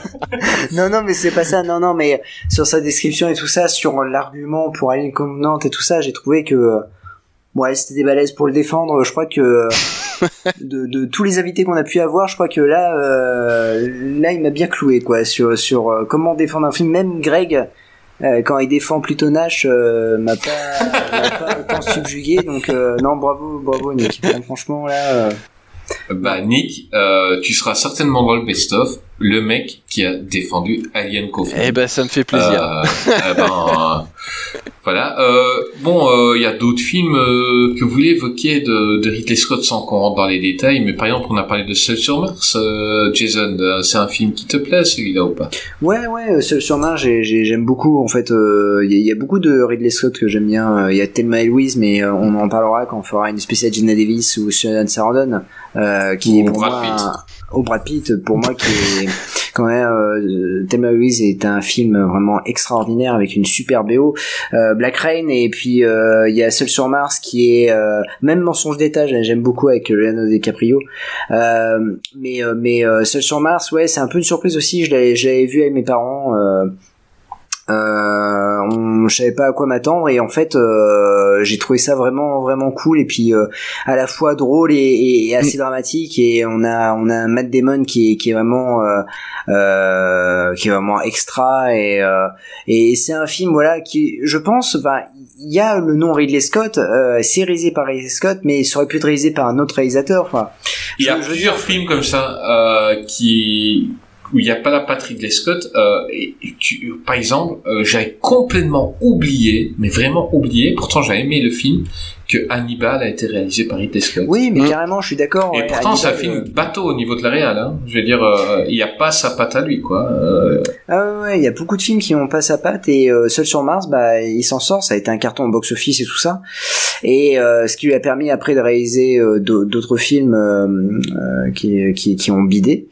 non, non, mais c'est pas ça. Non, non, mais sur sa description et tout ça, sur l'argument pour aller Nantes et tout ça, j'ai trouvé que... Ouais, c'était des balaises pour le défendre. Je crois que de, de tous les invités qu'on a pu avoir, je crois que là, euh, là, il m'a bien cloué quoi sur sur euh, comment défendre un film. Même Greg, euh, quand il défend plutôt Nash, euh, m'a pas, m'a pas autant subjugué. Donc euh, non, bravo, bravo Nick. Enfin, franchement là, euh, Bah, Nick, euh, tu seras certainement dans le best-of, le mec qui a défendu Alien Coffin. Eh ben, ça me fait plaisir. Euh, eh ben, euh, voilà. Euh, bon, euh, il y a d'autres films euh, que vous voulez évoquer de, de Ridley Scott sans qu'on rentre dans les détails, mais par exemple, on a parlé de Seul sur Mars. Euh, Jason, c'est un film qui te plaît, celui-là ou pas? Ouais, ouais, Seul sur Mars, j'ai- j'ai- j'aime beaucoup. En fait, euh, il y, a- il y a beaucoup de Ridley Scott que j'aime bien. Il y a Thelma et Louise, mais euh, on en parlera quand on fera une spéciale Gina Davis ou Susan Sarandon, euh, qui Ou est pour Brad moi, Pitt. Au Brad Pitt, pour moi, qui est quand même euh, Louise est un film vraiment extraordinaire avec une super BO. Euh, Black Rain et puis euh, il y a Seul sur Mars qui est euh, même Mensonge d'État, j'ai- j'aime beaucoup avec Leonardo DiCaprio. Euh, mais mais Seul sur Mars, ouais, c'est un peu une surprise aussi. Je l'avais vu avec mes parents. Euh, on, je savais pas à quoi m'attendre et en fait euh, j'ai trouvé ça vraiment vraiment cool et puis euh, à la fois drôle et, et assez dramatique et on a on a un Matt Damon qui est qui est vraiment euh, euh, qui est vraiment extra et euh, et c'est un film voilà qui je pense enfin il y a le nom Ridley Scott euh, c'est réalisé par Ridley Scott mais ça aurait pu être réalisé par un autre réalisateur enfin. Il y a Je- je veux plusieurs films comme ça euh, qui où il n'y a pas la Patrick Lee Scott. Euh, et tu- par exemple, euh, j'avais complètement oublié, mais vraiment oublié. Pourtant, j'avais aimé le film que Hannibal a été réalisé par Ridley Scott. oui mais Mm. carrément je suis d'accord Et ouais, pourtant, c'est un film euh, bateau au niveau de la réal. Hein. Je veux dire, euh, il n'y a pas sa patte à lui, quoi. Euh, Ah ouais, ouais, il y a beaucoup de films qui ont pas sa patte et euh, Seul sur Mars, bah il s'en sort, ça a été un carton au box-office et tout ça. Et euh, ce qui lui a permis après de réaliser euh, d'au- d'autres films euh, euh, qui, qui qui ont bidé.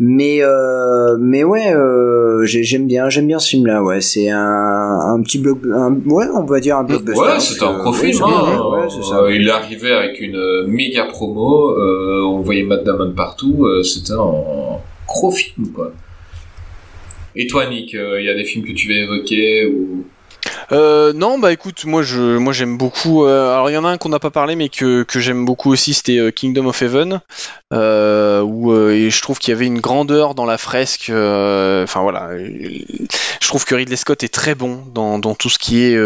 Mais euh, mais ouais, euh, j'ai- j'aime bien, j'aime bien ce film-là. Ouais, c'est un un petit bloc, un, ouais, on va dire un blockbuster. ouais, c'était un Euh, gros oui, film. c'est hein. bien, ouais, c'est ça. Euh, il est arrivé avec une euh, méga promo. Euh, on voyait Matt Damon partout. euh, C'était un gros film, quoi. Et toi, Nick, euh, il y a des films que tu veux évoquer ou... Euh, non, bah écoute, moi je, moi j'aime beaucoup. euh, alors il y en a un qu'on n'a pas parlé, mais que, que j'aime beaucoup aussi, c'était euh, Kingdom of Heaven, euh, où euh, et je trouve qu'il y avait une grandeur dans la fresque. euh, Enfin voilà, je trouve que Ridley Scott est très bon dans, dans tout ce qui est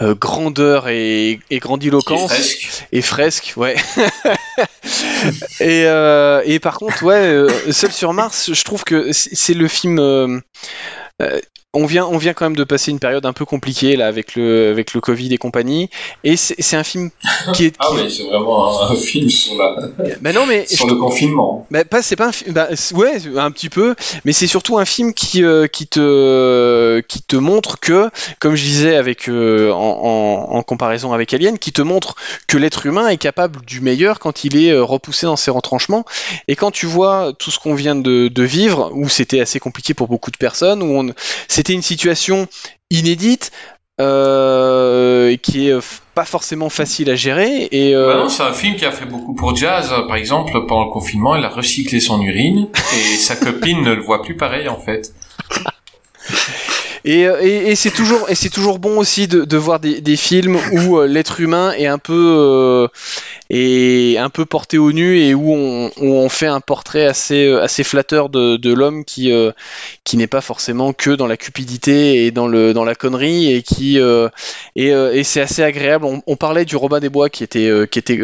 grandeur et, et grandiloquence fresque et fresque, ouais. et, euh, et par contre, ouais, Seul sur Mars, je trouve que c'est le film. euh, on vient, on vient quand même de passer une période un peu compliquée là avec le, avec le Covid et compagnie. Et c'est un film qui est. Ah qui- oui, c'est vraiment un, un film sur, la, Bah non, mais sur je- le confinement. bah, pas, c'est pas un film. Bah, ouais, un petit peu, mais c'est surtout un film qui, euh, qui te, qui te montre que, comme je disais avec, euh, en, en- en comparaison avec Alien, qui te montre que l'être humain est capable du meilleur quand il est euh, repoussé dans ses retranchements. Et quand tu vois tout ce qu'on vient de, de vivre, où c'était assez compliqué pour beaucoup de personnes, où on, c'était une situation inédite. euh, qui est pas forcément facile à gérer et euh, Bah c'est un film qui a fait beaucoup pour Jazz. Par exemple, pendant le confinement, il a recyclé son urine et sa copine ne le voit plus pareil en fait. Et, euh, et, et c'est toujours toujours bon aussi de, de voir des, des films où euh, l'être humain est un peu euh, est un peu porté au nu et où on, où on fait un portrait assez assez flatteur de, de l'homme qui qui n'est pas forcément que dans la cupidité et dans le dans la connerie et qui et, et c'est assez agréable. On, on parlait du Robin des Bois qui était qui était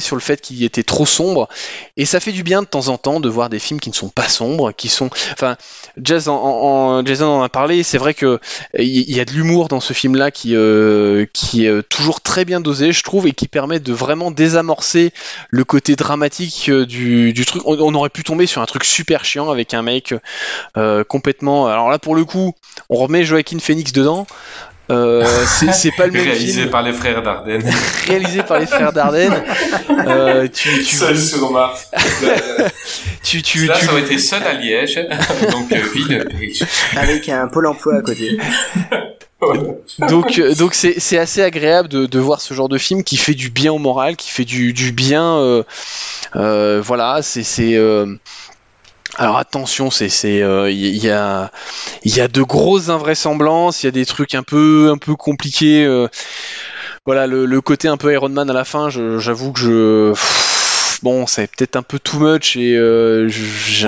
sur le fait qu'il était trop sombre. Et ça fait du bien de temps en temps de voir des films qui ne sont pas sombres, qui sont. Enfin, Jazz en, Jason en a parlé. C'est vrai que il y a de l'humour dans ce film-là qui, euh, qui est toujours très bien dosé, je trouve, et qui permet de vraiment désamorcer le côté dramatique euh, du, truc. On, aurait pu tomber sur un truc super chiant avec un mec euh, complètement. Alors là, pour le coup, on remet Joaquin Phoenix dedans. Euh, c'est pas le même Réalisé film par les frères Dardenne. réalisé par les frères Dardenne. Euh, tu, tu, Seul sur Mars. tu, tu, Là, tu- ça aurait été seul à Liège. Donc, euh, ville riche. Avec un pôle emploi à côté. donc euh, donc c'est c'est assez agréable de, de voir ce genre de film qui fait du bien au moral, qui fait du, du bien. euh, euh, voilà, c'est c'est. Alors attention, c'est c'est euh, il y, a il y a de grosses invraisemblances, il y a des trucs un peu un peu compliqués. euh, voilà le, côté un peu Iron Man à la fin, j'avoue que je bon c'est peut-être un peu too much et euh,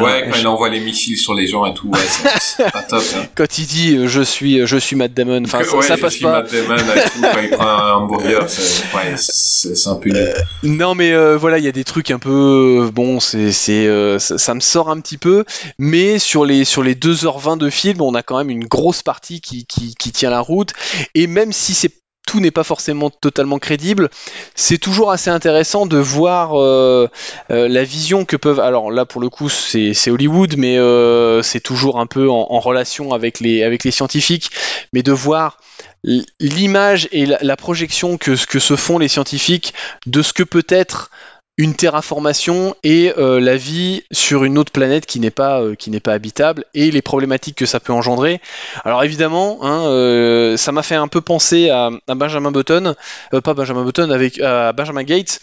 Ouais, quand il envoie les missiles sur les gens et tout, ouais, c'est pas top. Hein. quand il dit euh, je suis je suis Matt Damon, enfin ça, ouais, ça je passe suis pas. Matt Damon et tout, quand il prend un hamburger, c'est ouais, c'est un peu nul. Non mais euh, voilà, il y a des trucs un peu euh, bon, c'est c'est euh, ça, ça me sort un petit peu, mais sur les sur les 2h20 de film, on a quand même une grosse partie qui qui, qui tient la route et même si c'est tout n'est pas forcément totalement crédible, c'est toujours assez intéressant de voir euh, euh, la vision que peuvent. Alors là, pour le coup, c'est Hollywood, mais euh, c'est toujours un peu en, relation avec les, scientifiques, mais de voir l'image et la, projection que, que se font les scientifiques de ce que peut être une terraformation et euh, la vie sur une autre planète qui n'est pas euh, qui n'est pas habitable et les problématiques que ça peut engendrer. Alors évidemment, hein, euh, ça m'a fait un peu penser à, Benjamin Button, pas Benjamin Button, avec à Benjamin Gates,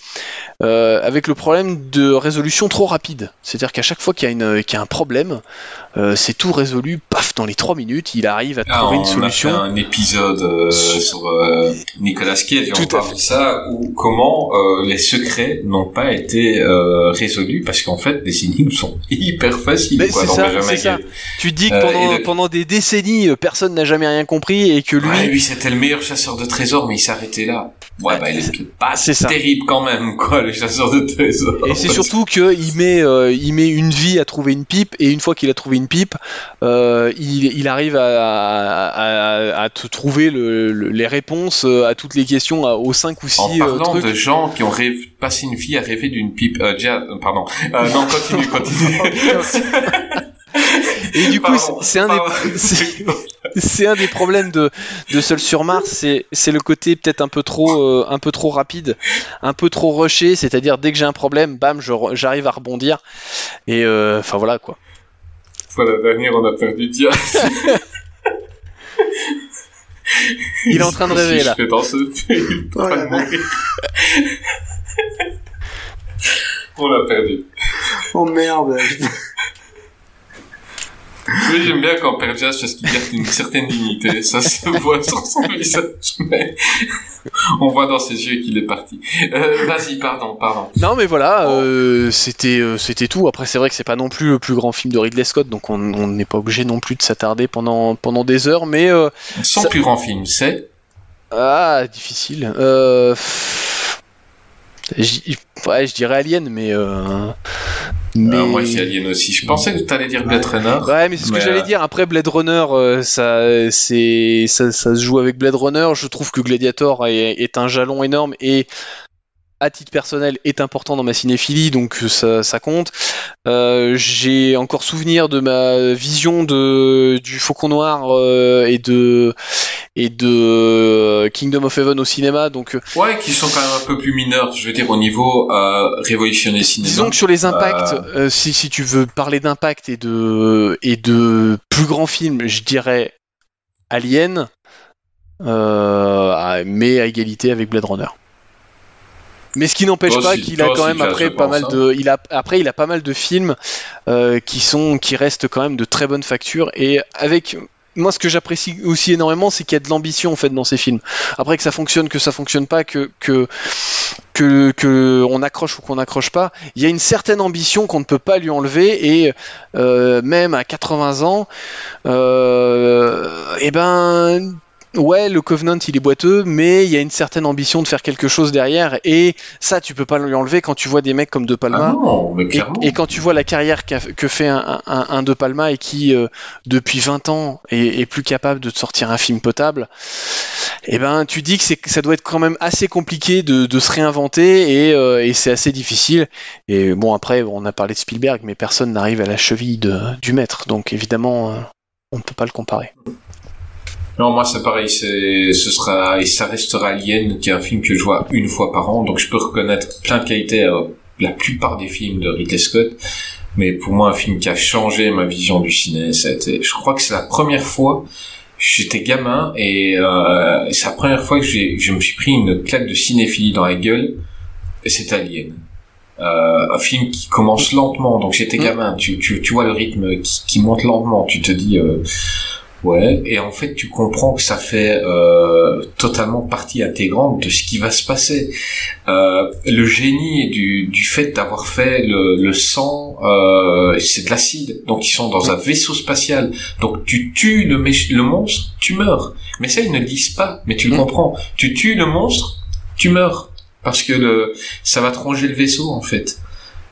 avec le problème de résolution trop rapide. C'est-à-dire qu'à chaque fois qu'il y y a un problème, euh, c'est tout résolu, paf, dans les 3 minutes, il arrive à Ah, trouver on une a solution. fait un épisode euh, sur euh, Nicolas Cage, et on Tout à parle de ça, où comment les secrets n'ont pas été résolus, parce qu'en fait, les énigmes sont hyper faciles, Mais quoi, dans ça. Tu dis que pendant, et le- pendant des décennies, personne n'a jamais rien compris et que lui, Ouais, lui, c'était le meilleur chasseur de trésors, mais il arrêté là. Ouais, bah, il est pas ça. terrible quand même, quoi, le chasseur de trésors. Et c'est surtout qu'il met, il met une vie à trouver une pipe, et une fois qu'il a trouvé une pipe, euh, il, il arrive à, à- à te trouver le- le- les réponses euh, à toutes les questions, à- aux 5 ou 6 En parlant trucs. de gens qui ont rêvé, passé une vie à rêver d'une pipe, euh, déjà, euh, pardon, euh, non, continue, continue. Et du coup, c'est un des, un problèmes de, de Seul sur Mars, c'est le côté peut-être un peu trop euh, un peu trop rapide, un peu trop rushé, c'est-à-dire dès que j'ai un problème, bam, j'arrive à rebondir. Et euh, enfin voilà quoi. Fois la dernière, on a perdu Diaz. Il est en train de rêver, là. Je fais dans ce film, Oh la de mourir. On l'a perdu. Oh merde. Oui, j'aime bien quand Jazz parce qu'il garde une certaine dignité. Ça se voit sur son visage, mais on voit dans ses yeux qu'il est parti. Euh, vas-y, pardon, pardon. Non mais voilà, Oh. euh, c'était euh, c'était tout. Après c'est vrai que c'est pas non plus le plus grand film de Ridley Scott, donc on n'est pas obligé non plus de s'attarder pendant pendant des heures, mais Son Ça- plus grand film, c'est? Ah difficile. Ouais, je dirais Alien, mais mais Euh, moi, j'ai Alien aussi. Je pensais que tu allais dire Blade Runner. Ouais, mais c'est ce que Mais, j'allais euh, dire. Après Blade Runner, euh, ça, c'est, ça, ça se joue avec Blade Runner. Je trouve que Gladiator est, est un jalon énorme et à titre personnel est important dans ma cinéphilie, donc ça, ça compte. Euh, j'ai encore souvenir de ma vision de du Faucon Noir euh, et de et de euh, Kingdom of Heaven au cinéma, donc Ouais, qui sont quand même un peu plus mineurs, je veux dire, au niveau révolutionner cinéma. Disons que sur les impacts, si, si tu veux parler d'impact et de, et de plus grands films, je dirais Alien, euh, mais à égalité avec Blade Runner. Mais ce qui n'empêche pas qu'il a quand même après pas mal hein. de, il a après il a pas mal de films euh, qui sont qui restent quand même de très bonne facture et avec moi ce que j'apprécie aussi énormément c'est qu'il y a de l'ambition en fait dans ces films. Après que ça fonctionne, que ça fonctionne pas, que que que, que on accroche ou qu'on n'accroche pas, il y a une certaine ambition qu'on ne peut pas lui enlever et euh, même à 80 ans, euh, et ben ouais, le Covenant il est boiteux, mais il y a une certaine ambition de faire quelque chose derrière, et ça tu peux pas lui enlever quand tu vois des mecs comme De Palma. Ah non, mais Et, quand tu vois la carrière que fait un, un- un De Palma et qui, euh, depuis 20 ans, est, est plus capable de te sortir un film potable, eh ben, tu dis que, ça doit être quand même assez compliqué de, de se réinventer et, euh, et c'est assez difficile. Et bon, après, on a parlé de Spielberg, mais personne n'arrive à la cheville de- du maître, donc évidemment, euh, on ne peut pas le comparer. Non, moi c'est pareil, c'est, ce sera, et ça restera Alien, qui est un film que je vois une fois par an, donc je peux reconnaître plein de qualités à la plupart des films de Ridley Scott, mais pour moi un film qui a changé ma vision du ciné, ça a été, je crois que c'est la première fois, j'étais gamin, et euh, c'est la première fois que j'ai, je me suis pris une claque de cinéphilie dans la gueule, et c'est Alien. Euh, un film qui commence lentement, donc j'étais Mm. gamin, tu, tu, tu vois le rythme qui, qui monte lentement, tu te dis... Euh, Ouais, et en fait, tu comprends que ça fait euh, totalement partie intégrante de ce qui va se passer. Euh, le génie du, du fait d'avoir fait le, le sang, euh, c'est de l'acide, donc ils sont dans un vaisseau spatial. Donc tu tues le, le monstre, tu meurs. Mais ça, ils ne le disent pas, mais tu le Mm. comprends. Tu tues le monstre, tu meurs. Parce que le, ça va te ronger le vaisseau, en fait.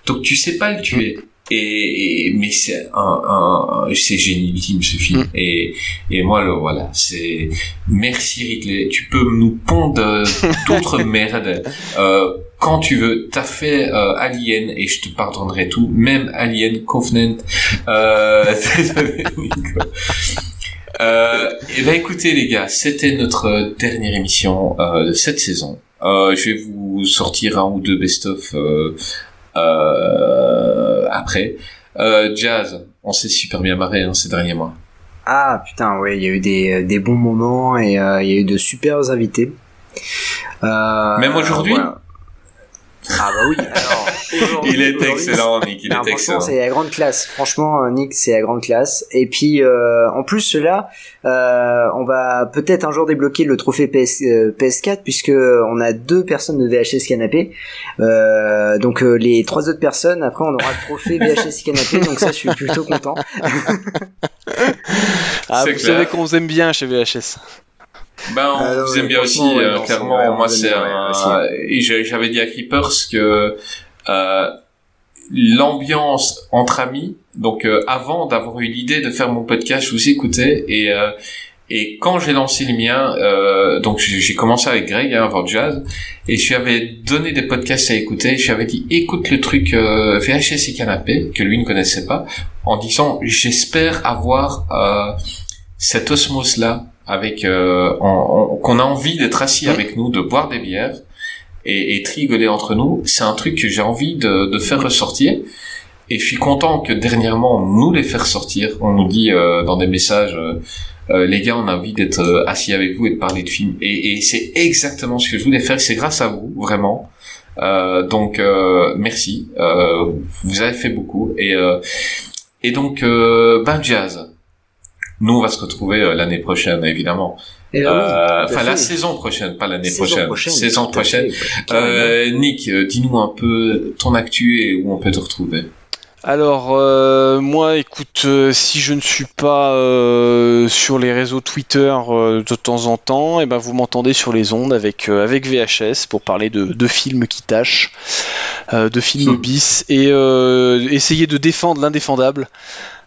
Donc tu sais pas le tuer. Et, et- mais c'est un, un, un- c'est ce film. Mm. Et, et moi, le, voilà, c'est merci Ridley. Tu peux nous pondre d'autres merdes euh, quand tu veux. T'as fait euh, Alien et je te pardonnerai tout, même Alien Covenant. Euh. Euh, et ben écoutez les gars, c'était notre dernière émission euh, de cette saison. Euh, je vais vous sortir un ou deux best-of euh, après. Euh, Jazz, on s'est super bien marré hein, ces derniers mois. Ah putain, ouais, il y a eu des, des bons moments et euh, il y a eu de super invités. Euh, Même aujourd'hui? voilà. Ah bah oui, alors. aujourd'hui- Il est excellent, Nick, il Non, est franchement, excellent. c'est la grande classe. Franchement, euh, Nick, c'est la grande classe. Et puis, euh, en plus, cela, euh, on va peut-être un jour débloquer le trophée PS, euh, PS4 puisque on a deux personnes de VHS canapé. Euh, donc euh, les trois autres personnes, après, on aura le trophée VHS canapé. Donc ça, je suis plutôt content. Ah, vous clair. savez qu'on vous aime bien chez VHS. Ben, on Ah, vous aime bien aussi, euh, non, clairement. vrai, moi, c'est un... Et j'avais dit à Creepers que euh, l'ambiance entre amis, donc euh, avant d'avoir eu l'idée de faire mon podcast, je vous écoutais et... Euh, et quand j'ai lancé le mien, euh, donc j'ai commencé avec Greg hein, avant Jazz, et je lui avais donné des podcasts à écouter. Je lui avais dit écoute le truc euh, VHS et canapé que lui ne connaissait pas, en disant j'espère avoir euh, cette osmose là avec euh, qu'on a envie d'être assis avec nous, de boire des bières et, et de rigoler entre nous. C'est un truc que j'ai envie de, de faire ressortir. Et je suis content que dernièrement on nous les fait ressortir. On nous dit euh, dans des messages, euh, euh, les gars, on a envie d'être euh, assis avec vous et de parler de films. Et, et c'est exactement ce que je voulais faire. C'est grâce à vous, vraiment. Euh, donc euh, merci. Euh, vous avez fait beaucoup. Et euh, et donc euh, ben jazz. Nous, on va se retrouver euh, l'année prochaine, évidemment. Bah oui, Euh, Enfin, la saison prochaine, pas l'année prochaine. prochaine, Saison prochaine. fait, ouais, carrément. Euh, Nick, euh, dis-nous un peu ton actu et où on peut te retrouver. Alors, euh, moi, écoute, euh, si je ne suis pas euh, sur les réseaux Twitter euh, de temps en temps, et ben vous m'entendez sur les ondes avec, euh, avec VHS pour parler de, de films qui tâchent, euh, de films Hmm. bis, et euh, essayer de défendre l'indéfendable.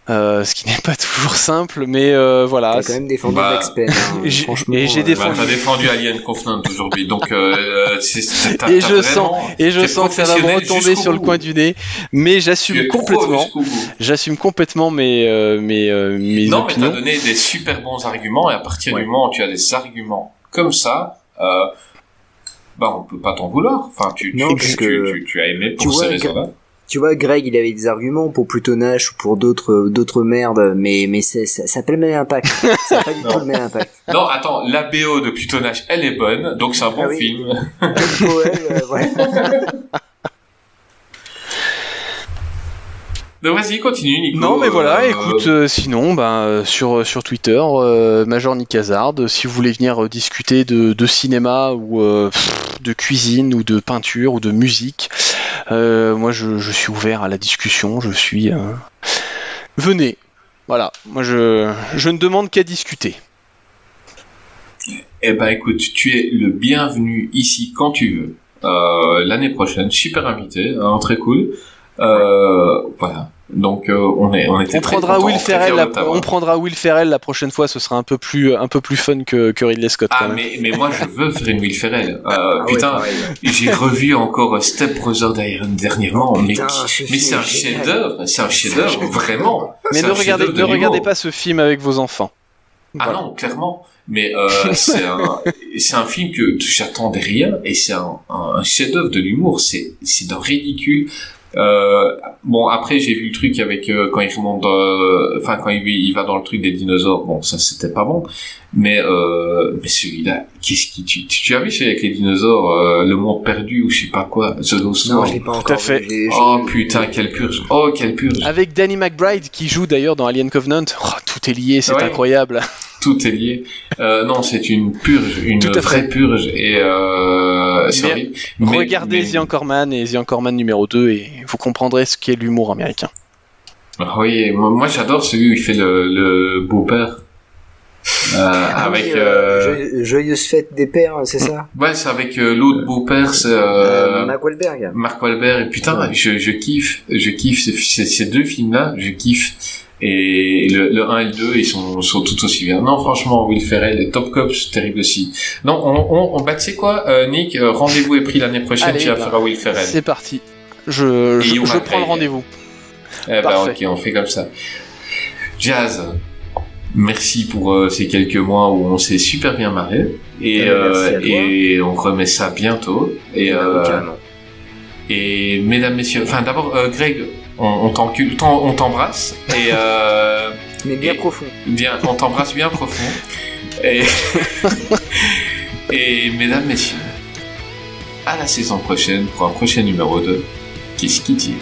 Euh, ce qui n'est pas toujours simple, mais euh, voilà. T'as quand même défendu Bah, Max Payne. hein, j'ai- franchement, et j'ai euh, défendu- Bah, t'as défendu Alien Covenant aujourd'hui, donc euh, t'as- Et je vraiment- Et je sens que ça va me retomber sur le coin du nez, mais j'assume complètement. J'assume complètement mes, euh, mes, euh, mes Non, mais opinions. t'as donné des super bons arguments, et à partir Ouais. du moment où tu as des arguments comme ça, euh, bah on peut pas t'en vouloir. Enfin, tu, tu, Non, tu, parce tu, que- tu- tu as aimé tu pour ces raisons-là. Tu vois, Greg, il avait des arguments pour plutôt Nash ou pour d'autres d'autres merdes, mais mais ça ça pas le même impact. Ça pas du tout le même impact. Non, attends, la BO de Plutonage, elle est bonne, donc c'est un bon Ah oui. film. Powell, euh, ouais. Donc vas-y, continue, Nico. Non, mais voilà, Euh, écoute, euh, sinon, ben, euh, sur, sur Twitter, euh, Major Nick Hazard, euh, si vous voulez venir euh, discuter de, de cinéma ou euh, pff, de cuisine ou de peinture ou de musique, euh, moi je, suis ouvert à la discussion, je suis. euh, Venez, voilà, moi je, ne demande qu'à discuter. Eh ben écoute, tu es le bienvenu ici quand tu veux. Euh, L'année prochaine, super invité, hein, très cool. Euh, voilà. Donc euh, on est, on était On très prendra Will Ferrell. La, on prendra Will Ferrell la prochaine fois. Ce sera un peu plus, un peu plus fun que, que Ridley Scott. quand Ah même. mais, mais moi je veux faire une Will Ferrell. Euh, Ah putain, j'ai revu encore Step Brother dernièrement. mais Putain, c'est un est génial. chef-d'œuvre, c'est un chef-d'œuvre vraiment. Mais ne regardez, ne de regardez pas ce film avec vos enfants. Ah Voilà. non, clairement. Mais euh, c'est un, film que j'attendais rien et c'est un, un, un chef-d'œuvre de l'humour. C'est, c'est d'un ridicule. Euh, bon, après j'ai vu le truc avec euh, quand il remonte, dans- enfin quand il, il va dans le truc des dinosaures. Bon, ça c'était pas bon. Mais euh, mais celui-là, qu'est-ce qui tu, tu, tu as vu celui avec les dinosaures, euh, le monde perdu ou je sais pas quoi, The Lost Non, World? je l'ai pas encore fait. vu. Oh putain, quelle purge. Oh quelle purge. Avec Danny McBride qui joue d'ailleurs dans Alien Covenant. Oh, tout est lié, c'est Ouais. incroyable. Tout est lié. Euh, non, c'est une purge, une Tout à fait. vraie purge et euh, Mais. Mais- Regardez mais- The Anchorman et The Anchorman numéro 2 et vous comprendrez ce qu'est l'humour américain. Ah Oui, moi, moi, j'adore celui où il fait le, le beau-père. Euh, Ah avec oui, euh, joye- Joyeuse fête des pères, c'est ça? Ouais c'est avec euh, l'autre beau-père c'est euh, euh, Mark Wahlberg. Mark Wahlberg et putain Ouais. je, je kiffe je kiffe ces, deux films là je kiffe et le, le 1 et le 2 ils sont, sont tout aussi bien non franchement Will Ferrell et Top Cop c'est terrible aussi non on, on, on bah tu sais quoi euh, Nick euh, rendez-vous est pris l'année prochaine Allez, tu vas bah, faire à Will Ferrell C'est parti. Je, je, prends le rendez-vous. Eh ben ok, on fait comme ça. Jazz, merci pour euh, ces quelques mois où on s'est super bien marré. Et, Eh ben, euh, et on remet ça bientôt. Et, euh, Carrément. et mesdames, messieurs, enfin d'abord euh, Greg, on, on t'embrasse. Et euh, Mais bien et- profond. bien, on t'embrasse bien profond. Et, et mesdames, messieurs, à la saison prochaine pour un prochain numéro 2. Qu'est-ce qu'il dit?